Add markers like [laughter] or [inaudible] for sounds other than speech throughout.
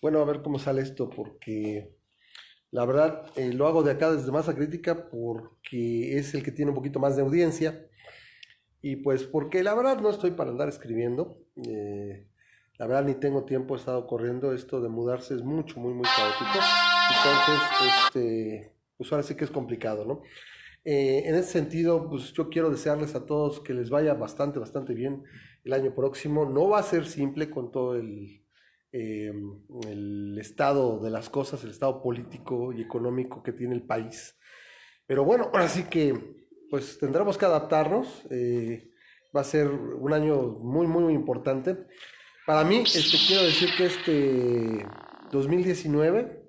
Bueno, a ver cómo sale esto, porque la verdad eh, lo hago de acá desde Masa Crítica porque es el que tiene un poquito más de audiencia y pues porque la verdad no estoy para andar escribiendo. Eh, la verdad ni tengo tiempo, he estado corriendo. Esto de mudarse es mucho, muy, muy caótico. Entonces, este, pues ahora sí que es complicado, ¿no? Eh, en ese sentido, pues yo quiero desearles a todos que les vaya bastante, bastante bien el año próximo. No va a ser simple con todo el, eh, el estado de las cosas, el estado político y económico que tiene el país. Pero bueno, ahora sí que pues tendremos que adaptarnos. Eh, va a ser un año muy, muy, importante. Para mí, este, quiero decir que este 2019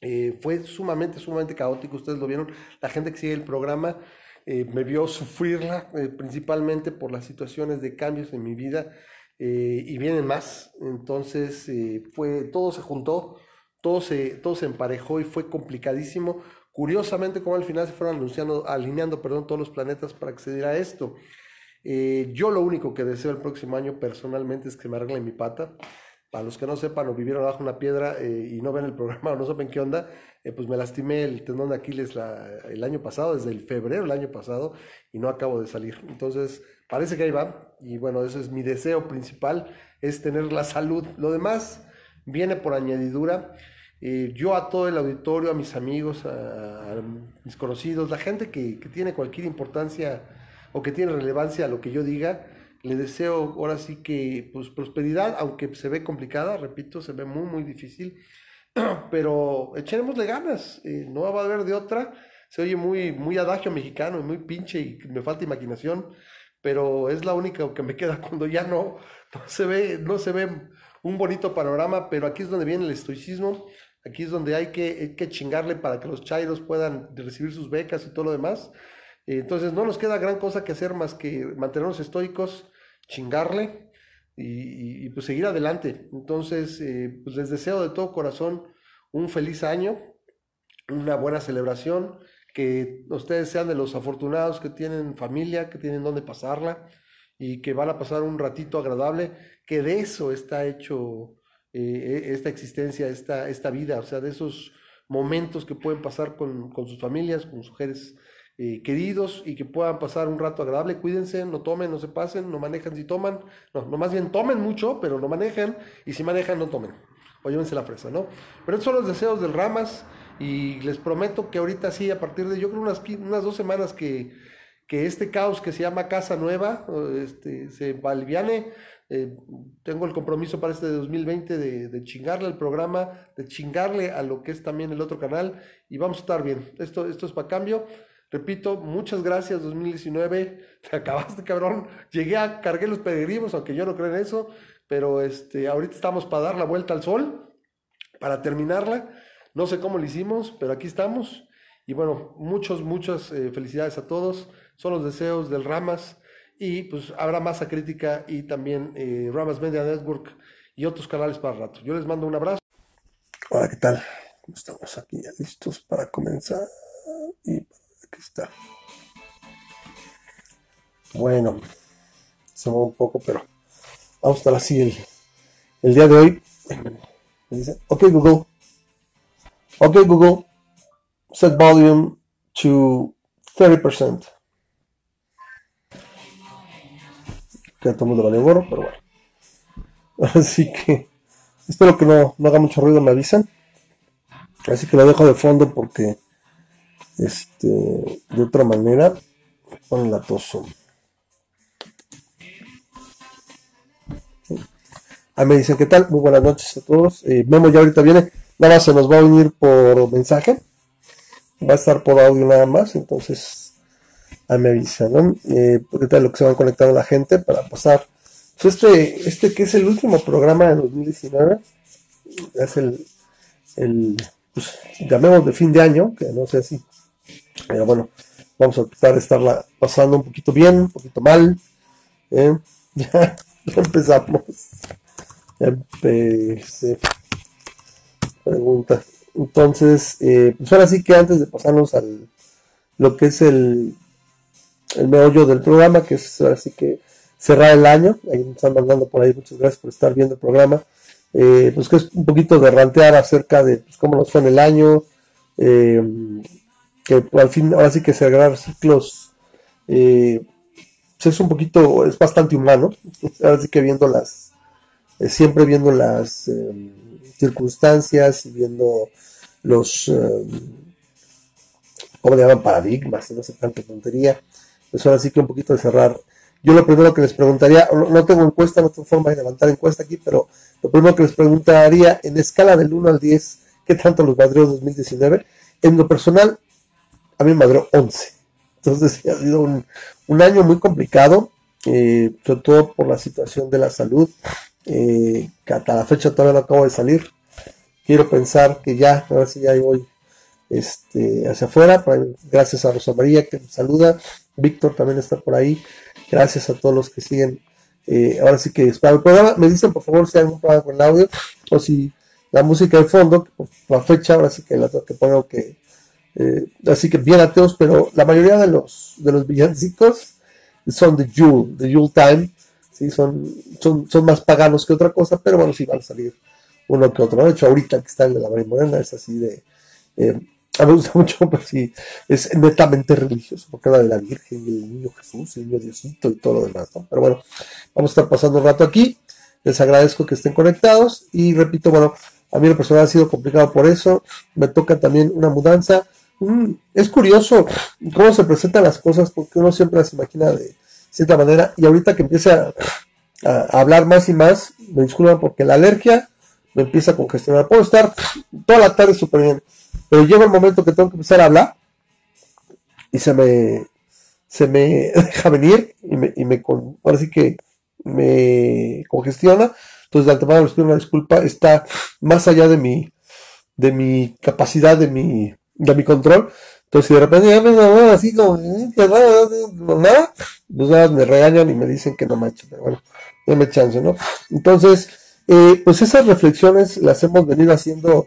eh, fue sumamente, sumamente caótico. Ustedes lo vieron. La gente que sigue el programa me vio sufrirla, principalmente por las situaciones de cambios en mi vida eh, y vienen más. Entonces, eh, fue, todo se juntó, todo se, todo se emparejó y fue complicadísimo. Curiosamente, como al final se fueron anunciando, alineando perdón, todos los planetas para que se diera esto. Eh, yo lo único que deseo el próximo año personalmente es que me arregle mi pata. Para los que no sepan o vivieron bajo una piedra y no ven el programa [laughs] o no saben qué onda, pues me lastimé el tendón de Aquiles el año pasado, desde el febrero del año pasado, y no acabo de salir. Entonces, parece que ahí va. Y bueno, eso es mi deseo principal, es tener la salud. Lo demás viene por añadidura. Eh, yo a todo el auditorio, a mis amigos, a, mis conocidos, la gente que, tiene cualquier importancia o que tiene relevancia a lo que yo diga, le deseo ahora sí que pues prosperidad, aunque se ve complicada, repito, se ve muy, muy difícil, [clears throat] pero echémosle ganas, eh, no va a haber de otra. Se oye muy, muy adagio mexicano muy pinche y me falta imaginación, pero es la única que me queda [laughs] cuando ya no, no se ve, no se ve un bonito panorama, pero aquí es donde viene el estoicismo, aquí es donde hay que, que chingarle para que los chairos puedan recibir sus becas y todo lo demás. Entonces no nos queda gran cosa que hacer más que mantenernos estoicos, chingarle y, pues seguir adelante. Entonces, eh, pues les deseo de todo corazón un feliz año, una buena celebración que ustedes sean de los afortunados que tienen familia, que tienen donde pasarla y que van a pasar un ratito agradable, que de eso está hecho eh, esta existencia, esta, esta vida, o sea, de esos momentos que pueden pasar con, sus familias, con sus mujeres eh, queridos y que puedan pasar un rato agradable. Cuídense, no tomen, no se pasen, no manejan si toman, no, no más bien tomen mucho, pero no manejan y si manejan, no tomen. O llévense la fresa, ¿no? Pero estos son los deseos del Ramas. Y les prometo que ahorita sí, a partir de, yo creo unas, unas dos semanas que, este caos que se llama Casa Nueva este, se valviane. Eh, tengo el compromiso para este 2020 de, de, chingarle al programa, de chingarle a lo que es también el otro canal y vamos a estar bien. Esto, esto es para cambio. Repito, muchas gracias 2019. [laughs] Te acabaste, cabrón. Llegué a cargué los peregrinos, aunque yo no creo en eso. Pero este, ahorita estamos para dar la vuelta al sol, para terminarla. No sé cómo lo hicimos, pero aquí estamos. Y bueno, muchos, muchas eh, felicidades a todos. Son los deseos del Ramas. Y pues habrá masa crítica y también eh, Ramas Media Network y otros canales para rato. Yo les mando un abrazo. Hola, ¿qué tal? Estamos aquí listos para comenzar. Y aquí está. Bueno, se mueve un poco, pero vamos a estar así el, el día de hoy. Me dice, ok Google, Ok, Google, set volume to 30%. Que todo el mundo vale gorro, pero bueno. [laughs] Así que espero que no, no haga mucho ruido, me avisan. Así que lo dejo de fondo porque este de otra manera ponen latoso. Ahí me dicen, ¿qué tal? Muy buenas noches a todos. Eh, Memo ya ahorita viene. Nada más se nos va a unir por mensaje. Va a estar por audio nada más. Entonces, ahí me avisan, ¿no? Eh, lo que se van conectando la gente para pasar. Pues este, este que es el último programa de 2019. Es el, el pues, llamemos de fin de año, que no sé si. Pero bueno, vamos a tratar de estarla pasando un poquito bien, un poquito mal. ¿eh? [laughs] Ya, empezamos. Empecé pregunta. Entonces, eh, pues ahora sí que antes de pasarnos al lo que es el, el meollo del programa, que es ahora sí que cerrar el año, ahí nos están mandando por ahí, muchas gracias por estar viendo el programa, eh, pues que es un poquito de rantear acerca de pues, cómo nos fue en el año, eh, que al fin, ahora sí que cerrar ciclos, pues es un poquito, es bastante humano, [laughs] ahora sí que viendo las, siempre viendo las circunstancias y viendo los, ¿cómo le llaman? Paradigmas, no sé tanta tontería, pues ahora sí que un poquito de cerrar yo lo primero que les preguntaría, no tengo encuesta, no tengo forma de levantar encuesta aquí, pero lo primero que les preguntaría en escala del 1 al 10, ¿qué tanto los madrió 2019? En lo personal, a mí me madrió 11. Entonces ha sido un, año muy complicado, eh, sobre todo por la situación de la salud, eh, que hasta la fecha todavía no acabo de salir. Quiero pensar que ya, a ver si ya voy este, hacia afuera, gracias a Rosa María que me saluda, Víctor también está por ahí, Gracias a todos los que siguen. Eh, ahora sí que para el programa, me dicen por favor si hay algún problema con el audio o si la música de fondo, por la fecha, ahora sí que la tengo que poner que. Eh, así que bien ateos, pero la mayoría de los de los villancicos son de Yule, de Yule Time, ¿sí? son, son, son más paganos que otra cosa, pero bueno, sí van a salir uno que otro. De hecho, ahorita que está el de la María Morena es así de eh, a mí me gusta [laughs] mucho, pero sí, es netamente religioso, porque habla de la Virgen y el niño Jesús, el niño Diosito y todo lo demás. Pero bueno, vamos a estar pasando un rato aquí. Les agradezco que estén conectados y repito, bueno, a mí lo personal ha sido complicado por eso. Me toca también una mudanza. Mm, es curioso cómo se presentan las cosas porque uno siempre las imagina de cierta manera y ahorita que empieza a, hablar más y más, me disculpan porque la alergia me empieza a congestionar. Puedo estar toda la tarde súper bien pero llega el momento que tengo que empezar a hablar y se me, se me [laughs] deja venir y me, y me sí que me congestiona. Entonces, de antemano les pido una disculpa. Está más allá de mi, de mi capacidad, de mi, de mi control. Entonces, si de repente ya me así como, nada, pues me regañan y me dicen que no me echo, pero bueno, me chance, ¿no? Entonces, eh, pues esas reflexiones las hemos venido haciendo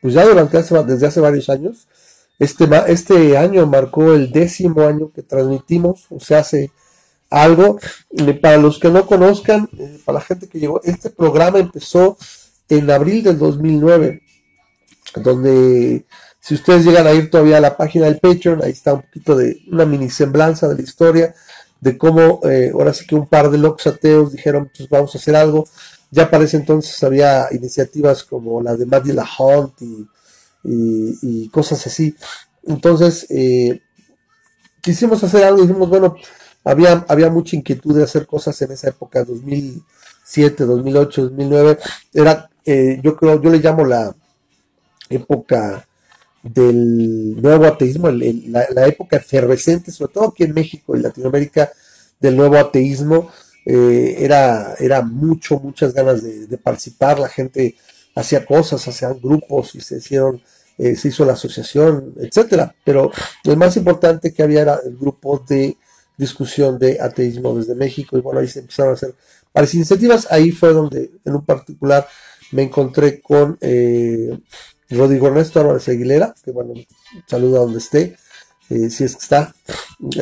pues ya durante hace, desde hace varios años. Este, este año marcó el décimo año que transmitimos, o sea, hace algo. Para los que no conozcan, eh, para la gente que llegó, este programa empezó en abril del 2009, donde si ustedes llegan a ir todavía a la página del Patreon, ahí está un poquito de una mini semblanza de la historia, de cómo eh, ahora sí que un par de locos ateos dijeron, pues vamos a hacer algo, ya para ese entonces había iniciativas como la de Maddie La Hunt y, cosas así. Entonces, eh, quisimos hacer algo, dijimos, bueno, había, había mucha inquietud de hacer cosas en esa época, 2007, 2008, 2009. Era, eh, yo creo, yo le llamo la época del nuevo ateísmo, la, la, época efervescente, sobre todo aquí en México y Latinoamérica, del nuevo ateísmo. Eh, era, era mucho, muchas ganas de, participar, la gente hacía cosas, hacían grupos y se hicieron, eh, se hizo la asociación, etcétera. Pero lo más importante que había era el grupo de discusión de ateísmo desde México y bueno, ahí se empezaron a hacer varias iniciativas. Ahí fue donde en un particular me encontré con eh, Rodrigo Ernesto Álvarez Aguilera, que bueno, saluda donde esté, si es que está,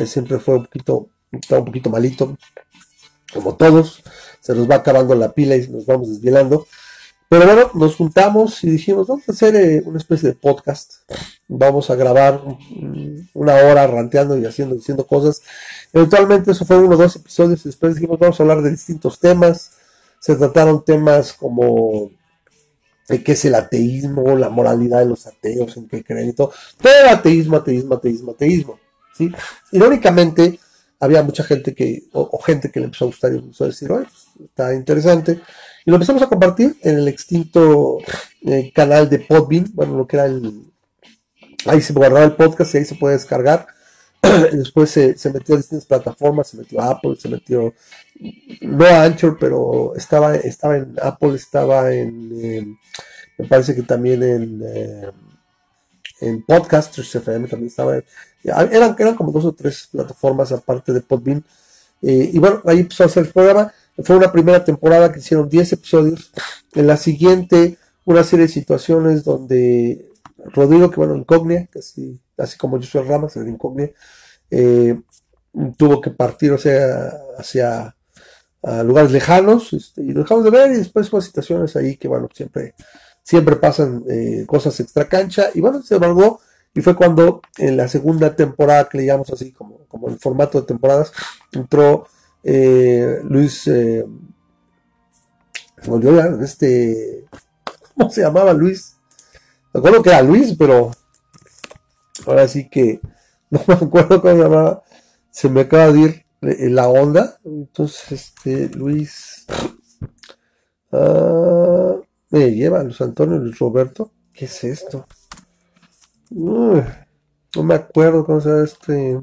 siempre fue un poquito, estaba un poquito malito, como todos, se nos va acabando la pila y nos vamos desvielando. Pero bueno, nos juntamos y dijimos, vamos a hacer eh, una especie de podcast. Vamos a grabar una hora ranteando y haciendo, diciendo cosas. Eventualmente eso fue uno o dos episodios y después dijimos, vamos a hablar de distintos temas. Se trataron temas como de qué es el ateísmo, la moralidad de los ateos, en qué creen y todo. Todo ateísmo, ateísmo, ateísmo, ateísmo. ¿sí? Irónicamente, había mucha gente que, o, gente que le empezó a gustar y empezó a decir, oye, pues, está interesante. Y lo empezamos a compartir en el extinto eh, canal de Podbean, bueno, lo que era el, ahí se guardaba el podcast y ahí se puede descargar. [clears throat] Después se, metió a distintas plataformas, se metió a Apple, se metió, no a Anchor, pero estaba, estaba en Apple, estaba en, me parece que también en, eh, en Podcasters FM también estaba, eran, eran como dos o tres plataformas aparte de Podbean. Eh, y bueno, ahí empezó a hacer el programa. Fue una primera temporada que hicieron 10 episodios. En la siguiente, una serie de situaciones donde Rodrigo, que bueno, Incognia, casi, así como soy Ramas, el Incognia, eh, tuvo que partir, o sea, hacia, a lugares lejanos este, y lo dejamos de ver y después con situaciones ahí que bueno, siempre, siempre pasan eh, cosas extra cancha y bueno, se embargo y fue cuando en la segunda temporada que le llamamos así como, como en formato de temporadas entró eh, Luis eh, volvió este ¿cómo se llamaba Luis? Me acuerdo que era Luis, pero ahora sí que [laughs] no me acuerdo cómo se llamaba. Se me acaba de ir la onda. Entonces, este, Luis. Ah, me lleva Luis Antonio, Luis Roberto. ¿Qué es esto? no me acuerdo cómo se llama este.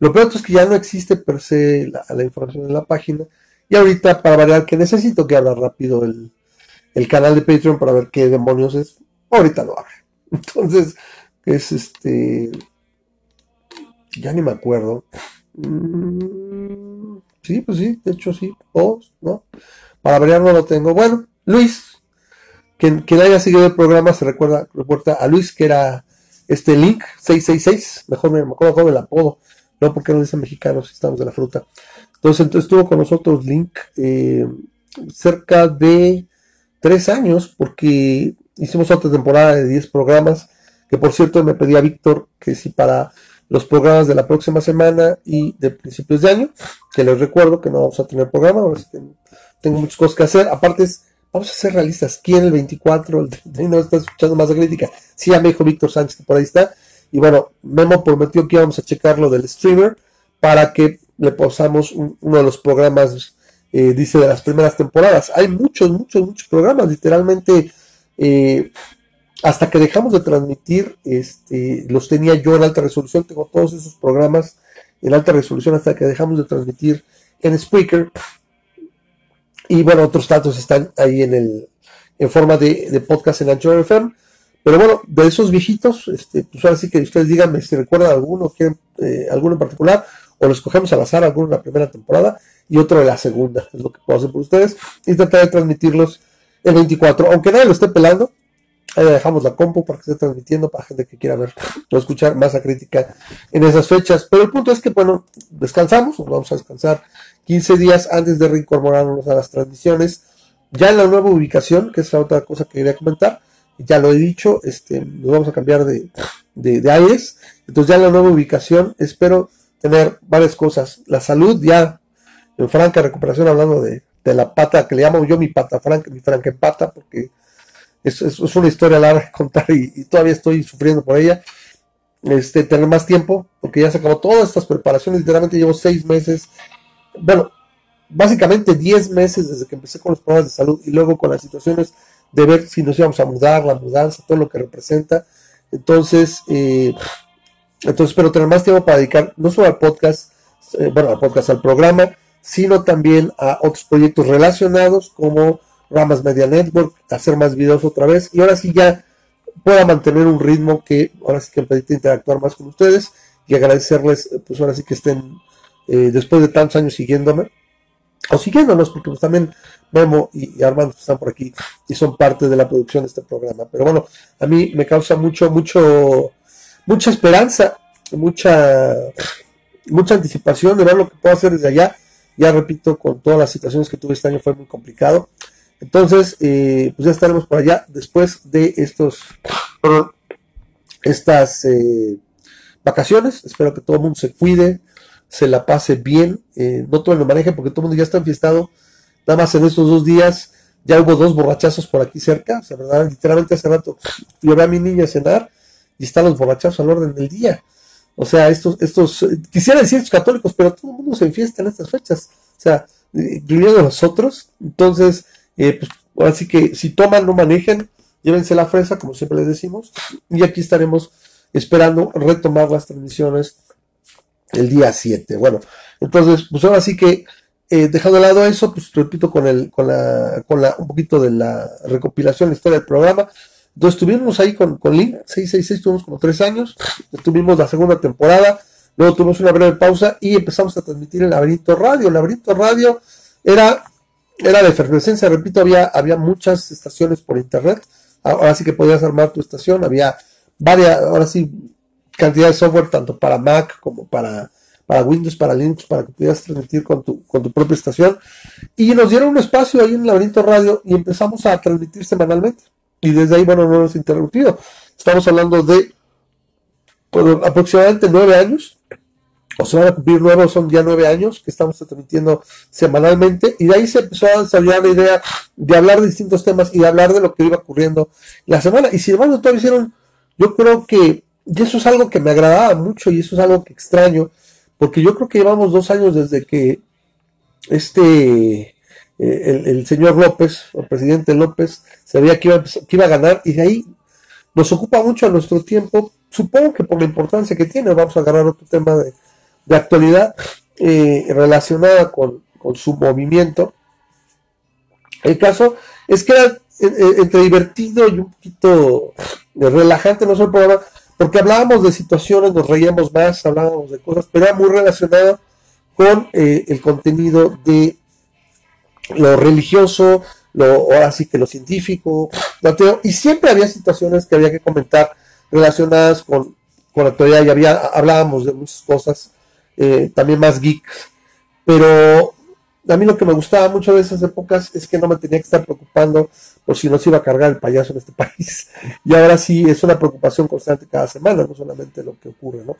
Lo peor es que ya no existe per se la, información en la página. Y ahorita, para variar, que necesito que abra rápido el, el canal de Patreon para ver qué demonios es. Ahorita lo abre. [laughs] Entonces, es este. Ya ni me acuerdo. Mm, sí, pues sí, de hecho sí. Post, ¿no? Para variar no lo tengo. Bueno, Luis, quien, quien haya seguido el programa se recuerda, recuerda a Luis, que era este Link 666. Mejor me, acuerdo mejor el apodo. No porque no dicen mexicanos, estamos de la fruta. Entonces, entonces estuvo con nosotros Link eh, cerca de tres años, porque hicimos otra temporada de 10 programas, que por cierto me pedía Víctor que si para los programas de la próxima semana y de principios de año, que les recuerdo que no vamos a tener programa, tengo muchas cosas que hacer, aparte es, vamos a ser realistas, ¿quién el 24, el 31 está escuchando más de crítica? Sí, ya me dijo Víctor Sánchez que por ahí está, y bueno, Memo prometió que íbamos a checar lo del streamer para que le posamos uno de los programas eh, dice, de las primeras temporadas. Hay muchos, muchos, muchos programas, literalmente, eh, hasta que dejamos de transmitir, este, los tenía yo en alta resolución, tengo todos esos programas en alta resolución hasta que dejamos de transmitir en Spreaker. Y bueno, otros datos están ahí en el en forma de, podcast en Anchor FM. Pero bueno, de esos viejitos, este, pues ahora sí que ustedes díganme si recuerdan alguno, quieren eh, alguno en particular, o lo escogemos al azar, alguno en la primera temporada y otro de la segunda, es [laughs] lo que puedo hacer por ustedes, y tratar de transmitirlos el 24, aunque nadie lo esté pelando, ahí dejamos la compu para que esté transmitiendo para gente que quiera ver o escuchar masa crítica en esas fechas, pero el punto es que, bueno, descansamos, vamos a descansar 15 días antes de reincorporarnos a las transmisiones, ya en la nueva ubicación, que es la otra cosa que quería comentar, ya lo he dicho, este, nos vamos a cambiar de, de, de aires, entonces ya en la nueva ubicación espero tener varias cosas. La salud ya en franca recuperación, hablando de, la pata que le llamo yo mi pata franca, mi pata porque es, es, una historia larga de contar y, todavía estoy sufriendo por ella. Este, tener más tiempo, porque ya se acabó todas estas preparaciones, literalmente llevo seis meses, bueno, básicamente diez meses desde que empecé con los problemas de salud y luego con las situaciones de ver si nos íbamos a mudar, la mudanza, todo lo que representa. Entonces, eh, entonces espero tener más tiempo para dedicar no solo al podcast, eh, bueno, al podcast, al programa, sino también a otros proyectos relacionados como Ramas Media Network, hacer más videos otra vez y ahora sí ya pueda mantener un ritmo que ahora sí que me permite interactuar más con ustedes y agradecerles, pues ahora sí que estén eh, después de tantos años siguiéndome o siguiéndonos, porque pues también Memo y, Armando están por aquí y son parte de la producción de este programa. Pero bueno, a mí me causa mucho, mucho mucha esperanza, mucha, mucha anticipación de ver lo que puedo hacer desde allá. Ya repito, con todas las situaciones que tuve este año fue muy complicado. Entonces, eh, pues ya estaremos por allá después de estos, estas eh, vacaciones. Espero que todo el mundo se cuide, se la pase bien, eh, no todo lo maneje porque todo el mundo ya está enfiestado. Nada más en estos dos días ya hubo dos borrachazos por aquí cerca. O sea, ¿verdad? literalmente hace rato llevé a mi niña cenar y están los borrachazos al orden del día. O sea, estos, estos, quisiera decir estos católicos, pero todo el mundo se enfiesta en estas fechas. O sea, incluyendo nosotros. Entonces, eh, pues, así que si toman, no manejen, llévense la fresa, como siempre les decimos. Y aquí estaremos esperando retomar las transmisiones el día 7. Bueno, entonces, pues ahora sí que, eh, dejando de lado eso, pues repito con el, con la, con la, un poquito de la recopilación, la historia del programa. Entonces estuvimos ahí con, con Link, 666, tuvimos como tres años, tuvimos la segunda temporada, luego tuvimos una breve pausa y empezamos a transmitir el Laberinto Radio. El Laberinto Radio era, era de efervescencia, repito, había, había muchas estaciones por internet, ahora sí que podías armar tu estación, había varias, ahora sí, cantidad de software tanto para Mac como para, para Windows, para Linux, para que pudieras transmitir con tu, con tu propia estación. Y nos dieron un espacio ahí en Laberinto Radio y empezamos a transmitir semanalmente. Y desde ahí, bueno, no hemos interrumpido. Estamos hablando de aproximadamente nueve años, o se van a cumplir nuevos, son ya nueve años que estamos transmitiendo semanalmente, y de ahí se empezó a desarrollar la idea de hablar de distintos temas y de hablar de lo que iba ocurriendo la semana. Y sin embargo, todos hicieron, yo creo que, y eso es algo que me agradaba mucho y eso es algo que extraño, porque yo creo que llevamos dos años desde que este, eh, el, señor López, el presidente López, sabía que iba, que iba a ganar y de ahí nos ocupa mucho a nuestro tiempo, supongo que por la importancia que tiene, vamos a agarrar otro tema de, actualidad eh, relacionada con, su movimiento. El caso es que era eh, eh, entre divertido y un poquito relajante no solo programa, porque hablábamos de situaciones, nos reíamos más, hablábamos de cosas, pero era muy relacionado con el contenido de lo religioso, lo, ahora sí que lo científico, y siempre había situaciones que había que comentar relacionadas con, con la actualidad, y había, hablábamos de muchas cosas, eh, también más geeks, pero a mí lo que me gustaba mucho de esas épocas es que no me tenía que estar preocupando por si no se iba a cargar el payaso en este [laughs] país. Y ahora sí es una preocupación constante cada semana, no solamente lo que ocurre, ¿no?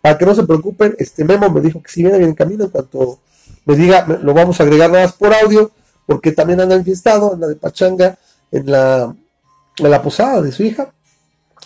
para que no se preocupen, este Memo me dijo que si viene bien en camino, en cuanto me diga, lo vamos a agregar nada más por audio, porque también anda enfiestado en la de Pachanga, en la, en la posada de su hija,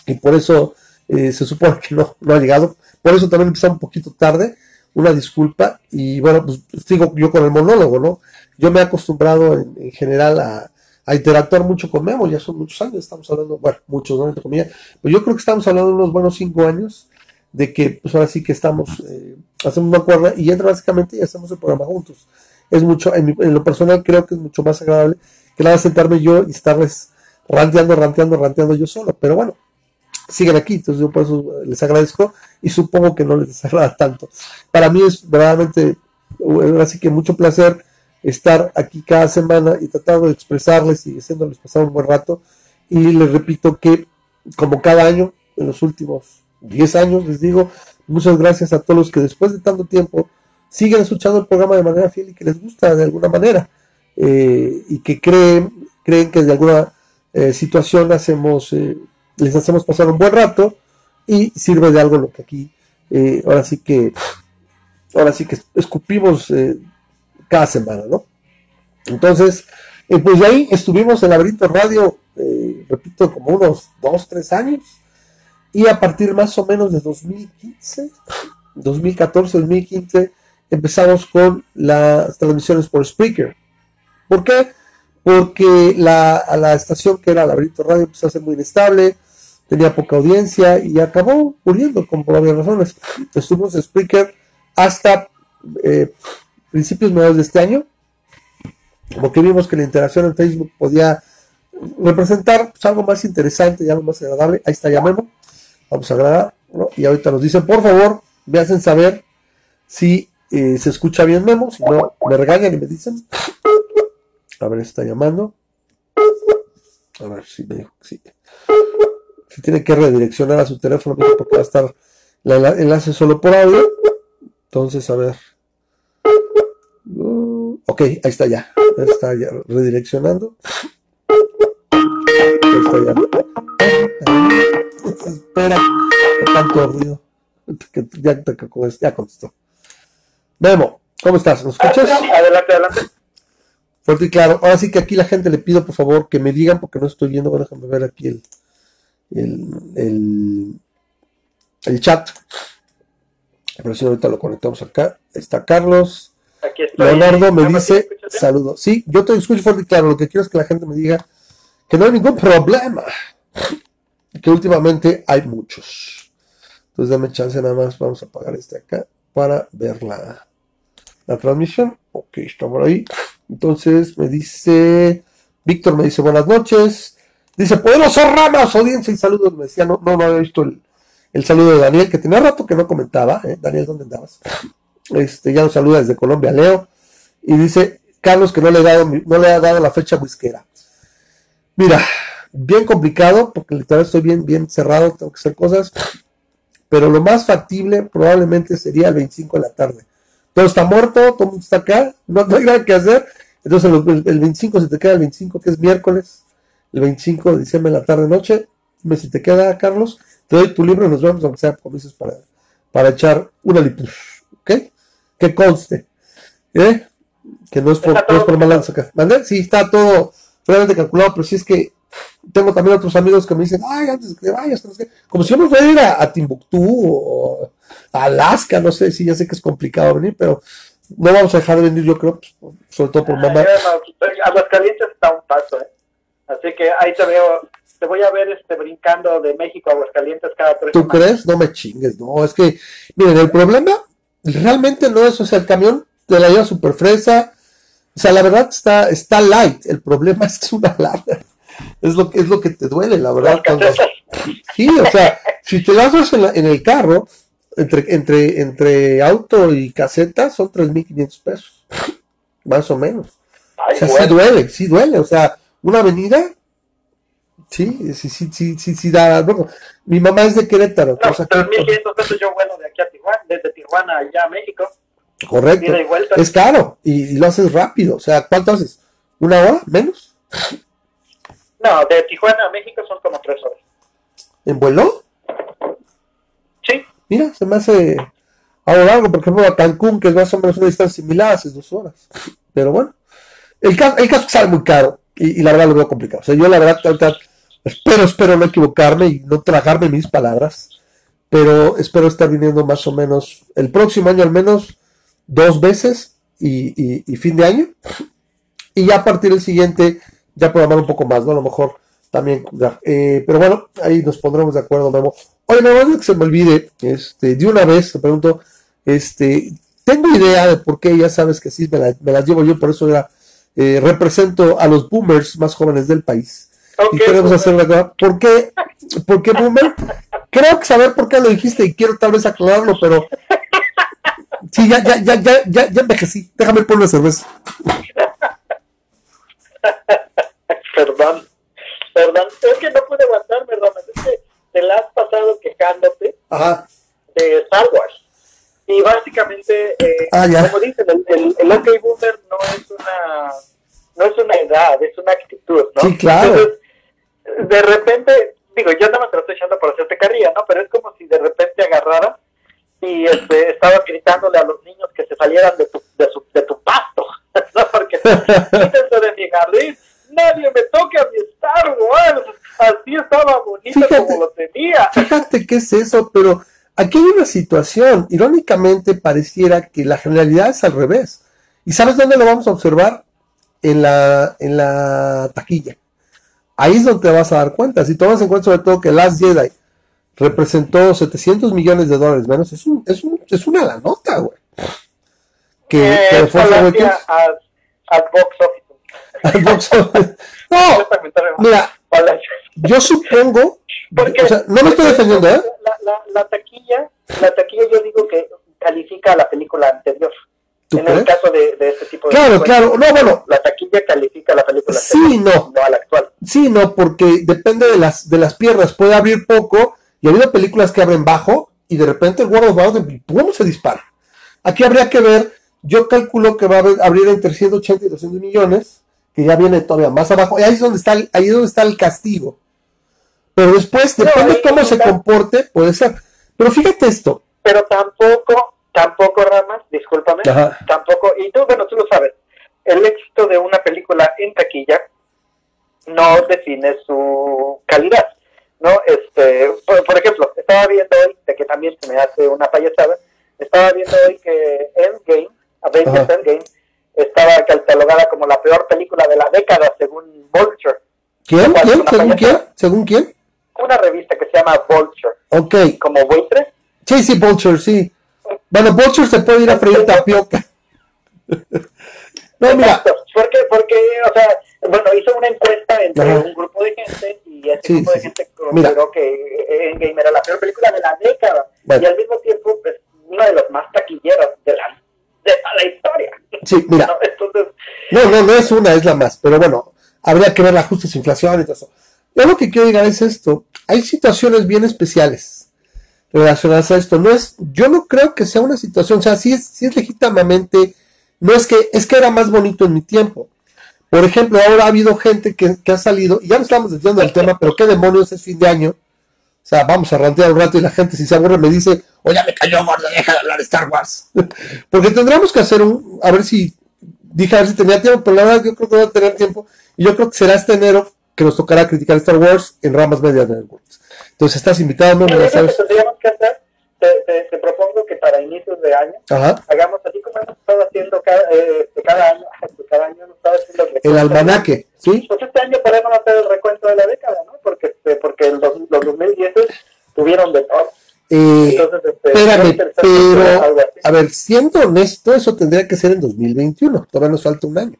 y por eso eh, se supone que no, no ha llegado. Por eso también empezó un poquito tarde, una disculpa, y bueno, pues sigo yo con el monólogo, ¿no? Yo me he acostumbrado en, general a, interactuar mucho con Memo, ya son muchos años, estamos hablando, bueno, muchos, ¿no? Entre comillas, pero yo creo que estamos hablando de unos buenos cinco años, de que pues ahora sí que estamos, eh, hacemos una cuerda y entra básicamente y hacemos el programa juntos es mucho, en, lo personal creo que es mucho más agradable que nada sentarme yo y estarles ranteando, ranteando, ranteando yo solo. Pero bueno, siguen aquí, entonces yo por eso les agradezco y supongo que no les desagrada tanto. Para mí es verdaderamente, así que mucho placer estar aquí cada semana y tratando de expresarles y haciéndoles pasar un buen rato. Y les repito que, como cada año, en los últimos 10 años, les digo, muchas gracias a todos los que después de tanto tiempo siguen escuchando el programa de manera fiel y que les gusta de alguna manera eh, y que creen, creen que de alguna eh, situación hacemos, eh, les hacemos pasar un buen rato y sirve de algo lo que aquí ahora sí que ahora sí que escupimos cada semana, ¿no? Entonces, pues de ahí estuvimos en Laberinto Radio, repito, como unos dos, tres años, y a partir más o menos de 2015, 2014, 2015, empezamos con las transmisiones por Spreaker. ¿Por qué? Porque la, la estación que era Laberinto Radio empezó a ser muy inestable, tenía poca audiencia y acabó muriendo con varias razones. Estuvimos en Spreaker hasta eh, principios mediados de este año, porque vimos que la interacción en Facebook podía representar pues, algo más interesante y algo más agradable. Ahí está, llamemos. Vamos a grabar. Y ahorita nos dicen, por favor, me hacen saber si eh, se escucha bien Memo, si no me regañan y me dicen. A ver, está llamando. A ver si me dijo que sí. Si tiene que redireccionar a su teléfono porque va a estar el enlace solo por audio. Entonces, a ver. Uh, ok, ahí está ya. Está ya redireccionando. Ahí está ya. Espera, tanto ruido. Ya, ya contestó. Memo, ¿cómo estás? ¿Nos escuchas? Adelante, adelante. Fuerte y claro. Ahora sí que aquí la gente le pido, por favor, que me digan, porque no estoy viendo. Bueno, déjame ver aquí el, el, el, chat. Pero si ahorita lo conectamos acá. Está Carlos. Aquí estoy. Leonardo me dice saludos. Sí, yo te escucho fuerte y claro. Lo que quiero es que la gente me diga que no hay ningún problema. [laughs] Que últimamente hay muchos. Entonces dame chance nada más. Vamos a apagar este acá para verla la transmisión. Ok, está por ahí. Entonces me dice, Víctor me dice buenas noches. Dice, poderoso Ramas, audiencia y saludos. Me decía, no, no, no había visto el, saludo de Daniel, que tenía rato que no comentaba. ¿eh? Daniel, ¿dónde andabas? Este, ya nos saluda desde Colombia, Leo. Y dice, Carlos, que no le, he dado, no le ha dado la fecha whiskera. Mira, bien complicado, porque literal estoy bien, bien cerrado, tengo que hacer cosas. pero lo más factible probablemente sería el 25 de la tarde. Todo está muerto, todo el mundo está acá, no, hay nada que hacer. Entonces el, el 25 se te queda el 25, que es miércoles, el 25 de diciembre en la tarde noche. Dime si te queda, Carlos, te doy tu libro y nos vemos, aunque sea como dices, para, para echar una lipus, ¿ok? Que conste, ¿eh? Que no es por, no es por malanza acá. ¿Vale? Sí, está todo realmente calculado, pero si es que tengo también otros amigos que me dicen, ay, antes de que vayas, como si yo me fuera a ir a, Timbuktu o a Alaska, no sé, si ya sé que es complicado venir, pero no vamos a dejar de venir, yo creo, pues, sobre todo por mamá. Aguascalientes está un paso, ¿eh? Así que ahí te veo, te voy a ver este brincando de México a Aguascalientes cada tres ¿Tú crees? No me chingues, no, es que, miren, el problema realmente no es, o sea, el camión te la lleva súper fresa, o sea, la verdad está, está light, el problema [laughs] es que es una larga es lo que es lo que te duele, la verdad. Sí, o sea, si te das en, en el carro, entre, entre, entre auto y caseta, son 3.500 pesos, [laughs] más o menos. o sea, sí duele, sí duele, o sea, una avenida, sí, sí, sí, sí, sí, sí da, bueno, mi mamá es de Querétaro. No, 3.500 pesos yo vuelo de aquí a Tijuana, desde Tijuana allá a México. Correcto, es caro y, y lo haces rápido, o sea, ¿cuánto haces? ¿Una hora? ¿Menos? No, de Tijuana a México son como tres horas. ¿En vuelo? Mira, se me hace algo largo, por ejemplo, a Cancún, que es más o menos una distancia similar, hace dos horas. Pero bueno, el caso, el caso sale muy caro y, la verdad lo veo complicado. O sea, yo la verdad, espero, espero no equivocarme y no tragarme mis palabras, pero espero estar viniendo más o menos el próximo año al menos dos veces y, y fin de año. Y ya a partir del siguiente ya programar un poco más, ¿no? A lo mejor también eh, pero bueno, ahí nos pondremos de acuerdo, Memo. Oye, Memo, antes que se me olvide, este, de una vez te pregunto, este, tengo idea de por qué, ya sabes que sí, me, las llevo yo, por eso ya eh, represento a los boomers más jóvenes del país. y queremos hacer una ¿Por qué? ¿Por qué boomer? Creo que saber por qué lo dijiste y quiero tal vez aclararlo, pero sí, ya, ya, ya, ya, ya, ya envejecí. Déjame poner una cerveza. [laughs] perdón, perdón, es que no pude aguantarme, perdón, es que te la has pasado quejándote de Star Wars. Y básicamente, eh, ah, como dicen, el, el, el OK Boomer no es una no es una edad, es una actitud, ¿no? Sí, claro. Entonces, de repente, digo, yo me te lo estoy echando por hacerte carrilla, ¿no? Pero es como si de repente agarrara y este, estaba gritándole a los niños que se salieran de tu, de, su, de tu pasto, [laughs] ¿no? Porque [laughs] quítense de mi jardín nadie me toque a mi Star Wars. Así estaba bonito como lo tenía. Fíjate qué es eso, pero aquí hay una situación. Irónicamente, pareciera que la generalidad es al revés. ¿Y sabes dónde lo vamos a observar? En la, en la taquilla. Ahí es donde te vas a dar cuenta. Si tomas en cuenta sobre todo que Last Jedi representó 700 millones de dólares menos, es, un, es, un, es una la nota, güey. Que, eh, que box office [laughs] no, mira, yo supongo, o sea, no me estoy defendiendo, ¿eh? La, taquilla, la taquilla yo digo que califica a la película anterior. En el caso de, este tipo de Claro, claro, no, bueno. La taquilla califica a la película sí, anterior, no. no a la actual. Sí, no, porque depende de las, de las piernas, puede abrir poco, y ha habido películas que abren bajo, y de repente el World of Warcraft, ¿cómo se dispara? Aquí habría que ver, yo calculo que va a abrir entre 180 y 200 millones, que ya viene todavía más abajo, y ahí es donde está el, ahí es donde está el castigo. Pero después, depende de cómo se comporte, puede ser. Pero fíjate esto. Pero tampoco, tampoco, Ramas, discúlpame, tampoco, y tú, bueno, tú lo sabes, el éxito de una película en taquilla no define su calidad, ¿no? Este, por, ejemplo, estaba viendo hoy, de que también se me hace una payasada, estaba viendo hoy que Endgame, Avengers Endgame, estaba catalogada como la peor película de la década según Vulture. ¿Quién? ¿Quién? ¿Según quién? ¿Según quién? Una revista que se llama Vulture. Ok. ¿Como buitre? Sí, sí, Vulture, sí. Bueno, Vulture se puede ir a freír tapioca. [laughs] no, mira. Porque, porque, o sea, bueno, hizo una encuesta entre un grupo de gente y ese grupo de gente consideró que Endgame era la peor película de la década. Y al mismo tiempo, pues, una de las más taquilleras de la de la historia. Sí, mira. [laughs] ¿no? no, no, es una, es la más. Pero bueno, habría que ver la ajustes, inflación y todo eso. Yo lo que quiero llegar es esto. Hay situaciones bien especiales. relacionadas a esto. No es, yo no creo que sea una situación, o sea, sí es, sí es legítimamente, no es que, es que era más bonito en mi tiempo. Por ejemplo, ahora ha habido gente que, ha salido, y ya no estamos diciendo el tema, pero qué demonios es fin de año. O sea, vamos a rantear un rato y la gente si se aburre me dice, oye, me cayó gordo, deja de hablar de Star Wars. [laughs] Porque tendríamos que hacer un, a ver si, dije a ver si tenía tiempo, pero la verdad yo creo que voy a tener tiempo. Y yo creo que será este enero que nos tocará criticar Star Wars en Ramas Media Networks. Entonces estás invitado, no me sabes. Que tendríamos que hacer, te, te, propongo que para inicios de año hagamos así como hemos estado haciendo cada, eh, cada año, [laughs] cada año hemos estado haciendo el, el almanaque, ¿sí? Pues este año podemos hacer el recuento de la década, ¿no? Porque, este, porque los, los 2010 tuvieron de todo. Eh, Entonces, este, espérame, pero, a ver, siendo honesto, eso tendría que ser en 2021. Todavía nos falta un año.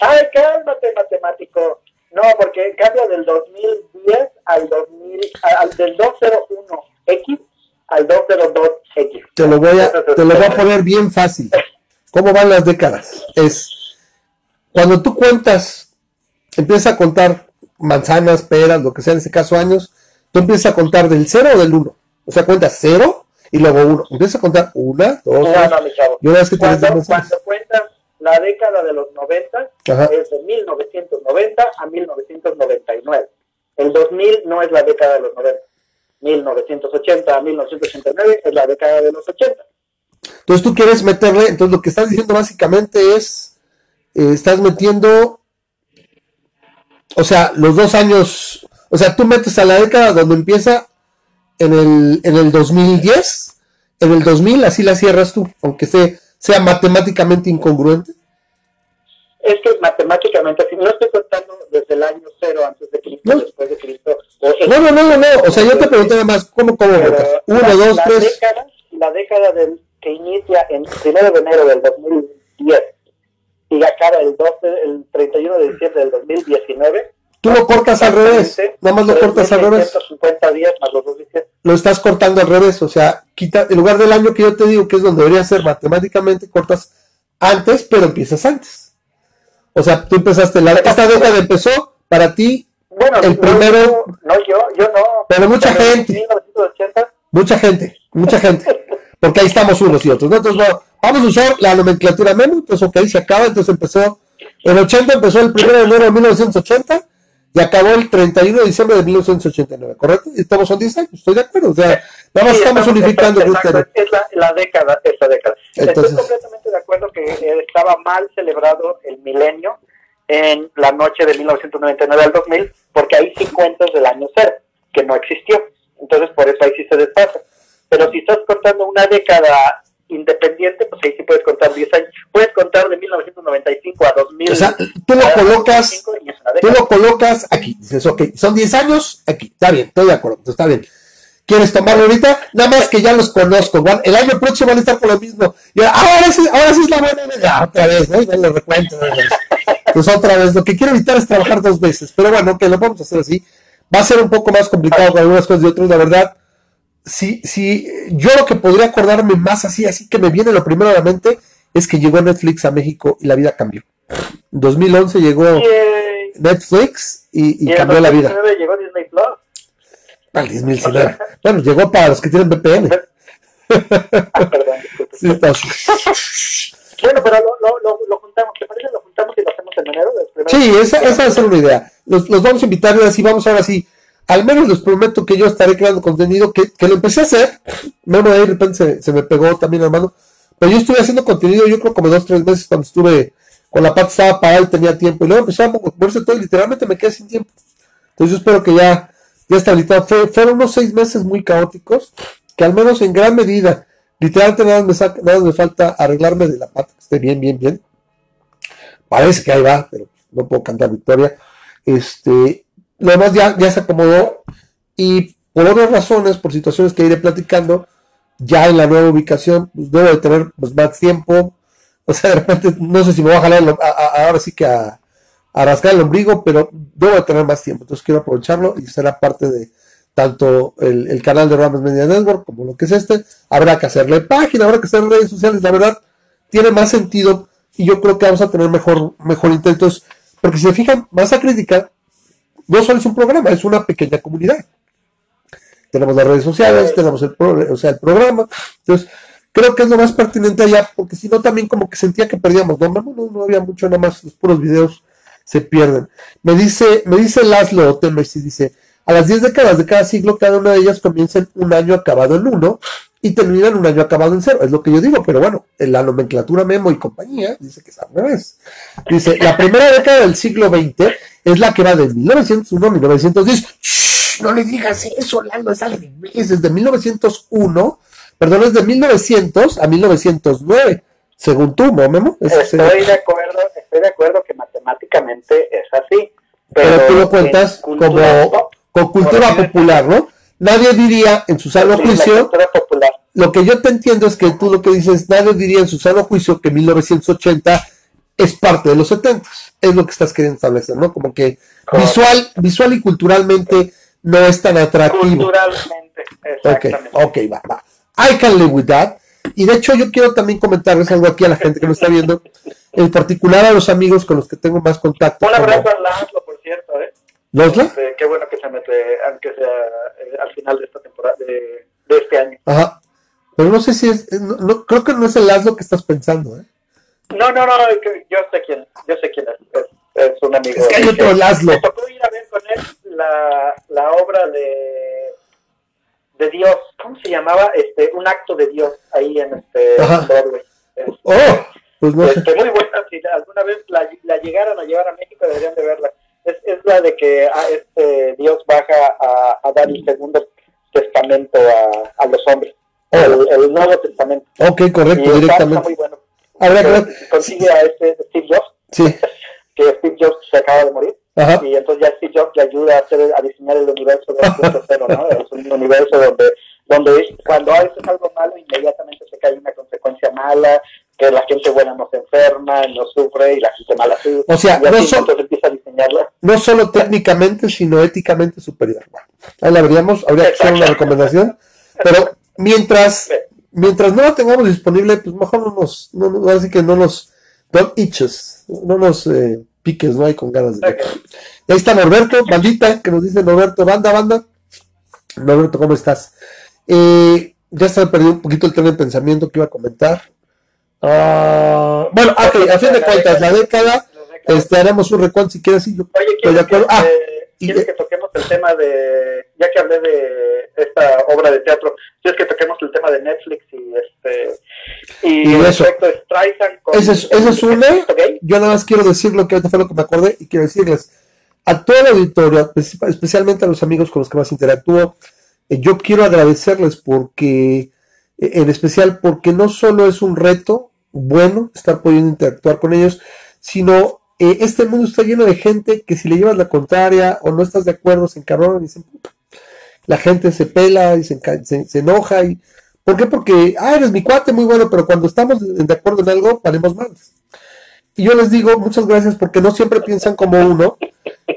Ay, cálmate, matemático. No, porque cambia del 2010 al 2000, al, del 201X al 202X. Te lo voy a, te lo voy a poner bien fácil. ¿Cómo van las décadas? Es cuando tú cuentas, empiezas a contar manzanas, peras, lo que sea, en este caso años, tú empiezas a contar del 0 o del 1. O sea, cuentas 0 y luego 1. Empiezas a contar 1, 2, 3. Y una vez que cuando, cuando cuentas la década de los 90 es de 1990 a 1999. El 2000 no es la década de los 90. 1980 a 1989 es la década de los 80. Entonces tú quieres meterle, entonces lo que estás diciendo básicamente es, eh, estás metiendo, o sea, los dos años, o sea, tú metes a la década donde empieza en el, en el 2010, en el 2000 así la cierras tú, aunque sea, sea matemáticamente incongruente. Es que matemáticamente, si no estoy contando desde el año cero antes de Cristo, después de Cristo. no, no, no, no, o sea, yo te pregunté nada más, ¿cómo, cómo Uno, la, dos, la tres. Década, la década del, que inicia en primero de enero del 2010 y acaba el, 12, el 31 de diciembre del 2019, Tú lo cortas al revés. Nada más lo cortas al revés. días más los Lo estás cortando al revés. O sea, quita, en lugar del año que yo te digo que es donde debería ser matemáticamente, cortas antes, pero empiezas antes. O sea, tú empezaste, la, esta década empezó para ti bueno, el primero. No, yo, yo no. Pero mucha gente. 1980. Mucha gente, mucha gente. Porque ahí estamos unos y otros. Entonces, vamos a usar la nomenclatura menos. Entonces, ok, se acaba. Entonces empezó. El 80 empezó el 1 de enero de 1980 y acabó el 31 de diciembre de 1989, ¿correcto? Y estamos son 10 años, estoy de acuerdo. O sea, nada más estamos, unificando. Es, es la, la, década, esa década. Entonces, estoy completamente de acuerdo que estaba mal celebrado el milenio en la noche de 1999 al 2000, porque ahí sí cuentas del año cero, que no existió. Entonces, por eso ahí sí se despasa. Pero si estás contando una década independiente, pues ahí sí puedes contar 10 años. Puedes contar de 1995 a 2000. O sea, tú lo colocas, tú lo colocas aquí. Dices, ok, son 10 años, aquí. Está bien, estoy de acuerdo, está bien. ¿Quieres tomarlo ahorita? Nada más que ya los conozco. El año próximo van a estar con lo mismo. Y ahora, sí, ahora sí es la buena. Ya, otra vez, ¿no? Ya lo recuento. Pues otra vez. Lo que quiero evitar es trabajar dos veces. Pero bueno, que lo vamos a hacer así. Va a ser un poco más complicado con algunas cosas y otras, la verdad si, si yo lo que podría acordarme más así, así que me viene lo primero a la mente, es que llegó Netflix a México y la vida cambió. En 2011 llegó Netflix y, y, cambió la vida. llegó Disney Plus. Al 2019. bueno, llegó para los que tienen VPN. ah, perdón. Sí, bueno, pero lo, lo, lo, juntamos, ¿te parece? Lo juntamos y lo hacemos en enero. Sí, esa, esa ser una idea. Los, los vamos a invitar y así vamos ahora sí al menos les prometo que yo estaré creando contenido que, que lo empecé a hacer. Memo ahí de repente se, me pegó también hermano. Pero yo estuve haciendo contenido, yo creo como dos, tres meses cuando estuve con la pata estaba parada y tenía tiempo. Y luego empezó a moverse todo y literalmente me quedé sin tiempo. Entonces yo espero que ya, ya estabilizado. fueron unos seis meses muy caóticos, que al menos en gran medida, literalmente nada me, nada me falta arreglarme de la pata, que esté bien, bien, bien. Parece que ahí va, pero no puedo cantar victoria. Este, lo demás ya, ya se acomodó y por otras razones, por situaciones que iré platicando, ya en la nueva ubicación, pues debo de tener pues, más tiempo. [laughs] O sea, de repente, no sé si me voy a jalar ahora sí que a, rascar el ombligo, pero debo de tener más tiempo. Entonces quiero aprovecharlo y será parte de tanto el, canal de Ramos Media Network como lo que es este. Habrá que hacerle página, habrá que hacer redes sociales. La verdad, tiene más sentido y yo creo que vamos a tener mejor, mejor intentos. Porque si se fijan, más a crítica no solo es un programa, es una pequeña comunidad. tenemos las redes sociales, tenemos el, o sea, el programa. Entonces, creo que es lo más pertinente allá, porque si no, también como que sentía que perdíamos. No, no, no había mucho, nada más los puros videos se pierden. Me dice, me dice Laszlo y dice, a las 10 décadas de cada siglo, cada una de ellas comienza en un año acabado en uno y termina en un año acabado en cero. Es lo que yo digo, pero bueno, en la nomenclatura Memo y compañía dice que es al revés. Dice, la primera década del siglo XX es la que va de 1901 a 1910. Shh, no le digas eso, Lalo, es al revés. Desde 1901, perdón, es de 1900 a 1909 según tú, ¿no, Memo? Estoy de acuerdo, estoy de acuerdo que matemáticamente es así. Pero, tú lo cuentas como con cultura popular, ¿no? Nadie diría en su sano juicio. Lo que yo te entiendo es que tú lo que dices, nadie diría en su sano juicio que 1980 es parte de los 70. Es lo que estás queriendo establecer, ¿no? Como que visual, visual y culturalmente no es tan atractivo. Culturalmente, exactamente. Ok, ok, va, va. I can live with that. Y de hecho yo quiero también comentarles algo aquí a la gente que nos está viendo, en particular a los amigos con los que tengo más contacto. Un abrazo a Laszlo, por cierto, ¿eh? ¿Losla? Este, qué bueno que se mete, aunque sea eh, al final de esta temporada, de, de, este año. Ajá. Pero no sé si es, no, creo que no es el Laszlo que estás pensando, ¿eh? No, no, no, yo sé quién, yo sé quién es, es, un amigo. Es que hay otro Laszlo. Me tocó ir a ver con él la, la obra de de Dios, ¿cómo se llamaba? Este, un acto de Dios ahí en este Broadway. Este, oh, pues no este, muy buena, si alguna vez la, la, llegaran a llevar a México deberían de verla. Es, es la de que ah, este Dios baja a, a, dar el segundo testamento a, a los hombres. Oh. El, Nuevo Testamento. Ok, correcto, directamente. Está muy bueno. Ahora, consigue a este Steve Jobs, sí. [laughs] que Steve Jobs se acaba de morir y entonces ya Steve Jobs le ayuda a, hacer, a diseñar el universo 2.0, [laughs] ¿no? Es un universo donde, donde cuando haces algo malo, inmediatamente se cae una consecuencia mala, que la gente buena no se enferma, no sufre y la gente mala sufre. O sea, no, solo, empieza a diseñarla. no solo técnicamente, sino éticamente superior. Bueno, ahí la veríamos, habría que hacer una recomendación, pero mientras, mientras no la tengamos disponible, pues mejor no nos, no, así que no nos, don't itches, no nos... Eh, piques, ¿no? hay con ganas de... Ahí está Norberto, bandita, que nos dice Norberto, banda, banda. Norberto, ¿cómo estás? Eh, ya se me perdido un poquito el tema de pensamiento que iba a comentar. Uh, bueno, ok, a fin de cuentas, la década, este, haremos un recuento si quieres. Sí, yo Oye, de acuerdo. ah, ¿quieres que toquemos el tema de, ya que hablé de esta obra de teatro, ¿quieres que toquemos el tema de Netflix y este y, eso. Esa es, es una. Yo nada más quiero decir lo que ahorita fue lo que me acordé y quiero decirles a toda la auditoría, especialmente a los amigos con los que más interactúo, eh, yo quiero agradecerles porque, eh, en especial porque no solo es un reto bueno estar pudiendo interactuar con ellos, sino eh, este mundo está lleno de gente que si le llevas la contraria o no estás de acuerdo se encarronan y dicen, la gente se pela y se, enoja y ¿Por qué? Porque, ah, eres mi cuate, muy bueno, pero cuando estamos de acuerdo en algo, valemos más. Y yo les digo, muchas gracias, porque no siempre piensan como uno.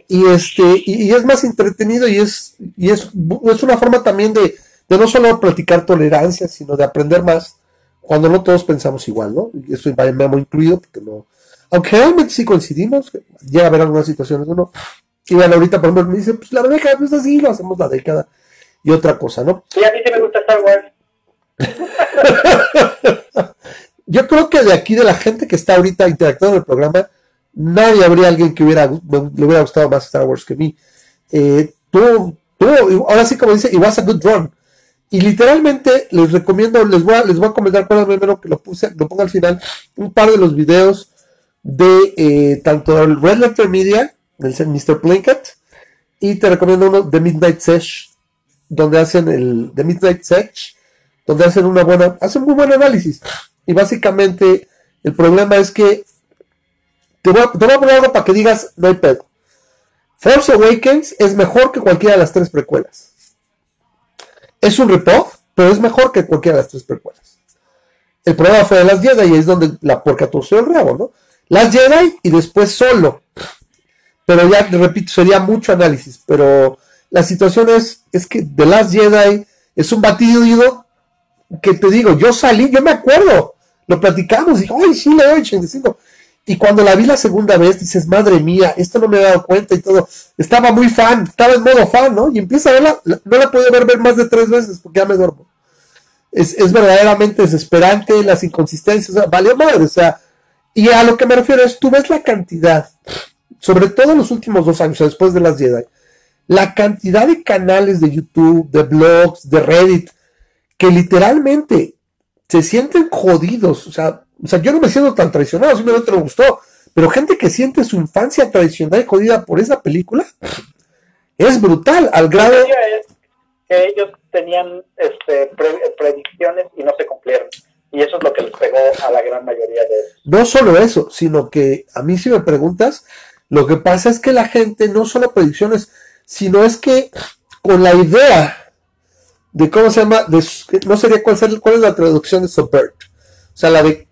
Y este, y, es más entretenido y es, y es, es una forma también de, de no solo practicar tolerancia, sino de aprender más cuando no todos pensamos igual, ¿no? Y eso me incluido, porque no. Aunque realmente sí coincidimos, llega a haber algunas situaciones, uno. Y bueno, ahorita por ejemplo me dice, pues la década no es así, lo hacemos la década. Y otra cosa, ¿no? Sí, a mí sí me gusta Star Wars. [laughs] Yo creo que de aquí de la gente que está ahorita interactuando en el programa, nadie habría alguien que hubiera, le hubiera gustado más Star Wars que mí. Eh, tú, ahora sí como dice, it was a good run. Y literalmente les recomiendo, les voy a, les voy a comentar primero que lo puse, lo pongo al final, un par de los videos de eh, tanto el Red Letter Media, del Mr. Plinkett, y te recomiendo uno de Midnight Sesh, donde hacen el de Midnight Sesh, donde hacen una buena, hacen muy buen análisis. Y básicamente el problema es que te voy, a, poner algo para que digas, no hay pedo. Force Awakens es mejor que cualquiera de las tres precuelas. Es un ripoff, pero es mejor que cualquiera de las tres precuelas. El problema fue de las Jedi y es donde la porca torció el rabo, ¿no? Las Jedi y después solo. Pero ya, repito, sería mucho análisis. Pero la situación es, es que The Last Jedi es un batido que te digo, yo salí, yo me acuerdo, lo platicamos, y ay, sí, le doy 85. Y cuando la vi la segunda vez, dices, madre mía, esto no me he dado cuenta y todo. Estaba muy fan, estaba en modo fan, ¿no? Y empieza a verla, no la puedo ver, más de tres veces porque ya me duermo. Es, es verdaderamente desesperante, las inconsistencias, o sea, vale madre, o sea, y a lo que me refiero es, tú ves la cantidad, sobre todo en los últimos dos años, después de las Jedi, la cantidad de canales de YouTube, de blogs, de Reddit, que literalmente se sienten jodidos. O sea, o sea yo no me siento tan traicionado, simplemente me gustó. Pero gente que siente su infancia tradicional y jodida por esa película es brutal, al grado. Es que ellos tenían este, predicciones y no se cumplieron. Y eso es lo que les pegó a la gran mayoría de. No solo eso, sino que a mí si me preguntas, lo que pasa es que la gente no solo predicciones, sino es que con la idea de cómo se llama, no sería cuál, cuál es la traducción de subvert, o sea, la de,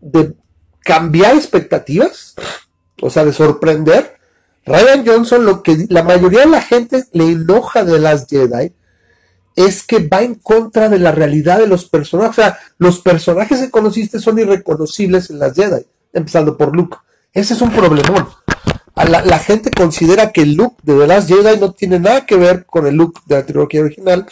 de cambiar expectativas, o sea, de sorprender. Ryan Johnson, lo que la mayoría de la gente le enoja de las Jedi, es que va en contra de la realidad de los personajes. O sea, los personajes que conociste son irreconocibles en las Jedi, empezando por Luke. Ese es un problemón la, gente considera que el look de The Last Jedi no tiene nada que ver con el look de la trilogía original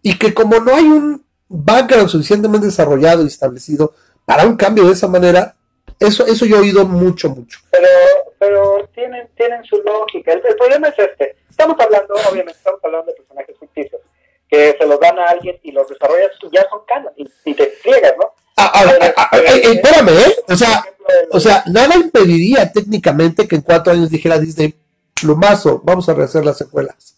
y que como no hay un background suficientemente desarrollado y establecido para un cambio de esa manera, eso, eso yo he oído mucho, mucho. Pero, pero tienen, tienen su lógica. El, problema es este. Estamos hablando, obviamente, estamos hablando de personajes ficticios que se los dan a alguien y los desarrollas y ya son canon y, y te friegas, ¿no? Eh, espérame, ¿eh? O sea, o sea, nada impediría técnicamente que en cuatro años dijera Disney, plumazo, vamos a rehacer las secuelas.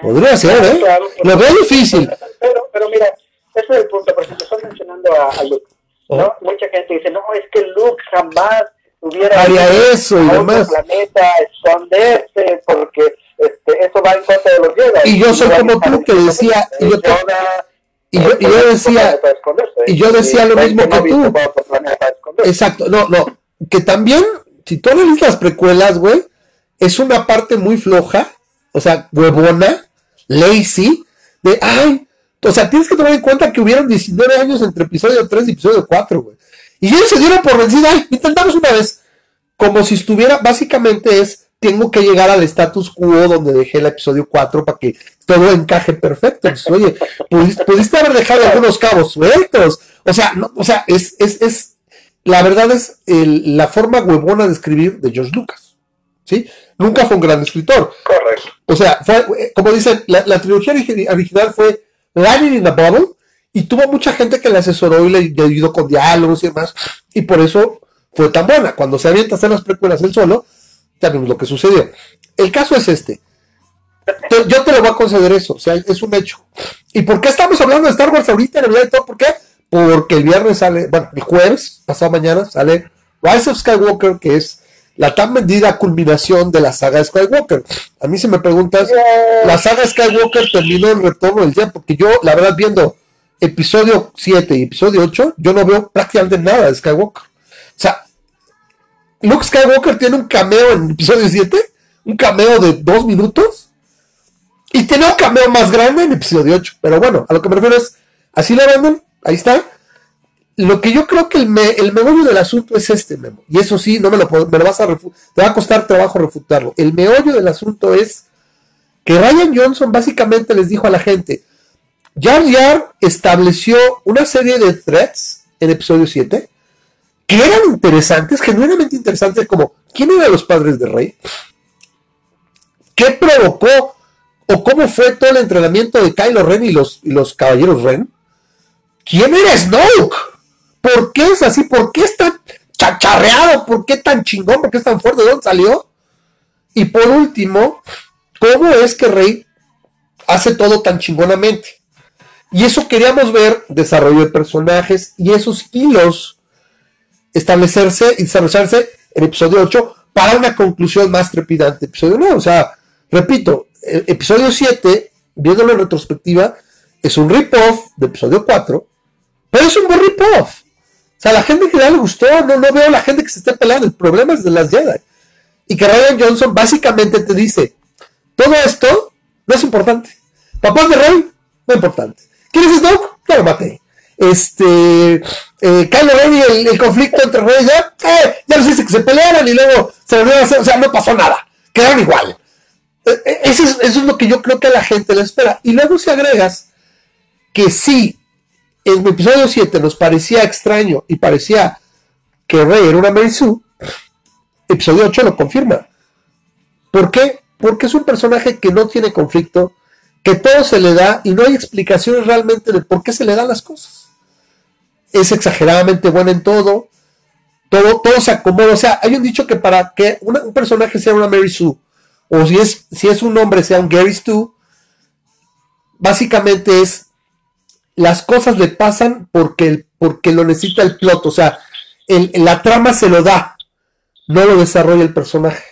Podría ser, ¿eh? Lo veo difícil. Pero, pero mira, ese es el punto, por ejemplo, estás mencionando a, Luke, ¿no? Oh. Mucha gente dice, no, es que Luke jamás hubiera haría eso y demás. planeta, esconderse, porque este, eso va en contra de los Jedi. Y yo soy como tú que decía, y yo, y yo, y yo decía, y yo decía lo mismo que tú. Exacto, no, no, que también, si tú lees las precuelas, güey, es una parte muy floja, o sea, huevona, lazy, de, ay, o sea, tienes que tomar en cuenta que hubieron 19 años entre episodio 3 y episodio 4, güey. Y ellos se dieron por vencida, ay, intentamos una vez, como si estuviera, básicamente es, tengo que llegar al status quo donde dejé el episodio 4 para que todo encaje perfecto. oye, pudiste, haber dejado algunos cabos sueltos. O sea, no, o sea, es, es, es, la verdad es la forma huevona de escribir de George Lucas. ¿Sí? Nunca fue un gran escritor. Correcto. O sea, fue, como dicen, la, trilogía original fue Lightning in a Bubble y tuvo mucha gente que le asesoró y le, ayudó con diálogos y demás. Y por eso fue tan buena. Cuando se avienta a hacer las precuelas él solo, ya vimos lo que sucedió. El caso es este. Yo te lo voy a conceder eso, o sea, es un hecho. ¿Y por qué estamos hablando de Star Wars ahorita en realidad de todo? ¿Por qué? Porque el viernes sale, bueno, el jueves, pasado mañana, sale Rise of Skywalker, que es la tan vendida culminación de la saga de Skywalker. A mí si me preguntas, la saga Skywalker terminó en Retorno del Día, porque yo, la verdad, viendo episodio 7 y episodio 8, yo no veo prácticamente nada de Skywalker. Luke Skywalker tiene un cameo en episodio 7, un cameo de dos minutos, y tiene un cameo más grande en episodio 8. Pero bueno, a lo que me refiero es, así la venden, ahí está. Lo que yo creo que el, me, el meollo del asunto es este, Memo. Y eso sí, no me lo, lo vas a te va a costar trabajo refutarlo. El meollo del asunto es que Ryan Johnson básicamente les dijo a la gente, Jar Jar estableció una serie de threats en episodio 7 eran interesantes, genuinamente interesantes, como quién eran los padres de Rey, qué provocó o cómo fue todo el entrenamiento de Kylo Ren y los, y los caballeros Ren. ¿Quién era Snoke? ¿Por qué es así? ¿Por qué es tan chacharreado? ¿Por qué tan chingón? ¿Por qué es tan fuerte? ¿De dónde salió? Y por último, ¿cómo es que Rey hace todo tan chingonamente? Y eso queríamos ver, desarrollo de personajes y esos hilos establecerse y desarrollarse en episodio 8 para una conclusión más trepidante. Episodio 9, o sea, repito, episodio 7, viéndolo en retrospectiva, es un rip-off de episodio 4, pero es un buen rip-off. O sea, la gente que le gustó, no, no veo a la gente que se esté peleando, el problema es de las Jedi. Y que Ryan Johnson básicamente te dice, todo esto no es importante. Papás de Rey, no es importante. ¿Quieres Snoke? No lo maté. Este, eh, Kylo y el, conflicto entre Rey ya, eh, ya nos dice que se pelearon y luego se volvieron a hacer, o sea, no pasó nada, quedaron igual. Eh, eh, eso es, lo que yo creo que a la gente le espera. Y luego si agregas que sí, en el episodio 7 nos parecía extraño y parecía que Rey era una Mary episodio 8 lo confirma. ¿Por qué? Porque es un personaje que no tiene conflicto, que todo se le da y no hay explicaciones realmente de por qué se le dan las cosas. Es exageradamente buena en todo, todo, todo se acomoda. O sea, hay un dicho que para que un personaje sea una Mary Sue, o si es, si es un hombre sea un Gary Stu, básicamente es las cosas le pasan porque, porque lo necesita el plot, o sea, la trama se lo da, no lo desarrolla el personaje.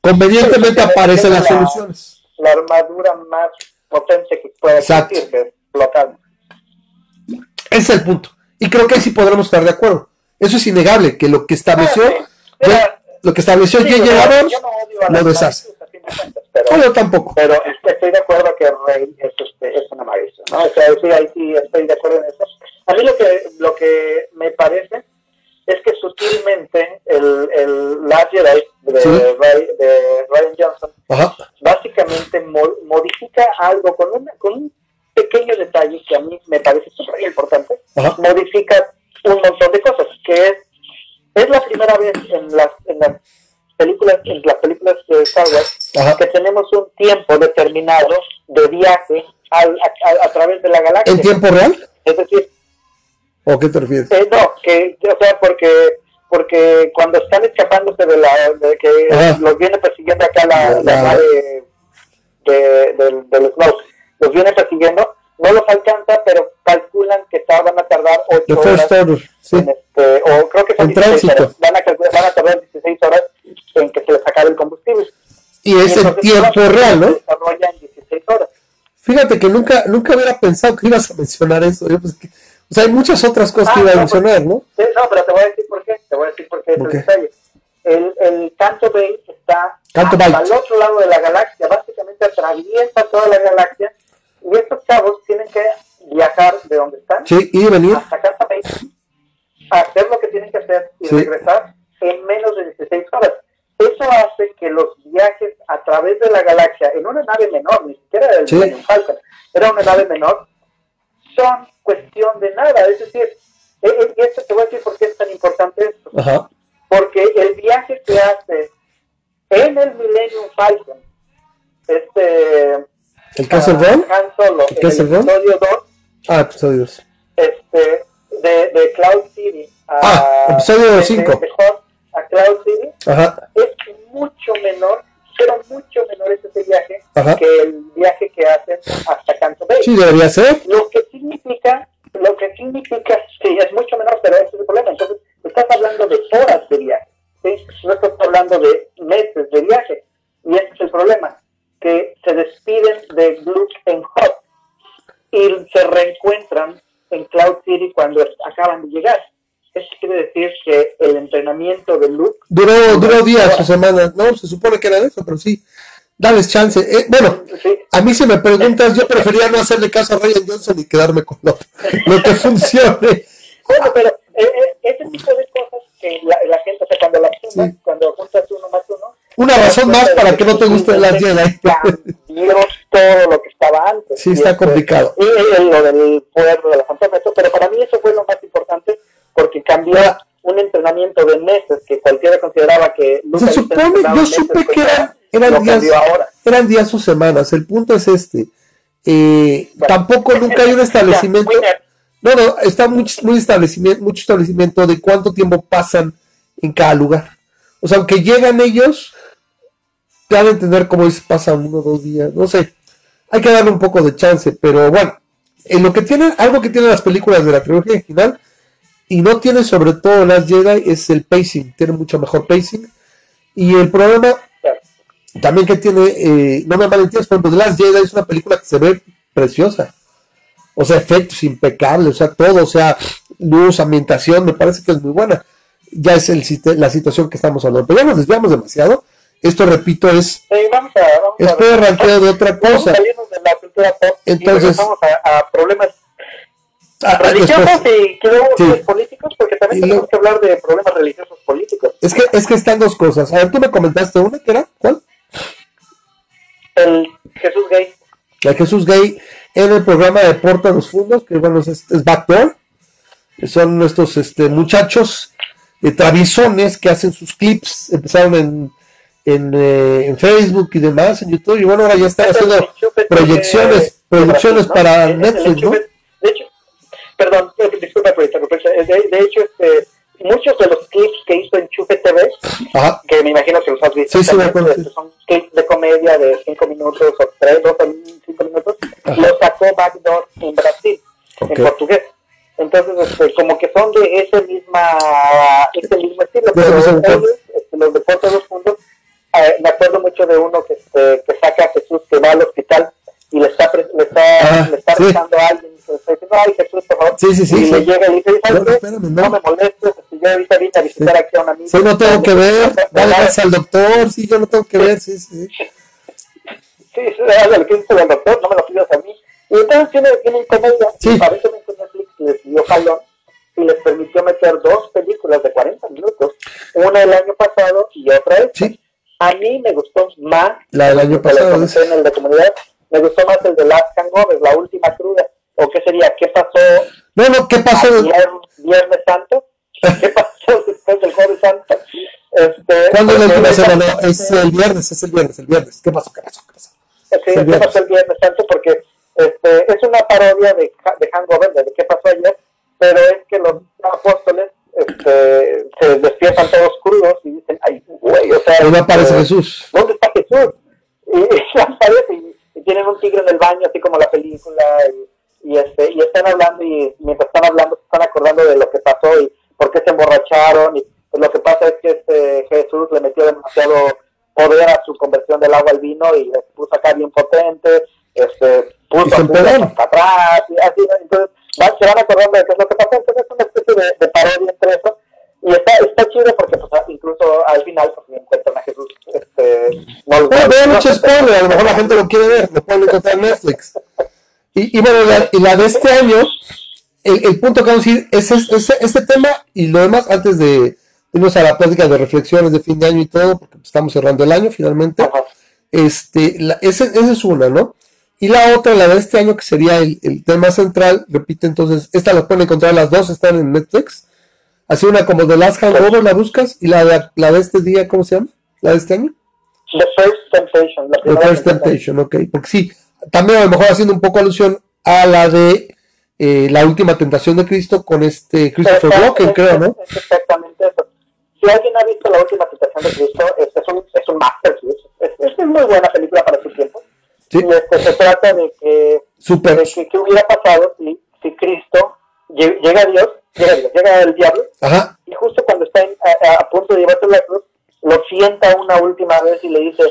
Convenientemente aparecen las soluciones. La armadura más potente que puede existir, que explotar. Ese es el punto. Y creo que ahí sí podremos estar de acuerdo. Eso es innegable, que lo que estableció, ah, lo que estableció sí, J.J. lo deshace. Pero, yo tampoco. Pero estoy de acuerdo que Rey es, este, es una maestra, ¿no? O sea, sí, ahí sí estoy de acuerdo en eso. A mí lo que, lo que me parece es que sutilmente el, el Last Jedi de, de Ryan Johnson básicamente modifica algo con, una, con un pequeño detalle que a mí me parece súper importante, modifica un montón de cosas, que es, es la primera vez en las, en las películas, en las películas de Star Wars, que tenemos un tiempo determinado de viaje al, a, a, través de la galaxia. ¿En tiempo real? Es decir, ¿O qué te refieres? Eh, no, que, o sea, porque porque cuando están escapándose de la de que los viene persiguiendo acá la, la, nave de, del, del Snoke, los viene persiguiendo, no los alcanza, pero calculan que van a tardar 8 horas. sí. en este, o creo que son 16 horas. Van a, van a tardar 16 horas en que se les acabe el combustible. Y es el tiempo real, ¿no? Se desarrolla en 16 horas. Fíjate que nunca, nunca hubiera pensado que ibas a mencionar eso. Yo, pues, que, o sea, hay muchas otras cosas que ah, iba a mencionar, ¿no? no, pero te voy a decir por qué. Te voy a decir por qué. Okay. El, el Canto Bay está al otro lado de la galaxia, básicamente atraviesa toda la galaxia y estos chavos tienen que viajar de donde están sí, y venir. hasta Canto Bay, hacer lo que tienen que hacer y regresar en menos de 16 horas. Eso hace que los viajes a través de la galaxia, en una nave menor, ni siquiera del sí. Falcon, era una nave menor, son cuestión de nada. Es decir, eh, eh, y esto te voy a decir por qué es tan importante esto. Porque el viaje que hace en el Millennium Falcon, este. ¿El Castle Run? Han Solo, ¿El, el episodio 2. Ah, episodio 2. Este, de, de Cloud City. A, ah, episodio 5. A Cloud City. Ajá. Es mucho menor pero mucho menor es ese viaje que el viaje que hacen hasta Canto Bay. Sí, debería ser. Lo Duró, duró días o semanas, ¿no? Se supone que era eso, pero sí. Dales chance. Eh, bueno, a mí si me preguntas, yo prefería no hacerle caso a Ryan Johnson y quedarme con lo, [laughs] lo que funcione. Bueno, pero eh, eh, ese tipo de cosas que la, la gente, o sea, cuando la sumas, cuando juntas uno más uno... Una razón más para que no te guste la Jedi. Cambió todo lo que estaba antes. Sí, está complicado. Y, lo del poder de la fantasma, pero para mí eso fue lo más importante porque cambió un entrenamiento de meses que cualquiera se supone yo supe que eran, eran días eran días o semanas el punto es este eh, tampoco nunca hay un establecimiento no no está mucho, muy establecimiento mucho establecimiento de cuánto tiempo pasan en cada lugar o sea aunque llegan ellos te van a entender cómo es pasan uno o dos días no sé hay que darle un poco de chance pero bueno en lo que tiene algo que tienen las películas de la trilogía original y no tiene sobre todo las Jedi es el pacing, tiene mucho mejor pacing. Y el problema también que tiene, eh, no me malentiendas, por ejemplo, The Last Jedi es una película que se ve preciosa. O sea, efectos impecables, o sea, todo, o sea, luz, ambientación, me parece que es muy buena. Ya es el, la situación que estamos hablando. Pero ya nos desviamos demasiado. Esto, repito, es, vamos a, vamos es de otra cosa. Entonces, vamos a, a problemas religiosos y creo políticos, porque también tenemos que hablar de problemas religiosos políticos. Es que, es que están dos cosas. A ver, tú me comentaste una, ¿qué era? ¿Cuál? El Jesús Gay. El Jesús Gay en el programa de Porta los Fundos, que bueno, es, es Backdoor. Son nuestros este, muchachos de travisones que hacen sus clips. Empezaron en, en, eh, en, Facebook y demás, en YouTube, y bueno, ahora ya están haciendo proyecciones, proyecciones para Netflix, ¿no? De hecho, perdón, eh, disculpa por de, de hecho, este, muchos de los clips que hizo en Chupe TV, que me imagino que los has visto, sí, sí, este, son clips de comedia de 5 minutos o 3, 2 5 minutos, los sacó Backdoor en Brasil, en portugués. Entonces, este, como que son de ese misma ese mismo estilo, pero ellos, este, los deportes de los fundos, eh, me acuerdo mucho de uno que, este, que saca a Jesús que va al hospital y le está, le está, le está rezando a alguien y le está diciendo, ay Jesús, por favor. Sí, sí, sí, y sí. le llega y dice, ¿sabes no, espérame, no. no me molestes, si yo ahorita vine a visitar aquí a un amigo. Sí, no tengo que ver, dale al doctor, sí, yo no tengo que ver, sí, sí. Sí, sí, lo que dice el doctor, no me lo pidas a mí. Y entonces tiene, tienen comedia, sí. y aparentemente Netflix les dio jalón y les permitió meter dos películas de 40 minutos, una el año pasado y otra esta. Sí. A mí me gustó más la del año pasado. En el de comunidad, me gustó más el de Last Hangover, la última cruda. ¿O qué sería? ¿Qué pasó? No, no, ¿qué pasó? Viernes Santo. [laughs] ¿Qué pasó después del Jueves Santo? Este, ¿Cuándo es la última semana? Es el viernes, es el viernes, el viernes. ¿Qué pasó? ¿Qué pasó? ¿Qué pasó? Sí, ¿qué pasó el viernes Santo? Porque este, es una parodia de, de Hangover, de qué pasó ayer, pero es que los apóstoles este, se despiertan todos crudos y dicen, ay, güey, o sea... ¿Dónde aparece Jesús? ¿Dónde está Jesús? Y, y [laughs] aparece y, y, tienen un tigre en el baño, así como la película, y, y, este, y están hablando, y mientras están hablando se están acordando de lo que pasó y por qué se emborracharon, y pues lo que pasa es que este Jesús le metió demasiado poder a su conversión del agua al vino y les puso acá bien potente, este, puso hasta atrás, y así, entonces se van acordando de qué es lo que pasó, entonces es una especie de, de parodia entre eso, y está, está chido porque pues, incluso al final pues, encuentran a Jesús. Este, no, no, veo mucho spoiler, a lo mejor la gente lo quiere ver, lo pueden encontrar en Netflix. Y, y bueno, la, y la de este año, el, el punto que vamos a decir es, es, es, este tema y lo demás antes de irnos a la plática de reflexiones de fin de año y todo, porque estamos cerrando el año finalmente. Ajá. Este, la, esa, esa es una, ¿no? Y la otra, la de este año, que sería el, el tema central, repite entonces, esta la pueden encontrar, las dos están en Netflix. Así una como The Last Hangover, la buscas, y la de, la de este día, ¿cómo se llama? ¿La de este año? The First Temptation. La The First Temptation, ok. Porque sí, también a lo mejor haciendo un poco alusión a la de eh, La Última Tentación de Cristo con este Christopher Walken, creo, ¿no? Es exactamente eso. Si alguien ha visto La Última Tentación de Cristo, es, es un, es un masterpiece. Es, es, es muy buena película para su tiempo. Sí. Y este, se trata de que, Super. de que, que hubiera pasado si, si Cristo llega a Dios, llega, el diablo, Ajá. y justo cuando está en, a, a, punto de llevarse la cruz, lo sienta una última vez y le dice,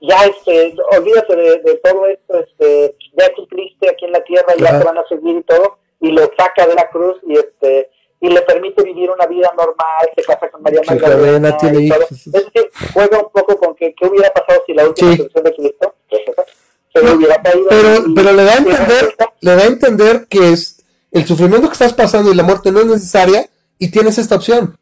ya este, olvídate de, de todo esto, este, ya cumpliste aquí en la tierra, ya Ajá. te van a seguir y todo, y lo saca de la cruz y este y le permite vivir una vida normal, se casa con María Magdalena, tiene hijos. Es decir, juega un poco con que qué hubiera pasado si la última Sí. de Cristo pues, se le hubiera caído. Pero, y- pero le da a entender, le da a entender que es el sufrimiento que estás pasando y la muerte no es necesaria y tienes esta opción.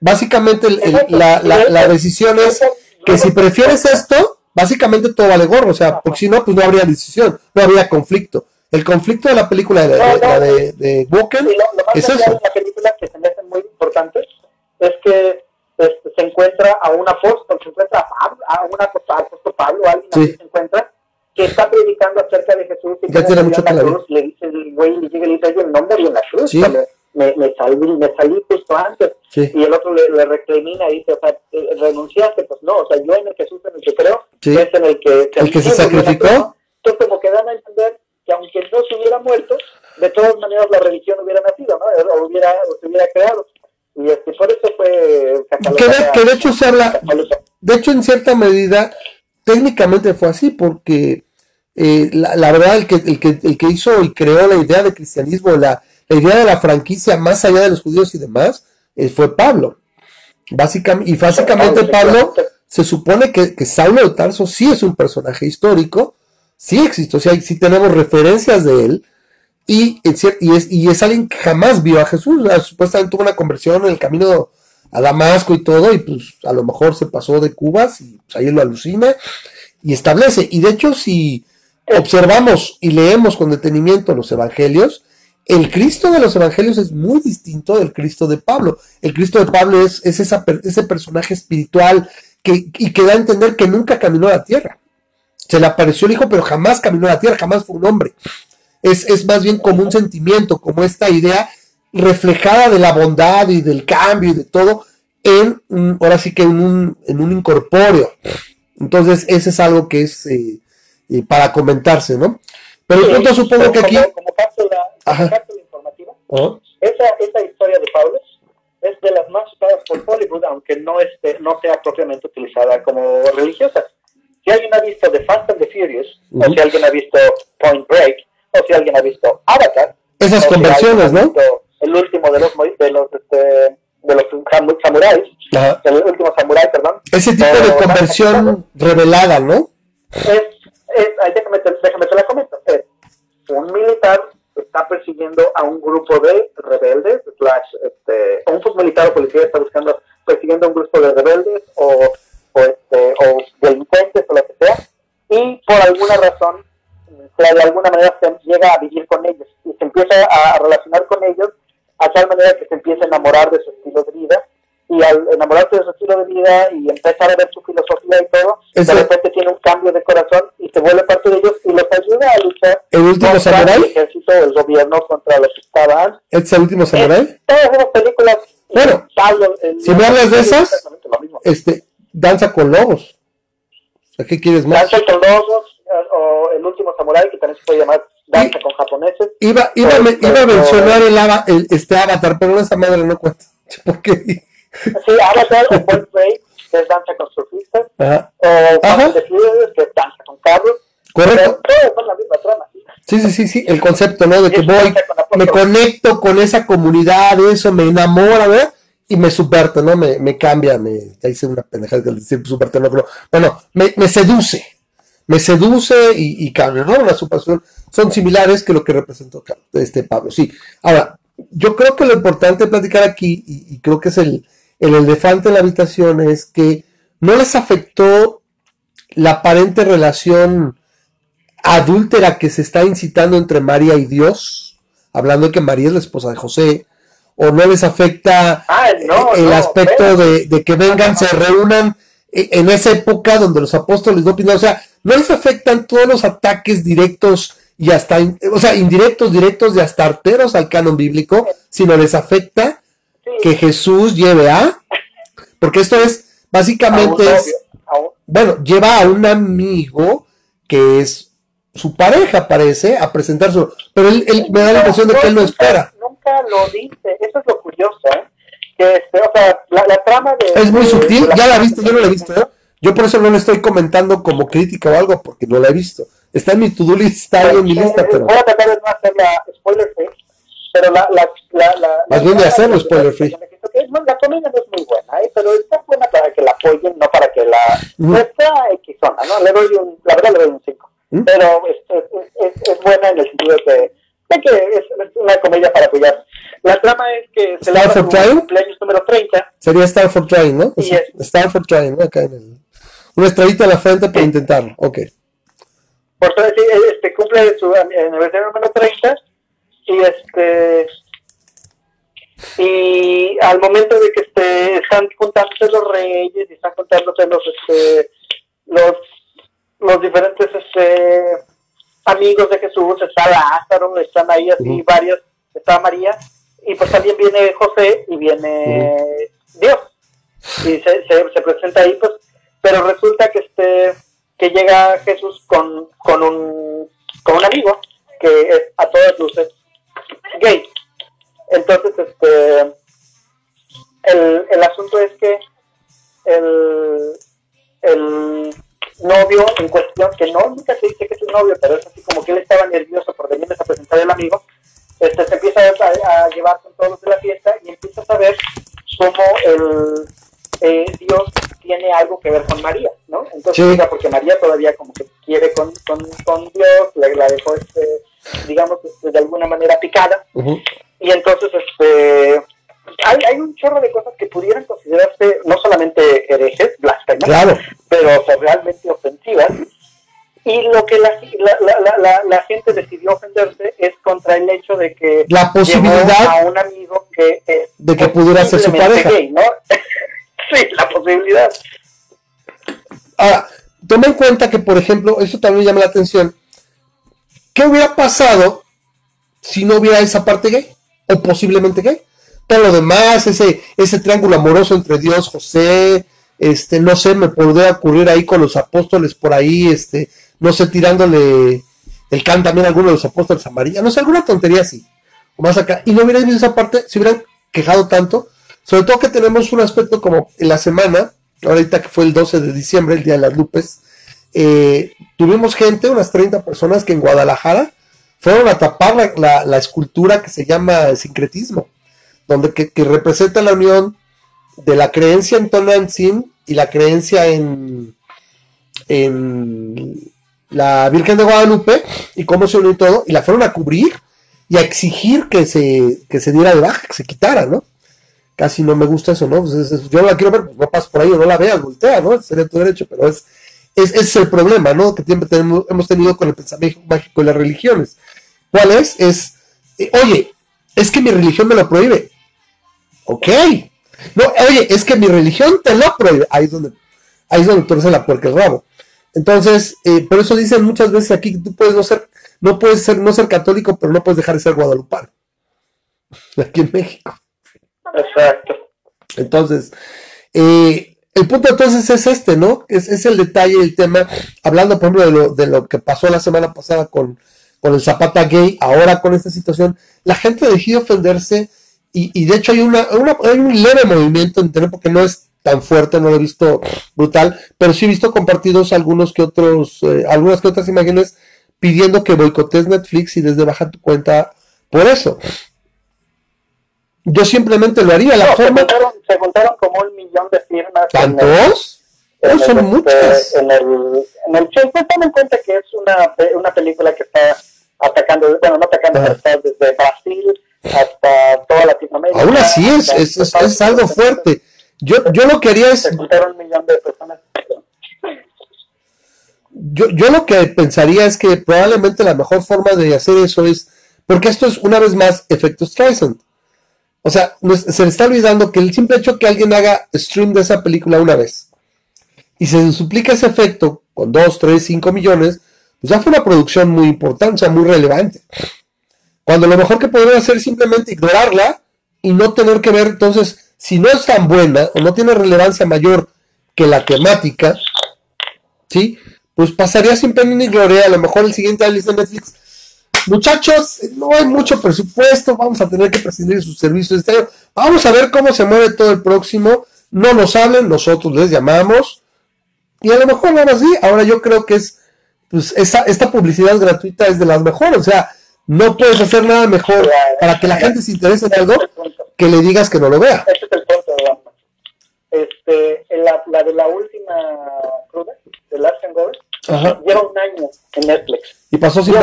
Básicamente el- la, la- decisión es que si prefieres esto, básicamente todo vale gorro, o sea, porque si no, pues no habría decisión, no habría conflicto. El conflicto de la película de, de, No, no. la de, de Walken lo, lo más es eso. de la película que se me hace muy importante es que este, se encuentra a un apóstol, se encuentra a Pablo, a un apóstol, Pablo, alguien Sí. se encuentra, que está predicando acerca de Jesús y Ya tiene mucho la que cruz, le dice el güey, le llega y le dice, oye, no morí en la cruz, Sí. me, me, me salí, me salí justo antes. Sí, Y el otro le, le recrimina y dice, o sea, eh, renunciaste, pues no, o sea, yo en el Jesús en el que creo, Sí. es en el que... El que se en sacrificó. Entonces como que dan a entender que aunque no se hubiera muerto, de todas maneras la religión hubiera nacido, ¿no? O, hubiera, o se hubiera creado. Y este, por eso fue que de, que de hecho se habla, de hecho en cierta medida técnicamente fue así porque eh, la, la verdad el que, el, que, el que hizo y creó la idea de cristianismo, la, la idea de la franquicia más allá de los judíos y demás, eh, fue Pablo. Básicamente, y básicamente Pablo se supone que, que Saulo de Tarso sí es un personaje histórico, sí existe, o sea, sí tenemos referencias de él, y, y, es, y es alguien que jamás vio a Jesús, supuestamente tuvo una conversión en el camino a Damasco y todo, y pues a lo mejor se pasó de Cubas, y pues, ahí lo alucina, y establece. Y de hecho, si observamos y leemos con detenimiento los evangelios, el Cristo de los evangelios es muy distinto del Cristo de Pablo. El Cristo de Pablo es, es ese personaje espiritual que, y que da a entender que nunca caminó a la tierra. Se le apareció el Hijo, pero jamás caminó a la tierra, jamás fue un hombre. Es, es más bien como un sentimiento, como esta idea reflejada de la bondad y del cambio y de todo, en ahora sí que en un, en un incorpóreo. Entonces, ese es algo que es eh, eh, para comentarse, ¿no? Pero el punto supongo que aquí... Como, cápsula, informativa, esa, esa historia de Pablo es de las más usadas por Hollywood, aunque no, esté, no sea propiamente utilizada como religiosa. Si alguien ha visto The Fast and the Furious, o si alguien ha visto Point Break, o si alguien ha visto Avatar, esas conversiones, ¿no? El último de los, de los, este, de los samuráis, el último samurái, perdón. Ese tipo de conversión revelada, ¿no? Es, es, déjame, déjame te la comento. Es un militar está persiguiendo a un grupo de rebeldes, slash, este, un militar o policía está buscando, persiguiendo a un grupo de rebeldes o, o, este, o delincuentes o lo que sea, y por alguna razón, de alguna manera se llega a vivir con ellos y se empieza a relacionar con ellos a tal manera que se empieza a enamorar de su estilo de vida y al enamorarse de su estilo de vida y empezar a ver su filosofía y todo, de repente tiene un cambio de corazón y se vuelve parte de ellos y los ayuda a luchar ¿El último contra el ejército, el gobierno, contra los que estaban. ¿Es el último samurai? todas esas películas. Bueno, si me hablas de esas, este, Danza con Lobos. ¿A qué quieres más? Danza con Lobos o El último samurai, que también se puede llamar Danza con Japoneses. Iba, iba, iba a mencionar el, el, este Avatar, pero esa madre no cuenta. [laughs] ¿Por qué? Sí, Avatar o Point Break, que es danza con surfistas, o Fast que es danza con carros. Correcto. Pero son la misma trama. Sí, sí, sí, sí, el concepto, ¿no? De que voy, me conecto con esa comunidad, eso me enamora, ¿verdad? Y me subverte, ¿no? Me, me cambia, me, ya hice una pendejada de decir subverte, no, pero, bueno, me, me seduce, me seduce y, y cambia, ¿no? Son similares que lo que representó este Pablo, sí. Ahora, yo creo que lo importante de platicar aquí, y creo que es el, el elefante en la habitación es que no les afectó la aparente relación adúltera que se está incitando entre María y Dios, hablando de que María es la esposa de José, o no les afecta ah, el aspecto de, que vengan, se reúnan e, en esa época donde los apóstoles no opinan, o sea, no les afectan todos los ataques directos y hasta, o sea, indirectos, directos y hasta arteros al canon bíblico, sino les afecta que Jesús lleve a, porque esto es, básicamente es, bueno, lleva a un amigo que es su pareja, parece, a presentar su, pero él, me da la impresión de que él no espera. Nunca lo dice, eso es lo curioso, ¿eh? Que este, o sea, la, trama de... Es muy sutil, ya la viste, yo no la he visto, ¿eh? Yo por eso no le estoy comentando como crítica o algo, porque no la he visto. Está en mi to-do list, está en mi lista, pero... Voy a tratar de no hacer la spoiler free, pero la, la, la, la más bien de hacerlo spoiler free. La comedia no es muy buena, ¿eh? pero está buena para que la apoyen, no para que la... No está X zona, ¿no? Le doy un, la verdad le doy un 5. Pero es, es, es, buena en el sentido de que, que es, una comedia para apoyar. La trama es que se Star for Trying? cumpleaños número 30. Sería Star for Trying, ¿no? Sí, Star for Trying, ¿no? Acá en el... Una estrellita a la frente para intentarlo, ok. Por eso este, cumple su aniversario número 30 y este y al momento de que este, están contándose los reyes y están contándose los este los los diferentes este amigos de Jesús está Lázaro están ahí así varios está María y pues también viene José y viene Dios. Y se, se, presenta ahí pues pero resulta que este que llega Jesús con, con un con un amigo que es a todas luces gay. Entonces, este, el, el asunto es que el, el novio en cuestión, que no, nunca se dice que es un novio, pero es así como que él estaba nervioso por venirles a presentar el amigo, este, se empieza a, llevar con todos de la fiesta y empieza a saber cómo el, eh, Dios tiene algo que ver con María, ¿no? Entonces, porque María todavía como que quiere con, con, con Dios, le, la dejó este digamos, este, de alguna manera picada. Y entonces, este, hay, hay un chorro de cosas que pudieran considerarse no solamente herejes, blasfemas, pero realmente ofensivas. Y lo que la, la, la, la, gente decidió ofenderse es contra el hecho de que la posibilidad a un amigo que de que pudiera ser su pareja. ¿no? Sí, [laughs] la posibilidad. Ahora, toma en cuenta que, por ejemplo, eso también llama la atención. ¿Qué hubiera pasado si no hubiera esa parte gay? O posiblemente gay. Todo lo demás, ese, ese triángulo amoroso entre Dios, José, este, no sé, me podría ocurrir ahí con los apóstoles por ahí, este, no sé, tirándole el can también a alguno de los apóstoles a María, no sé, alguna tontería así, o más acá, y no hubiera visto esa parte, se hubieran quejado tanto, sobre todo que tenemos un aspecto como en la semana, ahorita que fue el 12 de diciembre, el Día de las Lupes, eh, tuvimos gente, unas 30 personas que en Guadalajara fueron a tapar la, escultura que se llama sincretismo, donde que, representa la unión de la creencia en Tonantzin y la creencia en, en la Virgen de Guadalupe y cómo se unió todo, y la fueron a cubrir y a exigir que se, que se diera de baja, que se quitara, ¿no? Casi no me gusta eso, ¿no? Pues yo la quiero ver, pues no paso por ahí no la veas, voltea, ¿no? Sería tu derecho, pero es, es, es el problema, ¿no? Que siempre tenemos, hemos tenido con el pensamiento mágico y las religiones. ¿Cuál es? Es, eh, oye, es que mi religión me lo prohíbe. Ok. No, oye, es que mi religión te lo prohíbe. Ahí es donde, ahí es donde torce la puerca el rabo. Entonces, eh, por eso dicen muchas veces aquí que tú puedes no ser, no puedes ser, no ser católico, pero no puedes dejar de ser guadalupano. [laughs] Aquí en México. Exacto. Entonces, eh, el punto entonces es este, ¿no? Es, es el detalle, el tema, hablando por ejemplo de lo, de lo que pasó la semana pasada con, con el Zapata gay, ahora con esta situación, la gente decidió ofenderse y, y de hecho hay, una, hay un leve movimiento en Internet porque no es tan fuerte, no lo he visto brutal, pero sí he visto compartidos algunos que otros, eh, algunas que otras imágenes pidiendo que boicotes Netflix y desde baja tu cuenta por eso. Yo simplemente lo haría. La forma... se, juntaron, como un millón de firmas. ¿Tantos? En son este, muchas. En el, en el en cuenta que es una, una película que está atacando, bueno, no atacando, pero está desde Brasil hasta toda Latinoamérica. Aún así es, es, es, es algo fuerte. Yo, yo lo que haría es... Un millón de personas. Yo, yo lo que pensaría es que probablemente la mejor forma de hacer eso es, porque esto es una vez más efecto Streisand. O sea, se le está olvidando que el simple hecho que alguien haga stream de esa película una vez y se suplica ese efecto con 2, 3, 5 millones, pues ya fue una producción muy importante, o sea, muy relevante. Cuando lo mejor que podrían hacer es simplemente ignorarla y no tener que ver, entonces, si no es tan buena o no tiene relevancia mayor que la temática, ¿sí? Pues pasaría sin pena ni gloria, a lo mejor el siguiente año de Netflix muchachos, no hay mucho presupuesto, vamos a tener que prescindir de sus servicios este Vamos a ver cómo se mueve todo el próximo. No nos hablen, nosotros les llamamos. Y a lo mejor nada así. Ahora yo creo que es, pues esa, esta publicidad gratuita es de las mejores. O sea, no puedes hacer nada mejor para que la gente se interese en algo que le digas que no lo vea. Ese es el punto, Este, la, la de la última cruda, de Last and lleva un año en Netflix. Y pasó sin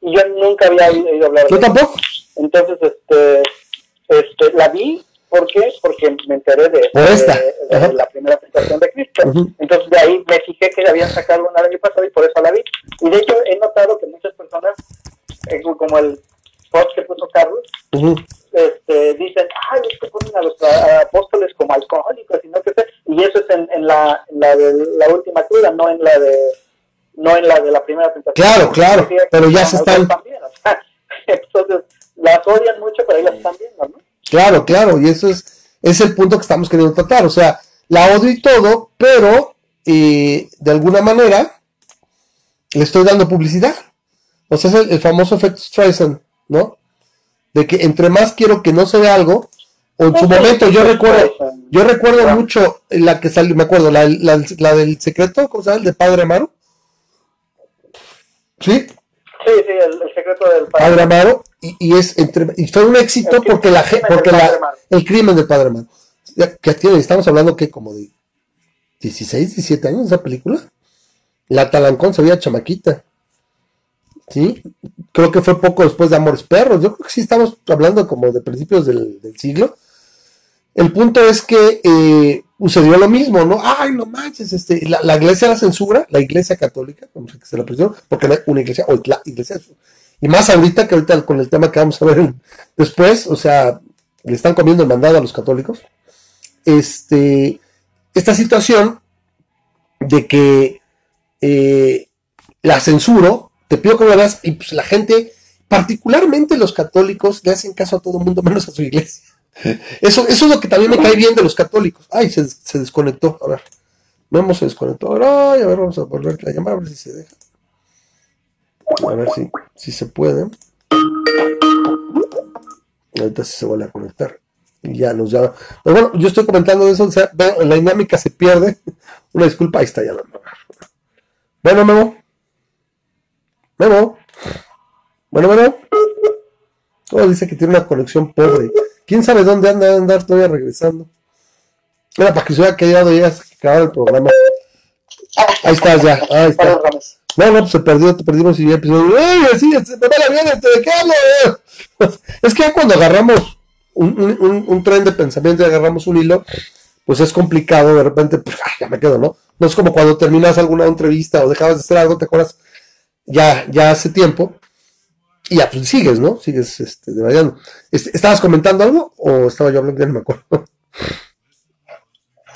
y yo nunca había oído hablar de Yo tampoco. Entonces, este, este, la vi, ¿por qué? Porque me enteré de, la primera presentación de Cristo. Entonces, de ahí me fijé que habían sacado una el año pasado y por eso la vi. Y de hecho, he notado que muchas personas, eh, como el post que puso Carlos, este, dicen, ay, es que ponen a los apóstoles como alcohólicos y no sé Y eso es en, en, la, en la de la última cruda, no en la de no en la de la primera tentación. Claro, claro, pero ya se están... [laughs] entonces, las odian mucho, pero ellas están viendo, ¿no? Claro, claro, y eso es, es el punto que estamos queriendo tratar. O sea, la odio y todo, pero eh, de alguna manera le estoy dando publicidad. O sea, es el, famoso efecto Streisand, ¿no? De que entre más quiero que no se vea algo, o en su momento yo recuerdo, yo recuerdo mucho la que salió, me acuerdo, la, la, la del secreto, ¿cómo se llama? El de Padre Amaro. ¿Sí? Sí, sí, el, secreto del Padre, Amaro. Y, es entre, y fue un éxito porque, la, porque la, el crimen del Padre Amaro. que tiene, estamos hablando que como de 16, 17 años esa película. La Talancón se veía chamaquita. ¿sí? Creo que fue poco después de Amores Perros. Yo creo que sí estamos hablando como de principios del, siglo. El punto es que eh, sucedió lo mismo, ¿no? Ay, no manches, este, la, iglesia la censura, la iglesia católica, como se la presión, porque no hay una iglesia, o la iglesia, y más ahorita que ahorita con el tema que vamos a ver [laughs] después, o sea, le están comiendo el mandado a los católicos. Este, esta situación de que eh, la censuro, te pido que lo veas, y pues la gente, particularmente los católicos, le hacen caso a todo el mundo [laughs] menos a su iglesia. Eso, eso es lo que también me cae bien de los católicos. Ay, se, desconectó. A ver, vamos se desconectó. Ay, a ver, vamos a volver a llamar a ver si se deja. A ver si, si se puede. Ahorita sí se vuelve a conectar. Y ya nos llama. Pero bueno, yo estoy comentando eso. O sea, la dinámica se pierde. Una disculpa, ahí está ya. Bueno, Memo. Memo. Bueno, bueno. Todo dice que tiene una conexión pobre. ¿Quién sabe dónde anda a andar todavía regresando? Era para que se hubiera quedado ya hasta que acabara el programa. Ahí estás ya. Ahí está. No, no, pues se perdió, te perdimos y ya empezó. ¡Ey, así, se me va la bien, ¿de qué hablo? [laughs] Es que ya cuando agarramos un, un, tren de pensamiento y agarramos un hilo, pues es complicado, de repente, pues, ya me quedo, ¿no? No es como cuando terminas alguna entrevista o dejabas de hacer algo, te acuerdas ya, ya hace tiempo, y ya, pues sigues, ¿no? Sigues este, este, ¿Estabas comentando algo o estaba yo hablando? Ya no me acuerdo. [laughs]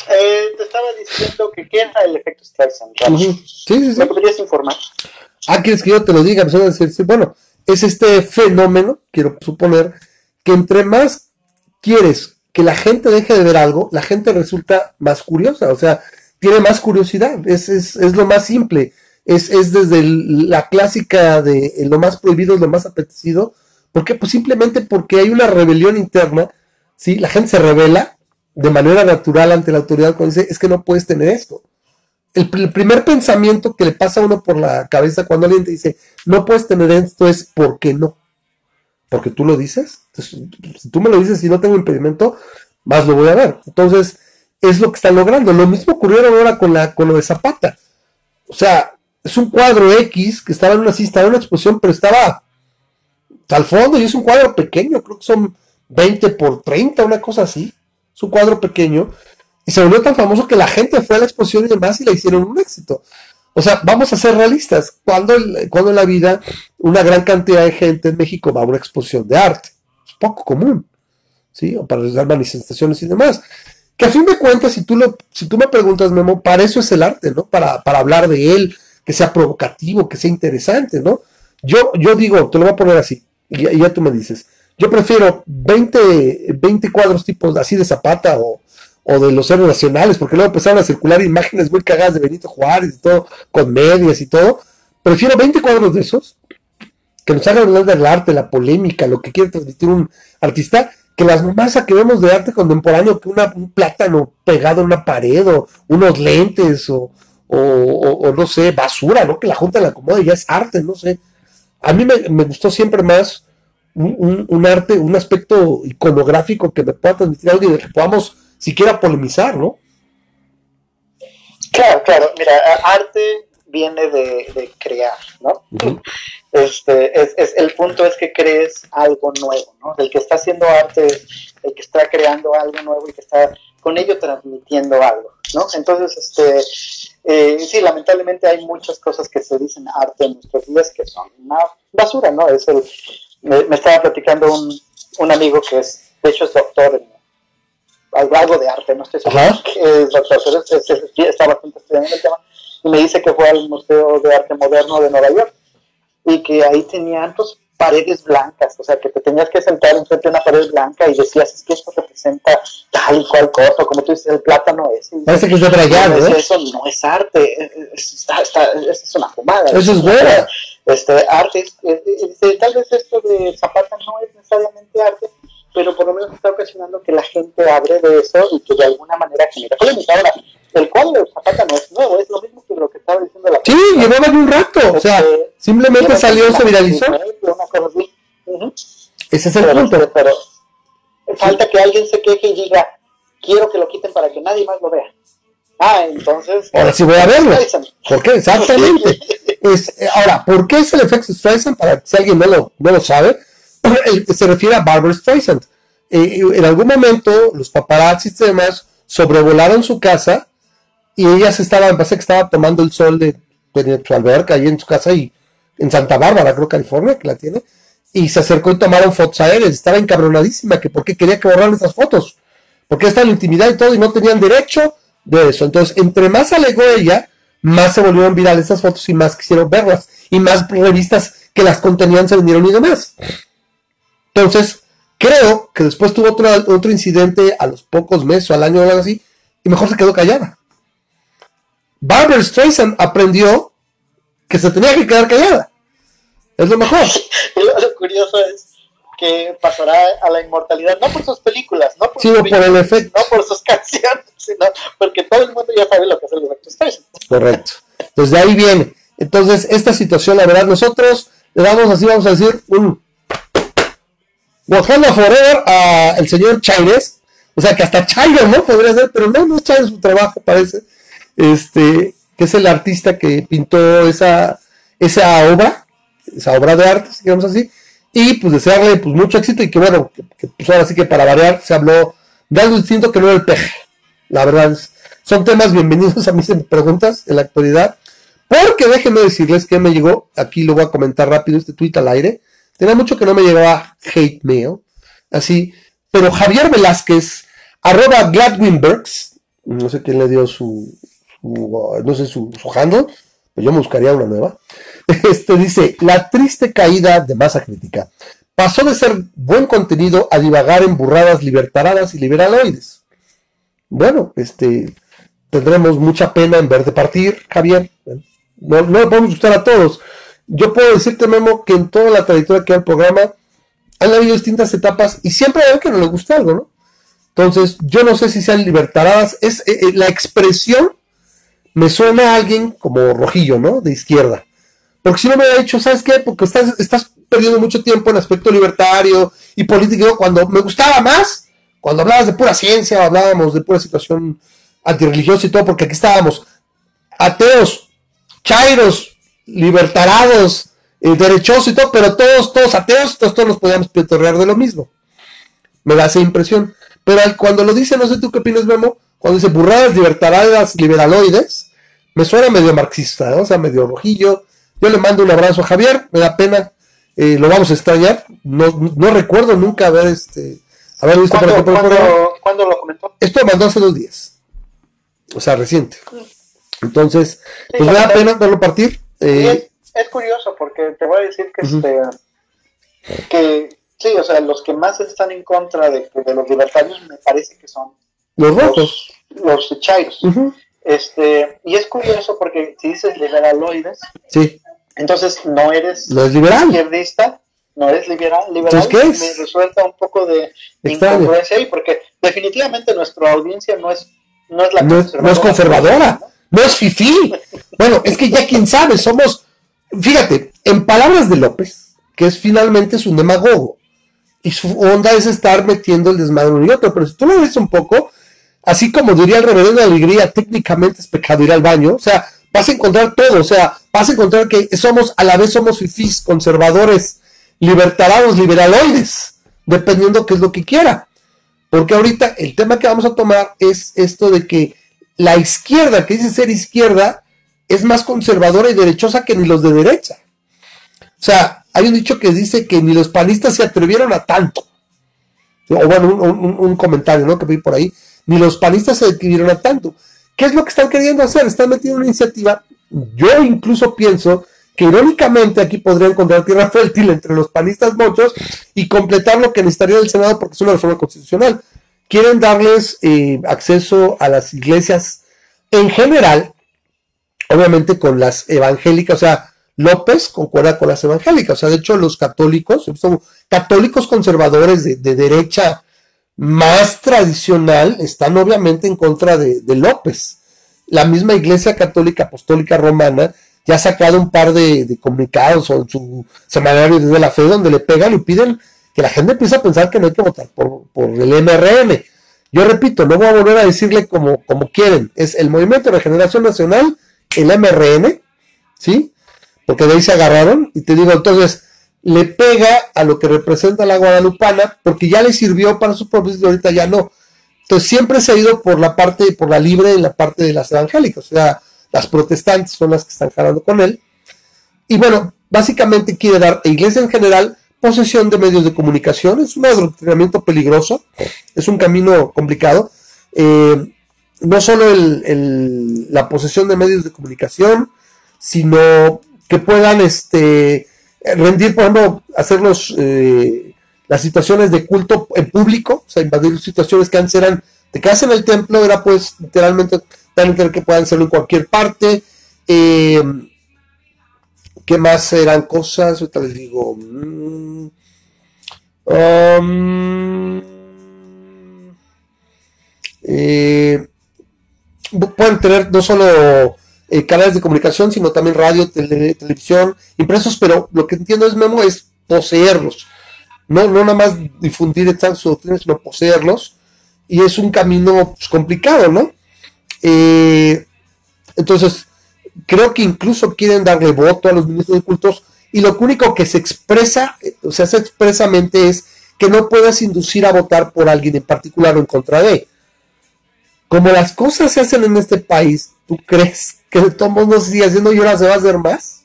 Eh, te estaba diciendo que qué era el efecto Streisand. Sí, sí, sí. ¿Me podrías informar? Ah, ¿quieres que yo te lo diga? bueno, es este fenómeno, quiero suponer, que entre más quieres que la gente deje de ver algo, la gente resulta más curiosa, o sea, tiene más curiosidad, es, es, es lo más simple, es, es desde la clásica de lo más prohibido es lo más apetecido, ¿por qué? Pues simplemente porque hay una rebelión interna, ¿sí? La gente se revela de manera natural ante la autoridad cuando dice, es que no puedes tener esto. El, primer pensamiento que le pasa a uno por la cabeza cuando alguien te dice, no puedes tener esto es, ¿por qué no? porque tú lo dices. si tú me lo dices y no tengo impedimento, más lo voy a ver. Entonces, es lo que están logrando. Lo mismo ocurrió ahora con, la, con lo de Zapata. O sea, es un cuadro X que estaba en una cista, en una exposición, pero estaba al fondo y es un cuadro pequeño, creo que son 20 por 30, una cosa así. Es un cuadro pequeño. Y se volvió tan famoso que la gente fue a la exposición y demás y la hicieron un éxito. O sea, vamos a ser realistas. Cuando, cuando en la vida una gran cantidad de gente en México va a una exposición de arte? Es poco común. ¿Sí? O para realizar manifestaciones y demás. Que a fin de cuentas, si tú, lo, si tú me preguntas, Memo, para eso es el arte, ¿no? Para, para hablar de él, que sea provocativo, que sea interesante, ¿no? Yo, yo digo, te lo voy a poner así, y ya, tú me dices, yo prefiero 20, 20 cuadros tipos así de Zapata o, o de los héroes nacionales, porque luego empezaron a circular imágenes muy cagadas de Benito Juárez y todo, con medias y todo. Prefiero 20 cuadros de esos, que nos hagan hablar del arte, la polémica, lo que quiere transmitir un artista, que las masas que vemos de arte contemporáneo, que un plátano pegado en una pared, o unos lentes, o, o, no sé, basura, ¿no? Que la junta la acomoda y ya es arte, no sé. A mí me, gustó siempre más un, un, arte, un aspecto iconográfico que me pueda transmitir algo y de que podamos siquiera polemizar, ¿no? Claro, claro. Mira, arte viene de, crear, ¿no? este, es, el punto es que crees algo nuevo, ¿no? El que está haciendo arte es el que está creando algo nuevo y que está con ello transmitiendo algo, ¿no? Entonces, este, eh, sí, lamentablemente hay muchas cosas que se dicen arte en nuestros días que son una basura, ¿no? Es el, me, estaba platicando un, un, amigo que es, de hecho es doctor en algo de arte, no estoy seguro que es doctor, pero está bastante estudiando el tema, y me dice que fue al Museo de Arte Moderno de Nueva York y que ahí tenían pues, paredes blancas, o sea, que te tenías que sentar enfrente de una pared blanca y decías, es que esto representa tal y cual cosa, como tú dices, el plátano es. Parece que es de brillante, ¿eh? Eso no es arte, es, es una fumada. Eso es bueno. Este, arte, tal vez esto de Zapata no es necesariamente arte, pero por lo menos está ocasionando que la gente abre de eso y que de alguna manera genera polémica. Ahora, el cuadro de Zapata no es nuevo, es lo mismo que lo que estaba diciendo la Sí, llevaba un rato, o sea, este, simplemente salió, se viralizó. Ese es el punto. Pero, falta que alguien se queje y diga, quiero que lo quiten para que nadie más lo vea. Ah, entonces. Ahora sí voy a verlo. ¿Por qué? Exactamente. [laughs] Es, eh, ahora, ¿por qué es el efecto Streisand? Para si alguien no lo, no lo sabe, [clears throat] se refiere a Barbara Streisand. Eh, en algún momento, los paparazzis y demás sobrevolaron su casa y ella se estaba, me parece que estaba tomando el sol de, de su alberca ahí en su casa y en Santa Bárbara, creo California, que la tiene, y se acercó y tomaron fotos aéreas, estaba encabronadísima, que porque quería que borraran esas fotos, porque estaba en intimidad y todo, y no tenían derecho de eso. Entonces, entre más alegó ella, más se volvieron virales esas fotos y más quisieron verlas, y más revistas que las contenían se vendieron y demás. Entonces, creo que después tuvo otro, otro incidente a los pocos meses o al año o algo así, y mejor se quedó callada. Barbara Streisand aprendió que se tenía que quedar callada. Es lo mejor. [laughs] lo, curioso es que pasará a la inmortalidad, no por sus películas, no por, sino por el efecto. No por sus [laughs] canciones, sino porque todo el mundo ya sabe lo que es el efecto Streisand. Correcto. Entonces de ahí viene. Entonces, esta situación, la verdad, nosotros le damos así, vamos a decir, un Wakanda Forever a el señor Chávez. O sea, que hasta Chávez, ¿no? Podría ser, pero no, no es Chávez su trabajo, parece este, que es el artista que pintó esa, esa obra, esa obra de arte, digamos así, y pues desearle pues mucho éxito y que bueno, que, pues ahora sí que para variar se habló de algo distinto que no era el peje. La verdad son temas bienvenidos a mis preguntas en la actualidad, porque déjenme decirles que me llegó, aquí lo voy a comentar rápido este tweet al aire, tenía mucho que no me llegaba hate mail, así, pero Javier Velázquez, arroba Gladwinbergs, no sé quién le dio su, no sé, su, su handle, pues yo me buscaría una nueva. [laughs] Este dice, la triste caída de masa crítica pasó de ser buen contenido a divagar en burradas libertaradas y liberaloides. Bueno, este, tendremos mucha pena en ver de partir, Javier. No, no le podemos gustar a todos. Yo puedo decirte, Memo, que en toda la trayectoria que hay el programa han habido distintas etapas y siempre hay que no le gusta algo, ¿no? Entonces, yo no sé si sean libertaradas, es eh, eh, la expresión me suena a alguien como rojillo, ¿no? De izquierda. Porque si no me ha dicho, ¿sabes qué? Porque estás, estás perdiendo mucho tiempo en aspecto libertario y político, cuando me gustaba más, cuando hablabas de pura ciencia, hablábamos de pura situación antirreligiosa y todo, porque aquí estábamos ateos, chairos, libertarados, eh, derechosos y todo, pero todos, todos ateos, todos, nos podíamos petorrear de lo mismo. Me da esa impresión. Pero cuando lo dice, no sé tú qué opinas, Memo, cuando dice burradas libertarias liberaloides, me suena medio marxista, o sea, medio rojillo. Yo le mando un abrazo a Javier, me da pena, eh, lo vamos a extrañar. No, no recuerdo nunca haber este haber visto ¿Cuándo, por ¿cuándo, ¿Cuándo lo comentó? Esto lo mandó hace dos días. O sea, reciente. Entonces, pues me da pena verlo partir. Eh, es, curioso porque te voy a decir que este que sí, o sea, los que más están en contra de, de los libertarios me parece que son los rojos. Los, chairos. este, y es curioso porque si dices liberaloides, sí. entonces no eres izquierdista, no eres liberal, liberal ¿qué es? me resuelta un poco de incongruencia ahí, porque definitivamente nuestra audiencia no es, no es la no, no es conservadora, no es fifí. bueno, es que ya quién sabe, somos, fíjate, en palabras de López, que es finalmente su demagogo, y su onda es estar metiendo el desmadre en y otro, pero si tú lo ves un poco, así como diría el reverendo de alegría, técnicamente es pecado ir al baño, o sea, vas a encontrar todo, o sea, vas a encontrar que somos, a la vez somos fifís, conservadores, libertarados, liberaloides, dependiendo qué es lo que quiera. Porque ahorita el tema que vamos a tomar es esto de que la izquierda, que dice ser izquierda, es más conservadora y derechosa que ni los de derecha. O sea, hay un dicho que dice que ni los panistas se atrevieron a tanto. O bueno, un, comentario, ¿no? Que vi por ahí ni los panistas se adquirieron a tanto. ¿Qué es lo que están queriendo hacer? Están metiendo una iniciativa. Yo incluso pienso que irónicamente aquí podría encontrar tierra [laughs] fértil entre los panistas muchos y completar lo que necesitaría el Senado porque es una reforma constitucional. Quieren darles eh, acceso a las iglesias en general, obviamente con las evangélicas, o sea, López concuerda con las evangélicas, o sea, de hecho los católicos, son católicos conservadores de, de derecha más tradicional están obviamente en contra de, López. La misma Iglesia Católica Apostólica Romana ya ha sacado un par de, comunicados en su semanario de la fe donde le pegan y piden que la gente empiece a pensar que no hay que votar por, el MRN. Yo repito, no voy a volver a decirle como, como quieren, es el Movimiento de Regeneración Nacional, el MRN, ¿sí? porque de ahí se agarraron, y te digo, entonces, le pega a lo que representa la guadalupana, porque ya le sirvió para su propósito, ahorita ya no. Entonces siempre se ha ido por la parte, por la libre y la parte de las evangélicas, o sea, las protestantes son las que están jalando con él. Y bueno, básicamente quiere dar a iglesia en general posesión de medios de comunicación, es un adoctrinamiento peligroso, es un camino complicado. Eh, no solo la posesión de medios de comunicación, sino que puedan este, rendir, por ejemplo, hacer eh, las situaciones de culto en público, o sea, invadir situaciones que antes eran, te quedas en el templo, era pues literalmente tan que puedan hacerlo en cualquier parte. Eh, ¿Qué más eran cosas? Ahorita les digo. Mm, um, eh, pueden tener no solo eh, canales de comunicación, sino también radio, televisión, impresos, pero lo que entiendo es Memo es poseerlos. No, no nada más difundir estas su doctrina, sino poseerlos. Y es un camino pues, complicado, ¿no? Eh, entonces, creo que incluso quieren darle voto a los ministros de cultos y lo único que se expresa, o se expresamente es que no puedas inducir a votar por alguien en particular o en contra de. Como las cosas se hacen en este país, ¿tú crees que todos no sigue haciendo y ahora se va a hacer más?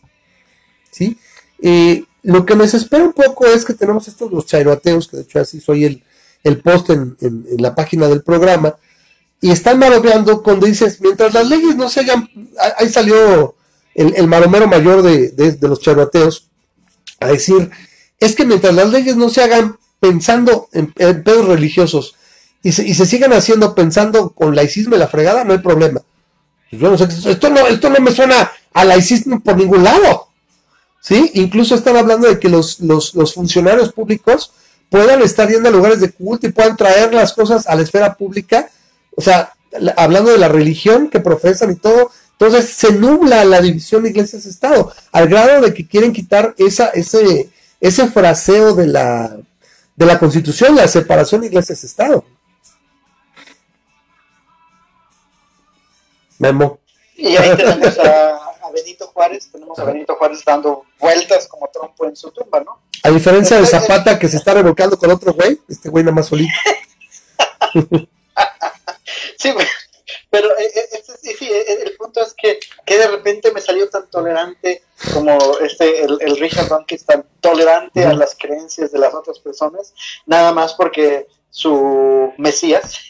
¿Sí? Eh, lo que me desespera un poco es que tenemos estos los chairoateos, que de hecho así soy el, el post en, la página del programa, y están maromeando cuando dices, mientras las leyes no se hagan, ahí salió el, el maromero mayor de, los chairoateos a decir, es que mientras las leyes no se hagan pensando en, en pedos religiosos y se, y se sigan haciendo pensando con laicismo y la fregada, no hay problema. Esto, no, esto no me suena a laicismo por ningún lado. ¿Sí? Incluso están hablando de que los, los, los funcionarios públicos puedan estar yendo a lugares de culto y puedan traer las cosas a la esfera pública. O sea, hablando de la religión que profesan y todo. Entonces se nubla la división de iglesias-estado, al grado de que quieren quitar esa, ese, ese fraseo de la, de la constitución, la separación de iglesias-estado. Memo. Y ahí [laughs] tenemos a, Benito Juárez, tenemos a Benito Juárez dando vueltas como trompo en su tumba, ¿no? A diferencia de Zapata que se está revocando con otro güey, este güey nada más solito. [laughs] sí, pero eh, eh, este, sí, eh, el punto es que, que, de repente me salió tan tolerante como este el, el Richard es tan tolerante a las creencias de las otras personas, nada más porque su Mesías, [laughs]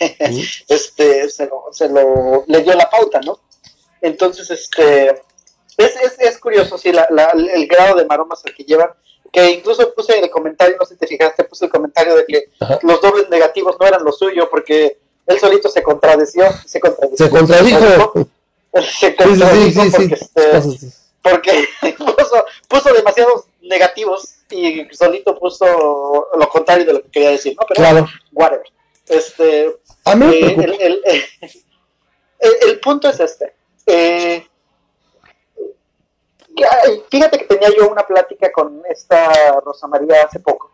este, se lo, se lo, le dio la pauta, ¿no? Entonces, este, es, es, es curioso, sí, la, la, el grado de maromas al que llevan, que incluso puse el comentario, no sé si te fijaste, puse el comentario de que los dobles negativos no eran lo suyo, porque él solito se contradeció, se contradijo. Se contradijo. Se contradijo porque, este, porque [laughs] puso, puso demasiados negativos y solito puso lo contrario de lo que quería decir, ¿no? Pero claro. whatever. Este, eh, [laughs] el, el, punto es este. Eh, fíjate que tenía yo una plática con esta Rosa María hace poco,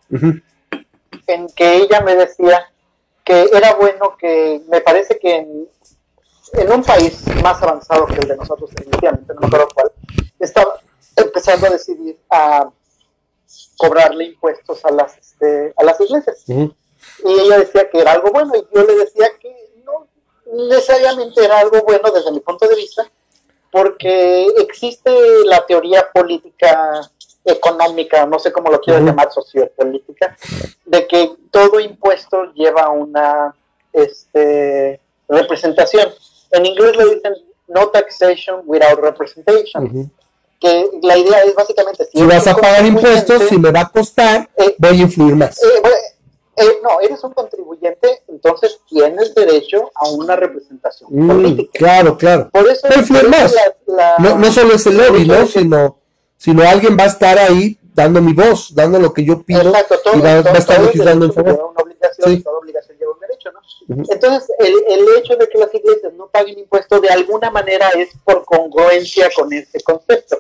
en que ella me decía que era bueno que, me parece que en, en un país más avanzado que el de nosotros, definitivamente, no me acuerdo cuál, estaba empezando a decidir a cobrarle impuestos a las, este, a las iglesias. Y ella decía que era algo bueno y yo le decía que no necesariamente era algo bueno desde mi punto de vista, porque existe la teoría política económica, no sé cómo lo quiero llamar, sociopolítica, de que todo impuesto lleva una este, representación. En inglés le dicen no taxation without representation que la idea es básicamente... Si, vas a pagar impuestos, si me va a costar, eh, voy a influir más. Eh, eh, no, eres un contribuyente, entonces tienes derecho a una representación mm, política. Claro, claro. Por eso influir más. no, no, solo es el lobby, ¿no? Sino, sino alguien va a estar ahí dando mi voz, dando lo que yo pido y va, a estar legislando en favor. Una obligación, toda obligación lleva un derecho, ¿no? Entonces, el, el, hecho de que las iglesias no paguen impuestos de alguna manera es por congruencia con este concepto.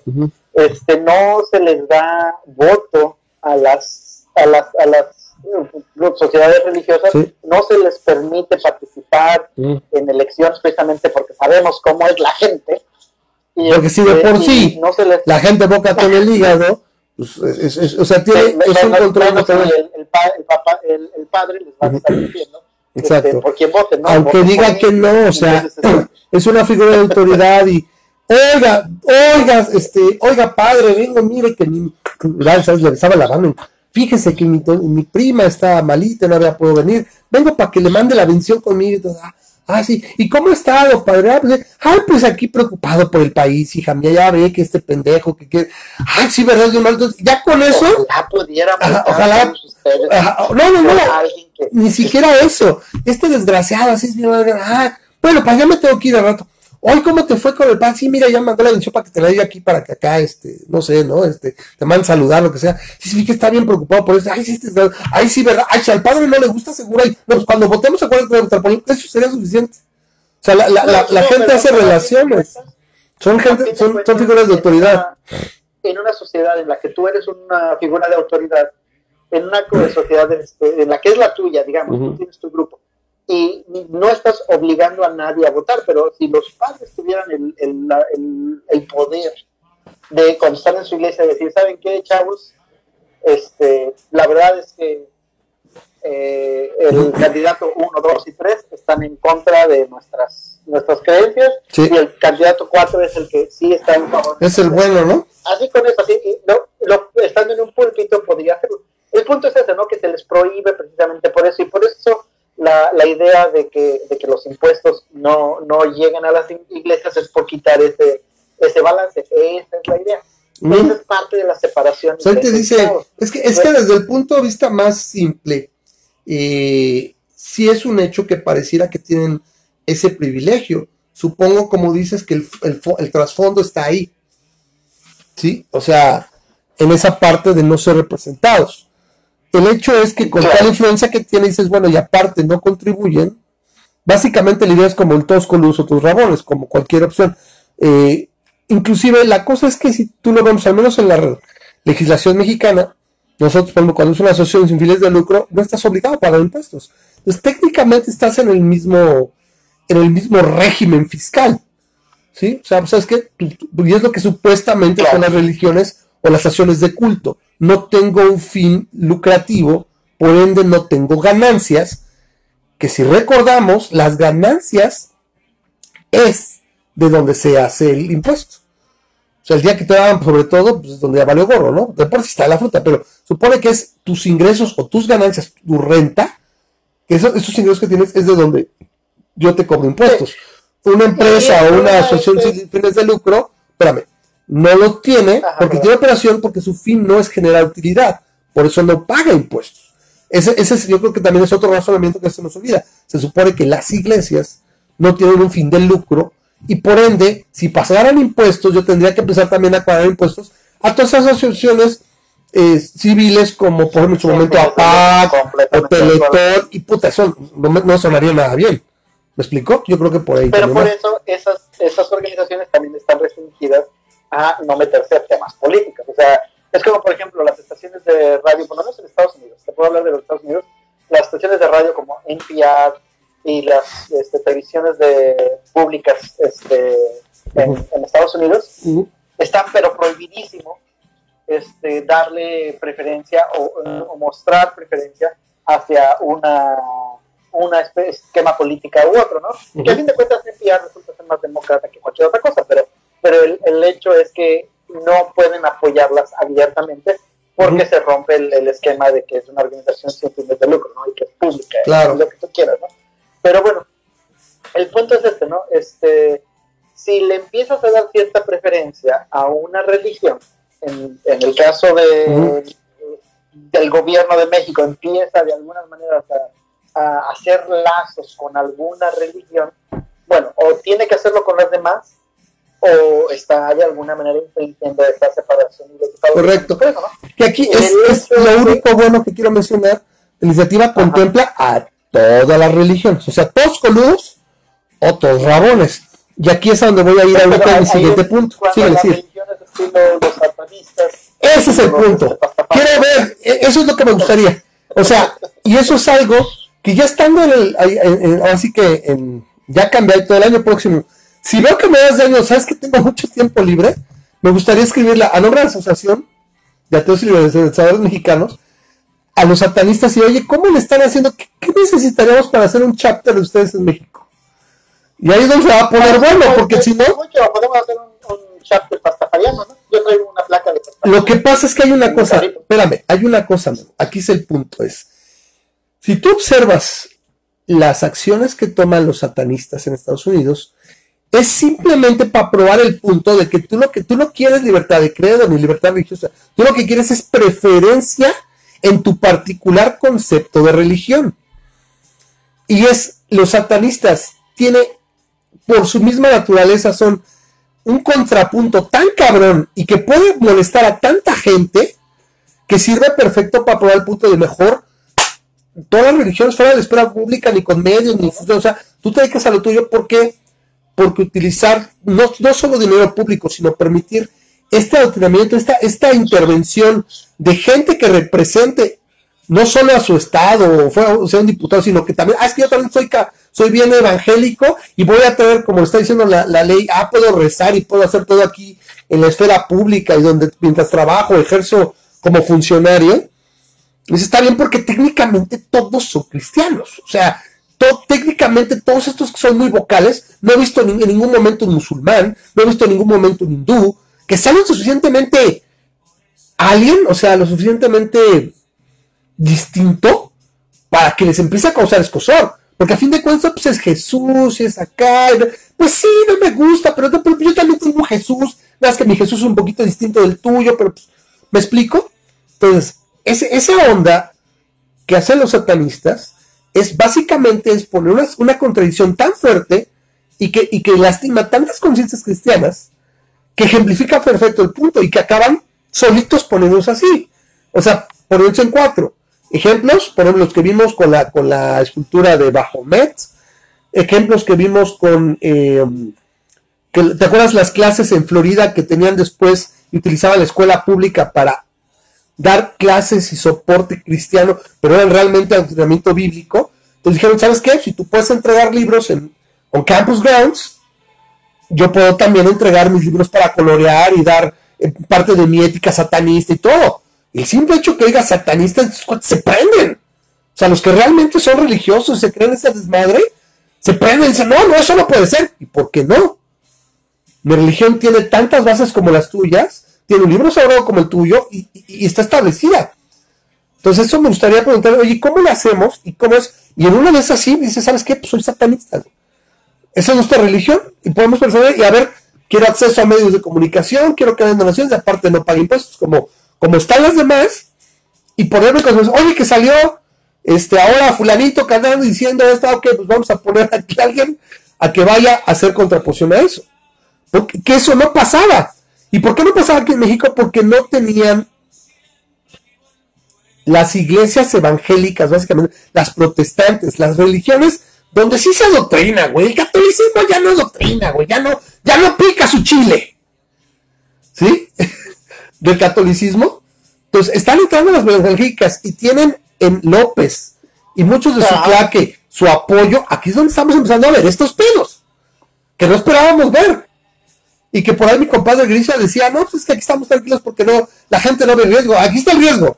este, no se les da voto a las, a las, a las uh, sociedades religiosas, no se les permite participar en elecciones precisamente porque sabemos cómo es la gente. Porque si de este, por sí la gente boca con el hígado, pues, es, o sea, tiene, es un control el, el, el, papá, el, el, padre les va a estar diciendo Exacto. Este, por voten, ¿no? Aunque diga que no, o sea, [clears throat] es una figura de autoridad y oiga, oiga, este, oiga padre, vengo, mire que mi, le estaba la mano, fíjese que mi, mi, prima está malita, no había podido venir, vengo para que le mande la bendición conmigo, ah, Ah, sí. ¿Y cómo ha estado, padre? Ah, pues, pues aquí preocupado por el país, hija mía. Ya ve que este pendejo que quiere. Ay, sí, ¿verdad? Ya con eso. Ojalá pudiéramos. ojalá. no, no, no. Ni siquiera eso. Este desgraciado, así es mi madre. Ah, bueno, pues ya me tengo que ir al rato. Hoy, ¿cómo te fue con el pan? Sí, mira, ya mandó la bendición para que te la diga aquí, para que acá, este, no sé, ¿no? Este, te manden saludar, lo que sea. Sí, sí, que está bien preocupado por eso. Ay, sí, este, ay, sí, ¿verdad? Ay, si al padre no le gusta, seguro. Ay, no, pues cuando votemos, se acuerdan de votar por. Eso sería suficiente. O sea, la, la, la, la gente hace relaciones. Son gente, son, son figuras de autoridad. En una sociedad en la que tú eres una figura de autoridad, en una [clears throat] sociedad este, en la que es la tuya, digamos, tú tienes tu grupo y no estás obligando a nadie a votar, pero si los padres tuvieran el, el, el, poder de cuando están en su iglesia decir, ¿saben qué, chavos? Este, la verdad es que eh, el candidato 1, 2 y 3 están en contra de nuestras nuestras creencias y el candidato 4 es el que sí está en favor. Es el bueno, ¿no? Así con eso, así, no, lo, estando en un púlpito podría hacerlo. El punto es ese, ¿no? Que se les prohíbe precisamente por eso y por eso la, la idea de que, de que los impuestos no, no lleguen a las iglesias es por quitar ese, ese balance. Esa es la idea. Esa es parte de la separación. te dice, es que, es que desde el punto de vista más simple, eh, sí es un hecho que pareciera que tienen ese privilegio. Supongo, como dices, que el, el, el trasfondo está ahí. ¿Sí? O sea, en esa parte de no ser representados. El hecho es que con tal influencia que tiene, dices, bueno, y aparte no contribuyen, básicamente la idea es como el tosco luz o tus rabones, como cualquier opción. Eh, inclusive la cosa es que si tú lo vemos, al menos en la legislación mexicana, nosotros, cuando es una asociación sin fines de lucro, no estás obligado a pagar impuestos. Entonces, técnicamente estás en el mismo, en el mismo régimen fiscal. ¿Sí? O sea, pues, ¿sabes qué? Y es lo que supuestamente son las religiones o las acciones de culto no tengo un fin lucrativo, por ende no tengo ganancias, que si recordamos, las ganancias es de donde se hace el impuesto. O sea, el día que te daban, sobre todo, pues es donde ya valió gorro, ¿no? De por sí está la fruta, pero supone que es tus ingresos o tus ganancias, tu renta, que esos, ingresos que tienes es de donde yo te cobro impuestos. Una empresa o una asociación sin fines de lucro, espérame, no lo tiene porque tiene operación porque su fin no es generar utilidad, por eso no paga impuestos. Ese, ese yo creo que también es otro razonamiento que se nos olvida. Se supone que las iglesias no tienen un fin de lucro y por ende, si pasaran impuestos, yo tendría que empezar también a pagar impuestos a todas esas asociaciones eh, civiles como por ejemplo en su momento APAC o Teletón y puta, eso no, sonaría nada bien. ¿Me explico? Yo creo que por ahí. Pero por eso esas, esas organizaciones también están restringidas a no meterse a temas políticos. O sea, es como, por ejemplo, las estaciones de radio, por lo menos en Estados Unidos, te puedo hablar de los Estados Unidos, las estaciones de radio como NPR y las este, televisiones de, públicas este, en, Estados Unidos están pero prohibidísimo este, darle preferencia o, mostrar preferencia hacia una una esquema política u otro, ¿no? Que a fin de cuentas NPR resulta ser más demócrata que cualquier otra cosa, pero pero el, hecho es que no pueden apoyarlas abiertamente porque se rompe el, esquema de que es una organización sin fines de lucro, ¿no? Y que es pública, claro. lo que tú quieras, ¿no? Pero bueno, el punto es este, ¿no? Este, si le empiezas a dar cierta preferencia a una religión, en, el caso de, del gobierno de México, empieza de alguna manera a, a hacer lazos con alguna religión, bueno, o tiene que hacerlo con las demás, o está de alguna manera infringiendo esta separación Correcto. Que aquí es, lo único bueno que quiero mencionar. La iniciativa contempla a todas las religiones, o sea, todos coludos o todos rabones. Y aquí es a donde voy a ir ahorita en mi siguiente punto. Sí, decir. Ese es el punto. Quiero ver, e, eso es lo que me gustaría. O sea, y eso es algo que ya estando en el, así que en, ya cambió todo el año próximo, si veo que me das daño, sabes que tengo mucho tiempo libre, me gustaría escribirla a nombre de la Asociación de Ateos y Libertadores Mexicanos a los satanistas y oye, ¿cómo le están haciendo? ¿Qué, necesitaríamos para hacer un chapter de ustedes en México? Y ahí es donde se va a poner bueno, porque si no... Podemos hacer un, chapter pastafariano, ¿no? Yo traigo una placa de Lo que pasa es que hay una cosa, espérame, hay una cosa, aquí es el punto, es, si tú observas las acciones que toman los satanistas en Estados Unidos, es simplemente para probar el punto de que tú lo que tú no quieres libertad de credo ni libertad religiosa, tú lo que quieres es preferencia en tu particular concepto de religión. Y es los satanistas tiene por su misma naturaleza son un contrapunto tan cabrón y que puede molestar a tanta gente que sirve perfecto para probar el punto de mejor todas las religiones fuera de la esfera pública ni con medios ni o sea tú te dedicas a lo tuyo porque porque utilizar no, no solo dinero público, sino permitir este adoctrinamiento, esta, esta intervención de gente que represente no solo a su estado o sea un diputado, sino que también, ah, es que yo también soy, soy bien evangélico y voy a tener, como está diciendo la, la, ley, ah, puedo rezar y puedo hacer todo aquí en la esfera pública y donde mientras trabajo, ejerzo como funcionario. Pues está bien porque técnicamente todos son cristianos. O sea, técnicamente todos estos que son muy vocales, no he visto en, ningún momento un musulmán, no he visto en ningún momento un hindú, que sean lo suficientemente alien, o sea, lo suficientemente distinto para que les empiece a causar escosor. Porque a fin de cuentas, pues es Jesús, y es acá. Pues sí, no me gusta, pero, yo también tengo Jesús. Nada más que mi Jesús es un poquito distinto del tuyo, pero pues, ¿me explico? Entonces, esa onda que hacen los satanistas es básicamente es poner una, contradicción tan fuerte y que, y que lastima tantas conciencias cristianas que ejemplifica perfecto el punto y que acaban solitos poniéndose así. O sea, poniéndose en cuatro. Ejemplos, por ejemplo, los que vimos con la, con la escultura de Bajomet, ejemplos que vimos con, eh, ¿te acuerdas las clases en Florida que tenían después y la escuela pública para dar clases y soporte cristiano, pero eran realmente entrenamiento bíblico. Entonces dijeron, ¿sabes qué? Si tú puedes entregar libros en campus grounds, yo puedo también entregar mis libros para colorear y dar eh, parte de mi ética satanista y todo. El simple hecho que diga satanista se prenden. O sea, los que realmente son religiosos y se creen esa desmadre, se prenden y dicen, no, no, eso no puede ser. ¿Y por qué no? Mi religión tiene tantas bases como las tuyas tiene un libro sagrado como el tuyo y, está establecida. Entonces eso me gustaría preguntarle, oye, ¿cómo lo hacemos? ¿Y cómo es? Y en una vez así dice, ¿sabes qué? Pues soy satanista. Esa es nuestra religión y podemos pensar, y a ver, quiero acceso a medios de comunicación, quiero que hagan donaciones, aparte no pague impuestos, como, como están las demás, y ponerme cosas, oye, que salió este ahora fulanito cantando diciendo esto, ok, pues vamos a poner aquí a alguien a que vaya a hacer contraposición a eso. Porque que eso no pasaba. ¿Y por qué no pasaba aquí en México? Porque no tenían las iglesias evangélicas, básicamente, las protestantes, las religiones, donde sí se doctrina, güey. El catolicismo ya no es doctrina, güey. Ya no, ya no pica su chile. ¿Sí? [laughs] Del catolicismo. Entonces, están entrando las evangélicas y tienen en López y muchos de su claque su apoyo. Aquí es donde estamos empezando a ver estos pedos que no esperábamos ver y que por ahí mi compadre Grisha decía, no, pues es que aquí estamos tranquilos porque no, la gente no ve riesgo. Aquí está el riesgo.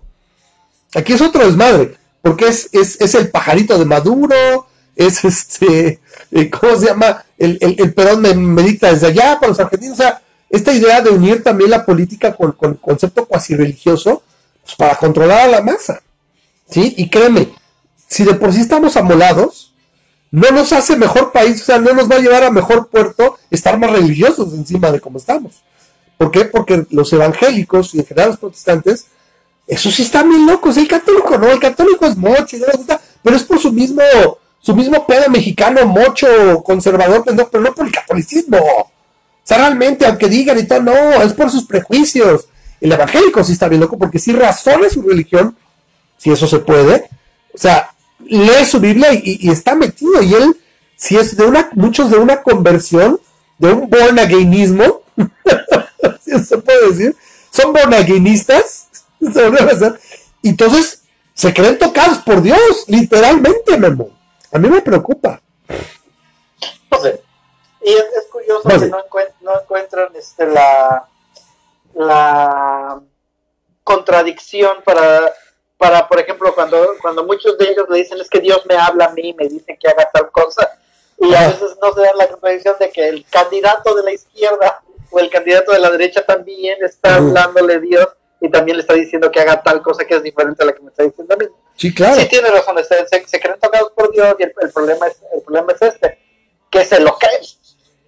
Aquí es otro desmadre, porque es, es, el pajarito de Maduro, es [laughs] este, eh, ¿cómo se llama? El, el, Perón me medita desde allá para los argentinos. O sea, esta idea de unir también la política con, con el concepto cuasi religioso, pues para controlar a la masa. ¿Sí? Y créeme, si de por sí estamos amolados, no nos hace mejor país, o sea, no nos va a llevar a mejor puerto estar más religiosos encima de cómo estamos. ¿Por qué? Porque los evangélicos y en general los protestantes, esos sí están bien locos. El católico no, el católico es mocho, no gusta, pero es por su mismo, su mismo pedo mexicano, mocho, conservador, pero no, pero no por el catolicismo. O sea, realmente, aunque digan y todo, no, es por sus prejuicios. El evangélico sí está bien loco porque sí razona su religión, si eso se puede. O sea, lee su Biblia y, está metido. Y él, si es de una, muchos de una conversión, de un born againismo, [laughs] si se puede decir, son born againistas, [laughs] y entonces se creen tocados por Dios, literalmente, Memo. A mí me preocupa. No sé. y es, curioso que no, no, encuentran este, la, la contradicción para, para, por ejemplo, cuando, cuando muchos de ellos le dicen es que Dios me habla a mí, me dice que haga tal cosa, y a veces no se dan la contradicción de que el candidato de la izquierda o el candidato de la derecha también está hablándole Dios y también le está diciendo que haga tal cosa que es diferente a la que me está diciendo a mí. Sí, claro. Sí, tiene razón, se, se, creen tocados por Dios y el, problema es, el problema es este, que se lo creen,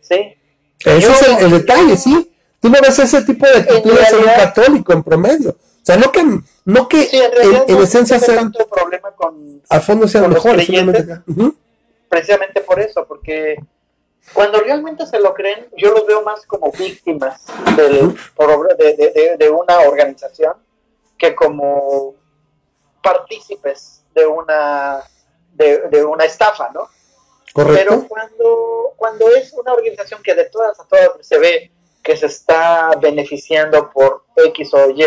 ¿sí? Ese es el, detalle, sí. Tú no ves ese tipo de actitudes en, un católico en promedio. Sea, no que, no que en, esencia sean... problema con, al fondo sean mejores. Precisamente por eso, porque cuando realmente se lo creen, yo los veo más como víctimas del, de, de, una organización que como partícipes de una, de, una estafa, ¿no? Correcto. Pero cuando, cuando es una organización que de todas a todas se ve que se está beneficiando por X o Y,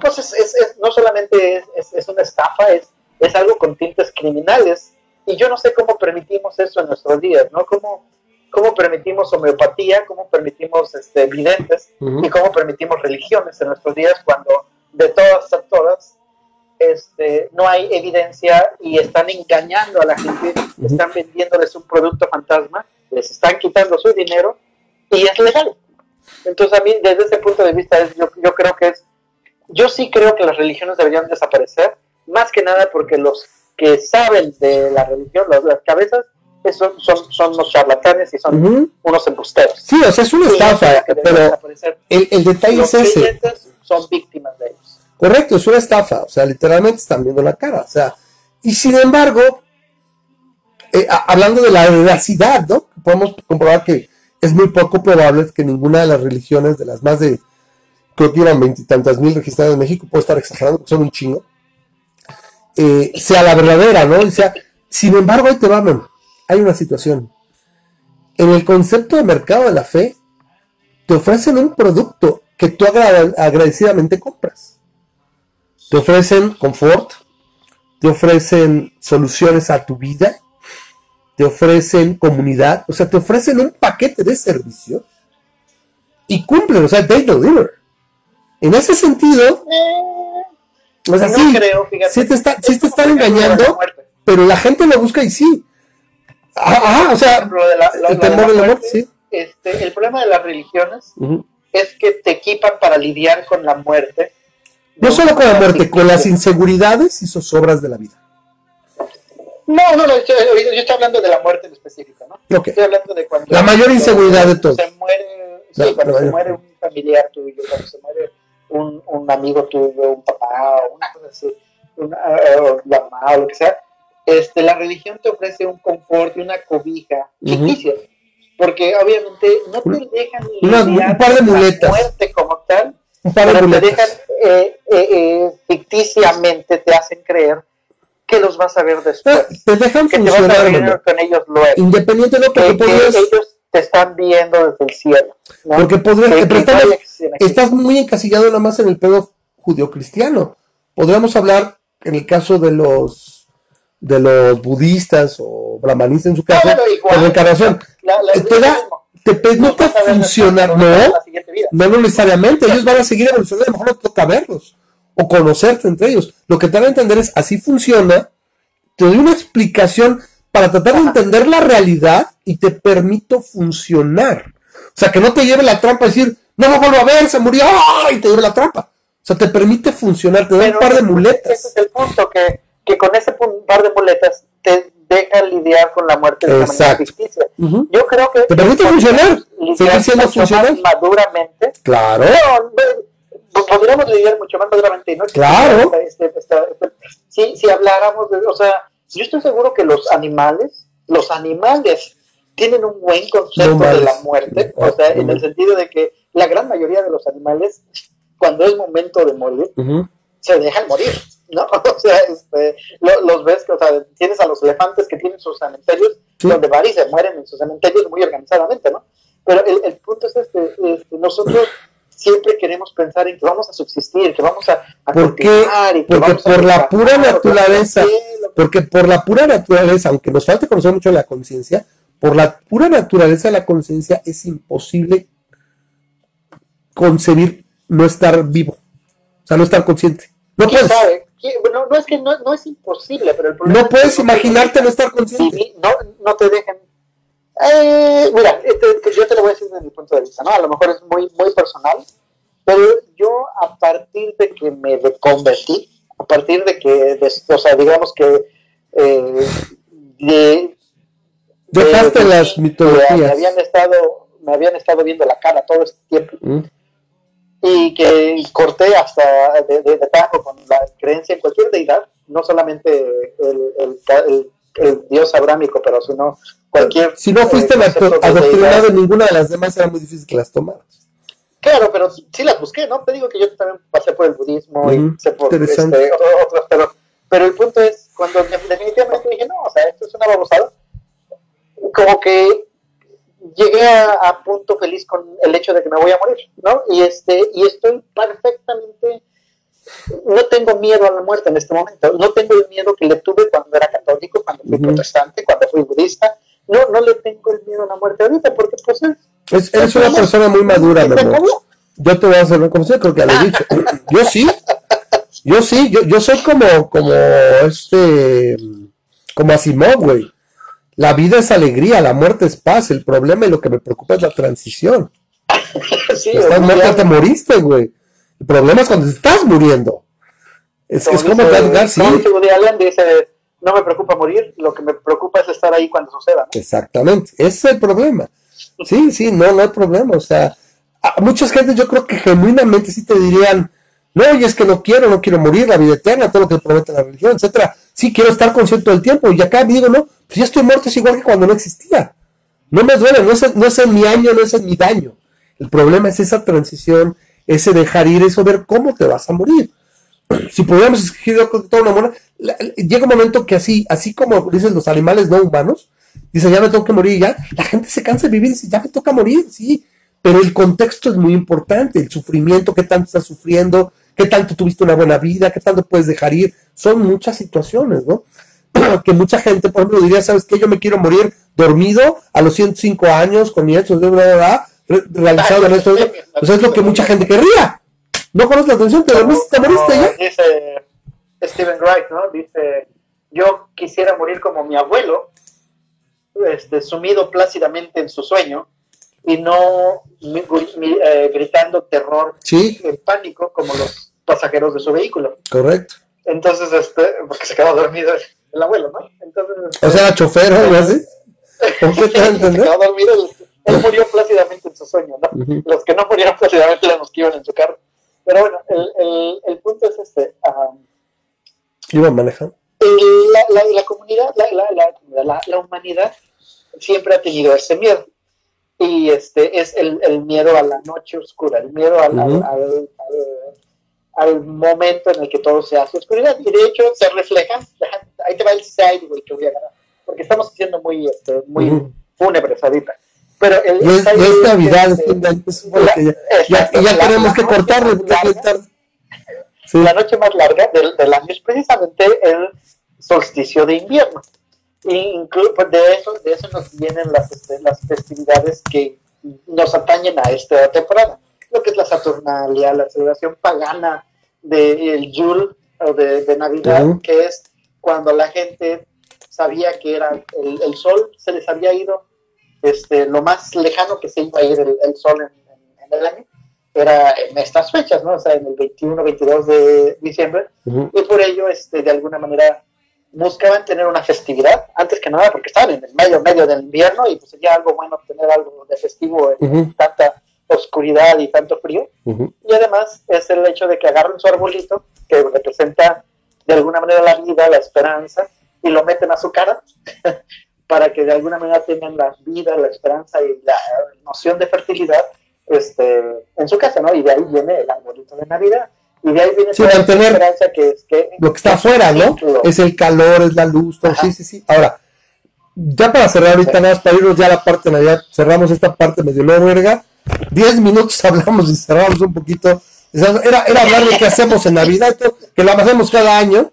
pues es, es, no solamente es, una estafa, es, es algo con tintes criminales. Y yo no sé cómo permitimos eso en nuestros días, ¿no? ¿Cómo, cómo permitimos homeopatía, cómo permitimos este, videntes y cómo permitimos religiones en nuestros días cuando de todas a todas este, no hay evidencia y están engañando a la gente, están vendiéndoles un producto fantasma, les están quitando su dinero y es legal. Entonces a mí desde ese punto de vista es, yo, yo creo que es, yo sí creo que las religiones deberían desaparecer, más que nada porque los que saben de la religión, las cabezas, son, son, son unos charlatanes y son unos embusteros. Sí, o sea, es una estafa, pero el, el, detalle es ese. son víctimas de ellos. Correcto, es una estafa, o sea, literalmente están viendo la cara, o sea, y sin embargo, eh, hablando de la veracidad, ¿no? Podemos comprobar que es muy poco probable que ninguna de las religiones, de las más de, creo que iban veintitantas mil registradas en México, puedo estar exagerando, son un chingo, eh, sea la verdadera, ¿no? O sea, sin embargo, ahí te va, hay una situación. En el concepto de mercado de la fe, te ofrecen un producto que tú agradecidamente compras. Te ofrecen confort, te ofrecen soluciones a tu vida, te ofrecen comunidad, o sea, te ofrecen un paquete de servicios y cumplen, o sea, they deliver. En ese sentido, o sea, sí, sí te, está, sí te están engañando, pero la gente lo busca y sí. Ah, o sea, el temor de la muerte, sí. Este, el problema de las religiones es que te equipan para lidiar con la muerte. No solo con la muerte, con las inseguridades y zozobras de la vida. No, no, no, yo, estoy hablando de la muerte en específico, ¿no? Estoy hablando de cuando... La mayor inseguridad de todo. Se muere, sí, cuando se muere un familiar tuyo, cuando se muere un, un amigo tuyo, un papá, o una cosa así, una, uh, mamá o lo que sea, este, la religión te ofrece un confort y una cobija ficticia, porque obviamente no te dejan un par de muletas. la muerte como tal, pero te dejan eh, eh, eh, ficticiamente, te hacen creer que los vas a ver después. Te dejan que funcionar, te vas a ver con ellos luego. Independiente de lo que, que ellos te están viendo desde el cielo. Porque podrías, estás muy encasillado nada más en el pedo judío-cristiano. Podríamos hablar, en el caso de los de los budistas o brahmanistas en su caso, por reencarnación. te da, te permite funcionar, no, no, necesariamente, ellos van a seguir evolucionando, a lo mejor no toca verlos o conocerte entre ellos. Lo que te van a entender es, así funciona, te doy una explicación para tratar de entender la realidad y te permito funcionar. O sea, que no te lleve la trampa a decir, no lo vuelvo a ver, se murió, y te lleve la trampa. O sea, te permite funcionar, te da un par de muletas. Ese es el punto, que que con ese par de muletas te deja lidiar con la muerte de manera ficticia. Yo creo que... Te permite funcionar, seguir siendo funcional. Maduramente. Claro. podríamos lidiar mucho más maduramente. ¿no? Claro. Este, si, si habláramos de... O sea, yo estoy seguro que los animales, los animales tienen un buen concepto de la muerte, o sea, en el sentido de que la gran mayoría de los animales, cuando es momento de morir, se dejan morir. ¿no? [laughs] O sea, este, los ves, o sea, tienes a los elefantes que tienen sus cementerios, donde van y se mueren en sus cementerios muy organizadamente, ¿no? Pero el, el punto es este, este, nosotros siempre queremos pensar en que vamos a subsistir, que vamos a, a ¿Por qué? Y que porque por la pura naturaleza, porque por la pura naturaleza, aunque nos falte conocer mucho la conciencia, por la pura naturaleza de la conciencia es imposible concebir no estar vivo, o sea, no estar consciente. No puedes. Sabe? No, no, es que no, no, es imposible, pero el problema No puedes imaginarte no estar consciente. no, no te dejan. Eh, mira, este, yo te lo voy a decir desde mi punto de vista, ¿no? A lo mejor es muy, muy personal, pero yo a partir de que me convertí, a partir de que, o sea, digamos que eh, de, dejaste las mitologías. Me habían estado, me habían estado viendo la cara todo este tiempo. Mm y que corté hasta de, de, con la creencia en cualquier deidad, no solamente el, el, el, dios abrámico, pero sino cualquier... Si no fuiste eh, adoctrinado en ninguna de las demás, era muy difícil que las tomaras. Claro, pero sí las busqué, ¿no? Te digo que yo también pasé por el budismo y pasé por este, otros, pero, pero el punto es, cuando definitivamente dije, no, o sea, esto es una babosada, como que llegué a, punto feliz con el hecho de que me voy a morir, ¿no? Y, este, y estoy perfectamente, no tengo miedo a la muerte en este momento, no tengo el miedo que le tuve cuando era católico, cuando fui protestante, cuando fui budista, no, no le tengo el miedo a la muerte ahorita, porque pues es... eres una persona muy madura, mi amor. Yo te voy a hacer una conversación, creo que ya lo he dicho. [laughs] Yo sí, yo sí, yo, yo soy como, como este, como Asimov, güey. La vida es alegría, la muerte es paz. El problema y lo que me preocupa es la transición. [laughs] sí, estás muerto, te moriste, güey. El problema es cuando estás muriendo. Es, es como Edgar, sí. dice, no me preocupa morir, lo que me preocupa es estar ahí cuando suceda. Exactamente, ese es el problema. Sí, sí, no, no hay problema. O sea, muchas gentes yo creo que genuinamente sí te dirían, no, y es que no quiero, no quiero morir, la vida eterna, todo lo que promete la religión, etcétera. Sí, quiero estar consciente del tiempo. Y acá digo, no, pues ya estoy muerto, es igual que cuando no existía. No me duele, no es, no es mi año, no es mi daño. El problema es esa transición, ese dejar ir, eso ver cómo te vas a morir. Si pudiéramos escribir toda una muerte, llega un momento que así, así como dicen los animales no humanos, dicen ya me tengo que morir ya, la gente se cansa de vivir y dice ya me toca morir, sí, pero el contexto es muy importante, el sufrimiento, qué tanto estás sufriendo, qué tanto tuviste una buena vida, qué tanto puedes dejar ir. Son muchas situaciones, ¿no? [clears throat] que mucha gente, por ejemplo, diría, ¿sabes qué? Yo me quiero morir dormido a los 105 años, con mi de bla, realizado en esto. Pues es lo que mucha gente querría. No conoces la atención, te dormiste, te moriste ya. Dice Stephen Wright, ¿no? Dice, yo quisiera morir como mi abuelo, este, sumido plácidamente en su sueño, y no eh, gritando terror y pánico como los pasajeros de su vehículo. Correcto. Entonces, este, porque se quedó dormido el abuelo, ¿no? Entonces, o sea, chofer o algo así. ¿Por qué te [laughs] se quedó dormido, él murió plácidamente en su sueño, ¿no? Los que no murieron plácidamente eran los que iban en su carro. Pero bueno, el, el, el punto es este. Um, ¿Iban manejando? La, la, la, comunidad, la, la, la, humanidad siempre ha tenido ese miedo y este es el, el, miedo a la noche oscura, el miedo al, al, al, momento en el que todo se hace oscuridad. Y de hecho se refleja, ahí te va el side, que voy a ganar, porque estamos siendo muy, este, muy fúnebres ahorita. Pero el, y es, es Navidad, es, ya, ya, ya tenemos que cortarle, La noche más larga del, del año es precisamente el solsticio de invierno. Incluso pues, de eso, de eso nos vienen las, este, las festividades que nos atañen a esta temporada. Lo que es la Saturnalia, la celebración pagana del Yule o de, Navidad, que es cuando la gente sabía que era el, sol, se les había ido este, lo más lejano que se iba a ir el, sol en, el año, era en estas fechas, ¿no? O sea, en el 21, 22 de diciembre, y por ello, este, de alguna manera, buscaban tener una festividad, antes que nada porque estaban en el medio, medio del invierno y pues sería algo bueno tener algo de festivo en tanta oscuridad y tanto frío. Y además es el hecho de que agarren su arbolito, que representa de alguna manera la vida, la esperanza, y lo meten a su cara [laughs] para que de alguna manera tengan la vida, la esperanza y la noción de fertilidad este, en su casa, ¿no? Y de ahí viene el arbolito de Navidad. Y de ahí viene sí, mantener que, es que lo que está afuera, ¿no? Es el calor, es la luz, todo. sí, sí, sí. Ahora, ya para cerrar ahorita nada más, para irnos ya a la parte de Navidad, cerramos esta parte medio verga. Diez minutos [laughs] hablamos y cerramos un poquito. Era, era hablar de qué hacemos en Navidad, que lo hacemos cada año.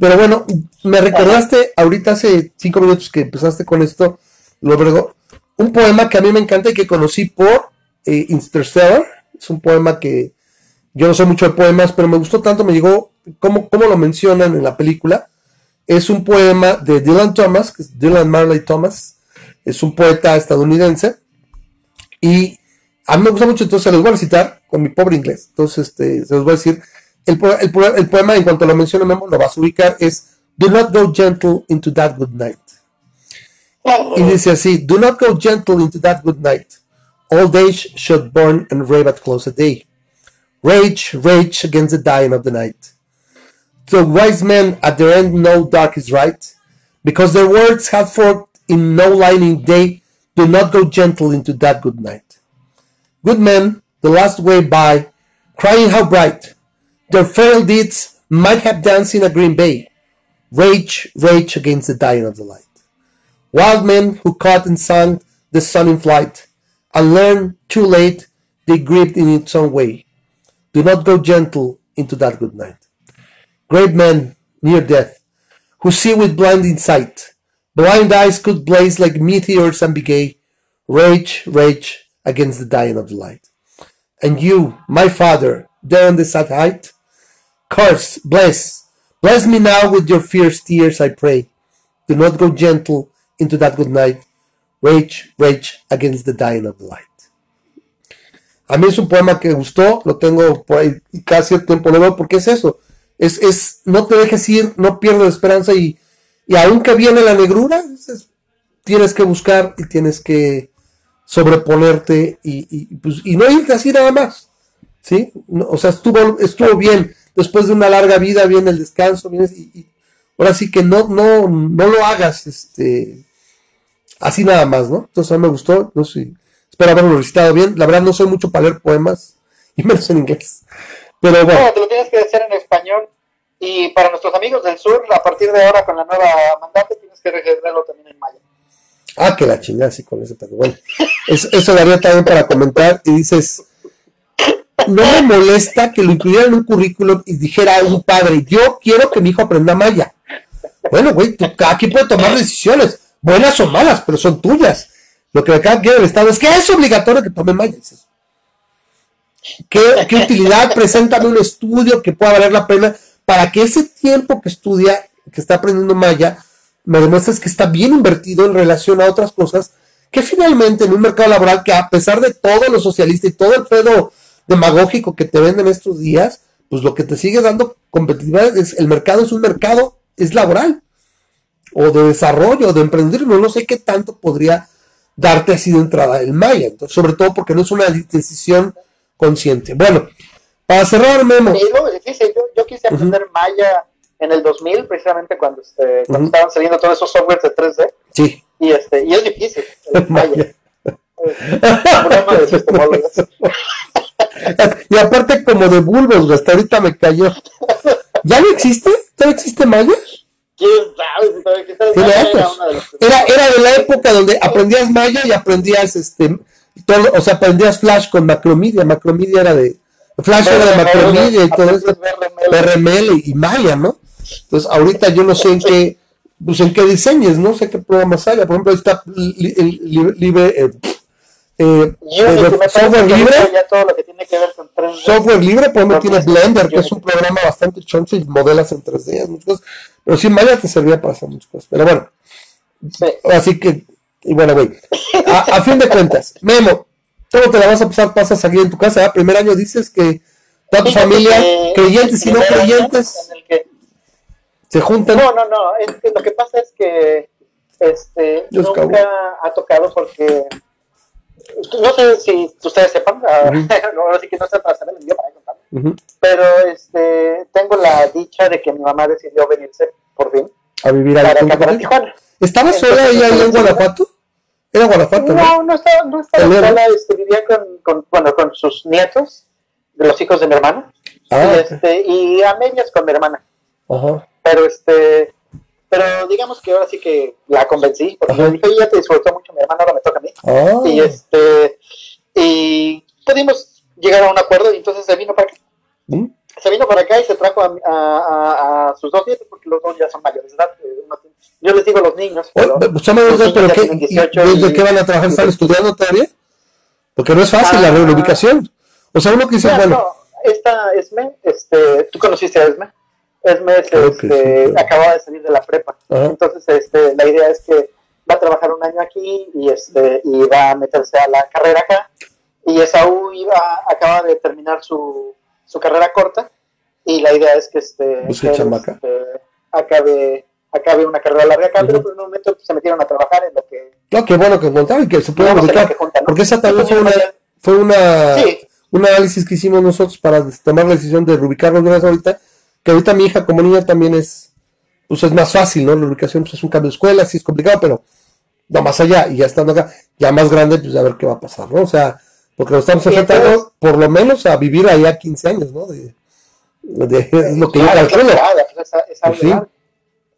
Pero bueno, me recordaste ahorita hace cinco minutos que empezaste con esto Lo Un poema que a mí me encanta y que conocí por eh, Interstellar. Es un poema que yo no sé mucho de poemas, pero me gustó tanto, me llegó, como, como lo mencionan en la película. Es un poema de Dylan Thomas, que es Dylan Marley Thomas. Es un poeta estadounidense. Y a mí me gusta mucho, entonces se los voy a citar con mi pobre inglés. Entonces, este, se los voy a decir. El, poema, en cuanto lo mencione Memo, lo vas a ubicar, es Do not go gentle into that good night. Y dice así, Do not go gentle into that good night. Old age should burn and rave at close of day. Rage, rage against the dying of the night. The wise men at their end know dark is right, because their words have forked in no lining day. Do not go gentle into that good night. Good men, the last way by, crying how bright their frail deeds might have danced in a green bay. Rage, rage against the dying of the light. Wild men who caught and sang the sun in flight, and learned too late they grieved in its own way. Do not go gentle into that good night. Great men near death, who see with blinding sight, blind eyes could blaze like meteors and be gay, rage, rage against the dying of the light. And you, my father, there on the sad height, curse, bless, bless me now with your fierce tears, I pray. Do not go gentle into that good night. Rage, rage against the dying of the light. A mí es un poema que gustó, lo tengo por ahí casi tiempo lo veo porque es eso. Es, es, no te dejes ir, no pierdas esperanza y, y aunque viene la negrura, tienes que buscar y tienes que sobreponerte y, y, pues, y no irte así nada más. ¿Sí? o sea, estuvo, estuvo bien. Después de una larga vida viene el descanso, vienes y, ahora sí que no, no, no lo hagas, este, así nada más, ¿no? Entonces a mí me gustó, no sé, espero haberlo recitado bien. La verdad no soy mucho para leer poemas, y menos en inglés. Pero bueno. No, te lo tienes que hacer en español. Y para nuestros amigos del sur, a partir de ahora con la nueva mandante, tienes que leerlo también en maya. Ah, que la chingada, sí, con ese pero bueno. Eso, eso daría también para comentar. Y dices, no me molesta que lo incluyeran en un currículum y dijera un padre, yo quiero que mi hijo aprenda maya. Bueno, güey, aquí puede tomar decisiones, buenas o malas, pero son tuyas. Lo que acá quiere el Estado es que es obligatorio que tome maya. ¿Qué, ¿Qué utilidad? Preséntame un estudio que pueda valer la pena para que ese tiempo que estudia, que está aprendiendo maya, me demuestres que está bien invertido en relación a otras cosas que finalmente en un mercado laboral que a pesar de todo lo socialista y todo el pedo demagógico que te venden estos días, pues lo que te sigue dando competitividad es el mercado es un mercado, es laboral, o de desarrollo, de emprender, no, sé qué tanto podría darte así de entrada el Maya, sobre todo porque no es una decisión consciente. Bueno, para cerrar, Memo. yo, quise aprender Maya en el 2000, precisamente cuando, este, cuando estaban saliendo todos esos softwares de 3D. Sí. Y, este, y es difícil, el [laughs] Maya. [laughs] y aparte como de bulbos, hasta ahorita me cayó. ¿Ya no existe? ¿Todavía existe Maya? Era, era, de la época donde aprendías Maya y aprendías este todo, o sea, aprendías Flash con Macromedia, Macromedia era de Flash era de Macromedia y todo eso, RML y Maya, ¿no? Entonces, ahorita yo no sé en qué, pues en qué diseñes, no sé qué programas haya. Por ejemplo, ahí está el libre, eh, eh, software libre. Software libre, por ejemplo, tiene Blender, que es un programa bastante choncho y modelas en 3D, muchas cosas. Pero sí, Maya te servía para hacer muchas cosas. Pero bueno, así que, y bueno, güey, a, fin de cuentas, Memo, todo te la vas a pasar, pasas aquí en tu casa. ¿eh? Primer año dices que toda tu familia, creyentes y no creyentes, se juntan. No, no, no, es que lo que pasa es que este, nunca ha tocado porque no sé si ustedes sepan, uh [laughs] -huh. sí que no sé para el video pero este, tengo la dicha de que mi mamá decidió venirse por fin a vivir para Tijuana. ¿Estaba sola ella ahí en Guanajuato? ¿Era Guanajuato? No, no, estaba, no estaba sola, este, vivía con, con, bueno, con sus nietos, de los hijos de mi hermano, ah, y, este, y a medias con mi hermana. Ajá. Pero este, pero digamos que ahora sí que la convencí, porque dije, ya te disfrutó mucho mi hermano, ahora me toca a mí. Oh. Y este y pudimos llegar a un acuerdo y entonces se vino para acá. ¿Mm? se vino para acá y se trajo a, sus dos nietos, porque los dos ya son mayores de edad. Eh, yo les digo los niños. Pero, mayores de edad, pero ¿qué, ¿desde qué van a trabajar? ¿Están estudiando todavía? Porque no es fácil la ah. reubicación. O sea, uno que dice, bueno. No, esta Esme, este, tú conociste a Esme. Esme este, acababa de salir de la prepa. Entonces, este, la idea es que va a trabajar un año aquí y, este, y va a meterse a la carrera acá. Y Esaú iba, acaba de terminar su, su carrera corta y la idea es que, este, que este, acabe, acabe una carrera larga acá, pero por un momento se metieron a trabajar en lo que... No, qué bueno que contaron y que se puedan ubicar, porque esa también fue una, fue una, un análisis que hicimos nosotros para tomar la decisión de reubicarnos de ahorita, que ahorita mi hija como niña también es, pues es más fácil, ¿no? La ubicación pues es un cambio de escuela, sí es complicado, pero no más allá, y ya estando acá, ya más grande, pues a ver qué va a pasar, ¿no? O sea, porque nos estamos enfrentando por lo menos a vivir allá 15 años, ¿no? De, de, lo que yo calculo. Pues, pues sí.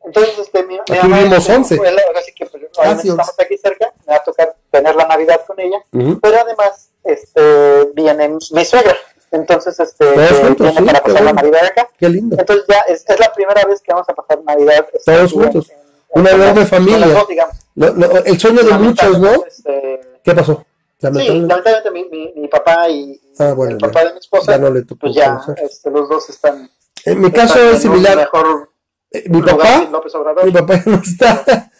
Entonces, este, mi, aquí vivimos 11. así que pues, estamos aquí cerca, me va a tocar tener la Navidad con ella, pero además este, viene mi suegra. Entonces, este, juntos, viene para pasar la Navidad acá. Qué lindo. Entonces, ya es, es, la primera vez que vamos a pasar Navidad. Este, Todos juntos. En, Una enorme familia. Dos, lo, lo, el sueño de muchos, ¿no? Este, ¿Qué pasó? Sí, lamentablemente mi, mi, mi papá y ah, bueno, el papá de mi esposa, ya no le pues ya este, los dos están. En mi caso es similar. Mejor eh, mi papá, mi papá [laughs] no está.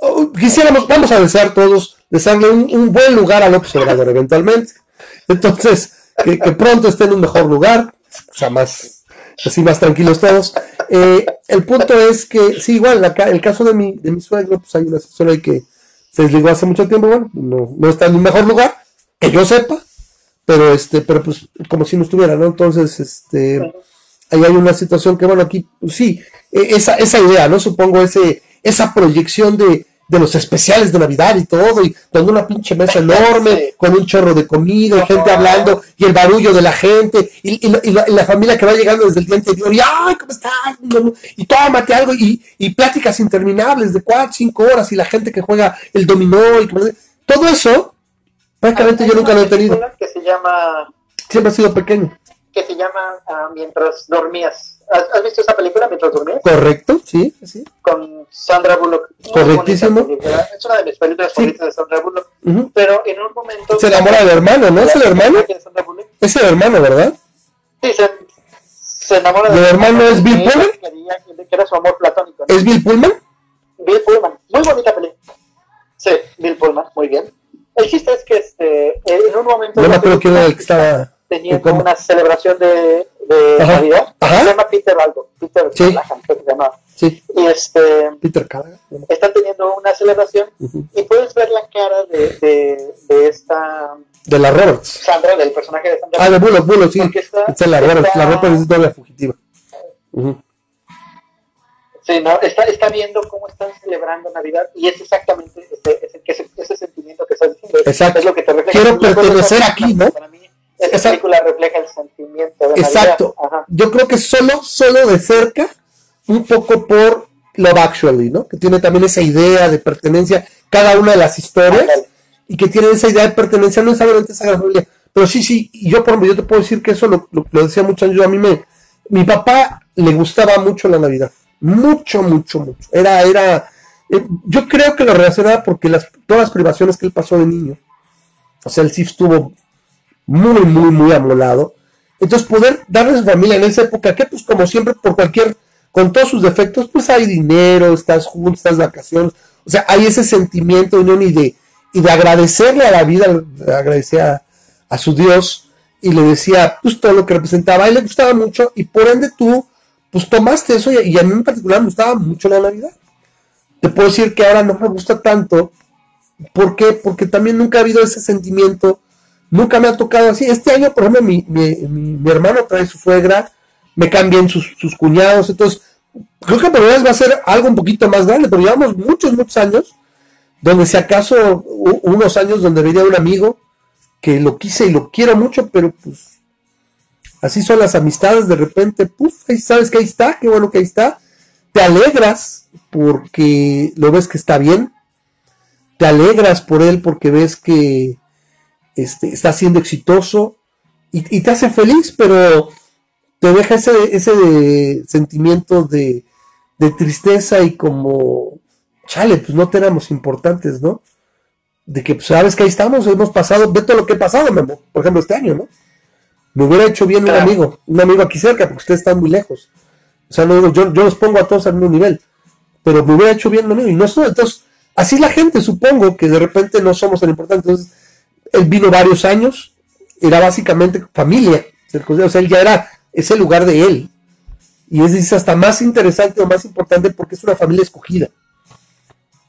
Oh, quisiéramos, vamos a desear todos, desearle un, un, buen lugar a López Obrador eventualmente. Entonces, que, que, pronto esté en un mejor lugar, o sea, más, así más tranquilos todos. Eh, el punto es que, sí, igual, el caso de mi, de mi suegro, pues hay una ahí que se desligó hace mucho tiempo, bueno, no, no está en un mejor lugar, que yo sepa, pero este, pero pues como si no estuviera, ¿no? Entonces, este, ahí hay una situación que, bueno, aquí, pues, sí, e, esa, esa idea, ¿no? Supongo ese, esa proyección de, de los especiales de Navidad y todo, y con una pinche mesa enorme, [laughs] con un chorro de comida, y gente hablando, y el barullo de la gente, y, y, la, familia que va llegando desde el día anterior, y ¡ay, cómo estás! Y tómate algo, y, y pláticas interminables de cuatro, cinco horas, y la gente que juega el dominó, y todo eso, prácticamente yo nunca lo he tenido. Que se llama... Siempre ha sido pequeño. Que se llama uh, Mientras dormías ¿Has, visto esa película mientras dormías? Correcto, sí, sí. Con Sandra Bullock. Correctísimo. Es una de mis películas favoritas de Sandra Bullock. Pero en un momento. Se enamora del hermano, ¿no? ¿Es el hermano? Es el hermano, ¿verdad? Sí, se, se enamora del hermano. ¿El hermano es Bill Pullman? Que era su amor platónico. ¿Es Bill Pullman? Bill Pullman. Muy bonita película. Sí, Bill Pullman, muy bien. El chiste es que este, en un momento. No me acuerdo quién era el que estaba. Teniendo una celebración de de Ajá. Navidad. Se llama Peter algo, Peter sí. Callahan, que se llama. Sí. Y este, Peter Callahan. Están teniendo una celebración uh -huh. y puedes ver la cara de, de, de, esta... De la Roberts. Sandra, del personaje de Sandra. Ah, de Bullock, Bullock, sí. Está, es la Roberts, está, la Roberts es doble fugitiva. Uh -huh. Sí, no, está, está viendo cómo están celebrando Navidad y es exactamente ese, ese, ese, ese sentimiento que estás diciendo. Exacto. Es lo que te. Quiero pertenecer aquí, ¿no? Esa película refleja el sentimiento de Exacto. Yo creo que solo, solo de cerca, un poco por Love Actually, ¿no? Que tiene también esa idea de pertenencia, cada una de las historias, y que tiene esa idea de pertenencia, no necesariamente esa gran familia. Pero sí, sí, y yo, por ejemplo, yo te puedo decir que eso lo, lo, lo decía mucho yo, a mí me, mi papá le gustaba mucho la Navidad, mucho, mucho, mucho. Era, era, eh, yo creo que lo relacionaba porque las, todas las privaciones que él pasó de niño, o sea, él sí estuvo muy, muy, muy amolado. Entonces, poder darle a su familia en esa época, que pues como siempre, por cualquier, con todos sus defectos, pues hay dinero, estás juntos, estás vacaciones, o sea, hay ese sentimiento de y de, y de agradecerle a la vida, agradecer a, a, su Dios, y le decía, pues todo lo que representaba, a él le gustaba mucho, y por ende tú, pues tomaste eso, y, y a mí en particular me gustaba mucho la Navidad. Te puedo decir que ahora no me gusta tanto, ¿por qué? Porque también nunca ha habido ese sentimiento Nunca me ha tocado así. Este año, por ejemplo, mi, mi, mi, hermano trae su suegra, me cambian sus, sus cuñados, entonces creo que por vez va a ser algo un poquito más grande, pero llevamos muchos, muchos años, donde si acaso unos años donde veía un amigo que lo quise y lo quiero mucho, pero pues así son las amistades, de repente, puf, ahí sabes que ahí está, qué bueno que ahí está, te alegras porque lo ves que está bien, te alegras por él porque ves que este, está siendo exitoso y, y, te hace feliz, pero te deja ese, ese sentimiento de, de tristeza y como, chale, pues no tenemos importantes, ¿no? De que pues, sabes que ahí estamos, hemos pasado, ve todo lo que ha pasado, por ejemplo, este año, ¿no? Me hubiera hecho bien un amigo, un amigo aquí cerca, porque ustedes están muy lejos. O sea, no yo, yo los pongo a todos al mismo nivel, pero me hubiera hecho bien un amigo. Y no entonces, así la gente, supongo, que de repente no somos tan importantes. Entonces, él vino varios años, era básicamente familia. O sea, él ya era ese lugar de él. Y es, hasta más interesante o más importante porque es una familia escogida.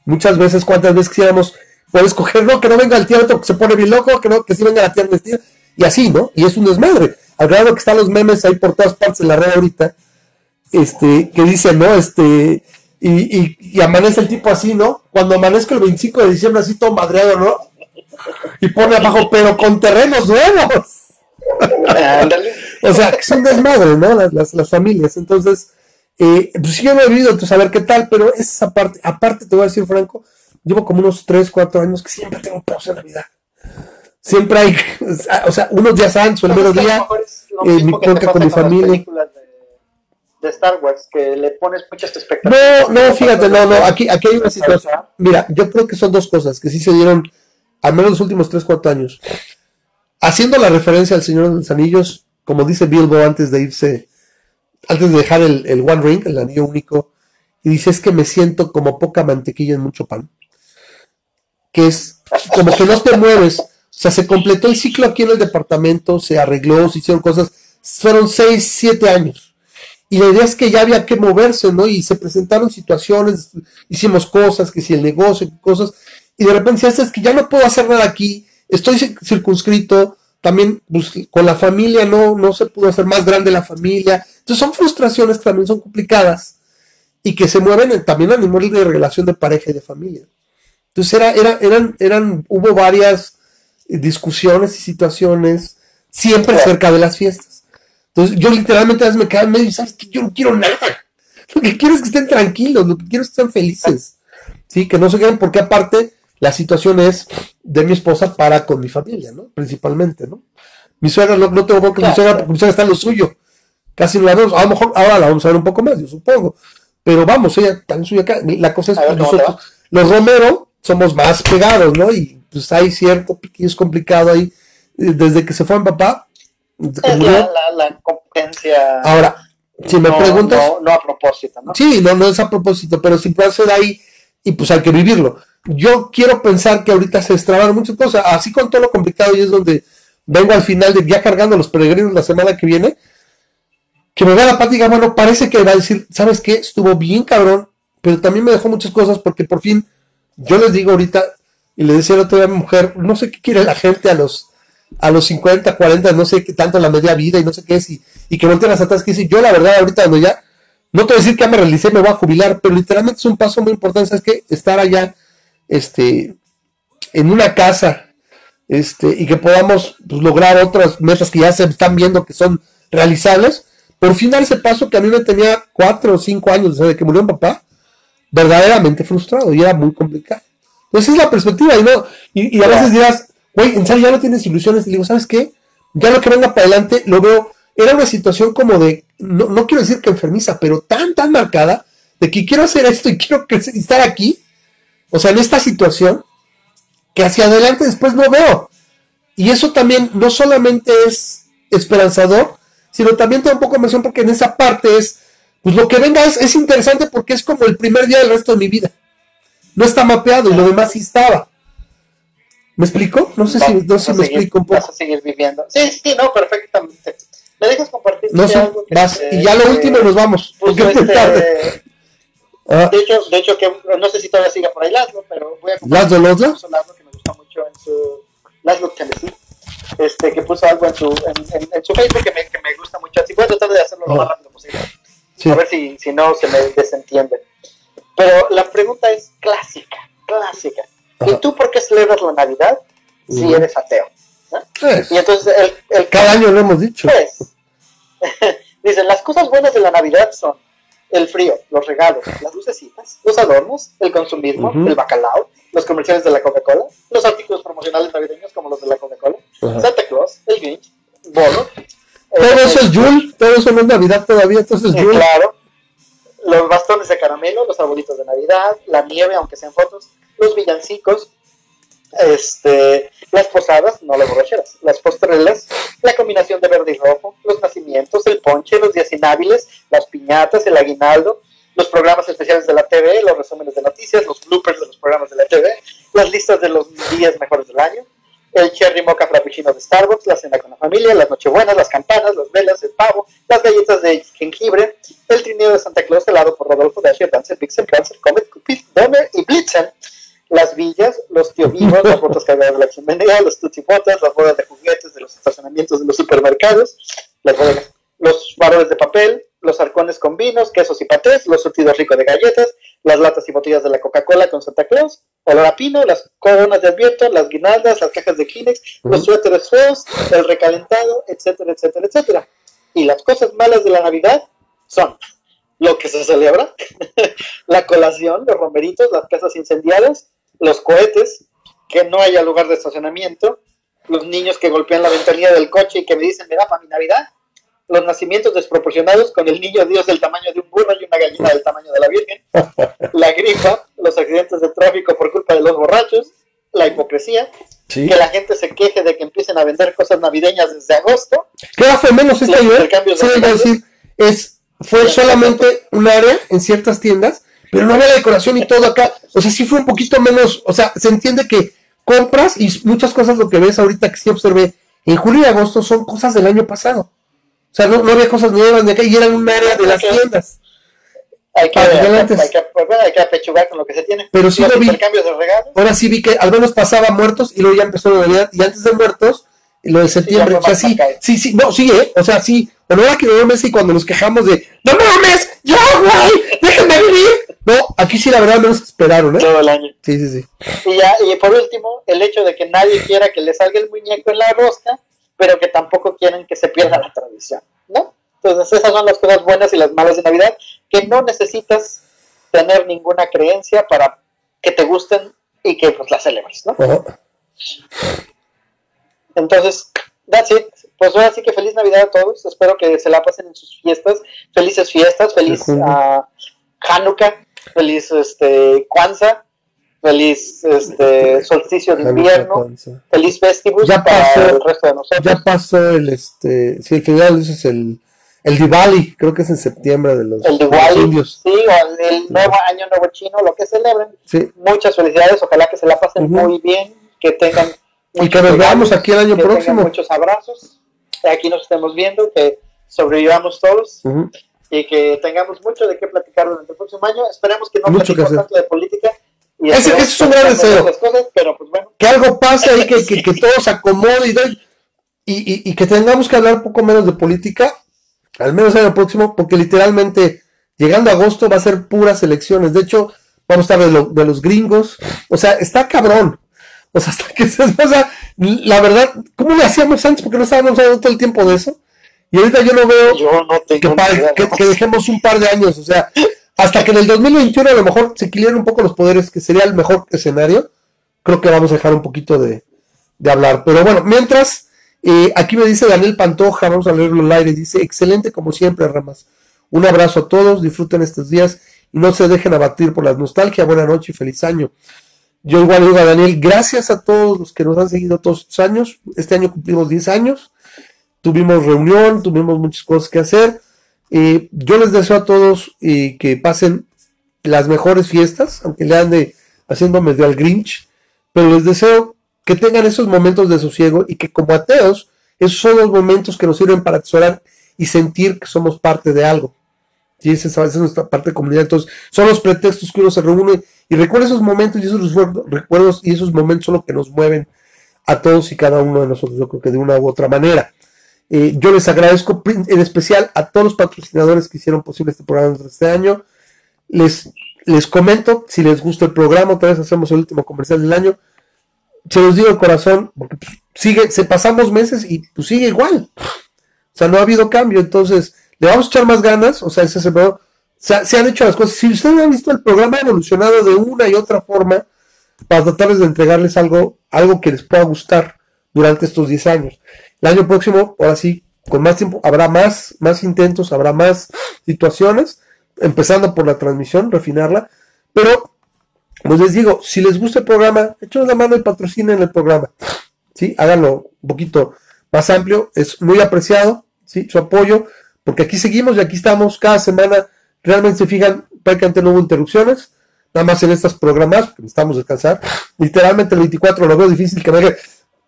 Muchas veces, cuántas veces quisiéramos poder escoger, no, que no venga el tío otro que se pone bien loco, que no, que sí venga la tía vestida, y así, ¿no? Y es un desmadre. Al grado que están los memes ahí por todas partes en la red ahorita, este, que dicen, ¿no? Este, y, y, amanece el tipo así, ¿no? Cuando amanezca el 25 de diciembre así todo madreado, ¿no? Y pone abajo, pero con terrenos nuevos. [laughs] o sea, que es un desmadre, ¿no? Las, las, familias. Entonces, eh, pues yo no he vivido, tú saber qué tal, pero esa parte, aparte te voy a decir, Franco, llevo como unos 3, 4 años que siempre tengo pausa en Navidad. Siempre hay, [laughs] o sea, unos días antes o el mero día, eh, mi con mi familia. De, Star Wars, que le pones muchas expectativas. No, no, fíjate, no, no, aquí, aquí hay una situación. Mira, yo creo que son dos cosas que sí se dieron, al menos los últimos 3, 4 años haciendo la referencia al Señor de los Anillos, como dice Bilbo antes de irse, antes de dejar el, One Ring, el anillo único, y dice es que me siento como poca mantequilla en mucho pan. Que es como que no te mueves. O sea, se completó el ciclo aquí en el departamento, se arregló, se hicieron cosas. Fueron seis, siete años. Y la idea es que ya había que moverse, ¿no? Y se presentaron situaciones, hicimos cosas, que si el negocio, cosas. Y de repente, si es que ya no puedo hacer nada aquí, estoy circunscrito, también pues, con la familia no, no se pudo hacer más grande la familia. Entonces son frustraciones que también son complicadas y que se mueven también a nivel de relación de pareja y de familia. Entonces era, era, eran, eran, hubo varias discusiones y situaciones siempre cerca de las fiestas. Entonces yo literalmente a veces me quedaba medio y sabes que yo no quiero nada. [laughs] Lo que quiero es que estén tranquilos, lo que quiero es que estén felices. Sí, que no se queden porque aparte la situación es de mi esposa para con mi familia, ¿no? Principalmente, ¿no? Mi suegra, no, no tengo que mi suegra, mi suegra está en lo suyo. Casi no la vemos. A lo mejor ahora la vamos a ver un poco más, yo supongo. Pero vamos, ella está en suyo acá. La cosa es que nosotros, los Romero, somos más pegados, ¿no? Y pues hay cierto es complicado ahí. Eh, desde que se fue mi papá. la, la, competencia. Ahora, si me preguntas. No, no, a propósito, ¿no? Sí, no, no es a propósito, pero si puede ser ahí y pues hay que vivirlo yo quiero pensar que ahorita se extraban muchas cosas, así con todo lo complicado y es donde vengo al final de ya cargando los peregrinos la semana que viene, que me vea la diga, bueno, parece que va a decir, ¿sabes qué? Estuvo bien cabrón, pero también me dejó muchas cosas porque por fin, yo les digo ahorita, y le decía la otra mi mujer, no sé qué quiere la gente a los, a los 50, 40, no sé qué tanto la media vida y no sé qué es, y, y que volteen las atrás, que dice, yo la verdad ahorita cuando ya, no te voy a decir que ya me realicé, me voy a jubilar, pero literalmente es un paso muy importante, ¿sabes qué? Estar allá este, en una casa este, y que podamos pues, lograr otras metas que ya se están viendo que son realizables, por fin dar ese paso que a mí me tenía cuatro o cinco años desde que murió mi papá, verdaderamente frustrado y era muy complicado. Entonces es la perspectiva y, no, y, a veces dirás, güey, en serio ya no tienes ilusiones y digo, ¿sabes qué? Ya lo que venga para adelante lo veo, era una situación como de, no, no quiero decir que enfermiza, pero tan, tan marcada, de que quiero hacer esto y quiero estar aquí, o sea, en esta situación, que hacia adelante después no veo. Y eso también no solamente es esperanzador, sino también te da un poco emoción porque en esa parte es, pues lo que venga es, interesante porque es como el primer día del resto de mi vida. No está mapeado y lo demás sí estaba. ¿Me explico? No sé si, no sé me explico un poco. Vas a seguir viviendo. Sí, sí, no, perfectamente. ¿Me dejas compartir? No sé, vas, y ya lo último nos vamos. Porque es este, tarde. Ah. De hecho, de hecho que no sé si todavía siga por ahí Laszlo, pero voy a ¿Laszlo, Laszlo? Laszlo que me gusta mucho en su Laszlo Tennessee, este que puso algo en su en, en, su Facebook que me, que me gusta mucho. Así voy a tratar de hacerlo lo más rápido posible. A ver si, si no se me desentiende. Pero la pregunta es clásica, clásica. ¿Y tú por qué celebras la Navidad si eres ateo? Pues, y entonces el, el cada año lo hemos dicho. Pues, [laughs] dicen, las cosas buenas de la Navidad son el frío, los regalos, las lucecitas, los adornos, el consumismo, el bacalao, los comerciales de la Coca-Cola, los artículos promocionales navideños como los de la Coca-Cola, Santa Claus, el Grinch, Bolo, Todo eso es Yule, todo eso no es Navidad todavía, entonces es Yule. Claro. Los bastones de caramelo, los arbolitos de Navidad, la nieve, aunque sean fotos, los villancicos, este, las posadas, no las borracheras, las postrelas, la combinación de verde y rojo, los nacimientos, el ponche, los días inhábiles, las piñatas, el aguinaldo, los programas especiales de la TV, los resúmenes de noticias, los bloopers de los programas de la TV, las listas de los días mejores del año, el cherry mocha frappuccino de Starbucks, la cena con la familia, las nochebuenas, las campanas, las velas, el pavo, las galletas de jengibre, el trineo de Santa Claus helado por Rodolfo Dasher, Dancer, Pixel, Prancer, Comet, Cupid, Donner y Blitzen, las villas, los tío [laughs] vivos, las botas cargadas de la chimenea, los tuchipotas, las bodas de juguetes de los estacionamientos de los supermercados, las bodegas, los varones de papel, los arcones con vinos, quesos y patés, los surtidos ricos de galletas, las latas y botellas de la Coca-Cola con Santa Claus, olor a pino, las coronas de advierto, las guirnaldas, las cajas de Kleenex, los suéteres feos, el recalentado, etcétera, etcétera, etcétera. Y las cosas malas de la Navidad son lo que se celebra, [laughs] la colación, los romeritos, las casas incendiadas, los cohetes, que no haya lugar de estacionamiento, los niños que golpean la ventanilla del coche y que me dicen, me da para mi Navidad, los nacimientos desproporcionados con el niño Dios del tamaño de un burro y una gallina del tamaño de la Virgen, [laughs] la gripa, los accidentes de tráfico por culpa de los borrachos, la hipocresía, que la gente se queje de que empiecen a vender cosas navideñas desde agosto. Claro, fue menos este año. Sí, decir, es, fue solamente un área en ciertas tiendas, pero no había decoración y todo acá. O sea, sí fue un poquito menos, o sea, se entiende que compras y muchas cosas lo que ves ahorita que sí observé en julio y agosto son cosas del año pasado. O sea, no, no había cosas nuevas de acá y eran un área de las tiendas. Hay que, hay, que, pues, hay que apechugar con lo que se tiene. Pero sí lo vi. De regalos. Ahora sí vi que al menos pasaba muertos y luego ya empezó la Navidad. Y antes de muertos, lo de septiembre. o sea, sí, sí, sí, no, sí, ¿eh? O sea, sí. Pero era que no y cuando nos quejamos de, ¡No mames! ¡Ya, güey! ¡Déjenme vivir! No, aquí sí la verdad menos esperaron, ¿eh? Todo el año. Sí, sí, sí. Y, ya, y por último, el hecho de que nadie quiera que le salga el muñeco en la rosca pero que tampoco quieren que se pierda la tradición, ¿no? Entonces esas son las cosas buenas y las malas de Navidad, que no necesitas tener ninguna creencia para que te gusten y que pues las celebres, ¿no? Entonces, that's it. Pues ahora sí que feliz Navidad a todos. Espero que se la pasen en sus fiestas. Felices fiestas, feliz uh, Hanukkah, feliz este Kwanzaa feliz este solsticio de invierno, feliz festivus ya para pasó, el resto de nosotros. Ya pasó el este, sí, el final es el el Diwali, creo que es en septiembre de los, el Diwali, indios. Sí, o el, nuevo año nuevo chino, lo que celebren. Sí. Muchas felicidades, ojalá que se la pasen muy bien, que tengan y que nos veamos aquí el año próximo. Muchos abrazos, aquí nos estemos viendo, que sobrevivamos todos. Y que tengamos mucho de qué platicar durante el próximo año. Esperemos que no platiquemos tanto de política, ese, es un gran deseo. Pues que algo pase y que, que, que [laughs] todo se acomode y, y, y, que tengamos que hablar un poco menos de política, al menos el año próximo, porque literalmente llegando a agosto va a ser puras elecciones. De hecho, vamos a estar de, los gringos. O sea, está cabrón. O sea, [laughs] hasta que se. O sea, la verdad, ¿cómo le hacíamos antes? Porque no estábamos hablando todo el tiempo de eso. Y ahorita yo no veo que, que, que, dejemos un par de años. O sea, hasta que en el 2021 a lo mejor se equilibren un poco los poderes, que sería el mejor escenario, creo que vamos a dejar un poquito de, hablar. Pero bueno, mientras, eh, aquí me dice Daniel Pantoja, vamos a leerlo al aire, dice, excelente como siempre, Ramas. Un abrazo a todos, disfruten estos días y no se dejen abatir por la nostalgia. Buena noche y feliz año. Yo igual digo a Daniel, gracias a todos los que nos han seguido todos estos años. Este año cumplimos 10 años. Tuvimos reunión, tuvimos muchas cosas que hacer yo les deseo a todos que pasen las mejores fiestas, aunque le ande haciendo medio al Grinch, pero les deseo que tengan esos momentos de sosiego y que como ateos, esos son los momentos que nos sirven para atesorar y sentir que somos parte de algo. Y esa es nuestra parte de comunidad. Entonces, son los pretextos que uno se reúne y recuerda esos momentos y esos recuerdos y esos momentos son los que nos mueven a todos y cada uno de nosotros, yo creo que de una u otra manera. Eh, yo les agradezco en especial a todos los patrocinadores que hicieron posible este programa este año. Les, les comento, si les gusta el programa, otra vez hacemos el último comercial del año. Se los digo de corazón, porque pues, sigue, se pasamos meses y pues sigue igual. O sea, no ha habido cambio, entonces le vamos a echar más ganas, o sea, ese se, han hecho las cosas. Si ustedes han visto el programa ha evolucionado de una y otra forma para tratarles de entregarles algo, algo que les pueda gustar durante estos 10 años. El año próximo, ahora sí, con más tiempo habrá más, más intentos, habrá más situaciones, empezando por la transmisión, refinarla, pero pues les digo, si les gusta el programa, echen la mano y patrocinen el programa, ¿sí? Háganlo un poquito más amplio, es muy apreciado, ¿sí? Su apoyo, porque aquí seguimos y aquí estamos cada semana, realmente se fijan, prácticamente no hubo interrupciones, nada más en estas programas, porque necesitamos descansar, literalmente el 24 lo veo difícil que me diga,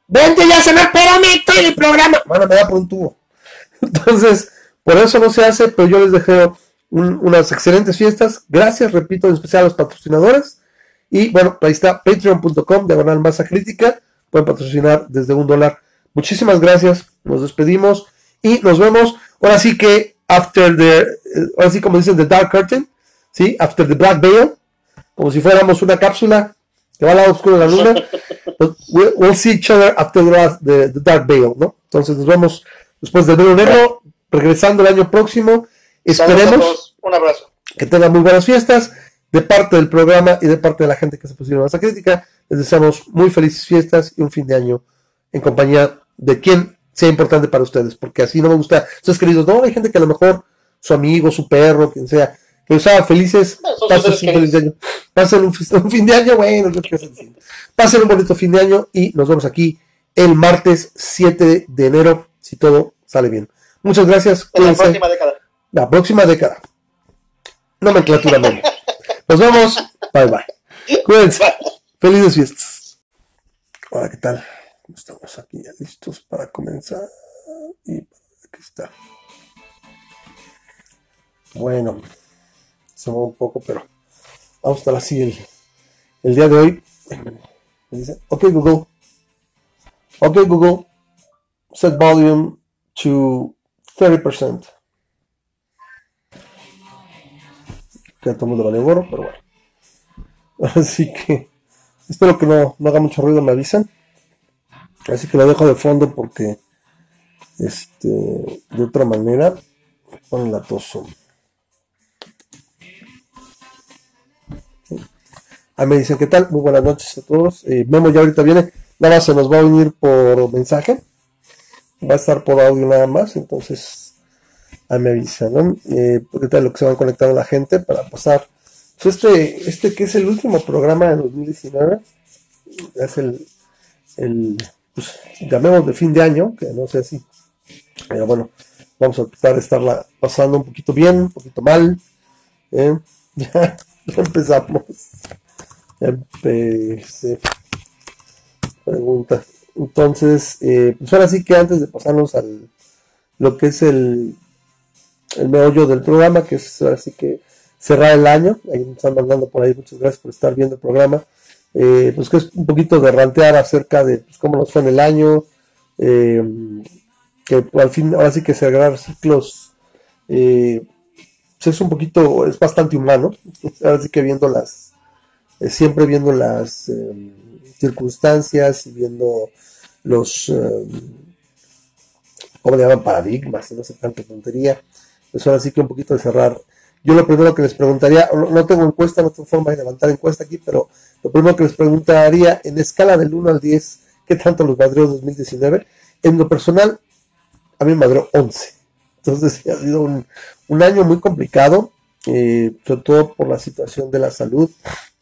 vente ya se me espérame, estoy en el programa, bueno, me da por un tubo, [laughs] entonces, por eso no se hace, pero yo les dejé unas excelentes fiestas. Gracias, repito, en especial a los patrocinadores. Y bueno, ahí está patreon.com, diagonal masa crítica. Pueden patrocinar desde un dólar. Muchísimas gracias. Nos despedimos y nos vemos. Ahora sí que, after the, eh, ahora sí como dicen, the dark curtain, ¿sí? After the black veil, como si fuéramos una cápsula que va al lado oscuro de la luna. [laughs] We'll, see each other after the, the, dark veil, ¿no? Entonces nos vemos después del verano negro, regresando el año próximo. Esperemos un abrazo. que tengan muy buenas fiestas de parte del programa y de parte de la gente que se pusieron a esa crítica. Les deseamos muy felices fiestas y un fin de año en compañía de quien sea importante para ustedes, porque así no me gusta. Ustedes queridos, no, hay gente que a lo mejor su amigo, su perro, quien sea, que haga felices, pasen un feliz año. Pasen un, fin de año, bueno, pasen un bonito fin de año y nos vemos aquí el martes 7 de enero, si todo sale bien. Muchas gracias. En la próxima década. La próxima década. Nomenclatura menos. Nos vemos. Bye bye. Cuídense. Felices fiestas. Hola, ¿qué tal? Estamos aquí ya listos para comenzar. Y aquí está. Bueno, se mueve un poco, pero vamos a estar así el, el día de hoy. Me dice, ok Google. Ok Google. Set volume to 30%. Que a todo mundo vale gorro, pero bueno. [laughs] Así que espero que no, no haga mucho ruido, me avisan. Así que lo dejo de fondo porque este de otra manera me ponen la toso. Ahí me dicen, ¿qué tal? Muy buenas noches a todos. Eh, Memo ya ahorita viene. Nada se nos va a unir por mensaje va a estar por audio nada más, entonces ahí me avisan, ¿no? Eh, tal lo que se van conectando la gente para pasar. Pues este, este que es el último programa de 2019, es el, el pues, llamemos de fin de año, que no sé si, pero bueno, vamos a tratar de estarla pasando un poquito bien, un poquito mal. ¿eh? [laughs] Ya, empezamos. Empecé. Pregunta. Entonces, eh, pues ahora sí que antes de pasarnos al lo que es el, el meollo del programa, que es ahora sí que cerrar el año, ahí me están mandando por ahí, muchas gracias por estar viendo el programa, eh, pues que es un poquito de rantear acerca de pues, cómo nos fue en el año, eh, que al fin, ahora sí que cerrar ciclos, pues es un poquito, es bastante humano, [laughs] ahora sí que viendo las, siempre viendo las circunstancias y viendo los, eh, ¿cómo le llaman? Paradigmas, no sé tanta tontería. Pues ahora sí que un poquito de cerrar. Yo lo primero que les preguntaría, no tengo encuesta, no tengo forma de levantar encuesta aquí, pero lo primero que les preguntaría, en escala del 1 al 10, ¿qué tanto los madrió 2019? En lo personal, a mí me madrió 11. Entonces [laughs] ha sido un, un año muy complicado, eh, sobre todo por la situación de la salud,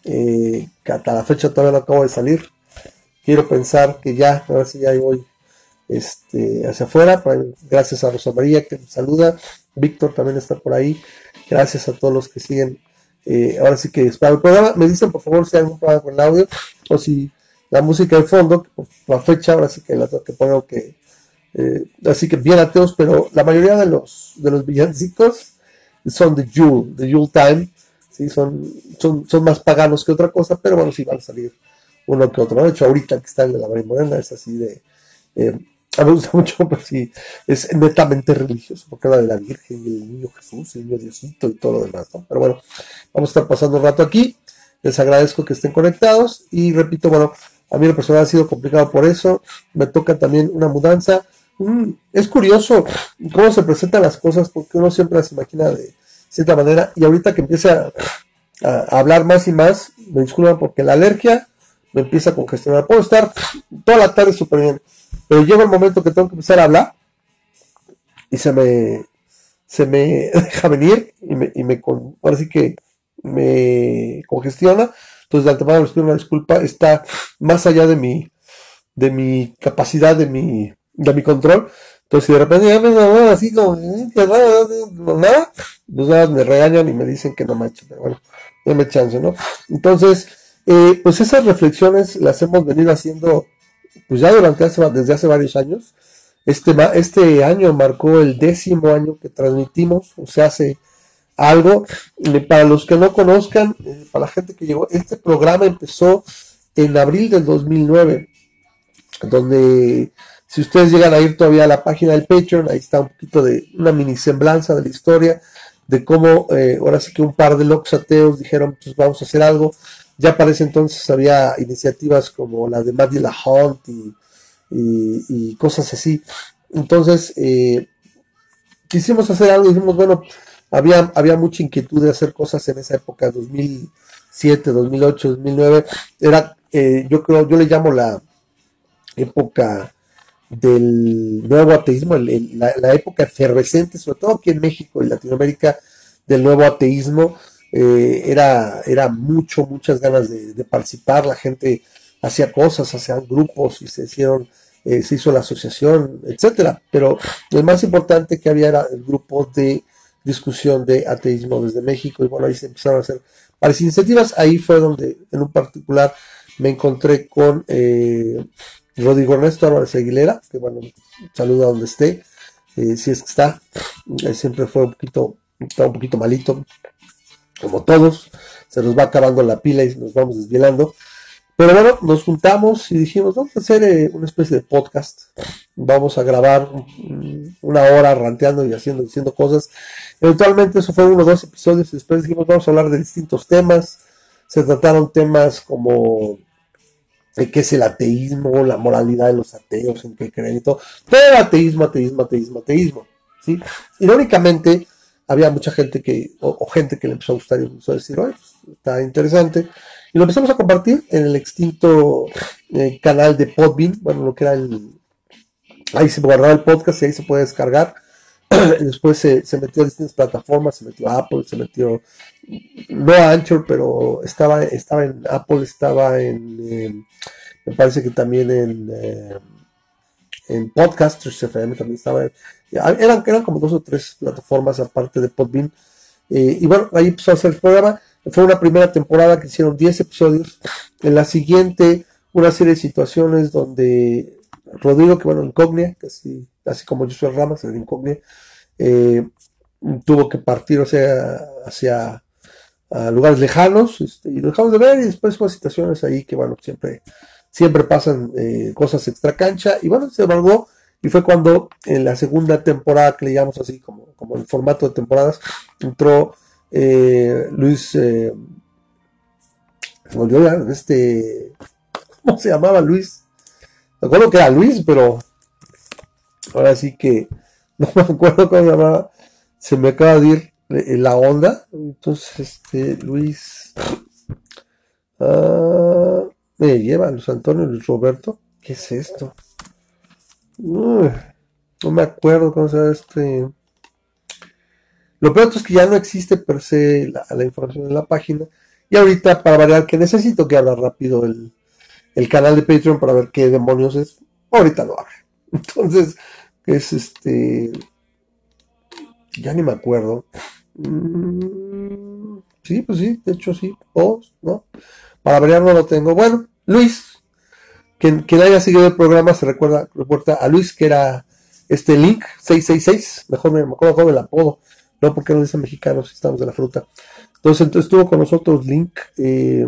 eh, que hasta la fecha todavía no acabo de salir quiero pensar que ya, ahora sí ya voy este, hacia afuera. Gracias a Rosa María que me saluda. Víctor también está por ahí. Gracias a todos los que siguen. Eh, ahora sí que para el programa. Me dicen por favor si hay algún problema con el audio o si la música de fondo, la fecha, ahora sí que la que pongo que. Eh, así que bien ateos, pero la mayoría de los de los villancicos son de Yule, de Yule Time. ¿sí? Son, son, son más paganos que otra cosa, pero bueno, sí van a salir uno que otro. De hecho, ahorita que está el de la María Morena es así de. Eh, a [laughs] mí me gusta mucho, pero sí, es netamente religioso, porque habla de la Virgen y el niño Jesús, el niño Diosito y todo lo demás. ¿no? Pero bueno, vamos a estar pasando un rato aquí. Les agradezco que estén conectados y repito, bueno, a mí la persona ha sido complicado por eso. Me toca también una mudanza. Mm, es curioso cómo se presentan las cosas porque uno siempre las imagina de cierta manera y ahorita que empieza a, a hablar más y más, me disculpan porque la alergia me empieza a congestionar. Puedo estar toda la tarde súper bien, pero llega el momento que tengo que empezar a hablar y se me, se me [laughs] deja venir y me, y me ahora que me congestiona. Entonces, de antemano les pido una disculpa, está más allá de mi, de mi capacidad, de mi, de mi control. Entonces, si de repente ya me así como, nada, pues nada, me regañan y me dicen que no me hecho, pero bueno, déme chance, ¿no? Entonces, eh, pues esas reflexiones las hemos venido haciendo, pues ya durante hace, desde hace varios años. Este, este año marcó el décimo año que transmitimos, o sea, hace algo. Para los que no conozcan, eh, para la gente que llegó, este programa empezó en abril del 2009, donde si ustedes llegan a ir todavía a la página del Patreon, ahí está un poquito de una mini semblanza de la historia, de cómo eh, ahora sí que un par de locos ateos dijeron, pues vamos a hacer algo. Ya para ese entonces había iniciativas como la de Maddie La Hunt y, cosas así. Entonces, eh, quisimos hacer algo dijimos, bueno, había, había mucha inquietud de hacer cosas en esa época, 2007, 2008, 2009. Era, eh, yo creo, yo le llamo la época del nuevo ateísmo, la, época efervescente, sobre todo aquí en México y Latinoamérica, del nuevo ateísmo. Eh, era, era mucho, muchas ganas de, participar, la gente hacía cosas, hacían grupos y se hicieron, eh, se hizo la asociación, etcétera. Pero lo más importante que había era el grupo de discusión de ateísmo desde México y bueno, ahí se empezaron a hacer varias iniciativas. Ahí fue donde en un particular me encontré con eh, Rodrigo Ernesto Álvarez Aguilera, que bueno, saluda donde esté, si es que está, siempre fue un poquito, está un poquito malito, como todos, se nos va acabando la pila y nos vamos desvielando. Pero bueno, nos juntamos y dijimos, vamos a hacer eh, una especie de podcast. Vamos a grabar una hora ranteando y haciendo, diciendo cosas. Eventualmente eso fue uno o dos episodios y después dijimos, vamos a hablar de distintos temas. Se trataron temas como de qué es el ateísmo, la moralidad de los ateos, en qué creen y todo. Todo ateísmo, ateísmo, ateísmo, ateísmo. ¿sí? Irónicamente, había mucha gente que, o, gente que le empezó a gustar y empezó a decir, oye, pues, está interesante. Y lo empezamos a compartir en el extinto eh, canal de Podbean, bueno, lo que era el... Ahí se guardaba el podcast y ahí se puede descargar. [clears throat] Después se, metió a distintas plataformas, se metió a Apple, se metió, no a Anchor, pero estaba, estaba en Apple, estaba en, eh, me parece que también en, eh, en Podcasters FM también estaba. Eran, eran como dos o tres plataformas aparte de Podbean. y bueno, ahí empezó a hacer el programa. Fue una primera temporada que hicieron 10 episodios. En la siguiente, una serie de situaciones donde Rodrigo, que bueno, Incognia, casi, así como yo soy Ramas, el Incognia, eh, tuvo que partir, o sea, hacia lugares lejanos, este, y lo dejamos de ver, y después hubo situaciones ahí que, bueno, siempre, siempre pasan eh, cosas extra cancha, y bueno, se embargó, y fue cuando en la segunda temporada, que le llamamos así, como, como el formato de temporadas, entró eh, Luis, eh, volvió este, ¿cómo se llamaba Luis? Me acuerdo que era Luis, pero ahora sí que [laughs] no me acuerdo cómo se llamaba, se me acaba de ir eh, la onda, entonces este, Luis, ah, me lleva Luis Antonio, Luis Roberto, ¿qué es esto? No me acuerdo cómo se llama este lo peor es que ya no existe per se la, información en la página. Y ahorita, para variar, que necesito que abra rápido el, canal de Patreon para ver qué demonios es. Ahorita lo abre. [laughs] Entonces, es este. Ya ni me acuerdo. Mm, sí, pues sí, de hecho sí. Post, ¿no? Para variar no lo tengo. Bueno, Luis, quien, quien haya seguido el programa se recuerda, recuerda a Luis, que era este link 666. Mejor me, me acuerdo con el apodo no, porque no dicen mexicanos, estamos de la fruta. Entonces, entonces estuvo con nosotros Link eh,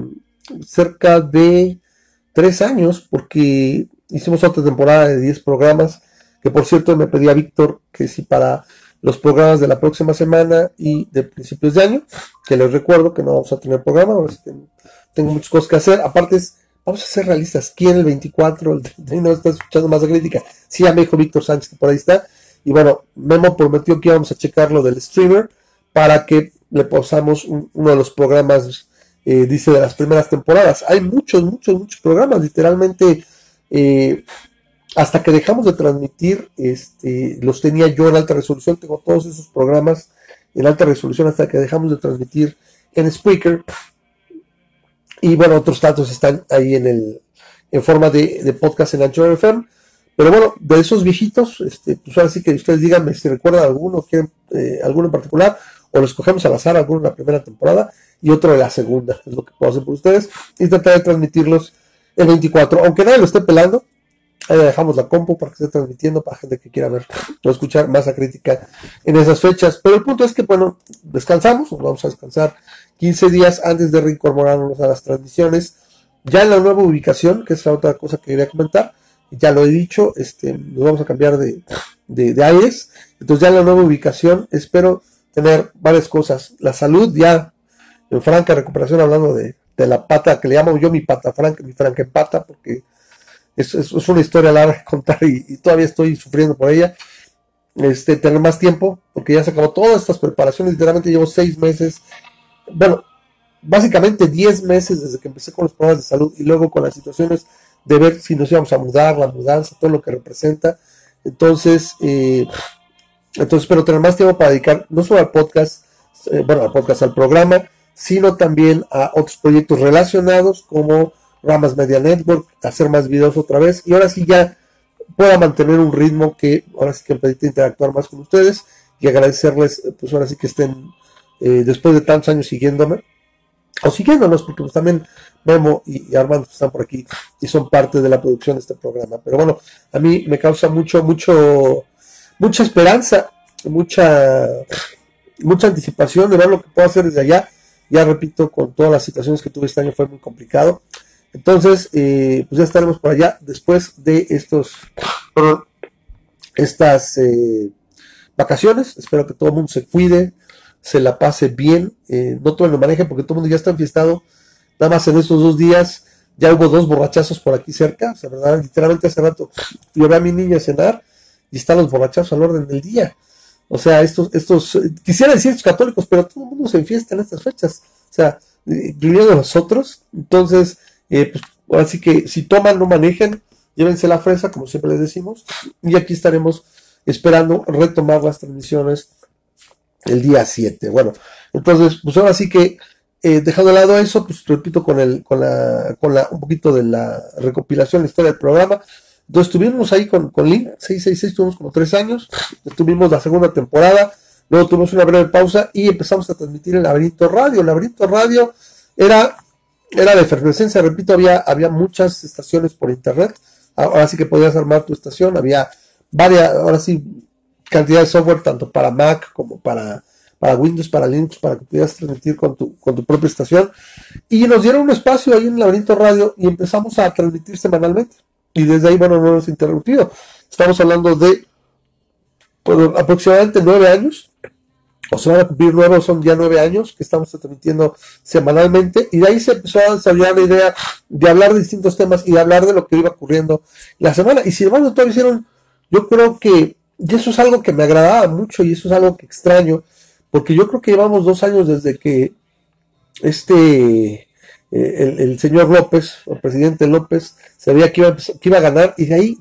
cerca de tres años, porque hicimos otra temporada de 10 programas, que por cierto me pedía Víctor que si para los programas de la próxima semana y de principios de año, que les recuerdo que no vamos a tener programa, tengo muchas cosas que hacer, aparte vamos a ser realistas, ¿quién el 24, el 31 está escuchando más de crítica? Sí, ya me dijo Víctor Sánchez que por ahí está, y bueno, Memo prometió que íbamos a checar lo del streamer para que le posamos uno de los programas, eh, dice, de las primeras temporadas. Hay muchos, muchos, muchos programas. Literalmente, eh, hasta que dejamos de transmitir, este, los tenía yo en alta resolución, tengo todos esos programas en alta resolución hasta que dejamos de transmitir en Spreaker. Y bueno, otros datos están ahí en el en forma de, podcast en Anchor FM. Pero bueno, de esos viejitos, este, pues ahora sí que ustedes díganme si recuerdan alguno, quieren eh, alguno en particular, o los cogemos al azar, alguno en la primera temporada y otro de la segunda, es lo que puedo hacer por ustedes, y tratar de transmitirlos el 24, aunque nadie lo esté pelando, ahí dejamos la compu para que esté transmitiendo para gente que quiera ver o escuchar masa crítica en esas fechas. Pero el punto es que, bueno, descansamos, vamos a descansar 15 días antes de reincorporarnos a las transmisiones ya en la nueva ubicación, que es la otra cosa que quería comentar, ya lo he dicho, este, nos vamos a cambiar de, de, aires. Entonces ya en la nueva ubicación espero tener varias cosas. La salud ya en franca recuperación, hablando de, la pata que le llamo yo mi pata franca, mi franca pata, porque es, es, una historia larga de contar y, todavía estoy sufriendo por ella. Este, tener más tiempo, porque ya se acabó todas estas preparaciones, literalmente llevo seis meses, bueno, básicamente 10 meses desde que empecé con los problemas de salud y luego con las situaciones de ver si nos íbamos a mudar, la mudanza, todo lo que representa. Entonces, eh, entonces espero tener más tiempo para dedicar no solo al podcast, eh, bueno, al podcast, al programa, sino también a otros proyectos relacionados como Ramas Media Network, hacer más videos otra vez y ahora sí ya pueda mantener un ritmo que ahora sí que me permite interactuar más con ustedes y agradecerles, pues ahora sí que estén eh, después de tantos años siguiéndome o siguiéndonos, porque pues también Memo y, Armando están por aquí y son parte de la producción de este programa. Pero bueno, a mí me causa mucho, mucho, mucha esperanza, mucha, mucha anticipación de ver lo que puedo hacer desde allá. Ya repito, con todas las situaciones que tuve este año fue muy complicado. Entonces, eh, pues ya estaremos por allá después de estos, estas eh, vacaciones. Espero que todo el mundo se cuide, se la pase bien, eh, no todo lo maneje porque todo el mundo ya está enfiestado. Nada más en estos dos días ya hubo dos borrachazos por aquí cerca, o sea, ¿verdad? literalmente hace rato yo a mi niña cenar y están los borrachazos al orden del día. O sea, estos, estos, quisiera decir estos católicos, pero todo el mundo se enfiesta en estas fechas. O sea, incluyendo nosotros. Entonces, eh, pues así que si toman, no manejen, llévense la fresa, como siempre les decimos. Y aquí estaremos esperando retomar las transmisiones el día 7. Bueno, entonces, pues ahora sí que, eh, dejando de lado eso, pues repito con el, con la, con la, un poquito de la recopilación, la historia del programa. Entonces estuvimos ahí con, con Link, 666, tuvimos como tres años, tuvimos la segunda temporada, luego tuvimos una breve pausa y empezamos a transmitir el Laberinto Radio. El Laberinto Radio era, era de efervescencia, repito, había, había muchas estaciones por internet, ahora sí que podías armar tu estación, había varias, ahora sí, cantidad de software tanto para Mac como para, para Windows, para Linux, para que pudieras transmitir con tu, con tu propia estación. Y nos dieron un espacio ahí en Laberinto Radio y empezamos a transmitir semanalmente. Y desde ahí, bueno, no hemos interrumpido. Estamos hablando de aproximadamente nueve años. O se van a cumplir nueve, son ya nueve años que estamos transmitiendo semanalmente. Y de ahí se empezó a desarrollar la idea de hablar de distintos temas y de hablar de lo que iba ocurriendo la semana. Y sin embargo, todavía hicieron, yo creo que y eso es algo que me agradaba mucho y eso es algo que extraño, porque yo creo que llevamos dos años desde que este, eh, el, señor López, el presidente López, sabía que iba, que iba a ganar y de ahí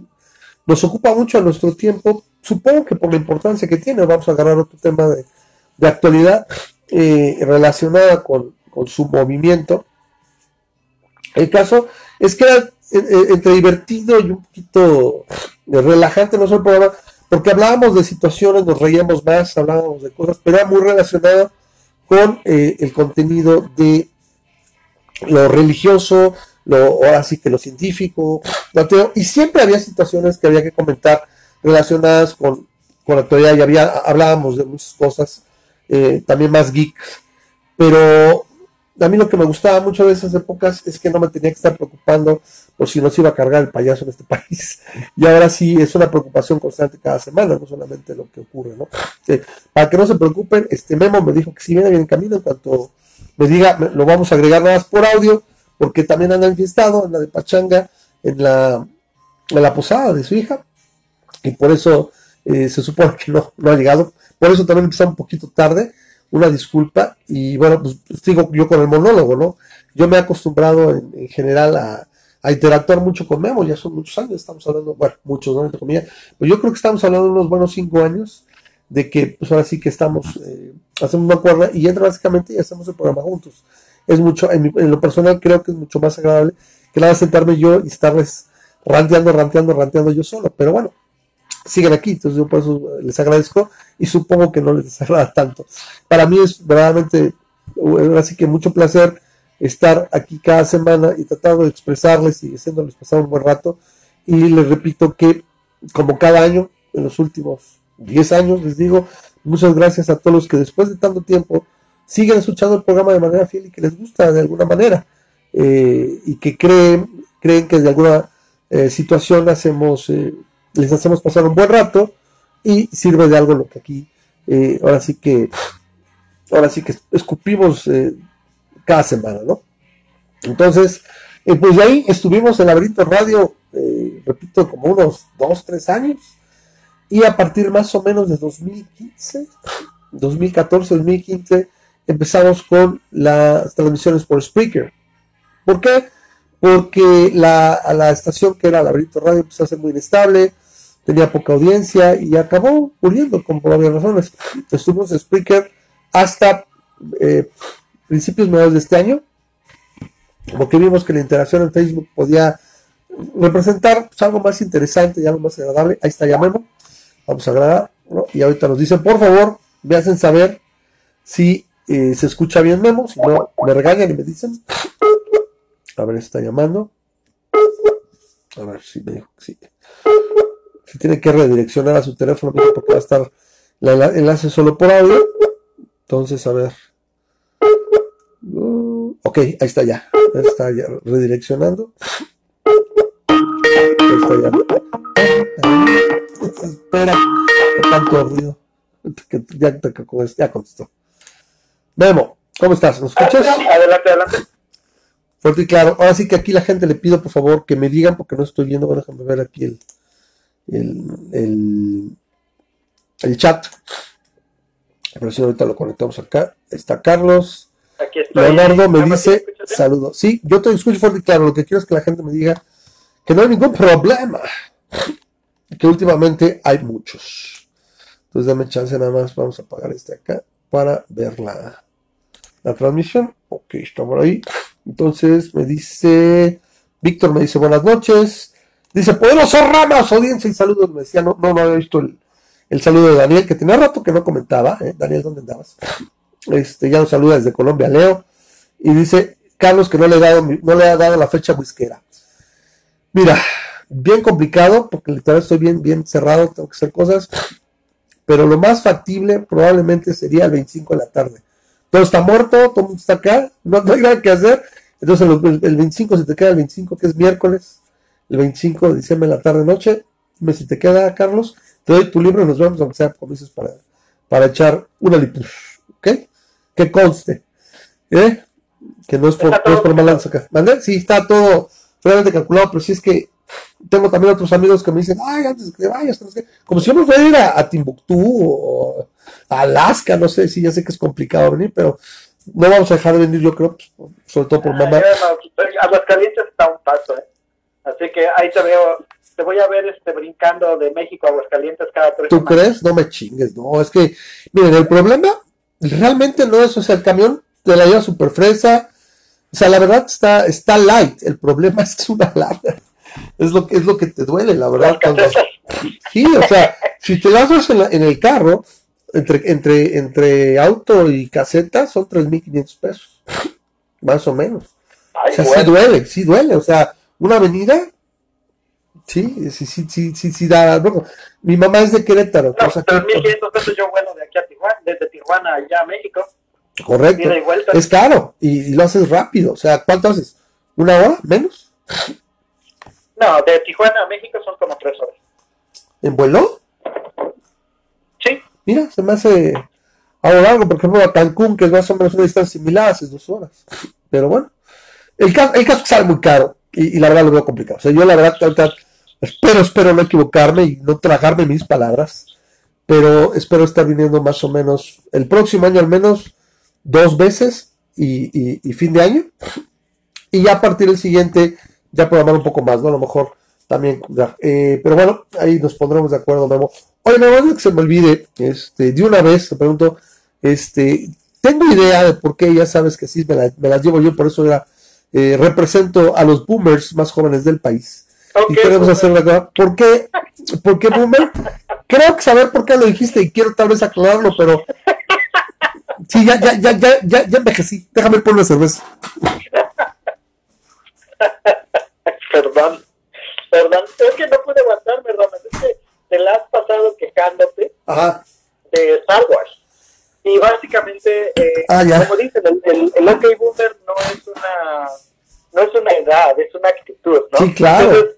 nos ocupa mucho a nuestro tiempo, supongo que por la importancia que tiene, vamos a agarrar otro tema de, actualidad eh, relacionada con, con, su movimiento. El caso es que era eh, entre divertido y un poquito relajante, no solo el programa, porque hablábamos de situaciones, nos reíamos más, hablábamos de cosas, pero era muy relacionado con eh, el contenido de lo religioso, lo, ahora sí que lo científico, lo ateo, y siempre había situaciones que había que comentar relacionadas con, con la actualidad, y había, hablábamos de muchas cosas, eh, también más geeks, pero a mí lo que me gustaba mucho de esas épocas es que no me tenía que estar preocupando por si no se iba a cargar el payaso en este [laughs] país. Y ahora sí es una preocupación constante cada semana, no solamente lo que ocurre, ¿no? para que no se preocupen, este Memo me dijo que si viene bien en camino, en cuanto me diga, lo vamos a agregar nada más por audio, porque también anda enfiestado, anda de pachanga en la, en la posada de su hija, y por eso eh, se supone que no, no ha llegado. Por eso también empezó un poquito tarde una disculpa y bueno, pues sigo yo con el monólogo, ¿no? Yo me he acostumbrado en, general a, a interactuar mucho con Memo, ya son muchos años, estamos hablando, bueno, muchos, ¿no? Entre comillas, pero yo creo que estamos hablando de unos buenos cinco años, de que pues ahora sí que estamos, eh, hacemos una cuerda y entra básicamente y hacemos el programa juntos. Es mucho, en, lo personal creo que es mucho más agradable que nada sentarme yo y estarles ranteando, ranteando, ranteando yo solo, pero bueno, siguen aquí, entonces yo por eso les agradezco y supongo que no les desagrada tanto. Para mí es verdaderamente, así que mucho placer estar aquí cada semana y tratando de expresarles y haciéndoles pasar un buen rato. Y les repito que, como cada año, en los últimos 10 años, les digo, muchas gracias a todos los que después de tanto tiempo siguen escuchando el programa de manera fiel y que les gusta de alguna manera eh, y que creen, creen que de alguna eh, situación hacemos, eh, les hacemos pasar un buen rato y sirve de algo lo que aquí, ahora sí que, ahora sí que escupimos cada semana, ¿no? Entonces, eh, pues de ahí estuvimos en Laberinto Radio, eh, repito, como unos dos, tres años, y a partir más o menos de 2015, 2014, 2015, empezamos con las transmisiones por Spreaker. ¿Por qué? Porque la, la estación que era Laberinto Radio empezó a ser muy inestable, tenía poca audiencia y acabó muriendo con varias razones. Estuvimos en Spreaker hasta eh, principios mediados de este año, porque vimos que la interacción en Facebook podía representar pues, algo más interesante y algo más agradable. Ahí está ya Memo. Vamos a grabar. Y ahorita nos dicen, por favor, me hacen saber si eh, se escucha bien Memo. Si no, me regañan y me dicen. A ver, está llamando. A ver si me dijo que sí. Si tiene que redireccionar a su teléfono, porque va a estar el enlace solo por audio. Entonces, a ver. Ok, ahí está ya. Está ya redireccionando. Ahí está ya. Espera, tanto ruido. Ya, ya contestó. Memo, ¿cómo estás? ¿Nos escuchas? Adelante, adelante. Fuerte y claro. Ahora sí que aquí la gente le pido por favor que me digan, porque no estoy viendo. Bueno, déjame ver aquí el, el, el, el chat. Pero si ahorita lo conectamos acá. Está Carlos. Leonardo me dice, saludos. Sí, yo te escucho fuerte y claro. Lo que quiero es que la gente me diga que no hay ningún problema. [laughs] Que últimamente hay muchos. Entonces dame chance nada más. Vamos a apagar este acá para ver la, la transmisión. Ok, está por ahí. Entonces me dice, Víctor me dice buenas noches. Dice, poderoso ramas, audiencia y saludos. Me decía, no, no, no había visto el, saludo de Daniel, que tenía rato que no comentaba. ¿eh? Daniel, ¿dónde andabas? Este, ya nos saluda desde Colombia, Leo. Y dice Carlos que no le, dado, no le ha dado la fecha whiskera. Mira, bien complicado, porque literal estoy bien, bien cerrado, tengo que hacer cosas. Pero lo más factible probablemente sería el 25 de la tarde. Todo está muerto, todo el mundo está acá, no, hay nada que hacer. Entonces el, 25, si te queda el 25, que es miércoles, el 25 de diciembre la tarde noche, dime si te queda, Carlos, te doy tu libro y nos vemos, aunque sea, como dices, para, para echar una limpia. ¿Ok? que conste, ¿eh? que no es por, no es por malanza acá. ¿Vale? Sí, está todo realmente calculado, pero si es que tengo también otros amigos que me dicen, ay, antes que vayas, como si yo me fuera a ir a, Timbuktu o a Alaska, no sé, sí, ya sé que es complicado venir, pero no vamos a dejar de venir, yo creo, pues, sobre todo por mamá. Aguascalientes está un paso, ¿eh? Así que ahí te veo, te voy a ver este brincando de México a Aguascalientes cada tres ¿Tú crees? No me chingues, no, es que, miren, el problema realmente no es, o sea, el camión te la lleva súper fresa, o sea, la verdad está, está light, el problema es [laughs] que es una larga, es lo, es lo que te duele, la verdad. Sí, o sea, si te das en, en el carro, entre, entre, entre auto y caseta, son 3.500 pesos, más o menos. o sea, sí duele, sí duele, o sea, una avenida Sí, sí, sí, sí, sí, sí da. Bueno, mi mamá es de Querétaro. No, cosa 3.500 pesos yo vuelo de aquí a Tijuana, desde Tijuana allá a México. Correcto. Es caro y, lo haces rápido. O sea, ¿cuánto haces? ¿Una hora? ¿Menos? No, de Tijuana a México son como tres horas. ¿En vuelo? Sí. Mira, se me hace algo largo, por ejemplo, a Cancún, que es más o menos una distancia similar, hace dos horas. Pero bueno, el caso, el caso sale muy caro y, la verdad lo veo complicado. O sea, yo la verdad, espero, espero no equivocarme y no tragarme mis palabras, pero espero estar viniendo más o menos el próximo año al menos dos veces y, fin de año. Y ya a partir del siguiente, ya programar un poco más, ¿no? A lo mejor también. Eh, pero bueno, ahí nos pondremos de acuerdo, Memo. Oye, Memo, que se me olvide, este, de una vez te pregunto, este, tengo idea de por qué, ya sabes que sí, me, las llevo yo, por eso ya eh, represento a los boomers más jóvenes del país. y queremos hacer una ¿Por qué? ¿Por qué boomer? Creo que saber por qué lo dijiste y quiero tal vez aclararlo, pero sí, ya, ya, ya, ya, ya, ya envejecí. Déjame poner una cerveza. [laughs] Perdón, perdón. Es que no pude aguantarme, Roman. Es que te la has pasado quejándote de Star Wars. Y básicamente, eh, ah, como dicen, el, el, OK Boomer no es una no es una edad, es una actitud, ¿no? Sí, claro. Entonces,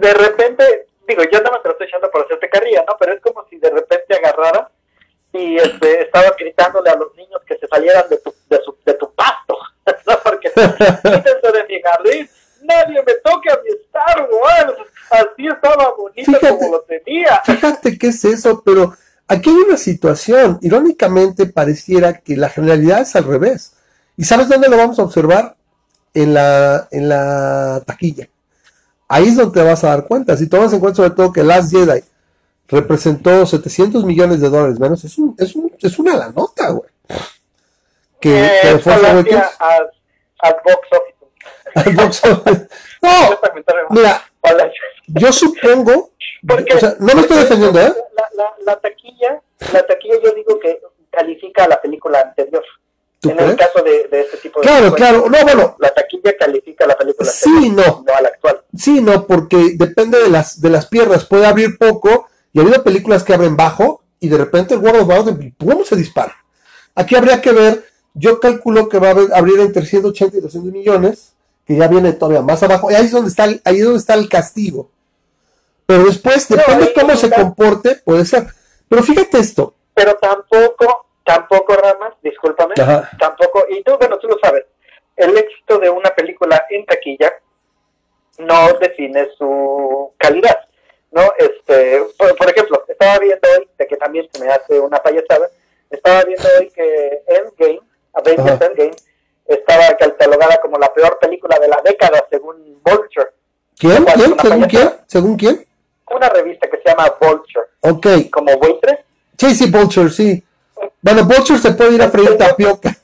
de repente, digo, yo nada más te lo estoy echando por hacerte carrilla, ¿no? Pero es como si de repente agarrara y este, estaba gritándole a los niños que se salieran de tu, de, su, de tu pasto, [laughs] ¿no? Porque [laughs] quítense de mi jardín, nadie me toque a mi Star Wars, así estaba bonito como lo tenía. Fíjate qué es eso, pero Aquí hay una situación, irónicamente pareciera que la generalidad es al revés. ¿Y sabes dónde lo vamos a observar? En la, en la taquilla. Ahí es donde te vas a dar cuenta. Si tomas en cuenta sobre todo que Last Jedi representó 700 millones de dólares menos, es, un, es, un, es una la nota, güey. Que, eh, que fue al, box office. Al. [laughs] No, mira, yo supongo porque, no me estoy defendiendo, ¿eh? La, taquilla, la taquilla yo digo que califica a la película anterior. En el caso de, este tipo de Claro, claro, no, bueno. La taquilla califica a la película sí, no. no a la actual. Sí, no, porque depende de las, de las piernas. Puede abrir poco, y ha habido películas que abren bajo, y de repente el World of ¿cómo se dispara? Aquí habría que ver, yo calculo que va a abrir entre 180 y 200 millones, que ya viene todavía más abajo, y ahí es donde está ahí es donde está el castigo pero después, depende de cómo se comporte, puede ser. Pero fíjate esto. Pero tampoco, tampoco, Ramas, discúlpame, tampoco, y tú, bueno, tú lo sabes, el éxito de una película en taquilla no define su calidad, ¿no? Este, por, ejemplo, estaba viendo hoy, de que también se me hace una payasada, estaba viendo hoy que Endgame, Avengers Endgame, estaba catalogada como la peor película de la década según Vulture. ¿Quién? ¿Quién? ¿Según quién? ¿Según quién? una revista que se llama Vulture. Ok. Como buitres. Sí, sí, Vulture, sí. Bueno, Vulture se puede ir a freír tapioca.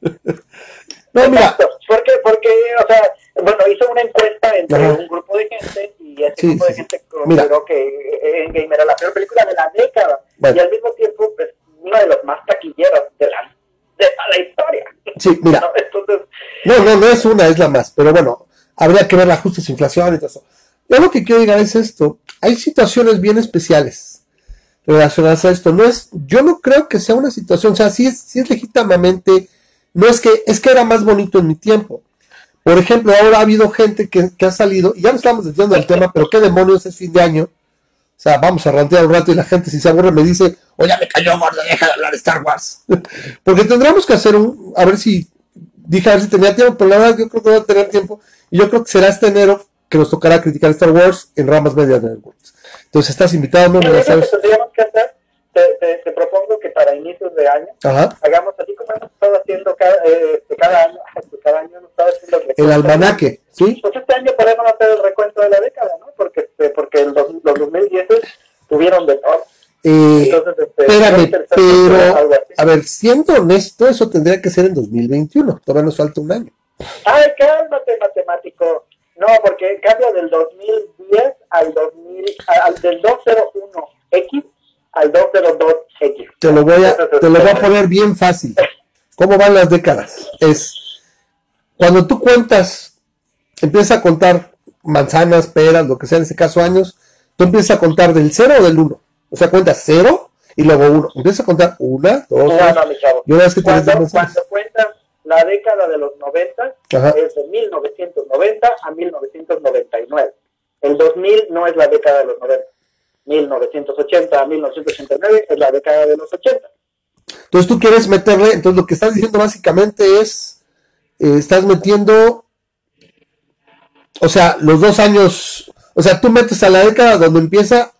no, mira. Porque, porque, o sea, bueno, hizo una encuesta entre un grupo de gente y ese grupo de gente consideró que Endgame era la peor película de la década. Y al mismo tiempo, pues, una de los más taquilleros de la, de la historia. Sí, mira. ¿No? Entonces, no, no, no es una, es la más. Pero bueno, habría que ver la justa inflación y todo eso. Yo lo que quiero llegar es esto. Hay situaciones bien especiales relacionadas a esto. No es, yo no creo que sea una situación, o sea, sí es, sí es legítimamente, no es que, es que era más bonito en mi tiempo. Por ejemplo, ahora ha habido gente que, ha salido, y ya no estamos desviando del tema, pero qué demonios es fin de año. O sea, vamos a rantear un rato y la gente si se aburre me dice, oye, me cayó gordo, deja de hablar de Star Wars. [laughs] Porque tendremos que hacer un, a ver si, dije a ver si tenía tiempo, pero la verdad yo creo que voy a tener tiempo. Y yo creo que será este enero que nos tocará criticar Star Wars en ramas medias Networks. Entonces estás invitado, ¿no? Ya sabes. Que tendríamos que hacer, te, te, propongo que para inicios de año hagamos así como hemos estado haciendo cada, eh, cada año, [laughs] cada año hemos estado haciendo el, almanaque, ¿sí? Pues este año podemos hacer el recuento de la década, ¿no? Porque, este, porque el los 2010 tuvieron de todo. Eh, Entonces, este, espérame, pero, a ver, siendo honesto, eso tendría que ser en 2021. Todavía nos falta un año. Ay, cálmate, matemático. No, porque cambia del 2010 al 2000, al, del 201X al 202X. Te lo voy a, te lo voy a poner bien fácil. ¿Cómo van las décadas? Es cuando tú cuentas, empiezas a contar manzanas, peras, lo que sea, en este caso años, tú empiezas a contar del 0 o del 1. O sea, cuentas 0 y luego 1. Empiezas a contar 1, 2, 3. Y una vez que cuando, cuando cuentas la década de los 90 es de 1990 a 1999. El 2000 no es la década de los 90. 1980 a 1989 es la década de los 80. Entonces tú quieres meterle, entonces lo que estás diciendo básicamente es, eh, estás metiendo, o sea, los dos años, o sea, tú metes a la década donde empieza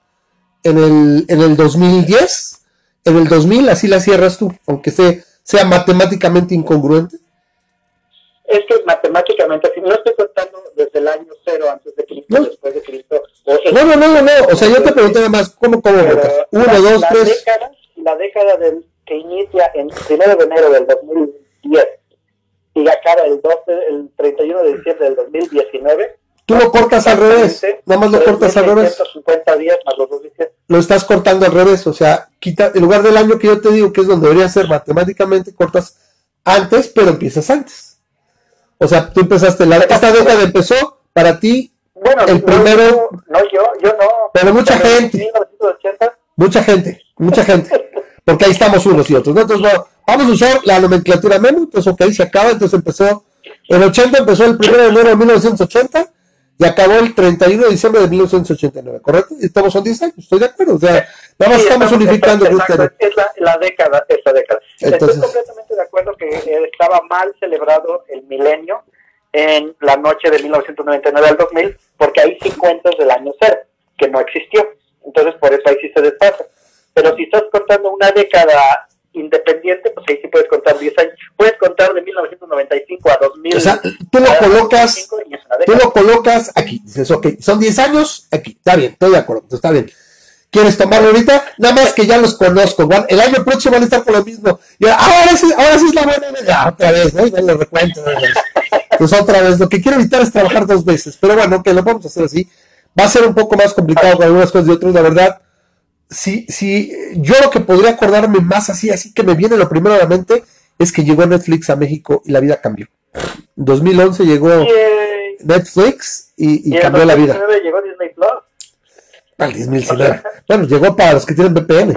en el, en el 2010, en el 2000 así la cierras tú, aunque sea sea matemáticamente incongruente? Es que matemáticamente, si no estoy contando desde el año cero antes de Cristo, después de Cristo. no, no, no, no, o sea, yo te pregunté además, ¿cómo, cómo Uno, la, dos, la tres. Década, la década del, que inicia en primero de enero del 2010 y acaba el 12, el 31 de diciembre del 2019. Tú lo cortas al revés, nada más lo cortas al revés. días más los dos Lo estás cortando al revés, o sea, quita, en lugar del año que yo te digo que es donde debería ser matemáticamente, cortas antes, pero empiezas antes. O sea, tú empezaste, la, esta década empezó para ti bueno, el primero. No, yo, yo no. Pero mucha gente. 1980. Mucha gente, mucha gente. Porque ahí estamos unos y otros. No, vamos a usar la nomenclatura memo, entonces ok, se acaba, entonces empezó, el 80 empezó el 1 de enero de 1980 y acabó el 31 de diciembre de 1989, ¿correcto? Y estamos son 10 años, estoy de acuerdo, o sea, nada más estamos, unificando. Exacto, es la, la, década, es la década. Entonces, estoy completamente de acuerdo que estaba mal celebrado el milenio en la noche de 1999 al 2000, porque hay sí cuentas del año cero, que no existió. Entonces, por eso ahí sí se despasa. Pero si estás contando una década independiente, pues ahí sí puedes contar 10 años. Puedes contar de 1995 a 2000. O sea, tú lo colocas, tú lo colocas aquí. Dices, ok, son 10 años, aquí. Está bien, estoy de acuerdo, está bien. ¿Quieres tomarlo ahorita? Nada más que ya los conozco. El año próximo van a estar con lo mismo. Y ahora, sí, ahora sí es la buena idea. Otra vez, ¿no? No lo recuento. Pues otra vez. Lo que quiero evitar es trabajar dos veces. Pero bueno, que lo vamos a hacer así. Va a ser un poco más complicado con algunas cosas y otras, la verdad si, si yo lo que podría acordarme más así, así que me viene lo primero a la mente, es que llegó Netflix a México y la vida cambió. En 2011 llegó Netflix y, cambió la vida. llegó Disney Plus. Al 2019. bueno, llegó para los que tienen VPN.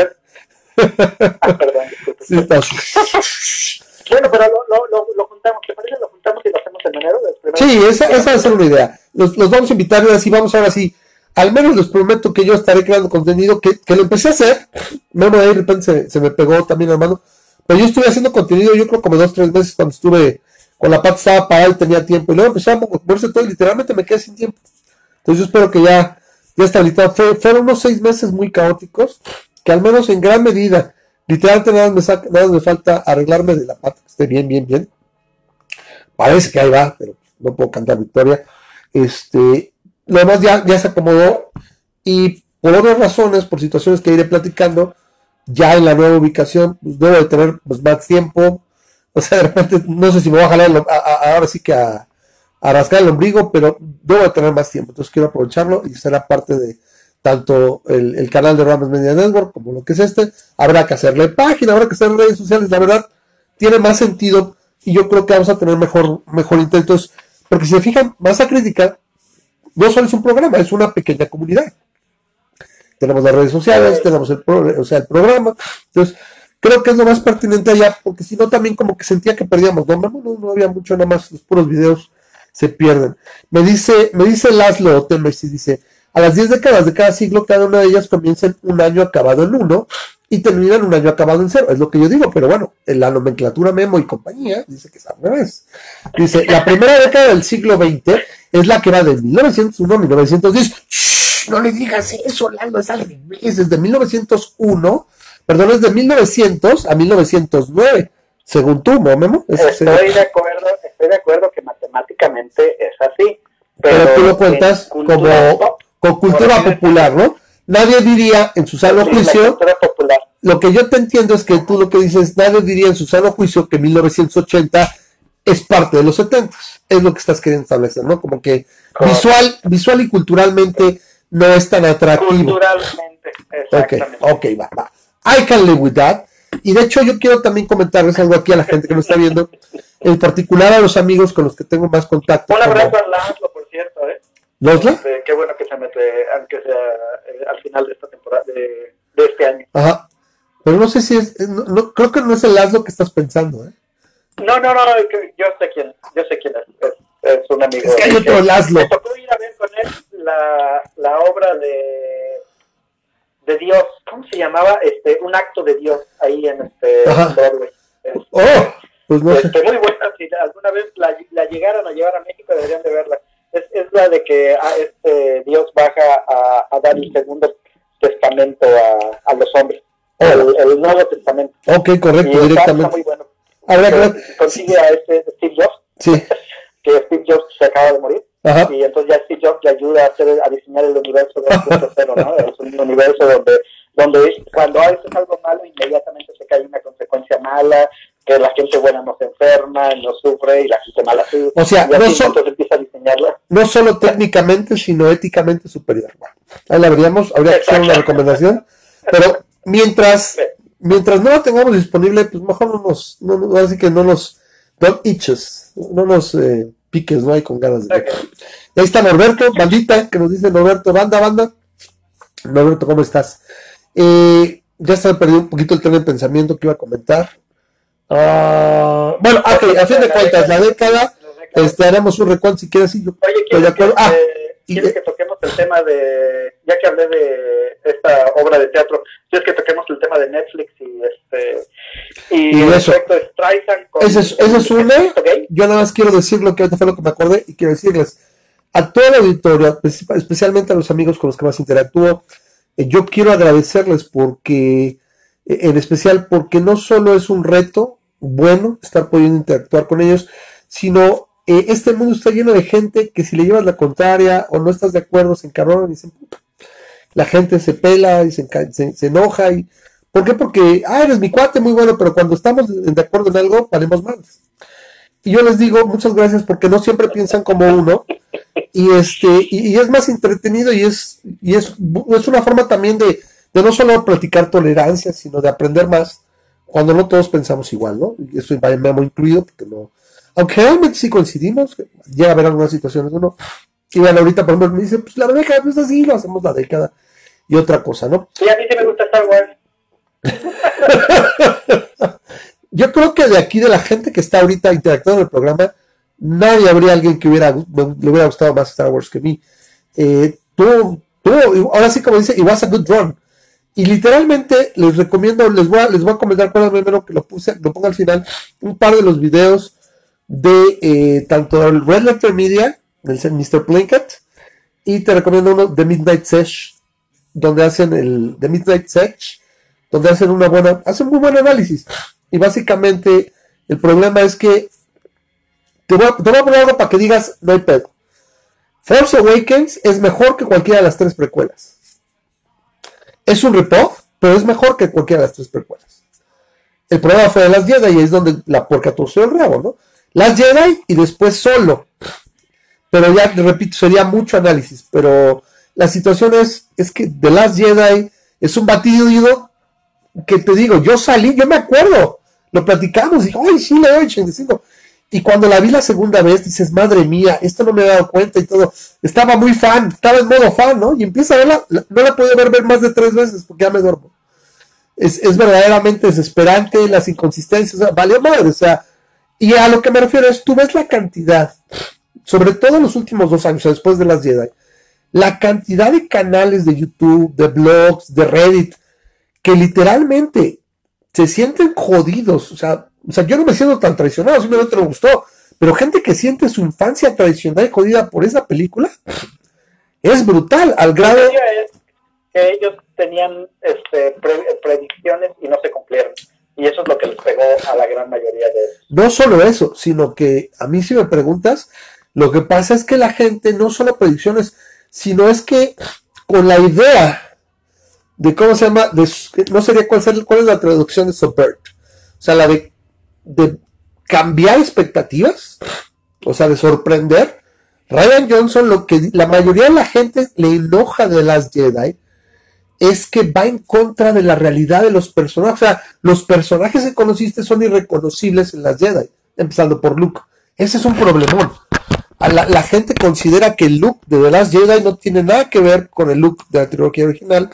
ah, perdón. Sí, bueno, pero lo, lo, lo, juntamos, ¿te parece? Lo juntamos y lo hacemos en enero. Sí, esa, esa va a ser una idea. Los, los vamos a invitar y así vamos ahora sí al menos les prometo que yo estaré creando contenido que, que lo empecé a hacer. Memo de repente se, me pegó también, hermano. Pero yo estuve haciendo contenido, yo creo como dos, tres meses cuando estuve con la pata estaba parada y tenía tiempo. Y luego empezó a moverse todo y literalmente me quedé sin tiempo. Entonces yo espero que ya, ya está Fue, fueron unos seis meses muy caóticos, que al menos en gran medida, literalmente nada me, nada me falta arreglarme de la pata, que esté bien, bien, bien. Parece que ahí va, pero no puedo cantar victoria. Este, lo demás ya, se acomodó y por otras razones, por situaciones que iré platicando, ya en la nueva ubicación, pues debo de tener pues, más tiempo. O sea, de repente, no sé si me voy a jalar ahora sí que a, rascar el ombligo, pero debo de tener más tiempo. Entonces quiero aprovecharlo y será parte de tanto el, canal de Ramas Media Network como lo que es este. Habrá que hacerle página, habrá que hacer redes sociales. La verdad, tiene más sentido y yo creo que vamos a tener mejor, mejor intentos. Porque si se fijan, más a crítica no solo es un programa, es una pequeña comunidad. Tenemos las redes sociales, tenemos el, o sea, el programa. Entonces, creo que es lo más pertinente allá, porque si no, también como que sentía que perdíamos. No, no, no había mucho, nada más los puros videos se pierden. Me dice, me dice Laszlo Temes dice, a las 10 décadas de cada siglo, cada una de ellas comienza en un año acabado en uno y termina en un año acabado en cero. Es lo que yo digo, pero bueno, en la nomenclatura Memo y compañía dice que es al revés. Dice, la primera década del siglo XX es la que va de 1901 a 1910. no le digas eso, Lalo, es al revés. Es de 1901, perdón, es de 1900 a 1909. Según tú, ¿no, Memo? estoy, de acuerdo, estoy de acuerdo que matemáticamente es así. Pero, tú lo cuentas como con cultura popular, ¿no? Nadie diría en su sano juicio. Lo que yo te entiendo es que tú lo que dices, nadie diría en su sano juicio que 1980 es parte de los 70. Es lo que estás queriendo establecer, ¿no? Como que visual, visual y culturalmente no es tan atractivo. Culturalmente, exactamente. Ok, ok, va, va. I can live with that. Y de hecho yo quiero también comentarles algo aquí a la gente que nos está viendo, en particular a los amigos con los que tengo más contacto. Un abrazo a Laszlo, por cierto, ¿eh? ¿Losla? Este, qué bueno que se mete, aunque sea eh, al final de esta temporada, de, de, este año. Ajá. Pero no sé si es, no, creo que no es el Laszlo que estás pensando, ¿eh? No, no, no, yo sé quién, yo sé quién es, es, un amigo. Es que hay otro Laszlo. Me tocó ir a ver con él la, la obra de, de Dios, ¿cómo se llamaba? Este, un acto de Dios ahí en este Broadway. Este, oh, pues no este, Muy buena, si alguna vez la, la llegaron a llevar a México deberían de verla. Es, es la de que ah, este Dios baja a, a dar el segundo testamento a, a los hombres. Oh. El, Nuevo Testamento. Ok, correcto, directamente. Está muy bueno. Habrá que Consigue a este Steve Jobs. Sí. [laughs] Jobs se acaba de morir. Y entonces ya Steve Jobs le ayuda a, hacer, a diseñar el universo de ¿no? Es un universo donde, donde cuando haces algo malo, inmediatamente se cae una consecuencia mala, que la gente buena no se enferma, no sufre y la gente mala sí. O sea, no, empieza a diseñarla. no solo técnicamente, sino éticamente superior. ahí la veríamos, habría que hacer una recomendación, pero mientras, mientras no la tengamos disponible, pues mejor no nos, no, así que no nos, don't itches, no nos eh, piques, no hay con ganas de. Ahí está Norberto, bandita, que nos dice Norberto, banda, banda. Norberto, ¿cómo estás? Eh, ya se me perdido un poquito el tren de pensamiento que iba a comentar. Uh, bueno, ok, a fin de cuentas, la década, este, haremos un recuento si quieres. yo Oye, ¿quieres, que, ah, ¿quieres que toquemos el tema de, ya que hablé de esta obra de teatro, ¿quieres que toquemos el tema de Netflix y este y, y eso. Ese es, ese es uno. Yo nada más quiero decir lo que ahorita fue lo que me acordé y quiero decirles a toda la auditoría, especialmente a los amigos con los que más interactúo, eh, yo quiero agradecerles porque, eh, en especial porque no solo es un reto bueno estar pudiendo interactuar con ellos, sino eh, este mundo está lleno de gente que si le llevas la contraria o no estás de acuerdo se encarronan y dicen, la gente se pela y se, se, enoja. Y, ¿Por qué? Porque, ah, eres mi cuate, muy bueno, pero cuando estamos de acuerdo en algo, valemos más. Y yo les digo muchas gracias porque no siempre piensan como uno. Y este, y, es más entretenido y es, y es, es una forma también de, de no solo practicar tolerancia, sino de aprender más cuando no todos pensamos igual, ¿no? Y eso me hemos incluido, porque no. Aunque realmente sí coincidimos, llega a haber algunas situaciones, uno. Y bueno, ahorita, por ejemplo, me dice, pues la década no es así, lo hacemos la década y otra cosa, ¿no? Sí, a mí sí me gusta Star Wars. [laughs] Yo creo que de aquí, de la gente que está ahorita interactuando en el programa, nadie habría alguien que hubiera, le hubiera gustado más Star Wars que mí. Eh, tú, tú, ahora sí como dice, it was a good run. Y literalmente les recomiendo, les voy a, les voy a comentar cuál primero que lo puse, lo pongo al final, un par de los videos de eh, tanto el Red Letter Media, del Mr. Plinkett, y te recomiendo uno de Midnight Sesh, donde hacen el de Midnight Sesh, donde hacen una buena, hacen muy buen análisis. Y básicamente el problema es que te voy, a, te voy a poner algo para que digas, no hay pedo. Force Awakens es mejor que cualquiera de las tres precuelas. Es un ripoff, pero es mejor que cualquiera de las tres precuelas. El problema fue de las Jedi y es donde la puerca torció el rabo, ¿no? Las Jedi y después solo. Pero ya, repito, sería mucho análisis. Pero la situación es, es que The Last Jedi es un batido que te digo, yo salí, yo me acuerdo, lo platicamos, y ay, sí, le doy 85. Y cuando la vi la segunda vez, dices, madre mía, esto no me he dado cuenta y todo. Estaba muy fan, estaba en modo fan, ¿no? Y empieza a verla, no la pude ver, ver más de tres veces porque ya me duermo. Es, es verdaderamente desesperante, las inconsistencias, o sea, valió madre, o sea, y a lo que me refiero es, tú ves la cantidad, sobre todo en los últimos dos años, después de las Jedi, la cantidad de canales de YouTube, de blogs, de Reddit, que literalmente se sienten jodidos, o sea, o sea, yo no me siento tan traicionado, simplemente me gustó. Pero gente que siente su infancia tradicional y jodida por esa película es brutal, al grado. que ellos tenían este, predicciones y no se cumplieron. Y eso es lo que les pegó a la gran mayoría de. No solo eso, sino que a mí si me preguntas, lo que pasa es que la gente no solo predicciones, sino es que con la idea de cómo se llama, no sería cuál, cuál es la traducción de subvert, o sea, la de de cambiar expectativas, o sea, de sorprender. Ryan Johnson, lo que la mayoría de la gente le enoja de las Jedi es que va en contra de la realidad de los personajes. O sea, los personajes que conociste son irreconocibles en las Jedi, empezando por Luke. Ese es un problemón. La, gente considera que el look de The Last Jedi no tiene nada que ver con el look de la trilogía original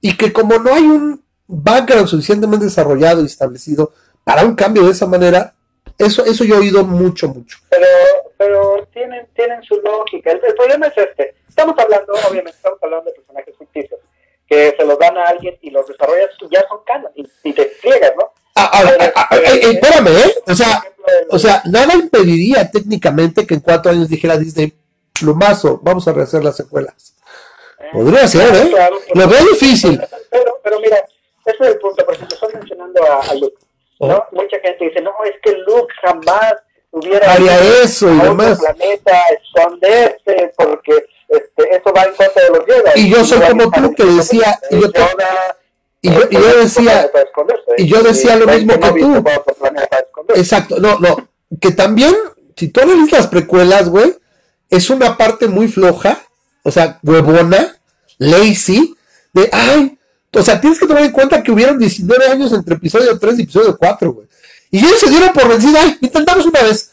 y que como no hay un background suficientemente desarrollado y establecido para un cambio de esa manera, eso, eso yo he oído mucho, mucho. Pero, pero tienen, tienen su lógica. El, problema es este. Estamos hablando, obviamente, estamos hablando de personajes ficticios, que se los dan a alguien y los desarrollas y ya son canon, y, te friegas, ¿no? Ah, ah, ah, eh, eh, espérame, ¿eh? O sea, o sea, nada impediría técnicamente que en cuatro años dijera Disney, plumazo, vamos a rehacer las secuelas. Eh, Podría ser, ¿eh? Lo veo difícil. Pero, pero mira, ese es el punto, por ejemplo, estás mencionando a, a Luke ¿no? Mucha gente dice, no, es que Luke jamás hubiera haría eso y demás. planeta, esconderse, porque este, eso va en contra de los Jedi. Y yo soy como tú que decía, y yo, y yo, y yo decía, y yo decía lo mismo que tú. Exacto, no, no, que también, si tú lees las precuelas, güey, es una parte muy floja, o sea, huevona, lazy, de, ay, o sea, tienes que tomar en cuenta que hubieron 19 años entre episodio 3 y episodio 4, güey. Y ellos se dieron por vencida, ay, intentamos una vez.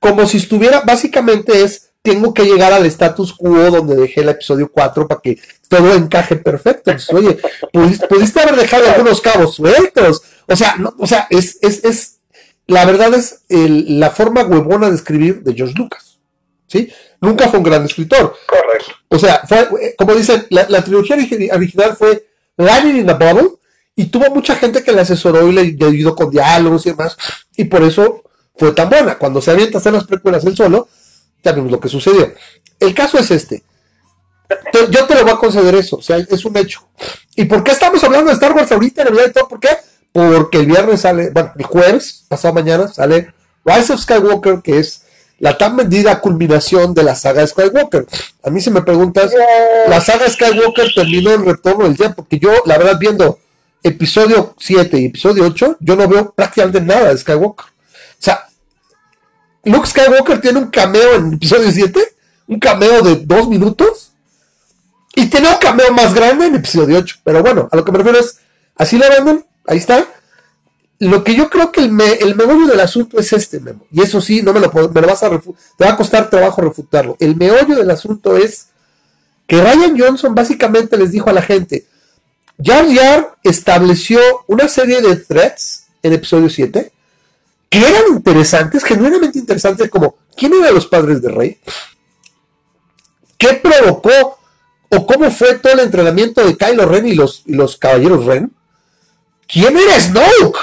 Como si estuviera, básicamente es, tengo que llegar al status quo donde dejé el episodio 4 para que todo encaje perfecto. oye, pudiste, haber dejado algunos cabos sueltos. O sea, no, o sea, es, es, es, la verdad es la forma huevona de escribir de George Lucas. ¿Sí? Nunca fue un gran escritor. Correcto. O sea, fue, como dicen, la, la trilogía original fue Lightning in the Bottle y tuvo mucha gente que le asesoró y le, ayudó con diálogos y demás. Y por eso fue tan buena. Cuando se avienta a hacer las precuelas él solo, ya vimos lo que sucedió. El caso es este. Yo te lo voy a conceder eso, o sea, es un hecho. ¿Y por qué estamos hablando de Star Wars ahorita en realidad de todo? ¿Por qué? Porque el viernes sale, bueno, el jueves, pasado mañana, sale Rise of Skywalker, que es la tan vendida culminación de la saga Skywalker. A mí si me preguntas, la saga Skywalker terminó en Retorno del Día, porque yo, la verdad, viendo episodio 7 y episodio 8, yo no veo prácticamente nada de Skywalker. O sea, Luke Skywalker tiene un cameo en episodio 7, un cameo de dos minutos, y tiene un cameo más grande en episodio 8. Pero bueno, a lo que me refiero es, así lo venden, ahí está. Lo que yo creo que el, me, el meollo del asunto es este, Memo. Y eso sí, no me lo, vas a te va a costar trabajo refutarlo. El meollo del asunto es que Ryan Johnson básicamente les dijo a la gente, Jar Jar estableció una serie de threats en episodio 7 que eran interesantes, genuinamente interesantes, como quién eran los padres de Rey, qué provocó o cómo fue todo el entrenamiento de Kylo Ren y los, los caballeros Ren, quién era Snoke,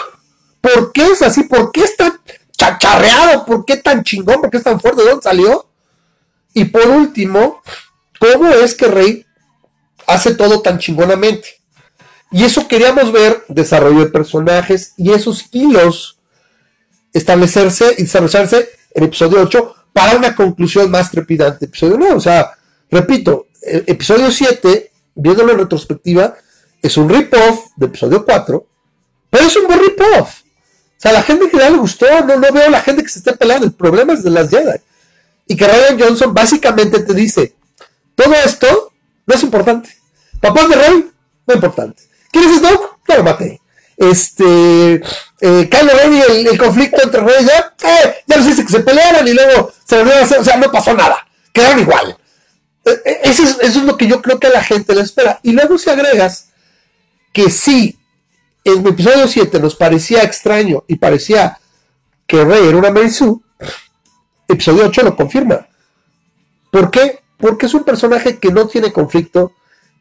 por qué es así, por qué es tan chacharreado, por qué tan chingón, por qué es tan fuerte, de dónde salió, y por último, cómo es que Rey hace todo tan chingonamente. Y eso queríamos ver, desarrollo de personajes y esos hilos establecerse y desarrollarse en episodio 8 para una conclusión más trepidante. Episodio 9, o sea, repito, episodio 7, viéndolo en retrospectiva, es un rip-off de episodio 4, pero es un buen rip-off. O sea, la gente que le gustó, no, no veo a la gente que se esté peleando, el problema es de las Jedi. Y que Ryan Johnson básicamente te dice, todo esto no es importante. Papás de Rey, no es importante. ¿Quieres Snoke? No lo maté. Este, eh, Kylo Ren y el, conflicto entre Rey ya, eh, ya los hice que se pelearan y luego se volvieron a hacer, o sea, no pasó nada. Quedaron igual. Eh, eh, eso es, eso es lo que yo creo que a la gente le espera. Y luego si agregas que sí, en el episodio 7 nos parecía extraño y parecía que Rey era una Mary Sue, episodio 8 lo confirma. ¿Por qué? Porque es un personaje que no tiene conflicto,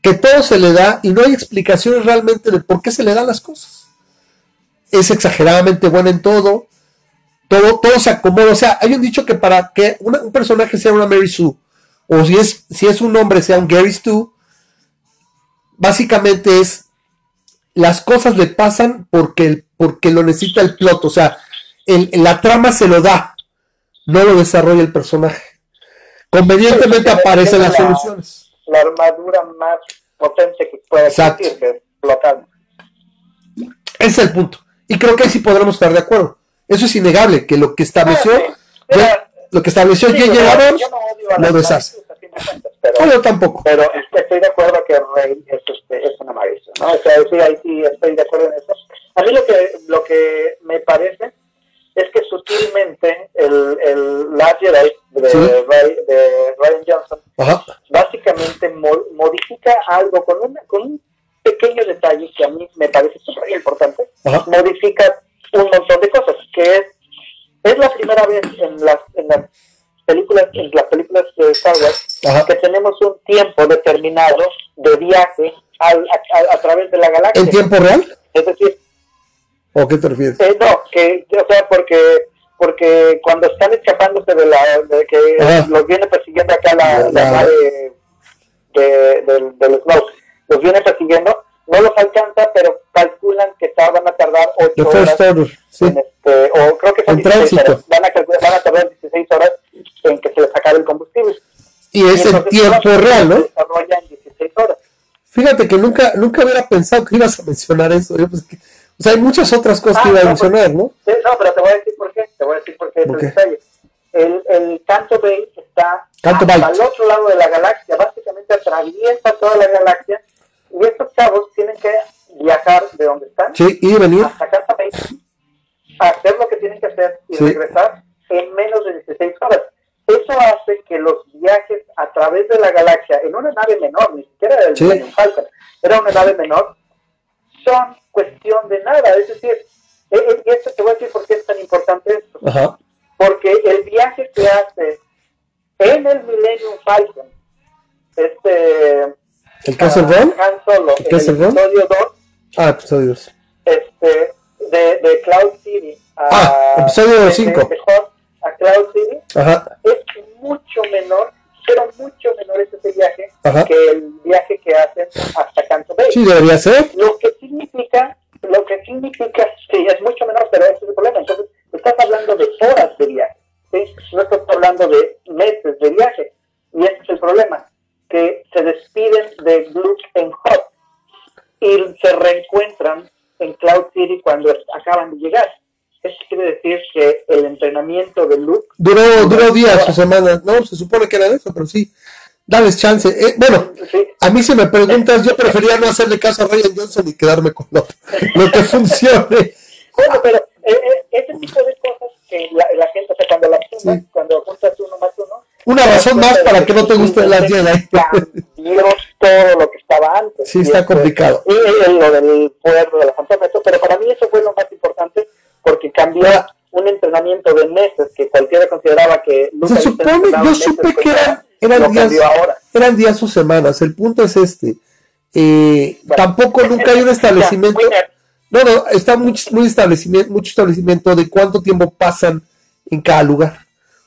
que todo se le da y no hay explicaciones realmente de por qué se le dan las cosas. Es exageradamente buena en todo, todo, todo se acomoda. O sea, hay un dicho que para que un personaje sea una Mary Sue, o si es, si es un hombre sea un Gary Stu, básicamente es las cosas le pasan porque, porque lo necesita el plot, o sea, la trama se lo da, no lo desarrolla el personaje. Convenientemente aparecen las soluciones la armadura más potente que puede existir, que es local. Ese es el punto. Y creo que ahí sí podremos estar de acuerdo. Eso es innegable, que lo que estableció, ah, lo que estableció sí, J.J. Abrams, lo deshace. Pero, yo tampoco. Pero estoy de acuerdo que Rey es, este, es una maestra, ¿no? O sea, sí, ahí sí estoy de acuerdo en eso. A mí lo que, lo que me parece es que sutilmente el, el Last Jedi de, Ryan Johnson básicamente modifica algo con, una, con un pequeño detalle que a mí me parece súper importante, modifica un montón de cosas, que es, es la primera vez en las, en las películas, en las películas de Star Wars, que tenemos un tiempo determinado de viaje a, a, a, través de la galaxia. ¿En tiempo real? Es decir, ¿O qué te refieres? Eh, no, que, o sea, porque porque cuando están escapándose de la de que los viene persiguiendo acá la, la, de, del, del Snow, los viene persiguiendo, no los alcanza, pero calculan que van a tardar 8 horas. En este, o creo que son 16 horas. Van a, van a tardar 16 horas en que se les acabe el combustible. Y es el tiempo real, ¿no? Se desarrolla en 16 horas. Fíjate que nunca, nunca hubiera pensado que ibas a mencionar eso. Pues o sea, hay muchas otras cosas que ah, iba a pues, mencionar, ¿no? no, pero te voy a decir por qué. Te voy a decir por qué. ¿Por El, el Canto Bay está al otro lado de la galaxia, básicamente atraviesa toda la galaxia y estos chavos tienen que viajar de donde están sí, y venir. hasta Canto Bay, hacer lo que tienen que hacer y regresar en menos de 16 horas. Eso hace que los viajes a través de la galaxia, en una nave menor, ni siquiera el sí. Falcon, era una nave menor, son cuestión de nada. Es decir, eh, eh, y esto te voy a decir por qué es tan importante esto. Porque el viaje que hace en el Millennium Falcon, este. ¿El? Han Solo, ¿El, episodio 2. Ah, episodio 2. Este, de, de Cloud City. A, ah, episodio 5 a Cloud City es mucho menor, pero mucho menor es ese viaje que el viaje que hacen hasta Canto Bay. Sí, debería ser. Lo que significa, lo que significa, sí, es mucho menor, pero ese es el problema. Entonces, estás hablando de horas de viaje, ¿sí? no estás hablando de meses de viaje. Y ese es el problema, que se despiden de Luke en Hot y se reencuentran en Cloud City cuando acaban de llegar. Eso quiere decir que el entrenamiento de Luke... Duró, duró días o semanas, ¿no? Se supone que era eso, pero sí. Dales chance. Eh, bueno, a mí si me preguntas, yo prefería no hacerle caso a Ryan Johnson y quedarme con lo, lo que funcione. Bueno, pero eh, eh, ese tipo de cosas que la, la gente, o sea, cuando las sumas, cuando juntas uno más uno... Una razón más para que no te guste las Jedi. todo lo que estaba antes. Sí, está complicado. Y, lo del poder de la fantasma, pero para mí eso fue lo más importante porque cambió un entrenamiento de meses que cualquiera consideraba que se supone yo supe que eran, eran días eran días o semanas el punto es este eh, tampoco nunca hay un [laughs] establecimiento no no está mucho, muy establecimiento mucho establecimiento de cuánto tiempo pasan en cada lugar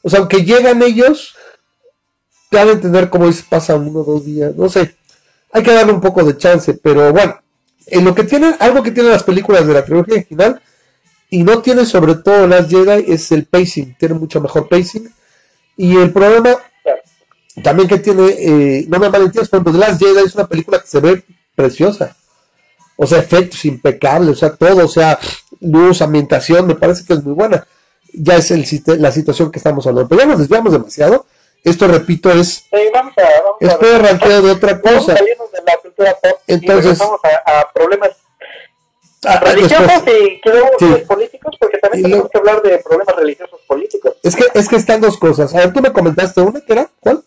o sea aunque llegan ellos te van a entender cómo es pasan uno o dos días no sé hay que darle un poco de chance pero bueno en lo que tienen algo que tienen las películas de la trilogía original y no tiene sobre todo las Jedi es el pacing, tiene mucho mejor pacing. Y el problema también que tiene, eh, no me malentiendas, por ejemplo, Last Jedi es una película que se ve preciosa. O sea, efectos impecables, o sea, todo, o sea, luz, ambientación, me parece que es muy buena. Ya es el, la situación que estamos hablando. Pero ya nos desviamos demasiado. Esto, repito, es, vamos a, es de otra cosa. Entonces, vamos a problemas Ah, religiosos y luego políticos, porque también tenemos que hablar de problemas religiosos políticos. Es que, es que están dos cosas. A ver, tú me comentaste una, ¿qué era? ¿Cuál?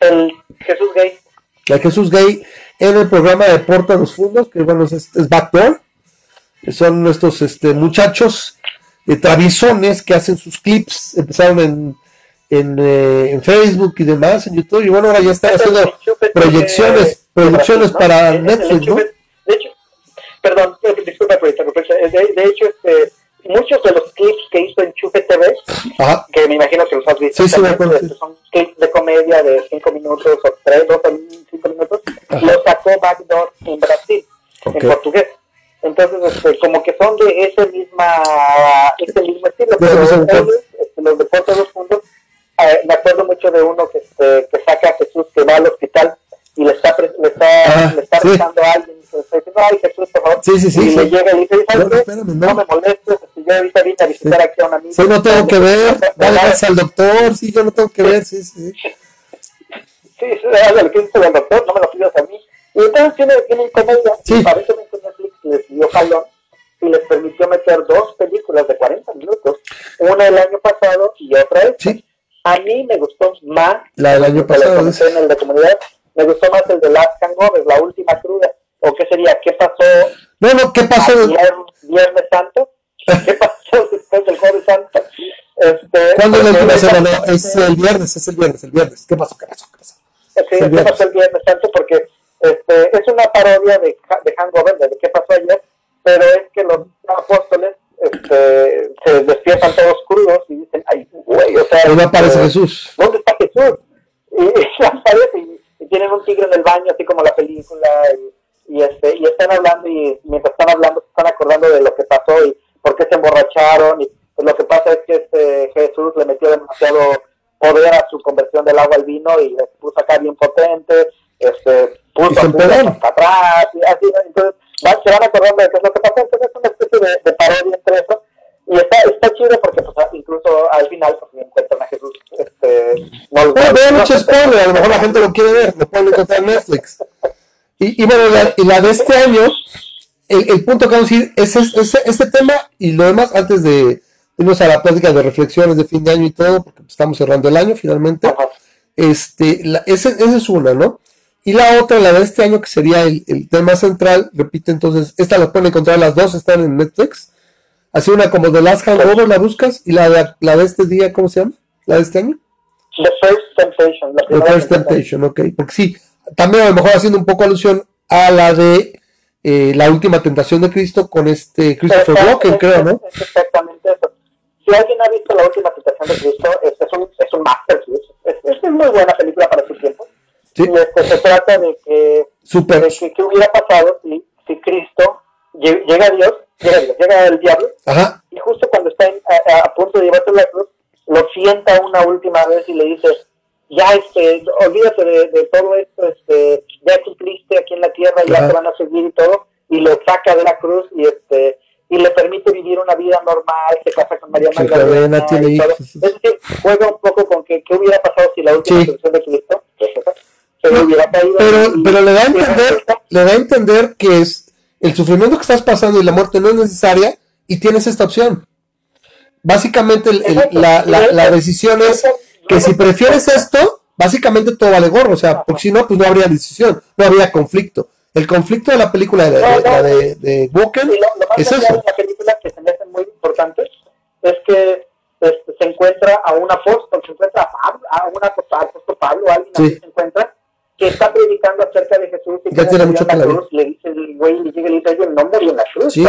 El Jesús Gay. El Jesús Gay en el programa de Porta los Fundos, que bueno, es, es Backdoor. Son nuestros este, muchachos de travisones que hacen sus clips. Empezaron en, en, eh, en, Facebook y demás, en YouTube, y bueno, ahora ya están haciendo proyecciones, proyecciones para Netflix, ¿no? perdón, disculpa por de, de hecho, este, muchos de los clips que hizo en Chufe TV, que me imagino que los has visto, son clips de comedia de 5 minutos o 3, 2 o 5 minutos, los sacó Backdoor en Brasil, en portugués. Entonces, este, como que son de ese misma ese mismo estilo, pero ellos, este, los deportes dos puntos, eh, me acuerdo mucho de uno que, este, que saca a Jesús que va al hospital y le está, le está, le está rezando a alguien está diciendo, ay Jesús, por favor. Sí, sí, sí. Y le llega y dice, ¿sabes no, espérame, no. no me molestes, si yo ahorita vine a visitar aquí a una amiga. Sí, no tengo que ver, [laughs] dale al doctor, sí, yo no tengo que ver, sí, sí. Sí, sí, lo que dice el doctor, no me lo pidas a mí. Y entonces tiene, tienen comedia, sí. aparentemente Netflix les dio jalón y les permitió meter dos películas de 40 minutos, una el año pasado y otra esta. Sí. A mí me gustó más la del año pasado. En el de comunidad, me gustó más el de Last Hangover, la última cruda. ¿O qué sería? ¿Qué pasó? No, no, ¿qué pasó? Viernes, Santo. ¿Qué [laughs] pasó después del Jueves Santo? Este, ¿Cuándo es la última semana? Es el viernes, es el viernes, el viernes. ¿Qué pasó? ¿Qué pasó? ¿Qué pasó? Sí, ¿qué pasó el Viernes Santo? Porque este, es una parodia de, de Hangover, de qué pasó ayer, pero es que los apóstoles este, se despiertan todos crudos y dicen, ay, güey, o sea... ¿Dónde aparece este, Jesús? ¿Dónde está Jesús? Y, [laughs] y aparece y, tienen un tigre en el baño, así como la película, y y este y están hablando y mientras están hablando se están acordando de lo que pasó y por qué se emborracharon y pues, lo que pasa es que este Jesús le metió demasiado poder a su conversión del agua al vino y le puso acá bien potente, este puso a atrás y así, entonces se van acordando de qué es lo que pasó, entonces es una de, de parodia entre eso y está, está chido porque pues, incluso al final pues, encuentran a Jesús. Este, no, bueno, vean mucho spoiler, a lo mejor la gente lo quiere ver, lo pueden encontrar en Netflix. Y, y bueno, la, y la de este año, el, el punto que vamos a decir es, es, este tema y lo demás antes de irnos a la plática de reflexiones de fin de año y todo, porque estamos cerrando el año finalmente. Este, la, esa, esa es una, ¿no? Y la otra, la de este año, que sería el, el tema central, repite entonces, esta la pueden encontrar, las dos están en Netflix Así una como The Last Hangover la buscas y la de, la de este día, ¿cómo se llama? ¿La de este año? The First Temptation. La The First Temptation, ok. Porque sí, también a lo mejor haciendo un poco alusión a la de eh, La Última Tentación de Cristo con este Christopher Walken, creo, ¿no? Es exactamente eso. Si alguien ha visto La Última Tentación de Cristo, es, es un, es un masterpiece. Es, es, muy buena película para su tiempo. Sí. Y este, se trata de que, Super. de que qué hubiera pasado si, si Cristo llega a Dios llega, el diablo, y justo cuando está a, punto de llevarse la cruz, lo sienta una última vez y le dice, ya este, olvídate de, todo esto, este, ya cumpliste aquí en la tierra, ya te van a seguir y todo, y lo saca de la cruz y este y le permite vivir una vida normal, se casa con María Magdalena. Tiene Es decir, juega un poco con que qué hubiera pasado si la última sí. de Cristo caído. Pero, pero le da a entender, le da a entender que es el sufrimiento que estás pasando y la muerte no es necesaria y tienes esta opción. Básicamente la, decisión es que si prefieres esto, básicamente todo vale gorro, o sea, porque si no, pues no habría decisión, no habría conflicto. El conflicto de la película de, la de, de Woken es eso. De la película que se me hace muy importante es que este, se encuentra a un apóstol, se encuentra a, Pablo, a un apóstol, Pablo, alguien sí. se encuentra que está predicando acerca de Jesús y ya tiene mucho la cruz, le dice el güey, le llega y le dice, yo no morí en la cruz, sí.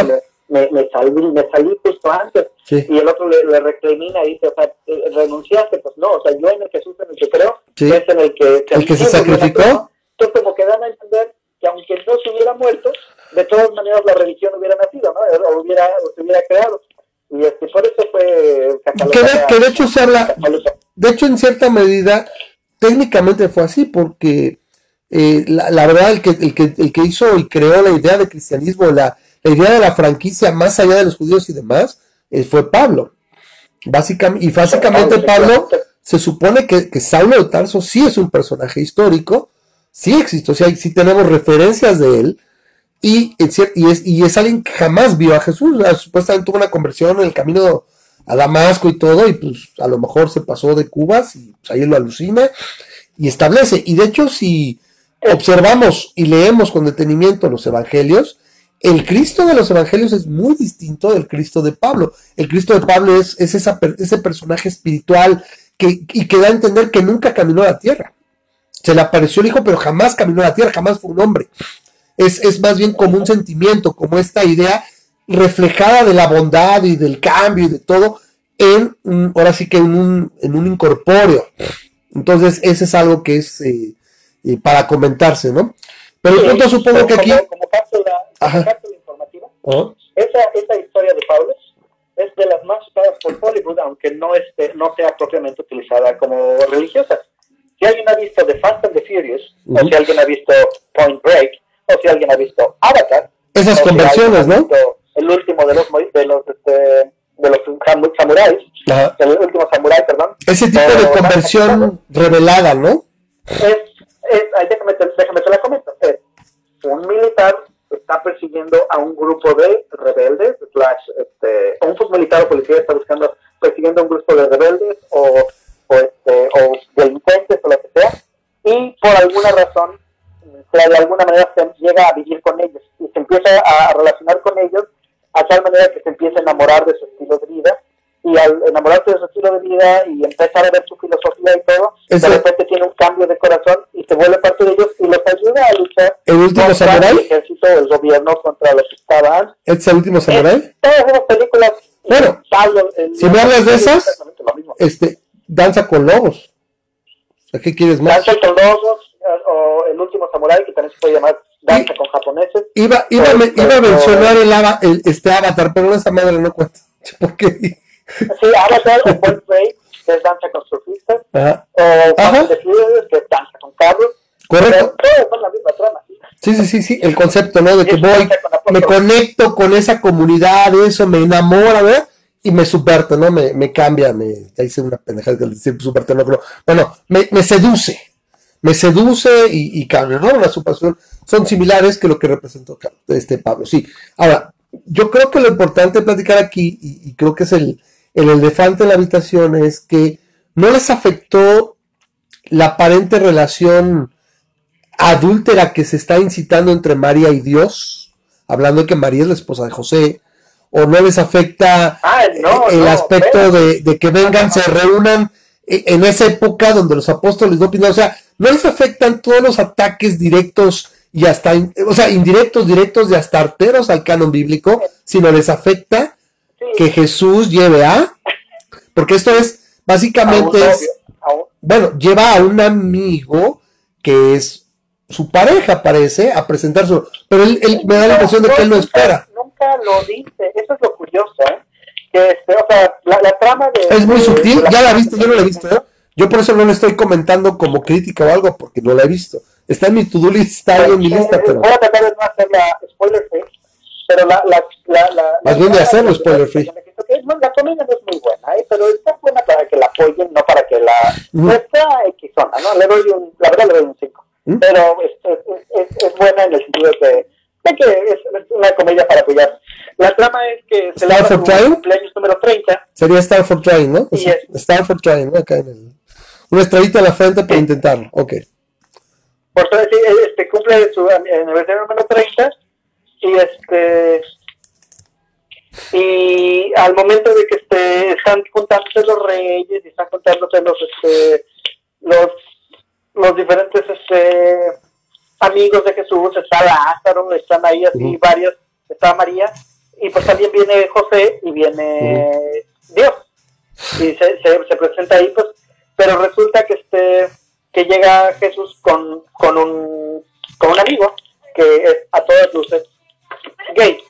me, me, salí, me salí justo antes. Sí. Y el otro le, le, recrimina y dice, o sea, eh, renunciaste, pues no, o sea, yo en el Jesús en el que creo, sí. es en el que, que el que se sacrificó. Entonces como que dan a entender que aunque no se hubiera muerto, de todas maneras la religión hubiera nacido, ¿no? O, hubiera, o se hubiera creado. Y este, por eso fue que de, que de hecho habla, de hecho en cierta medida técnicamente fue así, porque eh, la, verdad, el que, el, que, el que hizo y creó la idea de cristianismo, la, la idea de la franquicia más allá de los judíos y demás, eh, fue Pablo. Básicamente, y básicamente Pablo se supone que, que, Saulo de Tarso sí es un personaje histórico, sí existe, o sea, sí tenemos referencias de él, y, y, es, y es alguien que jamás vio a Jesús, supuestamente tuvo una conversión en el camino a Damasco y todo, y pues a lo mejor se pasó de Cubas, y pues, ahí lo alucina, y establece. Y de hecho, si observamos y leemos con detenimiento los evangelios, el Cristo de los evangelios es muy distinto del Cristo de Pablo. El Cristo de Pablo es, es ese personaje espiritual que, y que da a entender que nunca caminó a la tierra. Se le apareció el Hijo, pero jamás caminó a la tierra, jamás fue un hombre. Es, es más bien como un sentimiento, como esta idea reflejada de la bondad y del cambio y de todo, en ahora sí que en un, en un incorpóreo. Entonces, ese es algo que es eh, eh, para comentarse, ¿no? Pero el punto supongo que aquí... Como, parte de la, informativa, esa, esa historia de Pablo es de las más usadas por Hollywood, aunque no, esté, no sea propiamente utilizada como religiosa. Si alguien ha visto The Fast and the Furious, o si alguien ha visto Point Break, o si alguien ha visto Avatar, esas conversiones, ¿no? El último de los, de los, este, de los samuráis, el último samurái, perdón. Ese tipo de conversión revelada, ¿no? Es es, déjame, déjame te la comento. Es, un militar está persiguiendo a un grupo de rebeldes, slash, este, un militar o policía está buscando, persiguiendo a un grupo de rebeldes o, o, este, o delincuentes o lo que sea, y por alguna razón, de alguna manera se llega a vivir con ellos y se empieza a relacionar con ellos a tal manera que se empieza a enamorar de su estilo de vida y al enamorarse de su estilo de vida y empezar a ver su filosofía y todo, de repente tiene un cambio de corazón y se vuelve parte de ellos y los ayuda a luchar ¿El último contra el ejército, el gobierno, contra los que estaban. ¿Es el último samurai? todas esas películas. Bueno, si me hablas de esas, este, Danza con Lobos. ¿A qué quieres más? Danza con Lobos o El último samurai, que también se puede llamar danza con japoneses. Iba, iba, iba a mencionar el, el, este Avatar, pero esa madre no cuenta. [laughs] ¿Por qué? Sí, Avatar o Play, que es danza con surfistas. Ajá. O Fast de Furious, que es danza con carros. Correcto. Pero son la misma trama. Sí, sí, sí, sí, el concepto, ¿no? De que voy, me conecto con esa comunidad, eso me enamora, ¿verdad? Y me subverte, ¿no? Me, me cambia, me, ya hice una pendejada que decir subverte, no creo. Bueno, me, me seduce, me seduce y, y cambia, ¿no? La superación son similares que lo que representó este Pablo, sí. Ahora, yo creo que lo importante de platicar aquí, y, y creo que es el, el elefante en la habitación, es que no les afectó la aparente relación adúltera que se está incitando entre María y Dios, hablando de que María es la esposa de José, o no les afecta ah, el aspecto de, que vengan, se reúnan e, en esa época donde los apóstoles no opinan, o sea, no les afectan todos los ataques directos y hasta, o sea, indirectos, directos y hasta arteros al canon bíblico, sino les afecta que Jesús lleve a, porque esto es, básicamente es, bueno, lleva a un amigo que es su pareja parece a presentar su pero él, me da la impresión de que él no espera nunca lo dice eso es lo curioso ¿eh? que este, o sea la, trama de es muy sutil ya la viste yo no la he visto ¿eh? yo por eso no le estoy comentando como crítica o algo porque no la he visto está en mi to-do list está en mi lista pero voy a tratar de no hacer la spoiler free pero la la la, la más bien de hacerlo spoiler free la comedia no es muy buena, ¿eh? pero está buena para que la apoyen, no para que la... No está X ¿no? Le doy un, la verdad le doy un 5. ¿Mm? pero es, es, es, buena en el sentido de que, es una comedia para apoyar. La trama es que se le su cumpleaños número 30. Sería Star for Trying, ¿no? For Trying, ¿no? Acá en el... Una estrellita a la frente para intentarlo, ok. Por todo sí, este, cumple su aniversario número 30 y este y al momento de que este, están contándose los reyes y están contándose los este, los los diferentes este, amigos de Jesús, está Lázaro, están ahí así varios, está María, y pues también viene José y viene Dios. Y se, se, presenta ahí, pues, pero resulta que este que llega Jesús con, con un con un amigo que es a todas luces gay.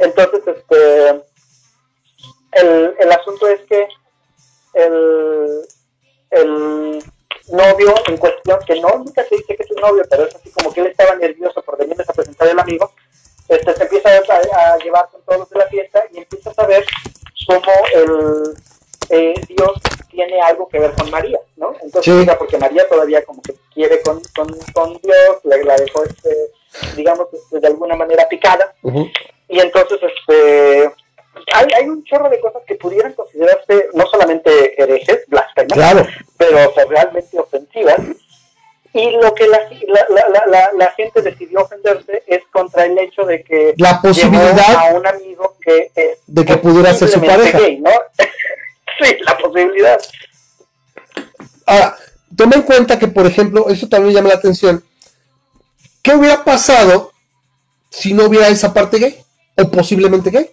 Entonces, este el, el asunto es que el, el novio en cuestión, que no, nunca se dice que es un novio, pero es así como que él estaba nervioso por venirles a presentar el amigo, este, se empieza a, llevar con todos de la fiesta y empieza a saber cómo el eh, Dios tiene algo que ver con María, ¿no? Entonces, porque María todavía como que quiere con, con, con Dios, la, dejó, este, digamos, este, de alguna manera picada, y entonces, este hay, hay un chorro de cosas que pudieran considerarse no solamente herejes, blasfemas, pero realmente ofensivas. Y lo que la, la, la, la, gente decidió ofenderse es contra el hecho de que la posibilidad a un amigo que de que pudiera ser su pareja. ¿no? [laughs] la posibilidad. Ahora, toma en cuenta que, por ejemplo, eso también llama la atención. ¿Qué hubiera pasado si no hubiera esa parte gay? O posiblemente gay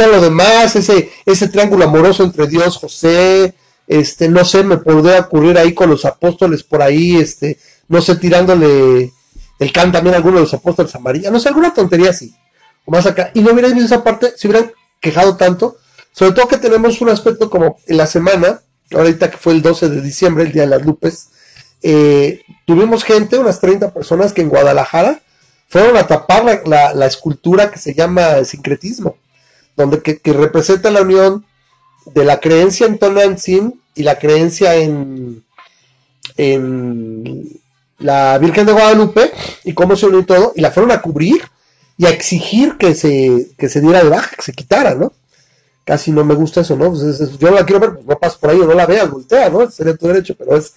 todo lo demás, ese, ese triángulo amoroso entre Dios, José, este, no sé, me podría ocurrir ahí con los apóstoles por ahí, este, no sé, tirándole el can también a alguno de los apóstoles a no sé, alguna tontería así, o más acá, y no hubieran visto esa parte, se hubieran quejado tanto, sobre todo que tenemos un aspecto como en la semana, ahorita que fue el 12 de diciembre, el Día de las Lupes, eh, tuvimos gente, unas 30 personas que en Guadalajara fueron a tapar la, escultura que se llama sincretismo donde que, representa la unión de la creencia en Tonantzin y la creencia en, en la Virgen de Guadalupe y cómo se unió todo, y la fueron a cubrir y a exigir que se, se diera de baja, que se quitara, ¿no? Casi no me gusta eso, ¿no? Pues yo la quiero ver, no paso por ahí no la veas, voltea, ¿no? Sería tu derecho, pero es,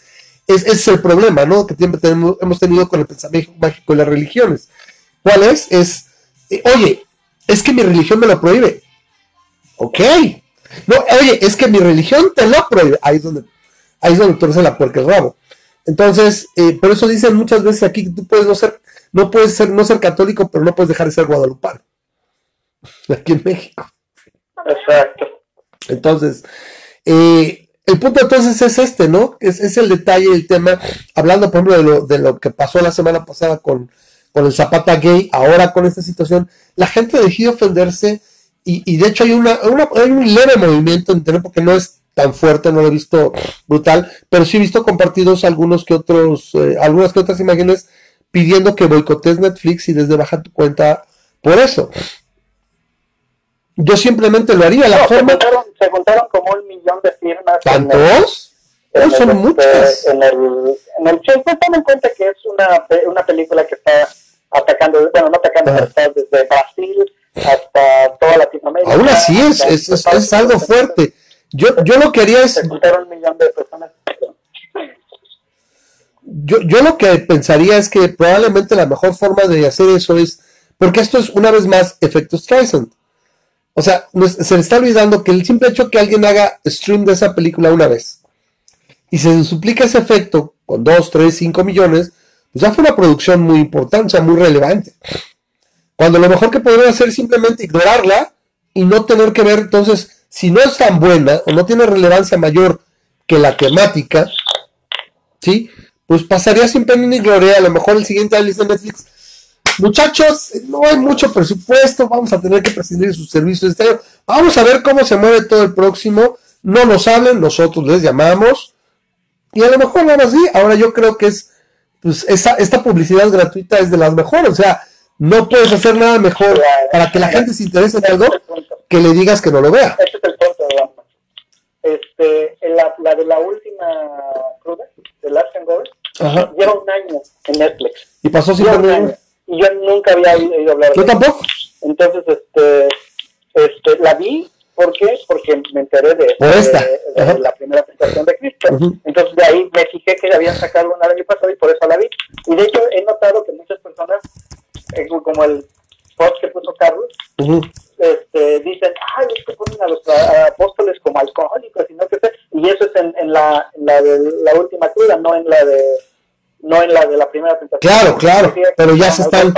es, ese es el problema, ¿no? Que siempre tenemos, hemos tenido con el pensamiento mágico de las religiones. ¿Cuál es? Es, eh, oye, es que mi religión me lo prohíbe. Ok. No, oye, es que mi religión te lo prohíbe. Ahí es donde, ahí es donde torce la puerca el rabo. Entonces, eh, por eso dicen muchas veces aquí que tú puedes no ser, no puedes ser, no ser católico, pero no puedes dejar de ser guadalupano. [laughs] Aquí en México. Exacto. Entonces, eh, el punto entonces es este, ¿no? Es, es el detalle, el tema, hablando por ejemplo de lo, de lo que pasó la semana pasada con, con el Zapata gay, ahora con esta situación, la gente decidió ofenderse y, de hecho hay, una, hay un leve movimiento en Internet porque no es tan fuerte, no lo he visto brutal, pero sí he visto compartidos algunos que otros, eh, algunas que otras imágenes pidiendo que boicotes Netflix y desde baja tu cuenta por eso. Yo simplemente lo haría. La forma... se, contaron, como un millón de firmas. ¿Tantos? En son este, muchas. En el, en el pues, en cuenta que es una, una película que está atacando, bueno, no atacando, está desde Brasil hasta toda Latinoamérica. Aún así es, es, es, algo fuerte. Yo, yo lo que haría es... un millón de personas. Yo, yo lo que pensaría es que probablemente la mejor forma de hacer eso es, porque esto es una vez más efecto Streisand. O sea, se le está olvidando que el simple hecho que alguien haga stream de esa película una vez y se suplica ese efecto con 2, 3, 5 millones, pues ya fue una producción muy importante, o sea, muy relevante. Cuando lo mejor que podría hacer es simplemente ignorarla y no tener que ver, entonces, si no es tan buena o no tiene relevancia mayor que la temática, ¿sí? Pues pasaría sin pena ni gloria, a lo mejor el siguiente año de Netflix. Muchachos, no hay mucho presupuesto, vamos a tener que prescindir sus servicios este año. Vamos a ver cómo se mueve todo el próximo. No nos hablen, nosotros les llamamos. Y a lo mejor nada más sí. Ahora yo creo que es, pues, esa, esta publicidad gratuita es de las mejores. O sea, no puedes hacer nada mejor para que la gente se interese en algo que le digas que no lo vea. Este es el punto, digamos. Este, la, la de la última cruda, de Lars Ajá. lleva un año en Netflix. Y pasó sin año. Y yo nunca había oído hablar de Yo tampoco. Entonces, este, este, la vi, ¿por qué? Porque me enteré de, la primera presentación de Cristo. Entonces, de ahí me fijé que habían sacado una año pasado y por eso la vi. Y de hecho, he notado que muchas personas, eh, como el post que puso Carlos, este, dicen, ay, es que ponen a los apóstoles como alcohólicos y no sé Y eso es en, en, la, en la de la última cruda, no en la de no en la de la primera tentación. Claro, claro, pero ya se están...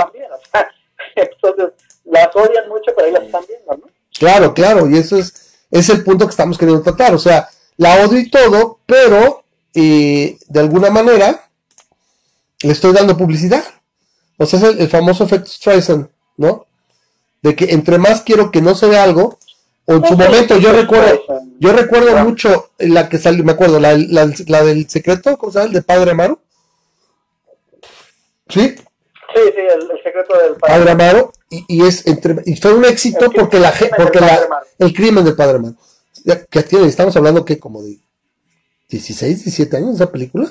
[laughs] entonces, las odian mucho, pero ahí las están viendo, ¿no? Claro, claro, y eso es, es el punto que estamos queriendo tratar. O sea, la odio y todo, pero eh, de alguna manera le estoy dando publicidad. O sea, es el, famoso efecto Streisand, ¿no? De que entre más quiero que no se vea algo, o en su momento yo recuerdo, yo recuerdo mucho la que salió, me acuerdo, la, la, la, del secreto, ¿cómo se llama? El de Padre Amaro. ¿Sí? Sí, sí, el, secreto del Padre, Amaro. Y, y, es entre, y fue un éxito porque la porque la, el crimen del Padre Amaro. Que tiene, estamos hablando que como de 16, 17 años esa película.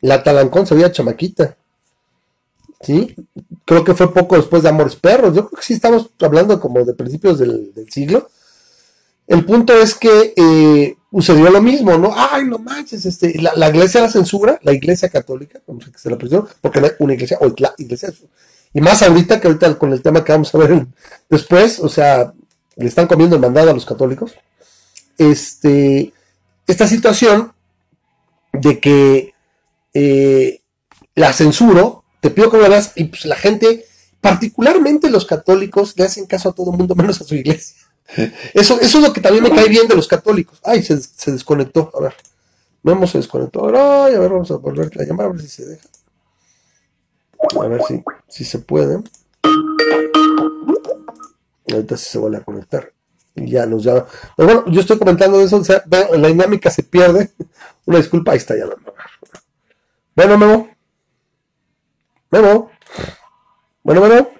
La Talancón se veía chamaquita. ¿Sí? Creo que fue poco después de Amores Perros. Yo creo que sí estamos hablando como de principios del, del siglo. El punto es que eh, sucedió lo mismo, ¿no? Ay, no manches, este, la, iglesia la censura, la iglesia católica, como se la presión, porque no una iglesia, o la iglesia, y más ahorita que ahorita con el tema que vamos a ver [laughs] después, o sea, le están comiendo el mandado a los católicos, este, esta situación de que eh, la censuro, te pido que lo veas, y pues la gente, particularmente los católicos, le hacen caso a todo el mundo [laughs] menos a su iglesia. Eso, eso es lo que también me cae bien de los católicos. Ay, se, se desconectó. A ver. Memo se desconectó. Ay, a ver, vamos a volver a llamar a ver si se deja. A ver si, si se puede. Ahorita sí se vuelve a conectar. Y ya nos llama. Pero bueno, yo estoy comentando eso. O sea, la dinámica se pierde. Una disculpa, ahí está ya. Bueno, Memo. Memo. Bueno, Memo.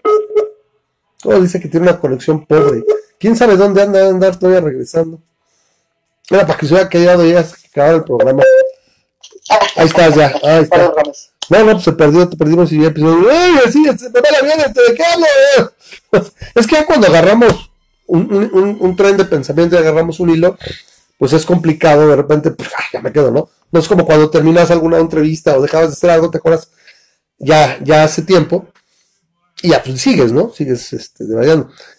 Todo dice que tiene una conexión pobre. ¿Quién sabe dónde anda a andar todavía regresando? Era para que se hubiera quedado ya hasta que acabara el programa. Ahí estás ya, ahí está. No, no, pues se perdió, te perdimos y ya empezó. ¡Ey, sí, se me va bien, este, ¿de? [laughs] Es que ya cuando agarramos un, un, un, tren de pensamiento y agarramos un hilo, pues es complicado, de repente, pues, ya me quedo, ¿no? No es como cuando terminas alguna entrevista o dejabas de hacer algo, te acuerdas, ya, ya hace tiempo, y ya, pues sigues, ¿no? Sigues este,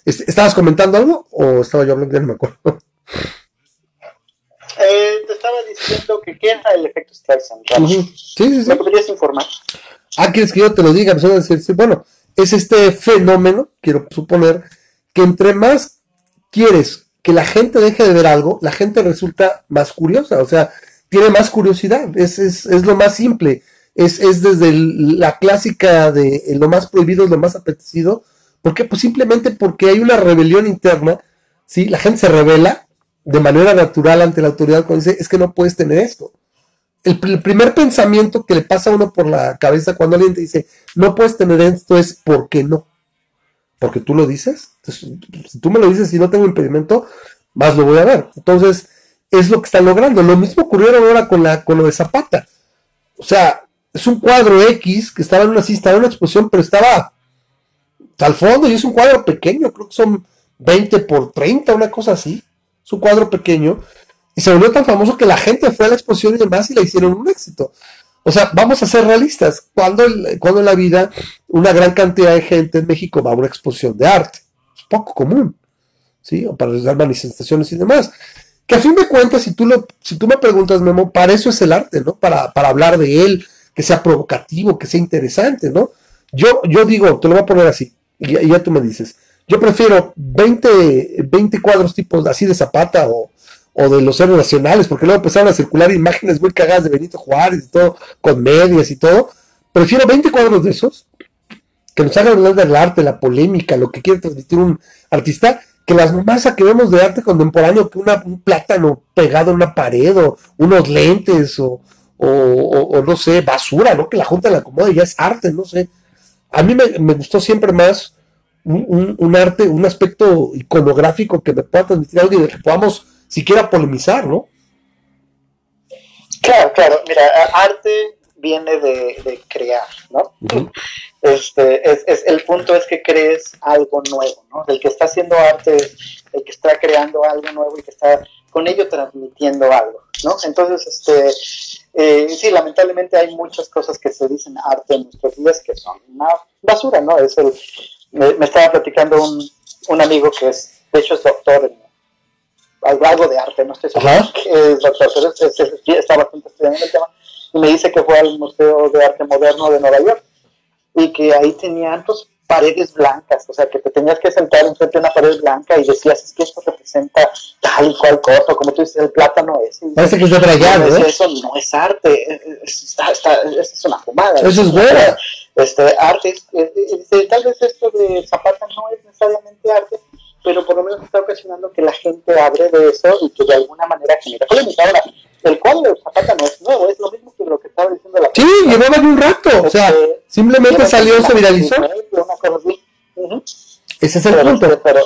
este, ¿Estabas comentando algo o estaba yo hablando? Ya no me acuerdo. [laughs] Eh, te estaba diciendo que qué era el efecto Streisand. Sí, sí, sí. ¿Me podrías informar? Ah, ¿quieres que yo te lo diga? bueno, es este fenómeno, quiero suponer, que entre más quieres que la gente deje de ver algo, la gente resulta más curiosa, o sea, tiene más curiosidad, es, es, es lo más simple. Es, es desde la clásica de lo más prohibido es lo más apetecido. ¿Por qué? Pues simplemente porque hay una rebelión interna, ¿sí? La gente se revela de manera natural ante la autoridad cuando dice, es que no puedes tener esto. El, primer pensamiento que le pasa a uno por la cabeza cuando alguien te dice, no puedes tener esto es, ¿por qué no? Porque tú lo dices. si tú me lo dices y no tengo impedimento, más lo voy a ver. Entonces, es lo que están logrando. Lo mismo ocurrió ahora con, la, con lo de Zapata. O sea, es un cuadro X que estaba en una, sí, estaba en una exposición, pero estaba al fondo y es un cuadro pequeño, creo que son 20 por 30, una cosa así. Es un cuadro pequeño y se volvió tan famoso que la gente fue a la exposición y demás y le hicieron un éxito. O sea, vamos a ser realistas. Cuando, cuando en la vida una gran cantidad de gente en México va a una exposición de arte? Es poco común. ¿Sí? O para realizar manifestaciones y demás. Que a fin de cuentas, si tú, lo, si tú me preguntas, Memo, para eso es el arte, ¿no? Para, para hablar de él, que sea provocativo, que sea interesante, ¿no? Yo, yo digo, te lo voy a poner así, y ya, tú me dices, yo prefiero 20, 20 cuadros tipos así de Zapata o, de los héroes nacionales, porque luego empezaron a circular imágenes muy cagadas de Benito Juárez y todo, con medias y todo. Prefiero 20 cuadros de esos, que nos hagan hablar del arte, la polémica, lo que quiere transmitir un artista, que las masas que vemos de arte contemporáneo, que un plátano pegado en una pared, o unos lentes, o, o, no sé, basura, ¿no? Que la Junta la acomoda y ya es arte, no sé. A mí me, gustó siempre más un, arte, un aspecto iconográfico que me pueda transmitir algo y de que podamos siquiera polemizar, ¿no? Claro, claro. Mira, arte viene de, crear, ¿no? Este, es, es, el punto es que crees algo nuevo, ¿no? El que está haciendo arte el que está creando algo nuevo y que está con ello transmitiendo algo, ¿no? Entonces, este, eh, sí, lamentablemente hay muchas cosas que se dicen arte en nuestros días que son una basura, ¿no? Es el, me, estaba platicando un, un, amigo que es, de hecho es doctor en algo, de arte, no estoy seguro que es doctor, pero está bastante estudiando el tema, y me dice que fue al Museo de Arte Moderno de Nueva York y que ahí tenían pues, paredes blancas, o sea, que te tenías que sentar enfrente de una pared blanca y decías, es que esto representa tal y cual cosa, como tú dices, el plátano es. Parece que es de brillante, ¿eh? Eso no es arte, es, es una fumada. Eso es bueno. Este, arte, tal vez esto de Zapata no es necesariamente arte, pero por lo menos está ocasionando que la gente hable de eso y que de alguna manera genera polémica. Ahora, el cuadro de Zapata no es nuevo, es lo mismo que lo que estaba diciendo la Sí, llevaba un rato, o sea, simplemente salió, se viralizó. Ese es el punto. Pero,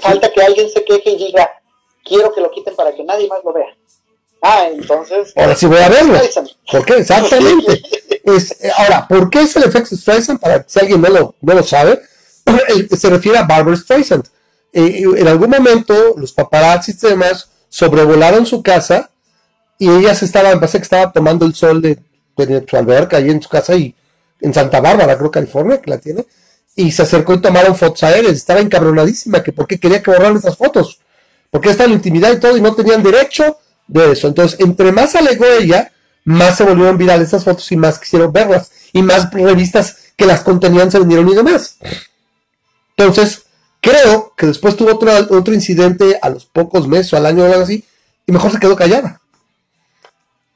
falta que alguien se queje y diga, quiero que lo quiten para que nadie más lo vea. Ah, entonces. Ahora sí voy a verlo. ¿Por qué? Exactamente. [laughs] es, ahora, ¿por qué es el efecto Streisand? Para si alguien no lo, no lo sabe, se refiere a Barbara Streisand. Eh, en algún momento, los paparazzis y demás sobrevolaron su casa y ella se estaba, parece que estaba tomando el sol de, su alberca ahí en su casa y en Santa Bárbara, creo California, que la tiene, y se acercó y tomaron fotos aéreas, estaba encabronadísima, que porque quería que borraran esas fotos, porque estaba en intimidad y todo, y no tenían derecho de eso. Entonces, entre más alegó ella, más se volvieron virales esas fotos y más quisieron verlas, y más revistas que las contenían se vendieron y demás. Entonces, creo que después tuvo otro, otro incidente a los pocos meses o al año o algo así, y mejor se quedó callada.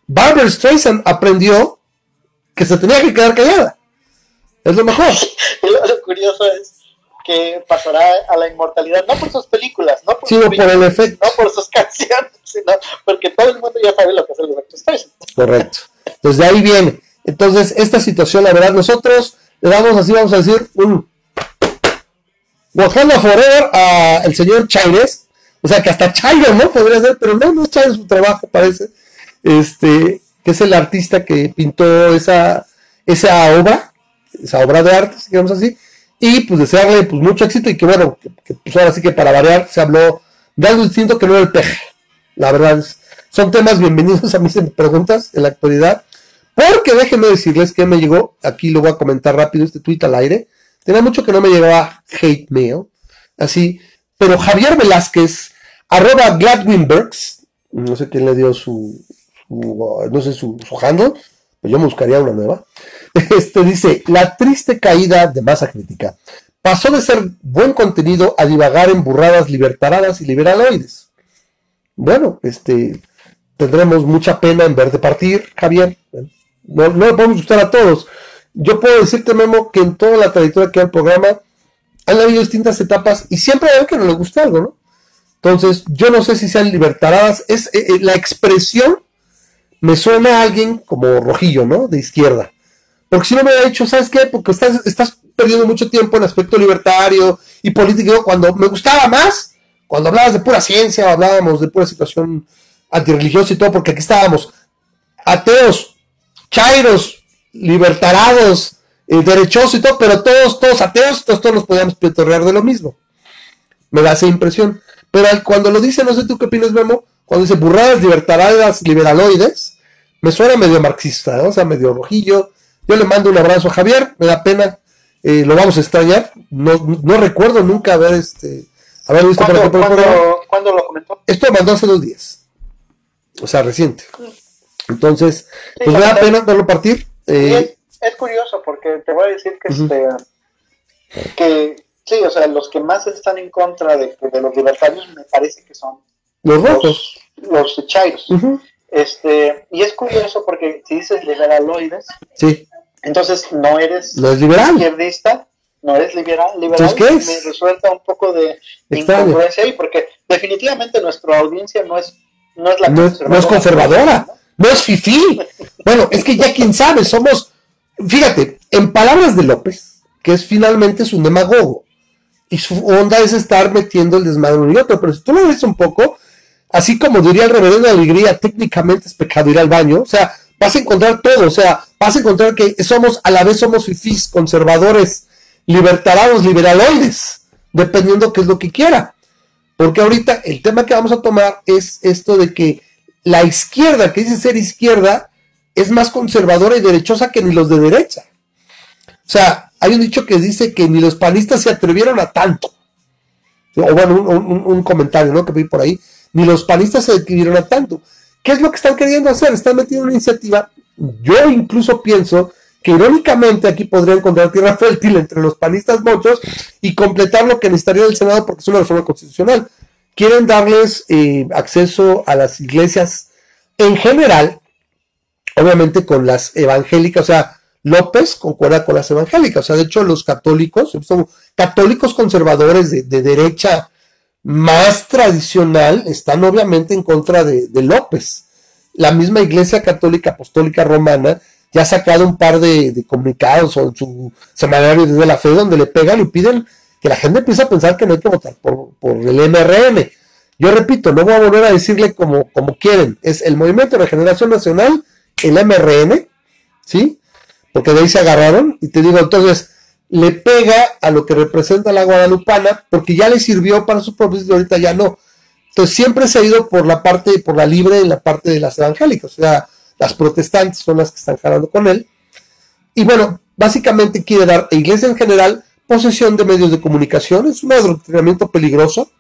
Barbara Streisand aprendió que se tenía que quedar callada. Es lo mejor. [laughs] lo, curioso es que pasará a la inmortalidad, no por sus películas, no por, el efecto. no por sus [laughs] canciones, sino porque todo el mundo ya sabe lo que es el efecto Streisand. Correcto. Entonces de ahí viene. Entonces, esta situación, la verdad, nosotros le damos así, vamos a decir, un Wakanda Forever a el señor Chávez. O sea, que hasta Chávez, ¿no? Podría ser, pero no, no es Chávez su trabajo, parece este, que es el artista que pintó esa, esa obra, esa obra de arte, queremos así, y pues desearle pues mucho éxito y que bueno, que, pues ahora sí que para variar se habló de algo distinto que no era el peje. La verdad, son temas bienvenidos a mis preguntas en la actualidad, porque déjenme decirles que me llegó, aquí lo voy a comentar rápido este tweet al aire, tenía mucho que no me llegaba hate mail, así, pero Javier Velázquez, arroba Gladwinbergs, no sé quién le dio su, no sé, su, su handle, pues yo me buscaría una nueva. [laughs] Este dice, la triste caída de masa crítica. Pasó de ser buen contenido a divagar en burradas libertaradas y liberaloides. Bueno, este, tendremos mucha pena en ver de partir, Javier. no, no le podemos gustar a todos. Yo puedo decirte, Memo, que en toda la trayectoria que hay el programa han habido distintas etapas y siempre hay que no le gusta algo, ¿no? Entonces, yo no sé si sean libertaradas. Es eh, eh, la expresión me suena a alguien como rojillo, ¿no? De izquierda. Porque si no me hubiera dicho, ¿sabes qué? Porque estás, estás perdiendo mucho tiempo en aspecto libertario y político. Cuando me gustaba más, cuando hablabas de pura ciencia, hablábamos de pura situación antirreligiosa y todo, porque aquí estábamos ateos, chairos, libertarados, eh, derechosos y todo, pero todos, todos ateos, todos, todos nos podíamos petorrear de lo mismo. Me da esa impresión. Pero cuando lo dice, no sé tú qué opinas, Memo, cuando dice burradas libertaradas liberaloides, me suena medio marxista, o sea, medio rojillo. Yo le mando un abrazo a Javier, me da pena, eh, lo vamos a extrañar. No, no recuerdo nunca haber este haber visto ¿Cuándo, por ejemplo, ¿cuándo, lo comentó? Esto lo mandó hace dos días. O sea, reciente. Entonces, pues me da pena verlo partir. Eh, es, curioso porque te voy a decir que, este, que sí, o sea, los que más están en contra de, los libertarios me parece que son los rojos, los, los chairos. Este, y es curioso porque si dices liberaloides, sí. entonces no eres no es liberal. izquierdista, no eres liberal, liberal ¿qué es? me resuelta un poco de, incongruencia ahí, porque definitivamente nuestra audiencia no es, no es la no, conservadora. No es conservadora, no es fifí. Bueno, es que ya quién sabe, somos, fíjate, en palabras de López, que es finalmente su demagogo, y su onda es estar metiendo el desmadre uno y otro, pero si tú lo ves un poco, así como diría el reverendo Alegría, técnicamente es pecado ir al baño, o sea, vas a encontrar todo, o sea, vas a encontrar que somos, a la vez somos fifís, conservadores, libertarados, liberaloides, dependiendo qué es lo que quiera. Porque ahorita el tema que vamos a tomar es esto de que la izquierda, que dice ser izquierda, es más conservadora y derechosa que ni los de derecha. O sea, hay un dicho que dice que ni los panistas se atrevieron a tanto. O bueno, un, comentario ¿no? que vi por ahí ni los panistas se adquirieron a tanto. ¿Qué es lo que están queriendo hacer? Están metiendo una iniciativa. Yo incluso pienso que irónicamente aquí podría encontrar tierra fértil entre los panistas muchos y completar lo que necesitaría el Senado porque es una reforma constitucional. Quieren darles eh, acceso a las iglesias en general, obviamente con las evangélicas, o sea, López concuerda con las evangélicas, o sea, de hecho los católicos, son católicos conservadores de, de derecha más tradicional están obviamente en contra de, López. La misma Iglesia Católica Apostólica Romana ya ha sacado un par de, comunicados o en su semanario de la fe donde le pegan y piden que la gente empiece a pensar que no hay que votar por, el MRN. Yo repito, no voy a volver a decirle como, como quieren, es el Movimiento de Regeneración Nacional, el MRN, ¿sí? Porque de ahí se agarraron y te digo, entonces, le pega a lo que representa la guadalupana porque ya le sirvió para su propósito y ahorita ya no. Entonces siempre se ha ido por la parte, por la libre en la parte de las evangélicas, o sea, las protestantes son las que están jalando con él. Y bueno, básicamente quiere dar a iglesia en general posesión de medios de comunicación, es un adoctrinamiento peligroso,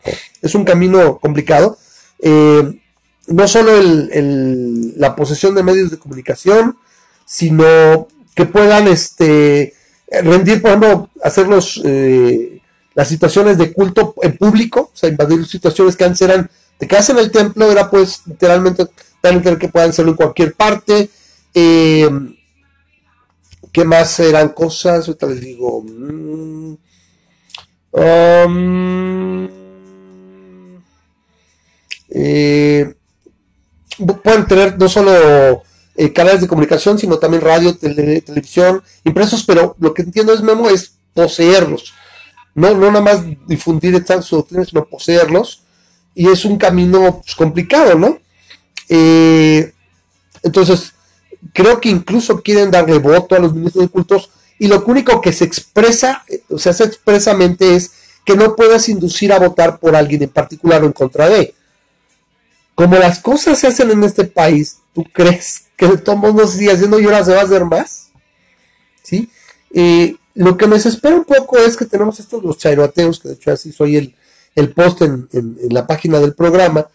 es un camino complicado. Eh, no solo la posesión de medios de comunicación, sino que puedan este, eh, rendir, por ejemplo, hacer eh, las situaciones de culto en público, o sea, invadir situaciones que antes eran de casa en el templo, era pues literalmente tan que puedan hacerlo en cualquier parte. Eh, ¿Qué más eran cosas? Ahorita les digo. Mm, um, pueden tener no solo eh, canales de comunicación, sino también radio, televisión, impresos, pero lo que entiendo es, Memo, es poseerlos. No, no nada más difundir estas doctrinas, sino poseerlos. Y es un camino pues, complicado, ¿no? Eh, entonces, creo que incluso quieren darle voto a los ministros de cultos y lo único que se expresa, o sea, se expresamente es que no puedas inducir a votar por alguien en particular o en contra de. Como las cosas se hacen en este país, ¿tú crees que todos no se sigue haciendo ahora se va a hacer más. ¿Sí? lo que me desespera un poco es que tenemos estos los chairoateos, que de hecho así soy el, el post en, la página del programa,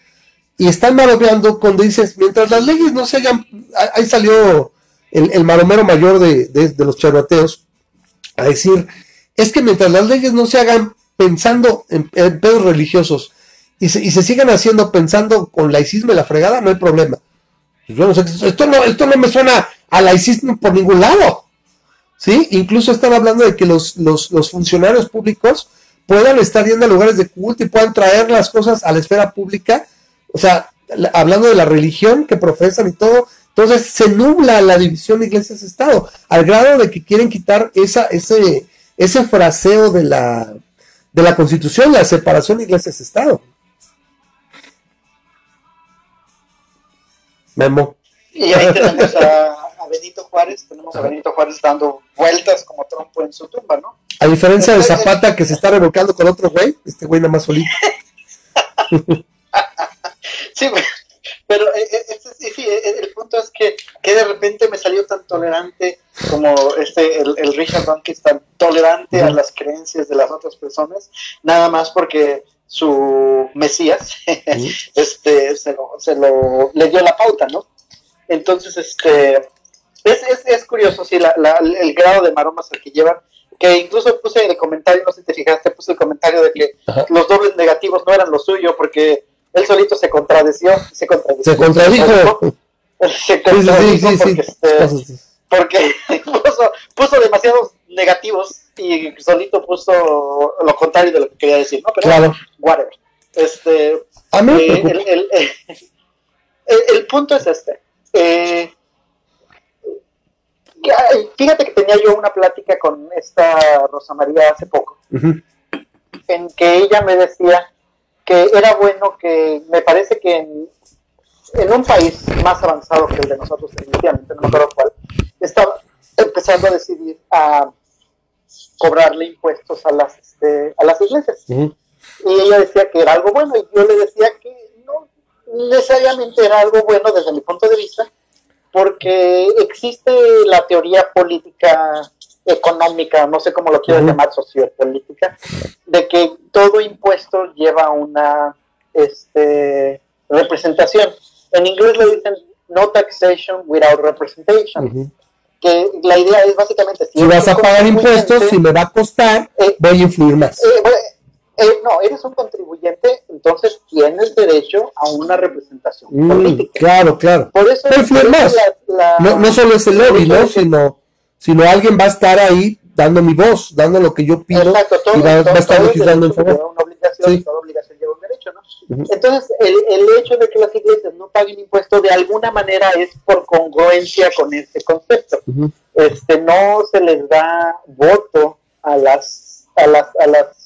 y están maromeando cuando dices, mientras las leyes no se hagan, ahí salió el, el maromero mayor de, los chairoateos a decir, es que mientras las leyes no se hagan pensando en, pedos religiosos y se, y se sigan haciendo pensando con laicismo y la fregada, no hay problema. Pues esto no, esto no me suena a laicismo por ningún lado. ¿Sí? Incluso están hablando de que los, los, los funcionarios públicos puedan estar yendo a lugares de culto y puedan traer las cosas a la esfera pública. O sea, hablando de la religión que profesan y todo, entonces se nubla la división de iglesias-estado, al grado de que quieren quitar esa, ese, ese fraseo de la, de la constitución, la separación de iglesias-estado. Memo. Y ahí tenemos a, [laughs] Benito Juárez, tenemos a Benito Juárez dando vueltas como trompo en su tumba, ¿no? A diferencia de Zapata que se está revocando con otro güey, este güey nada más solito. [laughs] sí, güey. Pero eh, eh, eh, el punto es que, que, de repente me salió tan tolerante como este el, el Richard es tan tolerante a las creencias de las otras personas, nada más porque su Mesías [laughs] este se lo, se lo le dio la pauta, ¿no? Entonces, este es, es, es curioso, sí, la, la, el grado de maromas al que llevan que incluso puse el comentario, no sé si te fijaste, puse el comentario de que los dobles negativos no eran lo suyo porque él solito se contradició, se contradijo. Se contradijo. Se contradijo porque, este, porque [laughs] puso, puso, demasiados negativos y solito puso lo contrario de lo que quería decir, ¿no? Pero claro. whatever. Este, A mí eh, el, el, [laughs] el, el, punto es este. Eh, fíjate que tenía yo una plática con esta Rosa María hace poco, en que ella me decía que era bueno que, me parece que en, un país más avanzado que el de nosotros, inicialmente, no me acuerdo cuál, estaba empezando a decidir a cobrarle impuestos a las, este, a las iglesias. Y ella decía que era algo bueno, y yo le decía que no necesariamente era algo bueno desde mi punto de vista, porque existe la teoría política económica, no sé cómo lo quiero llamar, sociopolítica, de que todo impuesto lleva una este, representación. En inglés le dicen no taxation without representation. Que la idea es básicamente... Si, vas a pagar impuestos, si me va a costar, eh, voy a influir más. Eh, eh, no, eres un contribuyente, entonces tienes derecho a una representación mm, política. Claro, claro. Por eso, más. no, no, solo es el lobby, ¿no? Sino, sino alguien va a estar ahí dando mi voz, dando lo que yo pido y va, a estar legislando en favor. Una obligación, sí. toda obligación lleva un ¿no? Entonces, el, el hecho de que las iglesias no paguen impuestos de alguna manera es por congruencia con este concepto. Este, no se les da voto a las, a las, a las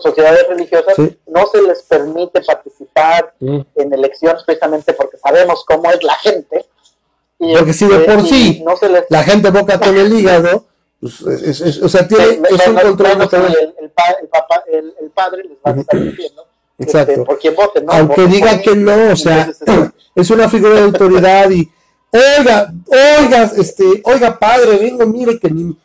sociedades religiosas no se les permite participar mm. en elecciones precisamente porque sabemos cómo es la gente. Y porque si de por sí la gente boca con el hígado, pues, o sea, tiene, es un control el, el, el, padre les va a estar diciendo este, Exacto. por ¿no? Aunque diga que no, o sea, [clears throat] es una figura de autoridad y oiga, oiga, este, oiga padre, vengo, mire que mi,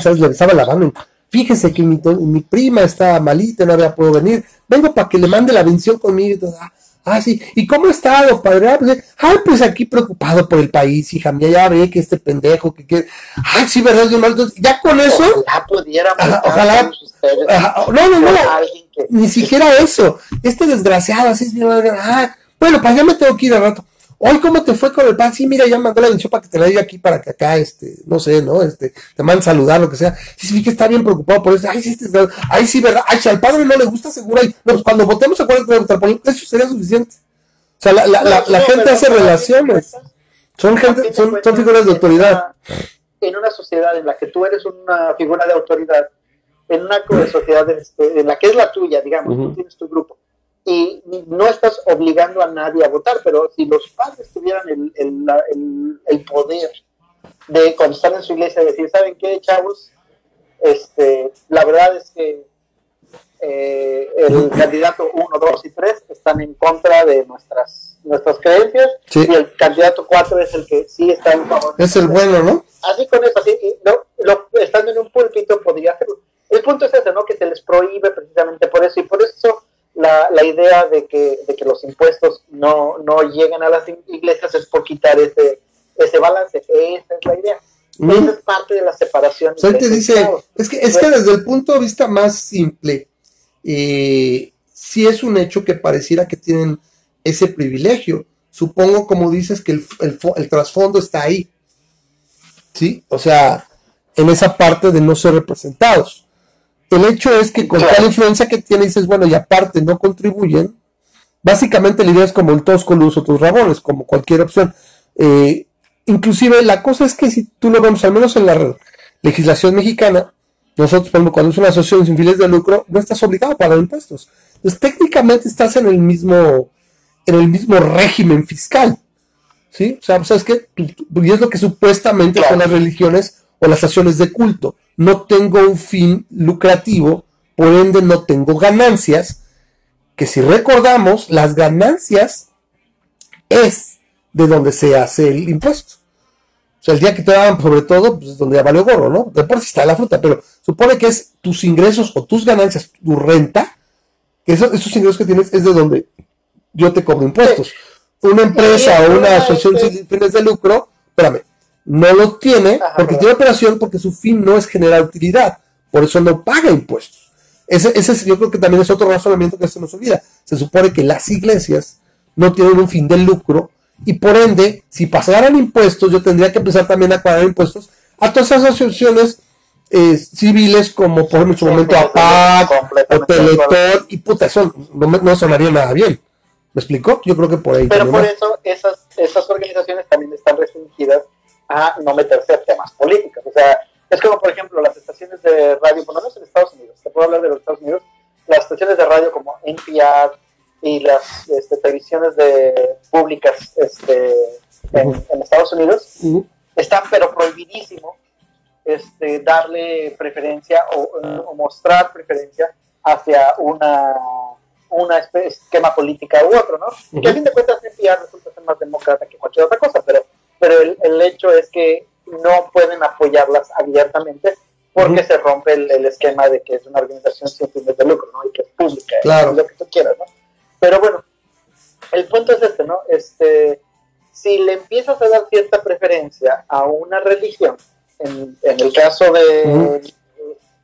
¿sabes? le besaba la mano fíjese que mi, mi, prima está malita, no había podido venir, vengo para que le mande la bendición conmigo. Ah, ah, sí, ¿y cómo ha estado, padre? Ah, pues, ah, pues aquí preocupado por el país, hija mía, ya ve que este pendejo, que quiere, ay, sí, verdad, ya con eso. Ojalá pudiéramos. ojalá. no, no, no, ni siquiera eso. Este desgraciado, así es, ah, bueno, pues ya me tengo que ir al rato. Hoy, ¿cómo te fue con el pan? Sí, mira, ya mandó la bendición para que te la diga aquí, para que acá, este, no sé, ¿no? Este, te manden saludar, lo que sea. Sí, sí, que está bien preocupado por eso. Ay, sí, este, ay, sí, ¿verdad? Ay, si al padre no le gusta, seguro. Ay, no, pues cuando votemos, acuérdate de votar por él. Eso sería suficiente. O sea, la, la, la, la gente hace relaciones. Son gente, son, son figuras de autoridad. En una sociedad en la que tú eres una figura de autoridad, en una sociedad este, en la que es la tuya, digamos, tú tienes tu grupo, y no estás obligando a nadie a votar, pero si los padres tuvieran el, el, el, poder de cuando están en su iglesia decir, ¿saben qué, chavos? Este, la verdad es que eh, el candidato 1, 2 y 3 están en contra de nuestras nuestras creencias y el candidato 4 es el que sí está en favor. Es el bueno, ¿no? Así con eso, así, no, lo, estando en un púlpito podría hacerlo. El punto es ese, ¿no? Que se les prohíbe precisamente por eso y por eso la, la idea de que, de que los impuestos no, no lleguen a las iglesias es por quitar ese, ese balance. Esa es la idea. Esa es parte de la separación. dice, es que, es que desde el punto de vista más simple, eh, sí es un hecho que pareciera que tienen ese privilegio. Supongo, como dices, que el, el, el trasfondo está ahí. ¿sí? O sea, en esa parte de no ser representados. El hecho es que con tal influencia que tiene, dices, bueno, y aparte no contribuyen, básicamente la idea es como el todos con los otros rabones, como cualquier opción. Eh, inclusive la cosa es que si tú lo vemos, al menos en la legislación mexicana, nosotros, por ejemplo, cuando es una asociación sin fines de lucro, no estás obligado a pagar impuestos. Entonces, técnicamente estás en el mismo, en el mismo régimen fiscal. ¿Sí? O sea, ¿sabes qué? Y es lo que supuestamente son las religiones o las acciones de culto. No tengo un fin lucrativo, por ende no tengo ganancias, que si recordamos, las ganancias es de donde se hace el impuesto. O sea, el día que te daban, sobre todo, pues es donde ya valió gorro, ¿no? De por sí está la fruta, pero supone que es tus ingresos o tus ganancias, tu renta, que esos, ingresos que tienes es de donde yo te cobro impuestos. Una empresa o una asociación sin fines de lucro, espérame, no lo tiene porque tiene operación porque su fin no es generar utilidad, por eso no paga impuestos. Ese, ese yo creo que también es otro razonamiento que se nos olvida. Se supone que las iglesias no tienen un fin de lucro y por ende, si pasaran impuestos, yo tendría que empezar también a pagar impuestos a todas esas asociaciones eh, civiles como por ejemplo en su momento APAC o Teletón y puta, eso no, sonaría nada bien. ¿Me explicó? Yo creo que por ahí. Pero por eso esas, esas organizaciones también están restringidas a no meterse a temas políticos. O sea, es como por ejemplo las estaciones de radio, por lo menos en Estados Unidos, te puedo hablar de los Estados Unidos, las estaciones de radio como NPR, y las este, televisiones de, públicas este, en, Estados Unidos están pero prohibidísimo este, darle preferencia o, mostrar preferencia hacia una una esquema política u otro, ¿no? Que a fin de cuentas NPR resulta ser más demócrata que cualquier otra cosa, pero, pero el, el hecho es que no pueden apoyarlas abiertamente porque se rompe el, esquema de que es una organización sin fines de lucro, ¿no? Y que es pública, claro. lo que tú quieras, ¿no? Pero bueno, el punto es este, ¿no? Este, si le empiezas a dar cierta preferencia a una religión, en, el caso de,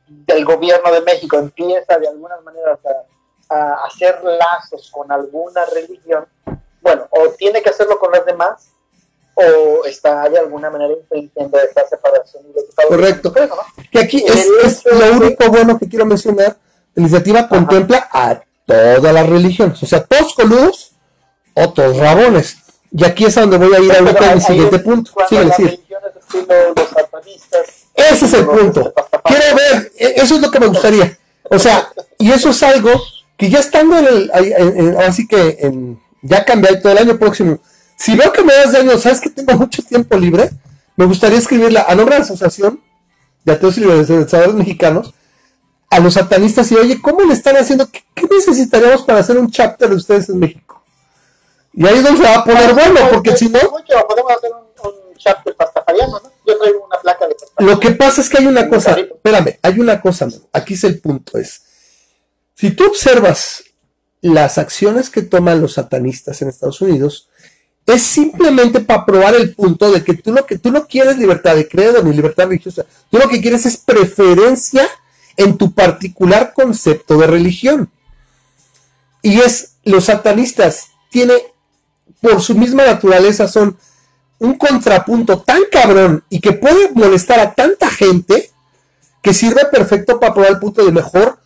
del gobierno de México, empieza de alguna manera a, a, hacer lazos con alguna religión, bueno, o tiene que hacerlo con las demás, o está de alguna manera infringiendo esta separación Correcto. Que aquí es, lo único bueno que quiero mencionar. La iniciativa contempla a todas las religiones, o sea, todos coludos o todos rabones. Y aquí es a donde voy a ir ahorita en mi siguiente punto. Sí, decir. Ese es el punto. Quiero ver, e, eso es lo que me gustaría. O sea, y eso es algo que ya estando en el, así que en, ya cambié todo el año próximo. Si veo que me das de año, sabes que tengo [laughs] mucho tiempo libre, me gustaría escribirla a nombre de la Asociación de Ateos y Libertadores Mexicanos a los satanistas y oye, ¿cómo le están haciendo? ¿Qué, necesitaríamos para hacer un chapter de ustedes en México? Y ahí es donde se va a poner bueno, porque si no... Podemos hacer un, chapter pastafariano, ¿no? Yo traigo una placa de Lo que pasa es que hay una cosa, espérame, hay una cosa, aquí es el punto, es, si tú observas las acciones que toman los satanistas en Estados Unidos, es simplemente para probar el punto de que tú lo que tú no quieres libertad de credo ni libertad religiosa, tú lo que quieres es preferencia en tu particular concepto de religión. Y es, los satanistas tiene, por su misma naturaleza, son un contrapunto tan cabrón y que puede molestar a tanta gente que sirve perfecto para probar el punto de mejor.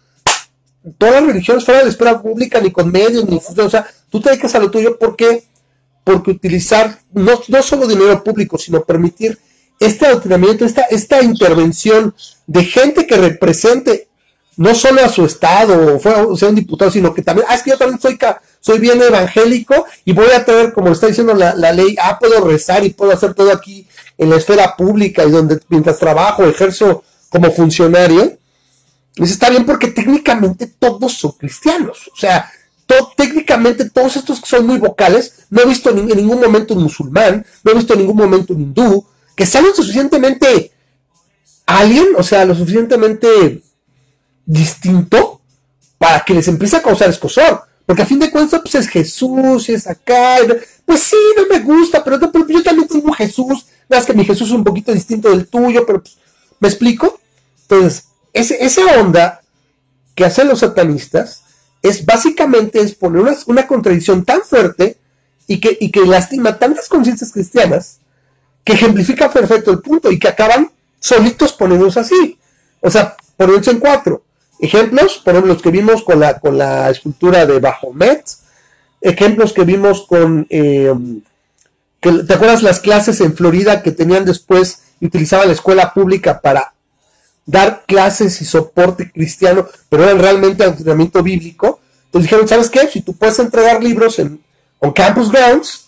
Todas las religiones fuera de la esfera pública, ni con medios, ni o sea, tú te dedicas a lo tuyo porque, porque utilizar no, no solo dinero público, sino permitir este adoctrinamiento, esta, esta intervención de gente que represente no solo a su estado o, sea un diputado, sino que también, ah, es que yo también soy, soy bien evangélico y voy a tener, como está diciendo la, ley, ah, puedo rezar y puedo hacer todo aquí en la esfera pública y donde mientras trabajo, ejerzo como funcionario. Pues está bien porque técnicamente todos son cristianos. O sea, técnicamente todos estos que son muy vocales, no he visto en, ningún momento un musulmán, no he visto en ningún momento un hindú, que sean lo suficientemente alien, o sea, lo suficientemente distinto para que les empiece a causar escosor. Porque a fin de cuentas, pues es Jesús, es acá. Pues sí, no me gusta, pero, yo también tengo Jesús. Nada que mi Jesús es un poquito distinto del tuyo, pero pues, ¿me explico? Entonces, esa onda que hacen los satanistas es básicamente es poner una, contradicción tan fuerte y que, y que lastima tantas conciencias cristianas que ejemplifica perfecto el punto y que acaban solitos poniéndose así. O sea, poniéndose en cuatro. Ejemplos, por ejemplo, los que vimos con la, con la escultura de Bajomet, ejemplos que vimos con, eh, ¿te acuerdas las clases en Florida que tenían después, utilizaban la escuela pública para dar clases y soporte cristiano, pero eran realmente entrenamiento bíblico? Entonces dijeron, ¿sabes qué? Si tú puedes entregar libros en on campus grounds,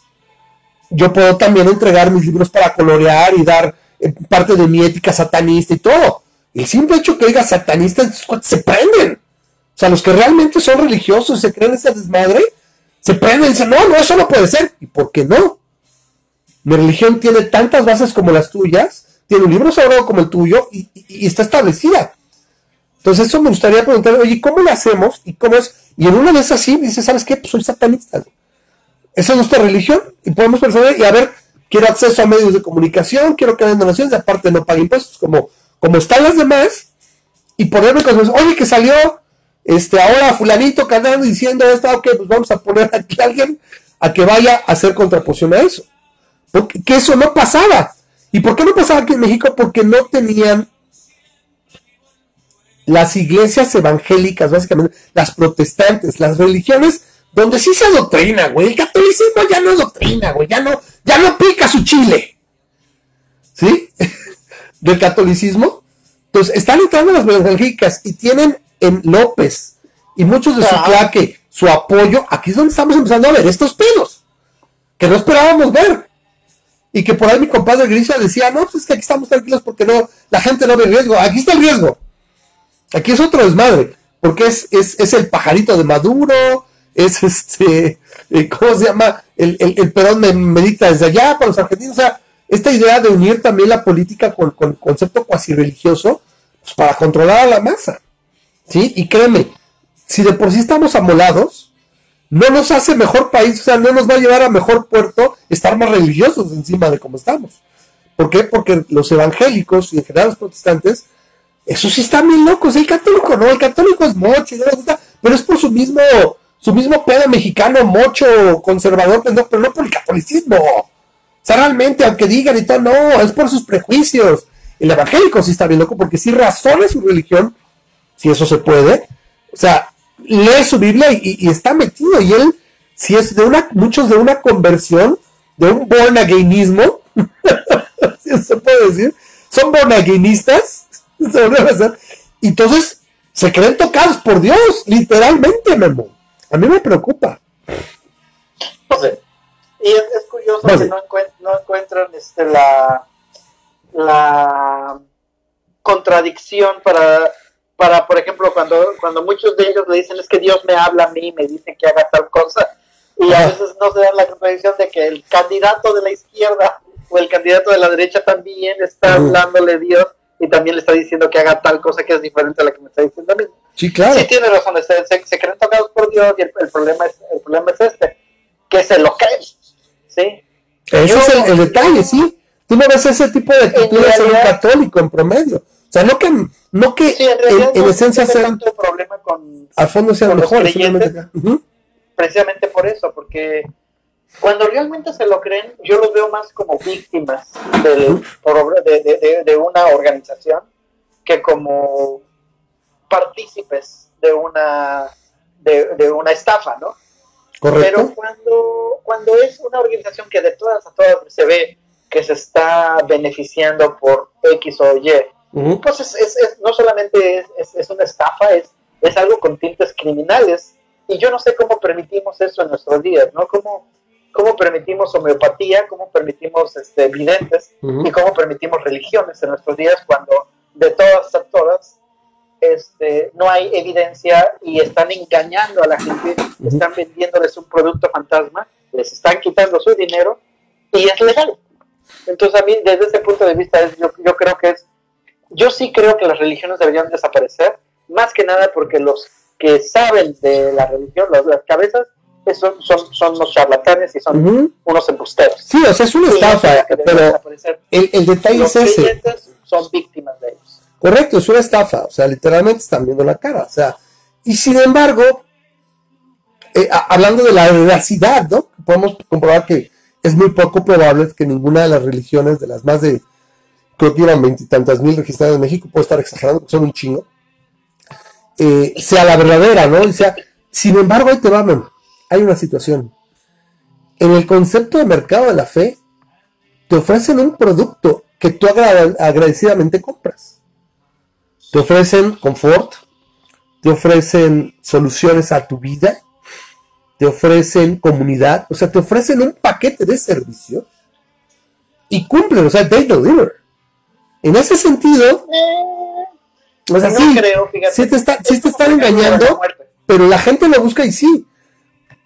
yo puedo también entregar mis libros para colorear y dar eh, parte de mi ética satanista y todo. El simple hecho que diga satanista se prenden. O sea, los que realmente son religiosos se creen esa desmadre, se prenden y dicen, no, no, eso no puede ser. ¿Y por qué no? Mi religión tiene tantas bases como las tuyas, tiene un libro sagrado como el tuyo y, está establecida. Entonces eso me gustaría preguntar, oye, ¿cómo lo hacemos? ¿Y cómo es? Y en una vez así dice, ¿sabes qué? Pues soy satanista. Esa es nuestra religión y podemos pensar y a ver, quiero acceso a medios de comunicación, quiero que hagan donaciones aparte no pague impuestos como como están las demás, y ponerme cosas, oye, que salió este ahora fulanito cantando diciendo esto, ok, pues vamos a poner aquí a alguien a que vaya a hacer contraposición a eso. Porque que eso no pasaba. ¿Y por qué no pasaba aquí en México? Porque no tenían las iglesias evangélicas, básicamente, las protestantes, las religiones, donde sí se doctrina, güey. El catolicismo ya no es doctrina, güey. Ya no, ya no pica su chile. ¿Sí? [laughs] del catolicismo, entonces están entrando las evangélicas y tienen en López y muchos de su claque su apoyo, aquí es donde estamos empezando a ver estos pelos que no esperábamos ver. Y que por ahí mi compadre Grisha decía, no, pues es que aquí estamos tranquilos porque no, la gente no ve riesgo. Aquí está el riesgo. Aquí es otro desmadre. Porque es, es, el pajarito de Maduro, es este, eh, ¿cómo se llama? El, el, el Perón me medita desde allá para los argentinos. O sea, esta idea de unir también la política con, el concepto cuasi religioso pues, para controlar a la masa. ¿Sí? Y créeme, si de por sí estamos amolados, no nos hace mejor país, o sea, no nos va a llevar a mejor puerto estar más religiosos encima de cómo estamos. ¿Por qué? Porque los evangélicos y en general los protestantes, eso sí están bien locos. El católico no, el católico es mocho, pero es por su mismo, su mismo pedo mexicano, mocho, conservador, pero no por el catolicismo. O sea, realmente, aunque digan y tal, no, es por sus prejuicios. El evangélico sí está bien loco porque sí razona su religión, si eso se puede. O sea, lee su Biblia y, está metido. Y él, si es de una, muchos de una conversión, de un born againismo, [laughs] se puede decir, son born againistas, [laughs] y entonces se creen tocados por Dios, literalmente, Memo. A mí me preocupa. Y es, curioso que no, encuentran este, la, la contradicción para, para, por ejemplo, cuando, cuando muchos de ellos le dicen es que Dios me habla a mí y me dice que haga tal cosa, y a veces no se dan la contradicción de que el candidato de la izquierda o el candidato de la derecha también está hablándole a Dios y también le está diciendo que haga tal cosa que es diferente a la que me está diciendo a mí. Sí, claro. Sí, tiene razón, se, se, creen tocados por Dios y el, problema es, el problema es este, que se lo creen. ¿sí? Ese es el, detalle, sí. Tú no ves ese tipo de actitudes en, un católico en promedio. O sea, no que, no que en, esencia sean. problema con. A fondo sean mejores. Precisamente por eso, porque cuando realmente se lo creen, yo los veo más como víctimas del, de, de, una organización que como partícipes de una, de, una estafa, ¿no? Pero cuando, cuando es una organización que de todas a todas se ve que se está beneficiando por X o Y, pues es, es, no solamente es, una estafa, es, es algo con tintes criminales. Y yo no sé cómo permitimos eso en nuestros días, ¿no? ¿Cómo, cómo permitimos homeopatía, cómo permitimos este, videntes y cómo permitimos religiones en nuestros días cuando de todas a todas este, no hay evidencia y están engañando a la gente, están vendiéndoles un producto fantasma, les están quitando su dinero y es legal. Entonces a mí desde ese punto de vista yo, yo creo que es, yo sí creo que las religiones deberían desaparecer, más que nada porque los que saben de la religión, las, cabezas, son, son, son unos charlatanes y son unos embusteros. Sí, o sea, es una estafa, pero el, el, detalle es ese. Son víctimas de ellos. Correcto, es una estafa, o sea, literalmente están viendo la cara, o sea, y sin embargo, eh, hablando de la veracidad, ¿no? Podemos comprobar que es muy poco probable que ninguna de las religiones, de las más de, creo que iban veintitantas mil registradas en México, puedo estar exagerando son un chingo, eh, sea la verdadera, ¿no? Y sea, sin embargo, ahí te va, hay una situación. En el concepto de mercado de la fe, te ofrecen un producto que tú agradecidamente compras. Te ofrecen confort, te ofrecen soluciones a tu vida, te ofrecen comunidad, o sea, te ofrecen un paquete de servicio y cumplen, o sea, they deliver. En ese sentido, o sea, sí, creo, sí te, está, sí te están engañando, pero la gente lo busca y sí.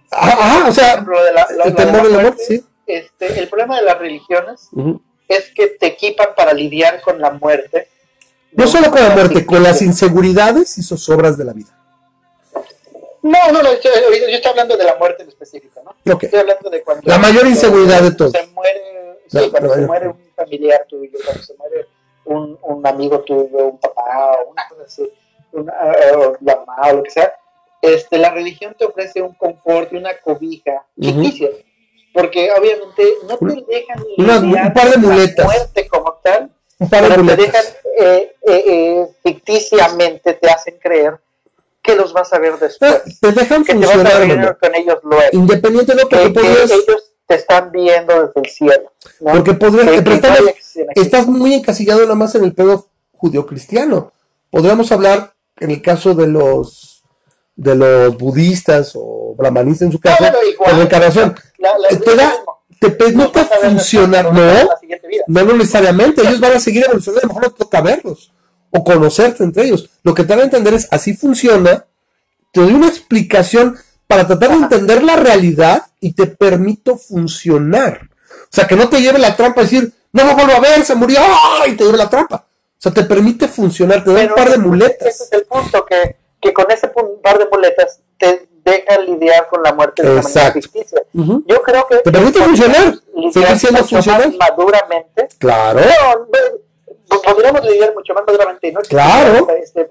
Ajá, o sea, el temor de la muerte, sí. Este, el problema de las religiones es que te equipan para lidiar con la muerte. No solo con la muerte, con las inseguridades y zozobras de la vida. No, no, no yo, estoy hablando de la muerte en específico, ¿no? Estoy hablando de cuando... La mayor inseguridad de todo. Se muere, sí, cuando se muere un familiar tuyo, cuando se muere un, un amigo tuyo, un papá, o una cosa así, una, o la mamá, o lo que sea, este, la religión te ofrece un confort y una cobija ficticia. Porque obviamente no te dejan un par de muletas. muerte como tal, pero te dejan eh, eh, eh, ficticiamente, te hacen creer que los vas a ver después. te dejan que funcionar, te vas a ver con ellos luego. Independiente de lo que, que, ellos te están viendo desde el cielo. Porque podrías, estás muy encasillado nada más en el pedo judío-cristiano. Podríamos hablar, en el caso de los de los budistas o brahmanistas en su caso, de la encarnación. te da, te permite funcionar, no, no, necesariamente, ellos van a seguir evolucionando, a lo mejor no toca verlos o conocerte entre ellos. Lo que te van a entender es así funciona, te doy una explicación para tratar de entender la realidad y te permito funcionar. O sea, que no te lleve la trampa a decir, no lo vuelvo a ver, se murió, y te lleve la trampa. O sea, te permite funcionar, te da un par de muletas. Ese es el punto, que, que con ese par de muletas te deja lidiar con la muerte de Exacto. manera ficticia. Yo creo que... Te permite funcionar, seguir siendo funcional. maduramente. Claro. No, podríamos lidiar mucho más maduramente. ¿no? Claro. Este,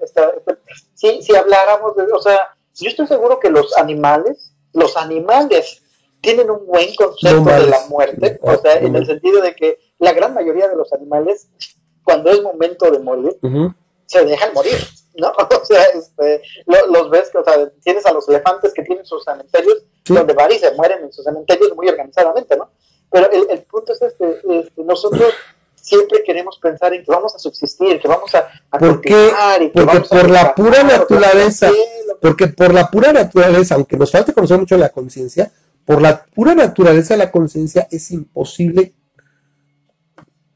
si, si habláramos de... O sea, yo estoy seguro que los animales, los animales tienen un buen concepto de la muerte, o sea, en el sentido de que la gran mayoría de los animales, cuando es momento de morir, se dejan morir, ¿no? [laughs] O sea, este, los ves, o sea, tienes a los elefantes que tienen sus cementerios, donde van y se mueren en sus cementerios muy organizadamente, ¿no? Pero el, el punto es este, este, nosotros siempre queremos pensar en que vamos a subsistir, que vamos a, a ¿Por qué? Y que porque por la pura naturaleza, porque por la pura naturaleza, aunque nos falte conocer mucho la conciencia, por la pura naturaleza de la conciencia es imposible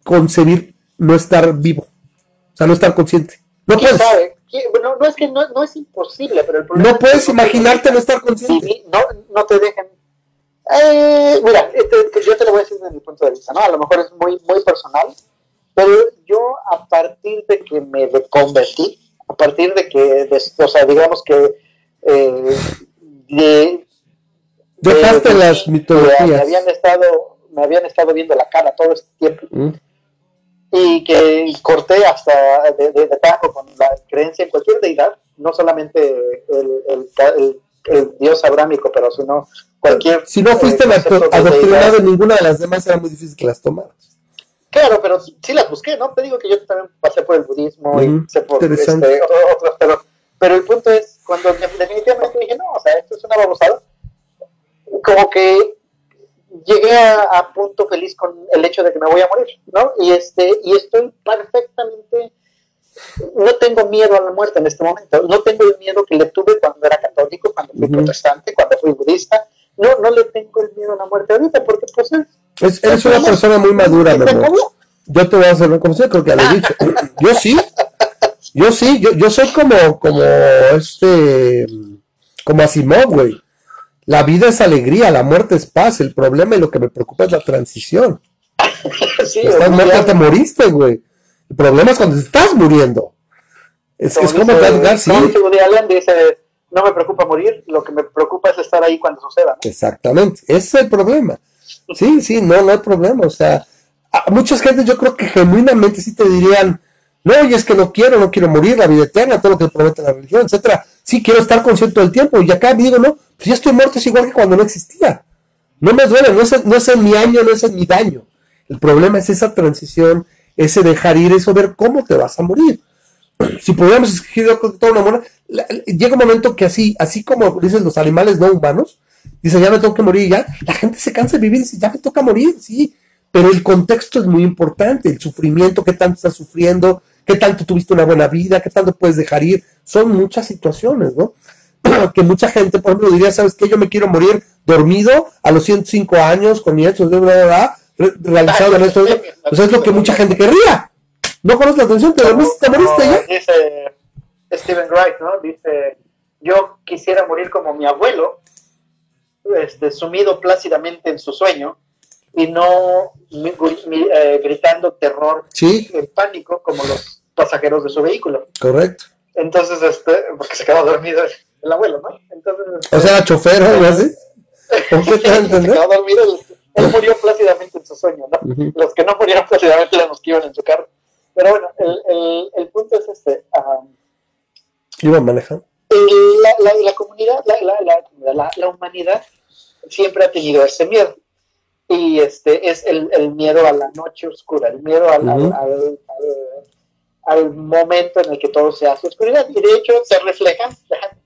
concebir no estar vivo, o sea, no estar consciente. No puedes. Sabe? No, no, es que no, no, es imposible, pero el problema No puedes imaginarte no estar consciente. no, no te dejan. Eh, mira, este, yo te lo voy a decir desde mi punto de vista, ¿no? A lo mejor es muy, muy personal, pero yo a partir de que me convertí, a partir de que, o sea, digamos que eh, de, Dejaste las mitologías. Me habían, estado, me habían estado viendo la cara todo este tiempo. Mm. Y que corté hasta de, de, con la creencia en cualquier deidad, no solamente el, el, dios abrámico, pero sino cualquier. Si no fuiste eh, adoctrinado en ninguna de las demás, era muy difícil que las tomaras. Claro, pero sí las busqué, ¿no? Te digo que yo también pasé por el budismo y pasé por este, otros, pero, pero el punto es, cuando definitivamente dije, no, o sea, esto es una babosada, como que llegué a, punto feliz con el hecho de que me voy a morir, ¿no? Y, este, y estoy perfectamente, no tengo miedo a la muerte en este momento, no tengo el miedo que le tuve cuando era católico, cuando fui protestante, cuando fui budista, no, no le tengo el miedo a la muerte ahorita, porque pues es... eres una persona muy madura, mi Yo te voy a hacer una confesión, creo que ya lo he dicho. Yo sí, yo sí, yo, yo soy como, como este, como Asimov, güey. La vida es alegría, la muerte es paz. El problema y lo que me preocupa es la transición. [laughs] estás muerto, te moriste, güey. El problema es cuando estás muriendo. Es, como, es como dice, no me preocupa morir, lo que me preocupa es estar ahí cuando suceda. Exactamente, ese es el problema. Sí, sí, no, no hay problema. O sea, muchas gentes yo creo que genuinamente sí te dirían, no, y es que no quiero, no quiero morir, la vida eterna, todo lo que promete la religión, etcétera. Sí, quiero estar consciente del tiempo. Y acá digo, no, pues ya estoy muerto, es igual que cuando no existía. No me duele, no es, no es mi año, no es mi daño. El problema es esa transición, ese dejar ir, eso ver cómo te vas a morir. [clears throat] Si pudiéramos escribir toda una mona, llega un momento que así, así como dicen los animales no humanos, dice ya me tengo que morir, ya, la gente se cansa de vivir y dice ya me toca morir, sí, pero el contexto es muy importante, el sufrimiento, qué tanto estás sufriendo, qué tanto tuviste una buena vida, qué tanto puedes dejar ir, son muchas situaciones, ¿no? [clears throat] que mucha gente, por ejemplo, diría, ¿sabes qué? Yo me quiero morir dormido a los 105 años con mi de realizado en esto. Pues es lo que mucha gente querría. No conoces la atención, te dormiste, te moriste ya. Dice Stephen Wright, ¿no? Dice, yo quisiera morir como mi abuelo, este, sumido plácidamente en su sueño y no eh, gritando terror sí. en pánico como los pasajeros de su vehículo. Correcto. Entonces, este, porque se quedó dormido el abuelo, ¿no? Entonces, o sea, chofer o algo así. ¿Por qué te [laughs] se quedó dormido, él, murió plácidamente en su sueño, ¿no? Los que no murieron plácidamente eran los que iban en su carro. Pero bueno, el, el, el punto es este. Um, ¿Iban manejando? La, la, la, comunidad, la, la, la, humanidad siempre ha tenido ese miedo. Y este es el, el miedo a la noche oscura, el miedo al, al, al, al, momento en el que todo se hace oscuridad. Y de hecho se refleja,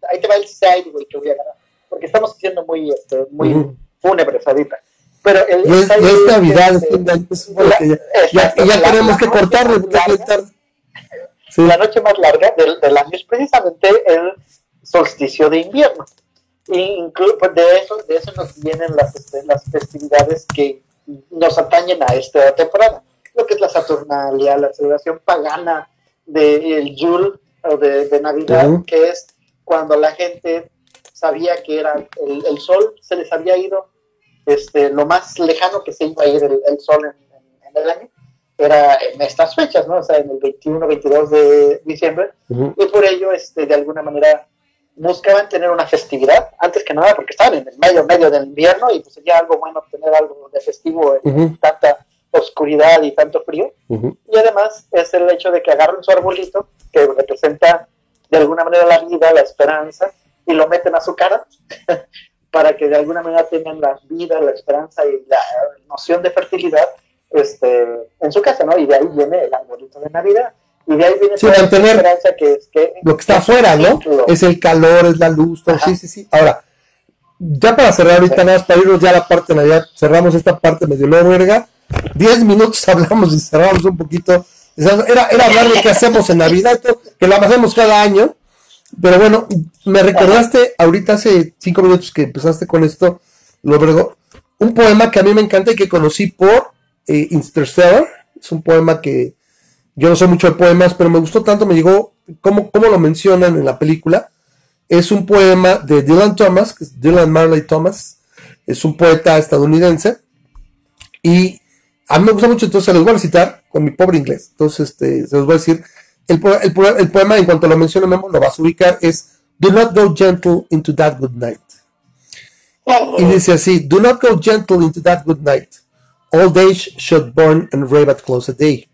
ahí te va el side, güey, que voy a agarrar. Porque estamos siendo muy, este, muy uh -huh. fúnebres ahorita. Pero el, es, ya es Navidad, es ya, ya, ya tenemos que cortarle. [laughs] Sí. La noche más larga del, del, año es precisamente el solsticio de invierno. Y incluso pues de, eso, de eso nos vienen las, este, las festividades que nos atañen a esta temporada. Lo que es la Saturnalia, la celebración pagana del de Yule o de, de Navidad, uh -huh. que es cuando la gente sabía que era el, el sol, se les había ido este, lo más lejano que se iba a ir el, el sol en, en, en, el año era en estas fechas, ¿no? O sea, en el 21, 22 de diciembre. Uh -huh. Y por ello, este, de alguna manera, buscaban tener una festividad, antes que nada porque estaban en el medio, medio del invierno y pues sería algo bueno tener algo de festivo en uh -huh. tanta oscuridad y tanto frío. Uh -huh. Y además es el hecho de que agarren su arbolito, que representa de alguna manera la vida, la esperanza, y lo meten a su cara [laughs] para que de alguna manera tengan la vida, la esperanza y la noción de fertilidad este, en su casa, ¿no? Y de ahí viene el arbolito de Navidad. Y de ahí viene sí, mantener la esperanza que es que... Lo que está afuera, ¿no? Es el calor, es la luz, todo. sí, sí, sí. Ahora, ya para cerrar ahorita, sí. nada más para irnos ya a la parte de Navidad, cerramos esta parte medio larga. Diez minutos [laughs] hablamos y cerramos un poquito. Era, era hablar de qué hacemos en Navidad, que lo hacemos cada año. Pero bueno, me recordaste ahorita hace cinco minutos que empezaste con esto, lo vergo, un poema que a mí me encanta y que conocí por eh, Interstellar. Es un poema que yo no sé mucho de poemas, pero me gustó tanto, me llegó cómo, cómo lo mencionan en la película. Es un poema de Dylan Thomas, que es Dylan Marley Thomas, es un poeta estadounidense. Y a mí me gusta mucho, entonces se los voy a citar con mi pobre inglés. Entonces, este, se los voy a decir el, el, el, poema, en cuanto lo mencione Memo, lo vas a ubicar, es Do not go gentle into that good night. Oh. Y dice así, Do not go gentle into that good night. Old age should burn and rave at close of day.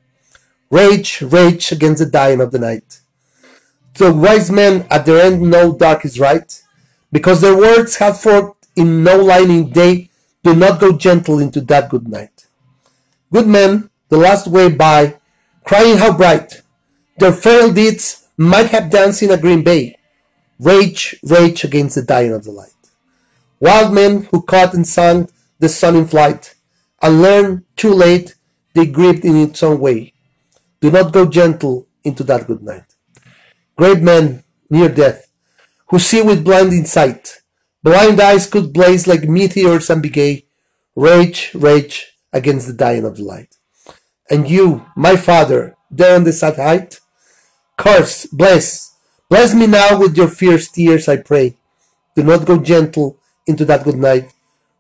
Rage, rage against the dying of the night. The wise men at their end know dark is right, because their words have forked in no lining day. Do not go gentle into that good night. Good men, the last way by, crying how bright, their feral deeds might have danced in a green bay. Rage, rage against the dying of the light. Wild men who caught and sang the sun in flight, and learned too late they grieved in its own way. Do not go gentle into that good night. Great men near death, who see with blinding sight, blind eyes could blaze like meteors and be gay. Rage, rage against the dying of the light. And you, my father, there on the sad height, curse, bless, bless me now with your fierce tears, I pray. Do not go gentle into that good night.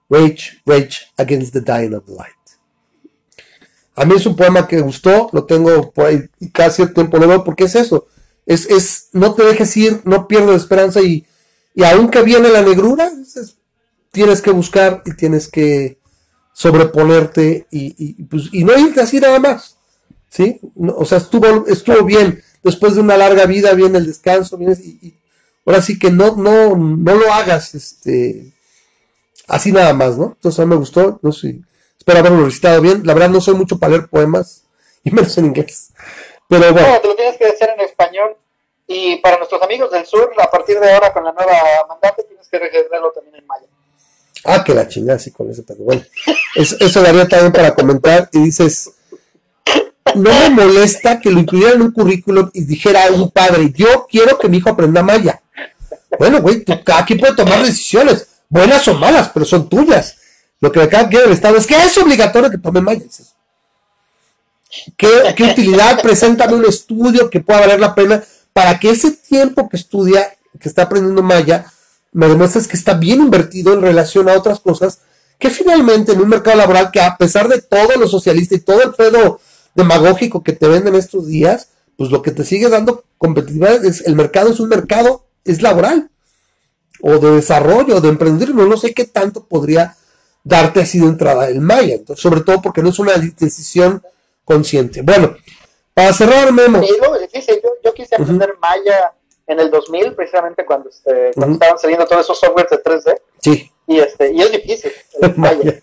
Rage, rage against the dying of the light. A mí es un poema que gustó, lo tengo por ahí cada cierto tiempo lo veo porque es eso. Es, es, no te dejes ir, no pierdas esperanza y, y aunque viene la negrura, es, tienes que buscar y tienes que sobreponerte y, y, pues, y no irte así nada más. ¿Sí? No, o sea, estuvo, estuvo bien después de una larga vida viene el descanso, vienes y, y, ahora sí que no, no, no lo hagas, este, Así nada más, ¿no? Entonces a mí me gustó, no sé, espero haberlo recitado bien. La verdad no soy mucho para leer poemas, [laughs] y menos en inglés. Pero bueno. No, te lo tienes que hacer en español. Y para nuestros amigos del sur, a partir de ahora con la nueva mandante, tienes que registrarlo también en maya. Ah, que la chingada, sí, con ese pero bueno. [laughs] Eso, eso daría también para comentar. Y dices, no me molesta que lo incluyeran en un currículum y dijera un padre, yo quiero que mi hijo aprenda maya. Bueno, güey, cada quien puede tomar decisiones, buenas o malas, pero son tuyas. Lo que acá quiere el Estado es que es obligatorio que tome maya. ¿Qué, ¿Qué utilidad? Preséntame un estudio que pueda valer la pena para que ese tiempo que estudia, que está aprendiendo maya, me demuestres que está bien invertido en relación a otras cosas que finalmente en un mercado laboral que a pesar de todo lo socialista y todo el pedo demagógico que te venden estos días, pues lo que te sigue dando competitividad es el mercado es un mercado, es laboral, o de desarrollo, de emprender, no, sé qué tanto podría darte así de entrada el Maya, entonces, sobre todo porque no es una decisión consciente. Bueno, para cerrar, Memo. Yo, quise aprender Maya en el 2000, precisamente cuando, este, estaban saliendo todos esos softwares de 3D. Sí. Y, este, y es difícil. [laughs] Maya.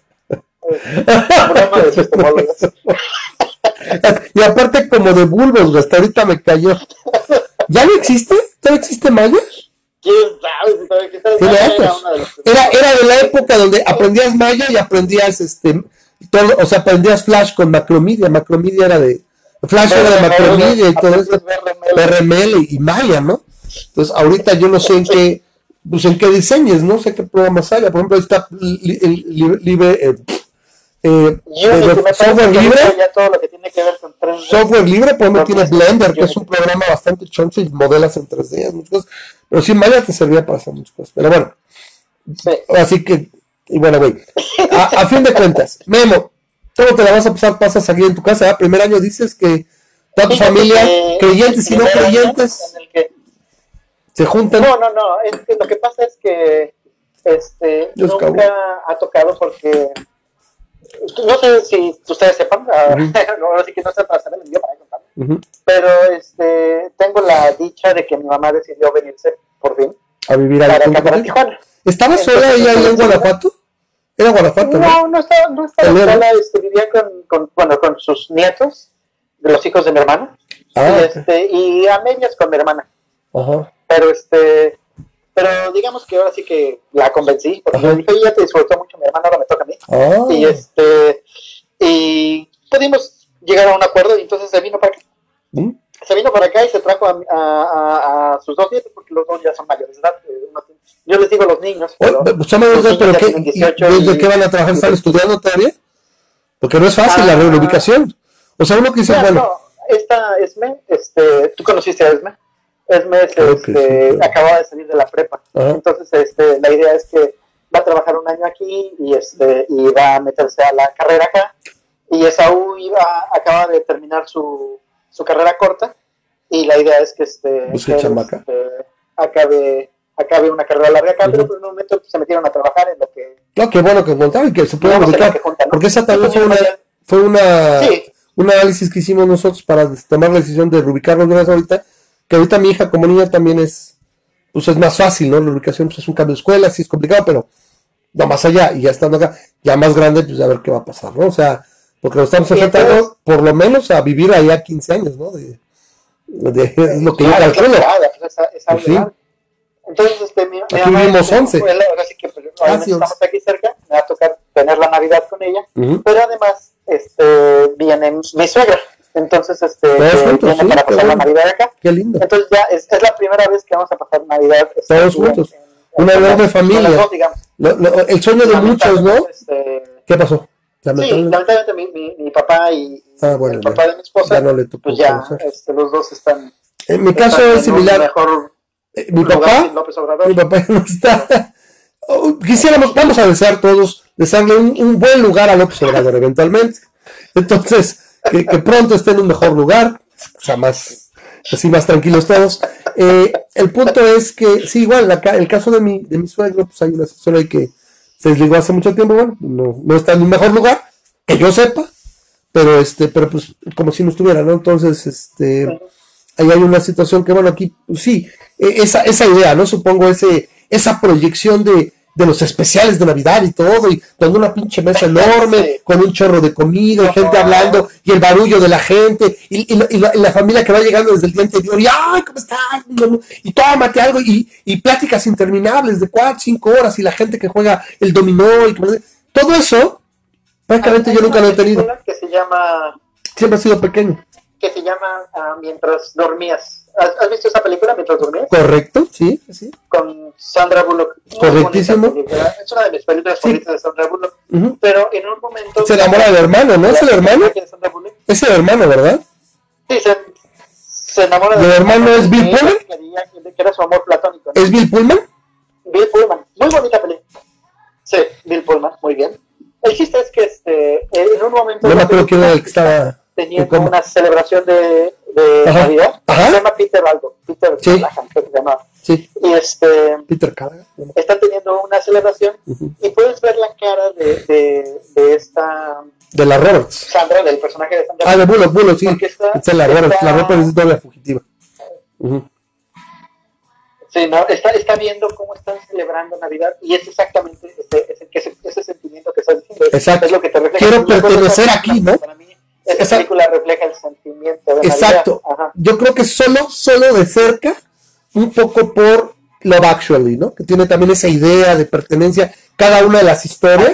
[laughs] y aparte como de bulbos, hasta ahorita me cayó. ¿Ya no existe? ¿Todavía existe Maya? ¿Quién sabe si todavía existe? Era, era, de la época donde aprendías Maya y aprendías este todo, o sea, aprendías Flash con Macromedia, Macromedia era de Flash era de Macromedia y todo eso, RML y Maya, ¿no? Entonces ahorita yo no sé en qué pues en qué diseñes, no sé qué programas haya, por ejemplo ahí está libre eh, eh, software libre. software libre, por ejemplo, tienes Blender, que es un programa bastante choncho y modelas en 3D, muchas cosas. Pero sí, Maya te servía para hacer muchas cosas. Pero bueno, así que, y bueno, güey, a, fin de cuentas, Memo, ¿cómo te la vas a pasar? Pasas aquí en tu casa, ¿eh? primer año dices que toda tu familia, creyentes y no creyentes, se juntan. No, no, no, es que lo que pasa es que este, nunca ha tocado porque no sé si ustedes sepan, uh [laughs] no, sé que no para saber el para contar, pero este, tengo la dicha de que mi mamá decidió venirse por fin a vivir a para Tijuana. ¿Estaba sola ella ahí en Guanajuato? ¿Era Guanajuato? No, no, estaba, no estaba sola, este, vivía con, con, bueno, con sus nietos, de los hijos de mi hermana, ah, este, y a medias con mi hermana. Ajá. Pero este, pero digamos que ahora sí que la convencí, porque me dijo, ya te disfrutó mucho mi hermana, ahora me toca a mí. Oh. Y este, y pudimos llegar a un acuerdo y entonces se vino para acá. ¿Mm? Se vino para acá y se trajo a, a, a, sus dos nietos, porque los dos ya son mayores de edad. Eh, yo les digo los niños. Pero, pero, ¿qué, ¿desde qué van a trabajar? ¿Están estudiando todavía? Porque no es fácil la ah. reubicación. O sea, uno que dice, bueno. No, esta Esme, este, tú conociste a Esme. Esme este, acababa de salir de la prepa. Entonces, este, la idea es que va a trabajar un año aquí y, este, y va a meterse a la carrera acá. Y Esaú iba, acaba de terminar su, su carrera corta. Y la idea es que, este, este acabe, acabe una carrera larga acá, pero por un momento se metieron a trabajar en lo que... No, qué bueno que contaron y que se puedan ubicar, porque esa también fue una, fue una, un análisis que hicimos nosotros para tomar la decisión de reubicarnos de ahorita, que ahorita mi hija como niña también es, pues es más fácil, ¿no? La ubicación pues es un cambio de escuela, sí es complicado, pero no más allá, y ya estando acá, ya más grande, pues a ver qué va a pasar, ¿no? O sea, porque nos estamos enfrentando por lo menos a vivir allá 15 años, ¿no? De, de, es lo que yo calculo. Pues sí. Entonces, este, mi, aquí mi vivimos 11. Pues, ahora sí que pues, estamos aquí cerca, me va a tocar tener la Navidad con ella, pero además este, viene mi suegra. Entonces, este, juntos, viene para pasar la Navidad acá. Qué lindo. Entonces ya es, es, la primera vez que vamos a pasar Navidad. Este, Todos juntos. En, Una enorme familia. Dos, lo, lo, el sueño de muchos, ¿no? Este, ¿Qué pasó? Sí, lamentablemente mi, mi, mi, papá y ah, bueno, el papá de mi esposa, ya no le pues ya este, los dos están. En mi caso es similar. Mejor eh, mi papá, mi papá no está. [laughs] Oh, quisiéramos, vamos a desear todos, desearle un, un buen lugar a López Obrador eventualmente. Entonces, que, pronto esté en un mejor lugar, o sea, más, así más tranquilos todos. Eh, el punto es que, sí, igual, el caso de mi, de mi suegro, pues hay una asesora ahí que se desligó hace mucho tiempo, bueno, no, no está en un mejor lugar, que yo sepa, pero este, pero pues como si no estuviera, ¿no? Entonces, este, ahí hay una situación que, bueno, aquí, pues, sí, e, esa, esa idea, ¿no? Supongo ese, esa proyección de de los especiales de Navidad y todo, y con una pinche mesa enorme, [laughs] con un chorro de comida, y gente hablando, y el barullo de la gente, y, la, familia que va llegando desde el día anterior, y ¡ay, cómo estás! Y tómate algo, y, y pláticas interminables de cuatro, cinco horas, y la gente que juega el dominó, y todo eso, prácticamente yo nunca lo he tenido. Que se llama... Siempre ha sido pequeño. Que se llama ah, Mientras dormías. ¿Has, visto esa película mientras dormías? Correcto, sí, sí. Con Sandra Bullock. Correctísimo. Es una de mis películas favoritas de Sandra Bullock. Pero en un momento. Se enamora del hermano, ¿no? ¿Es el hermano? Es el hermano, ¿verdad? Sí, se, se enamora del hermano. es Bill Pullman? Que era su amor platónico. ¿Es Bill Pullman? Bill Pullman. Muy bonita película. Sí, Bill Pullman, muy bien. El chiste es que este, en un momento. No me acuerdo quién era el que estaba. Teniendo una celebración de de Navidad. Se llama Peter algo, Peter sí. Callahan, creo que se llama. Sí. Y este, Peter Callahan. Están teniendo una celebración y puedes ver la cara de, de, de, esta... De la Roberts. Sandra, del personaje de Sandra. Ah, de Bullock, Bullock, sí. Está, es la Roberts, la Roberts es todavía fugitiva. Sí, no, está, está viendo cómo están celebrando Navidad y es exactamente ese, ese, ese, ese sentimiento que estás diciendo. Exacto. Es lo que te refleja. Quiero pertenecer aquí, ¿no? Esa película refleja el sentimiento de Exacto. Yo creo que solo, solo de cerca, un poco por Love Actually, ¿no? Que tiene también esa idea de pertenencia, cada una de las historias,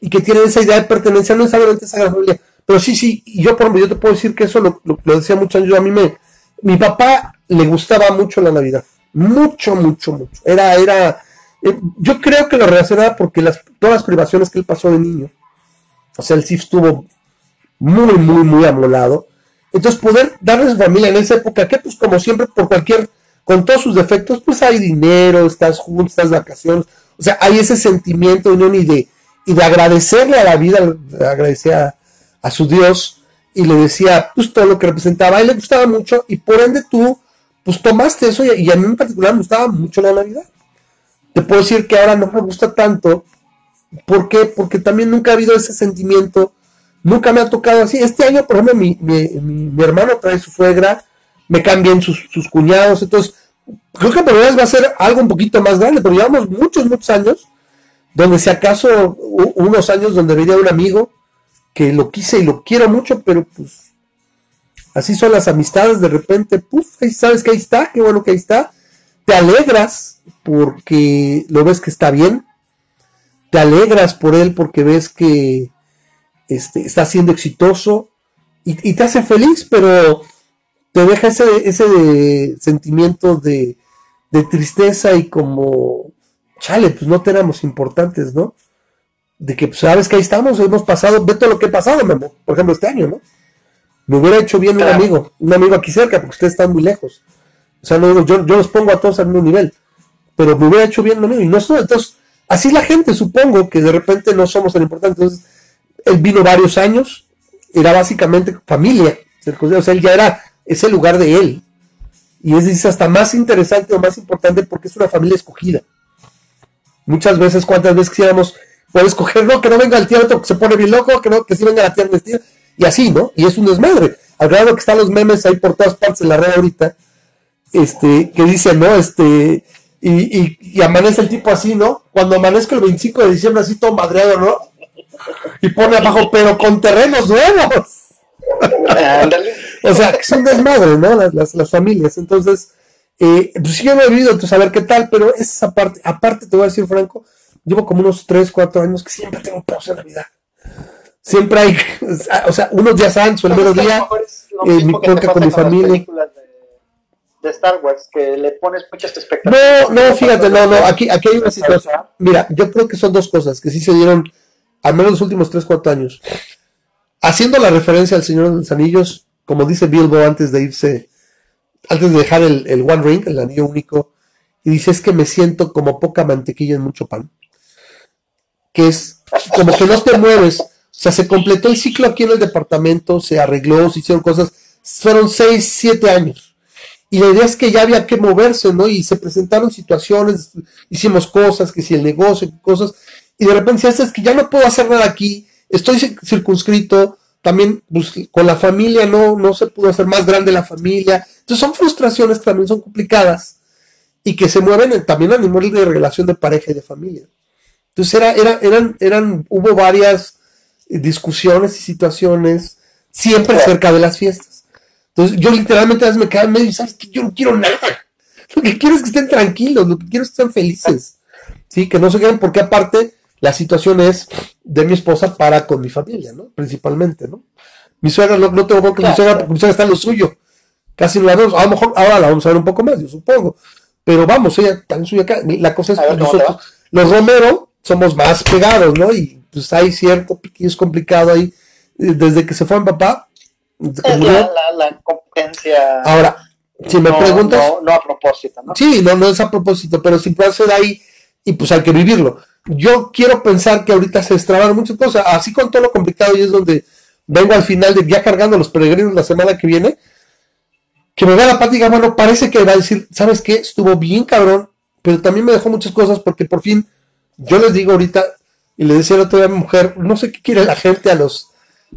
y que tiene esa idea de pertenencia, no necesariamente esa familia. Pero sí, sí, yo por yo te puedo decir que eso lo, lo, decía mucho yo a mí me, mi papá le gustaba mucho la Navidad, mucho, mucho, mucho. Era, era, eh, yo creo que lo relacionaba porque las, todas las privaciones que él pasó de niño, o sea, él sí estuvo muy, muy, muy amolado. Entonces, poder darle a su familia en esa época, que pues como siempre, por cualquier, con todos sus defectos, pues hay dinero, estás juntos, estás vacaciones, o sea, hay ese sentimiento de unión y de, y de agradecerle a la vida, agradecer a, su Dios, y le decía, pues todo lo que representaba, él le gustaba mucho, y por ende tú, pues tomaste eso, y, y a mí en particular me gustaba mucho la Navidad. Te puedo decir que ahora no me gusta tanto, ¿por qué? Porque también nunca ha habido ese sentimiento Nunca me ha tocado así. Este año, por ejemplo, mi, mi, hermano trae su suegra, me cambian sus, cuñados, entonces creo que por vez va a ser algo un poquito más grande, pero llevamos muchos, muchos años, donde si acaso unos años donde venía un amigo que lo quise y lo quiero mucho, pero pues así son las amistades, de repente, puf, sabes que ahí está, qué bueno que ahí está, te alegras porque lo ves que está bien, te alegras por él porque ves que este, está siendo exitoso y, te hace feliz, pero te deja ese, ese sentimiento de, tristeza y como, chale, pues no tenemos importantes, ¿no? De que pues, sabes que ahí estamos, hemos pasado, ve todo lo que ha pasado, por ejemplo, este año, ¿no? Me hubiera hecho bien un amigo, un amigo aquí cerca, porque ustedes están muy lejos. O sea, no yo, yo los pongo a todos al mismo nivel, pero me hubiera hecho bien un amigo. Y no entonces, así la gente, supongo que de repente no somos tan importantes. Entonces, él vino varios años, era básicamente familia, o sea, él ya era ese lugar de él. Y es hasta más interesante o más importante porque es una familia escogida. Muchas veces, cuántas veces quisiéramos poder escoger, no, que no venga el teatro que se pone bien loco, que no, que sí venga la tía vestida, y así, ¿no? Y es un desmadre. Al grado que están los memes ahí por todas partes en la red ahorita, este, que dicen, ¿no? Este, y, y, y, amanece el tipo así, ¿no? Cuando amanezca el 25 de diciembre así todo madreado, ¿no? Y pone abajo, pero con terrenos nuevos. [laughs] o sea, que son desmadre, ¿no? Las, las, familias. Entonces, eh, pues sí, yo no he vivido, entonces a ver qué tal, pero esa parte, aparte te voy a decir, Franco, llevo como unos 3, 4 años que siempre tengo pausa en Navidad. Siempre hay, [laughs] o sea, unos días antes o el mero día, eh, mi con mi familia. De, Star Wars, que le pones muchas expectativas. No, no, fíjate, no, no, aquí, aquí hay una situación. Mira, yo creo que son dos cosas que sí se dieron al menos los últimos 3, 4 años. Haciendo la referencia al Señor de los Anillos, como dice Bilbo antes de irse, antes de dejar el, One Ring, el anillo único, y dice es que me siento como poca mantequilla en mucho pan. Que es como que no te mueves. O sea, se completó el ciclo aquí en el departamento, se arregló, se hicieron cosas. Fueron 6, 7 años. Y la idea es que ya había que moverse, ¿no? Y se presentaron situaciones, hicimos cosas, que si el negocio, cosas, y de repente si es que ya no puedo hacer nada aquí, estoy circunscrito, también pues, con la familia no, no se pudo hacer más grande la familia. Entonces son frustraciones que también son complicadas y que se mueven también a nivel de relación de pareja y de familia. Entonces era, era, eran, eran, hubo varias discusiones y situaciones siempre cerca de las fiestas. Entonces yo literalmente a veces me quedaba medio y sabes que yo no quiero nada. Lo que quiero es que estén tranquilos, lo que quiero es que estén felices. Sí, que no se queden porque aparte la situación es de mi esposa para con mi familia, ¿no? Principalmente, ¿no? Mi suegra, no, no tengo por qué mi suegra, porque mi suegra está en lo suyo. Casi no la vemos. A lo mejor ahora la vamos a ver un poco más, yo supongo. Pero vamos, ella está en suyo acá. La cosa es que nosotros, los Romero, somos más pegados, ¿no? Y pues hay cierto es complicado ahí. Desde que se fue mi papá. Es la, la, competencia. Ahora, si me preguntas. No, no, a propósito, ¿no? Sí, no, no es a propósito, pero si puede ser ahí y pues hay que vivirlo. Yo quiero pensar que ahorita se extraban muchas cosas, así con todo lo complicado y es donde vengo al final de ya cargando los peregrinos la semana que viene, que me vea la diga, bueno, parece que va a decir, ¿sabes qué? Estuvo bien cabrón, pero también me dejó muchas cosas porque por fin, yo les digo ahorita, y le decía el otro día a mi mujer, no sé qué quiere la gente a los,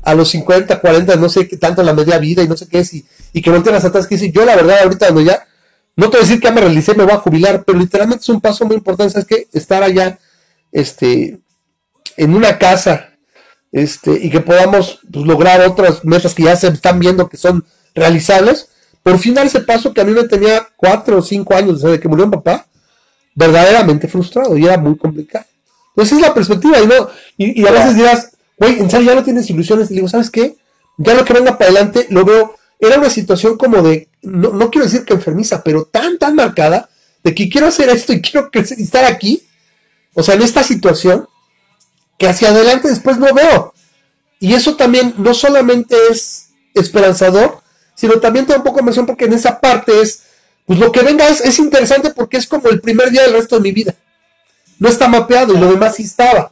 a los 50, 40, no sé qué tanto la media vida y no sé qué es, y, y que volteen las atrás, que dice, yo la verdad ahorita cuando ya no te voy a decir que ya me realicé, me voy a jubilar, pero literalmente es un paso muy importante, es que estar allá, este, en una casa, este, y que podamos pues, lograr otras metas que ya se están viendo que son realizables, por fin dar ese paso que a mí me tenía cuatro o cinco años desde que murió mi papá, verdaderamente frustrado y era muy complicado. Entonces es la perspectiva, y no, y, a veces dirás, güey, en serio ya no tienes ilusiones, y digo, ¿sabes qué? Ya lo que venga para adelante lo veo era una situación como de, no, quiero decir que enfermiza, pero tan, tan marcada, de que quiero hacer esto y quiero estar aquí, o sea, en esta situación, que hacia adelante después no veo. Y eso también no solamente es esperanzador, sino también te da un poco de emoción porque en esa parte es, pues lo que venga es, es interesante porque es como el primer día del resto de mi vida. No está mapeado y lo demás sí estaba.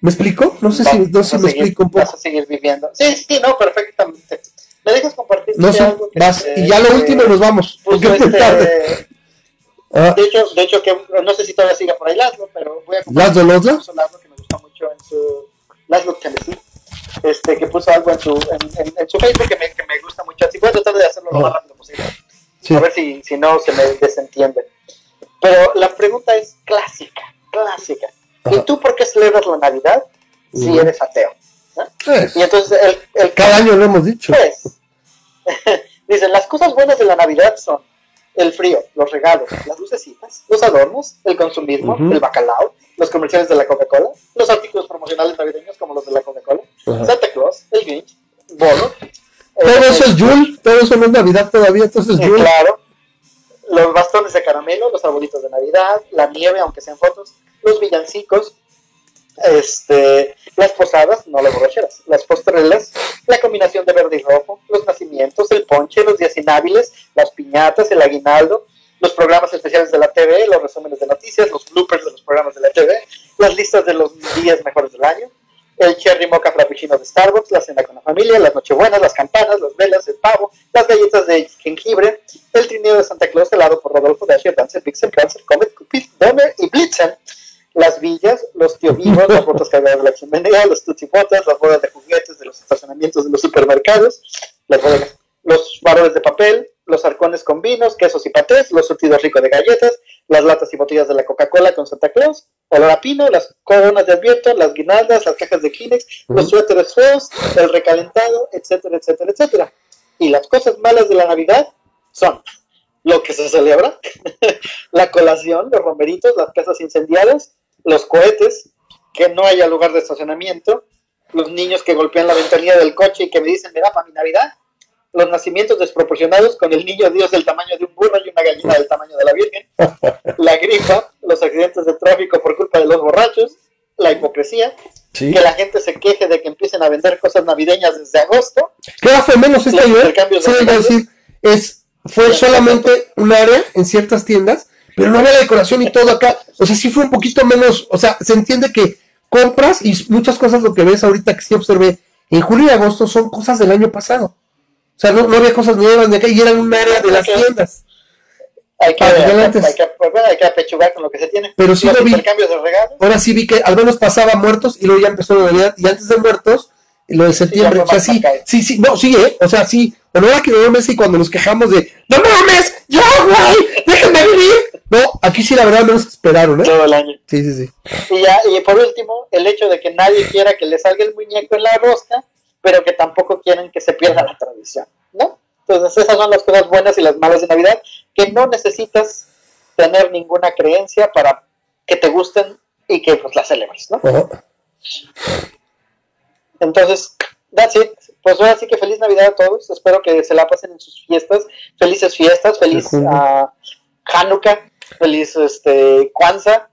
¿Me explico? No sé si, no sé si me explico un poco. Vas a seguir viviendo. Sí, sí, no, perfectamente. ¿Me dejas compartir? No sé, vas, y ya lo último nos vamos. Este, ah. De hecho, de hecho que no sé si todavía siga por ahí Laszlo, pero voy a ¿Laszlo Laszlo? que me gusta mucho en su Laszlo Tennessee, este que puso algo en su en, en, su Facebook que me, que me gusta mucho. Así voy a tratar de hacerlo lo más rápido posible. A ver si, si no se me desentiende. Pero la pregunta es clásica, clásica. ¿Y tú por qué celebras la Navidad si eres ateo? Pues, y entonces el, el cada año lo hemos dicho. Pues, [laughs] Dicen, las cosas buenas de la Navidad son el frío, los regalos, las lucecitas, los adornos, el consumismo, el bacalao, los comerciales de la Coca-Cola, los artículos promocionales navideños como los de la Coca-Cola, Santa Claus, el Grinch, Bono. Todo eso es Yule, todo eso no es Navidad todavía, entonces es Yule. Claro, los bastones de caramelo, los arbolitos de Navidad, la nieve, aunque sean fotos, los villancicos, este, las posadas, no las borracheras, las postrelas, la combinación de verde y rojo, los nacimientos, el ponche, los días inhábiles, las piñatas, el aguinaldo, los programas especiales de la TV, los resúmenes de noticias, los bloopers de los programas de la TV, las listas de los días mejores del año, el cherry mocha frappuccino de Starbucks, la cena con la familia, las nochebuenas, las campanas, las velas, el pavo, las galletas de jengibre, el trineo de Santa Claus helado por Rodolfo Dasher, Dancer, Pixel, Prancer, Comet, Cupid, Donner y Blitzen, las villas, los tío [laughs] vivos, las botas cargadas de la chimenea, los tuchipotas, las bodas de juguetes de los estacionamientos de los supermercados, las bodas, los varones de papel, los arcones con vinos, quesos y patés, los surtidos ricos de galletas, las latas y botellas de la Coca-Cola con Santa Claus, olor a pino, las coronas de advierto, las guirnaldas, las cajas de Kleenex, los suéteres feos, el recalentado, etcétera, etcétera, etcétera. Y las cosas malas de la Navidad son lo que se celebra, [laughs] la colación, los romeritos, las casas incendiadas, los cohetes, que no haya lugar de estacionamiento, los niños que golpean la ventanilla del coche y que me dicen, mira, para mi Navidad, los nacimientos desproporcionados con el niño Dios del tamaño de un burro y una gallina del tamaño de la Virgen, [laughs] la gripa, los accidentes de tráfico por culpa de los borrachos, la hipocresía, que la gente se queje de que empiecen a vender cosas navideñas desde agosto. ¿Qué hace menos este año? Sí, decir, es, fue solamente un área en ciertas tiendas pero no había la decoración y todo acá. O sea, sí fue un poquito menos, o sea, se entiende que compras y muchas cosas lo que ves ahorita que sí observé en julio y agosto son cosas del año pasado. O sea, no, había cosas nuevas de acá y eran un área de las tiendas. Hay que, hay, que, hay que apechugar con lo que se tiene. Pero sí lo vi. De. Ahora sí vi que al menos pasaba muertos y luego ya empezó la Navidad. Y antes de muertos, lo de septiembre. o sea, sí, sí, sí, no, sí, ¿eh? O sea, sí, Bueno, ahora que no Messi cuando nos quejamos de, no mames, ya, güey, déjenme vivir. No, aquí sí la verdad no nos esperaron, ¿eh? Todo el año. Sí, sí, sí. Y ya, y por último, el hecho de que nadie quiera que le salga el muñeco en la rosca, pero que tampoco quieren que se pierda la tradición, ¿no? Entonces esas son las cosas buenas y las malas de Navidad, que no necesitas tener ninguna creencia para que te gusten y que pues las celebres, ¿no? Entonces, that's it. Pues ahora sí que feliz Navidad a todos. Espero que se la pasen en sus fiestas. Felices fiestas, feliz uh, Hanukkah, feliz este Kwanzaa,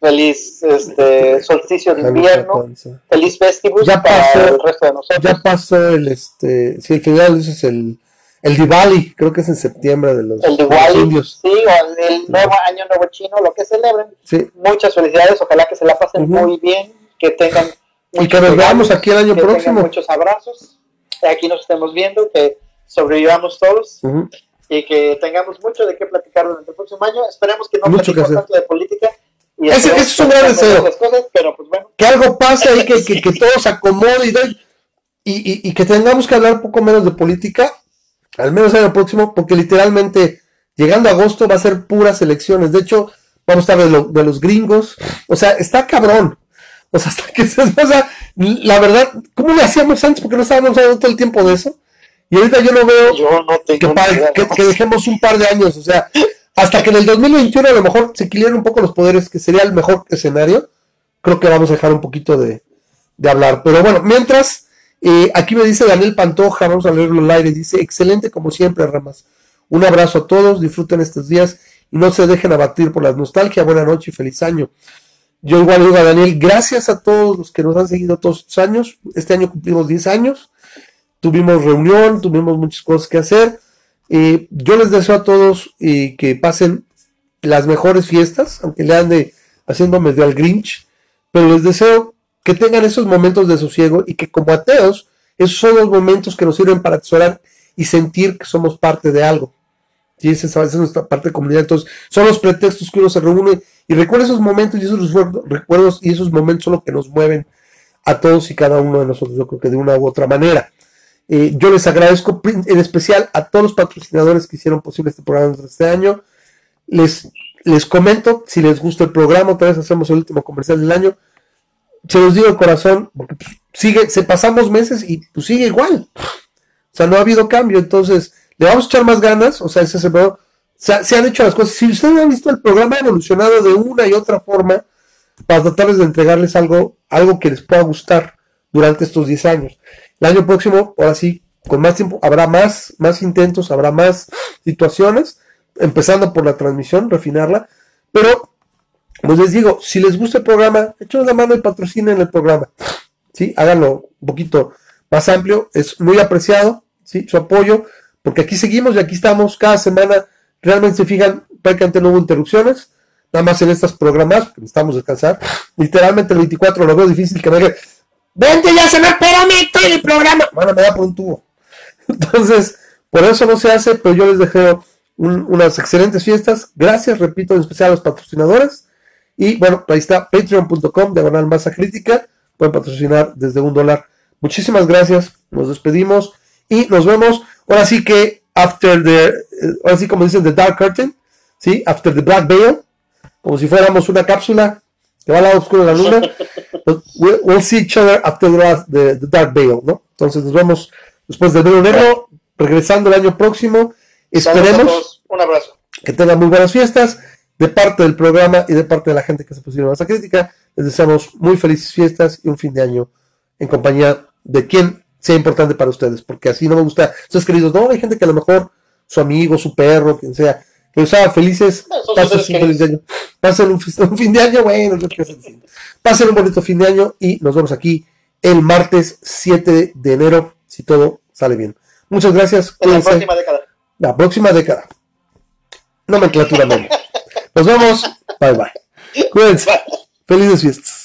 feliz este solsticio de invierno, feliz Festivus ya para el resto de nosotros. Ya pasó el este, sí, el final es el el Diwali, creo que es en septiembre de los, el Diwali, indios. Sí, o el, nuevo año nuevo chino, lo que celebren. Sí. Muchas felicidades, ojalá que se la pasen muy bien, que tengan y que nos veamos aquí el año próximo. Muchos abrazos, aquí nos estemos viendo, que sobrevivamos todos y que tengamos mucho de qué platicar durante el próximo año. Esperemos que no mucho tanto de política. Y ese, es un gran deseo. pero pues bueno. Que algo pase ahí, que, que, que, [laughs] todo se acomode y, y, y, que tengamos que hablar un poco menos de política, al menos el año próximo, porque literalmente llegando a agosto va a ser puras elecciones. De hecho, vamos a estar de, de los gringos. O sea, está cabrón. O sea, [laughs] hasta que se, o sea, la verdad, ¿cómo le hacíamos antes? Porque no estábamos hablando todo el tiempo de eso. Y ahorita yo no veo que, dejemos un par de años, o sea, hasta que en el 2021 a lo mejor se equilibren un poco los poderes, que sería el mejor escenario, creo que vamos a dejar un poquito de, hablar. Pero bueno, mientras, eh, aquí me dice Daniel Pantoja, vamos a leerlo al aire, dice, excelente como siempre, Ramas. Un abrazo a todos, disfruten estos días y no se dejen abatir por la nostalgia. Buena noche y feliz año. Yo igual digo a Daniel, gracias a todos los que nos han seguido todos estos años. Este año cumplimos 10 años. Tuvimos reunión, tuvimos muchas cosas que hacer. Eh, yo les deseo a todos que pasen las mejores fiestas, aunque le ande haciendo medio al Grinch, pero les deseo que tengan esos momentos de sosiego y que como ateos, esos son los momentos que nos sirven para atesorar y sentir que somos parte de algo. Y esa es nuestra parte de comunidad. Entonces, son los pretextos que uno se reúne y recuerda esos momentos y esos recuerdos y esos momentos son los que nos mueven a todos y cada uno de nosotros, yo creo que de una u otra manera. Eh, yo les agradezco en especial a todos los patrocinadores que hicieron posible este programa este año. Les, les comento, si les gusta el programa, otra vez hacemos el último comercial del año. Se los digo de corazón, porque pues, sigue, se pasamos meses y pues sigue igual. O sea, no ha habido cambio, entonces le vamos a echar más ganas, o sea, ese es el se, han hecho las cosas. Si ustedes han visto el programa, ha evolucionado de una y otra forma para tratarles de entregarles algo, algo que les pueda gustar durante estos 10 años. El año próximo, ahora sí, con más tiempo, habrá más, más intentos, habrá más situaciones, empezando por la transmisión, refinarla, pero, pues les digo, si les gusta el programa, echen la mano y patrocinen el programa, ¿sí? Háganlo un poquito más amplio, es muy apreciado, ¿sí? Su apoyo, porque aquí seguimos y aquí estamos cada semana Realmente se fijan, prácticamente no hubo interrupciones, nada más en estas programas, porque necesitamos descansar. Literalmente el 24 lo veo difícil que me digan, vente ya, se me espérame, estoy en programa. Bueno, me da por un tubo. [laughs] Entonces, por eso no se hace, pero yo les dejo unas excelentes fiestas. Gracias, repito, en especial a los patrocinadores. Y bueno, ahí está patreon.com, diagonal masa crítica. Pueden patrocinar desde un dólar. Muchísimas gracias. Nos despedimos y nos vemos. Ahora sí que after the, así como dicen, the dark curtain, ¿sí? After the black veil, como si fuéramos una cápsula que va al lado oscuro de la luna. [laughs] we'll, see each other after the, the, dark veil, ¿no? Entonces nos vemos después del velo negro, regresando el año próximo. Esperemos un abrazo. que tengan muy buenas fiestas de parte del programa y de parte de la gente que se pusieron a esa crítica. Les deseamos muy felices fiestas y un fin de año en compañía de quien sea importante para ustedes, porque así no me gusta. Ustedes queridos, no, hay gente que a lo mejor su amigo, su perro, quien sea, que haga felices, pasen un feliz año. Pasen un, fin de año, bueno, no Pasen un bonito fin de año y nos vemos aquí el martes 7 de enero, si todo sale bien. Muchas gracias. En la próxima década. La próxima década. Nomenclatura, no. Nos vemos. Bye bye. Cuídense. Felices fiestas.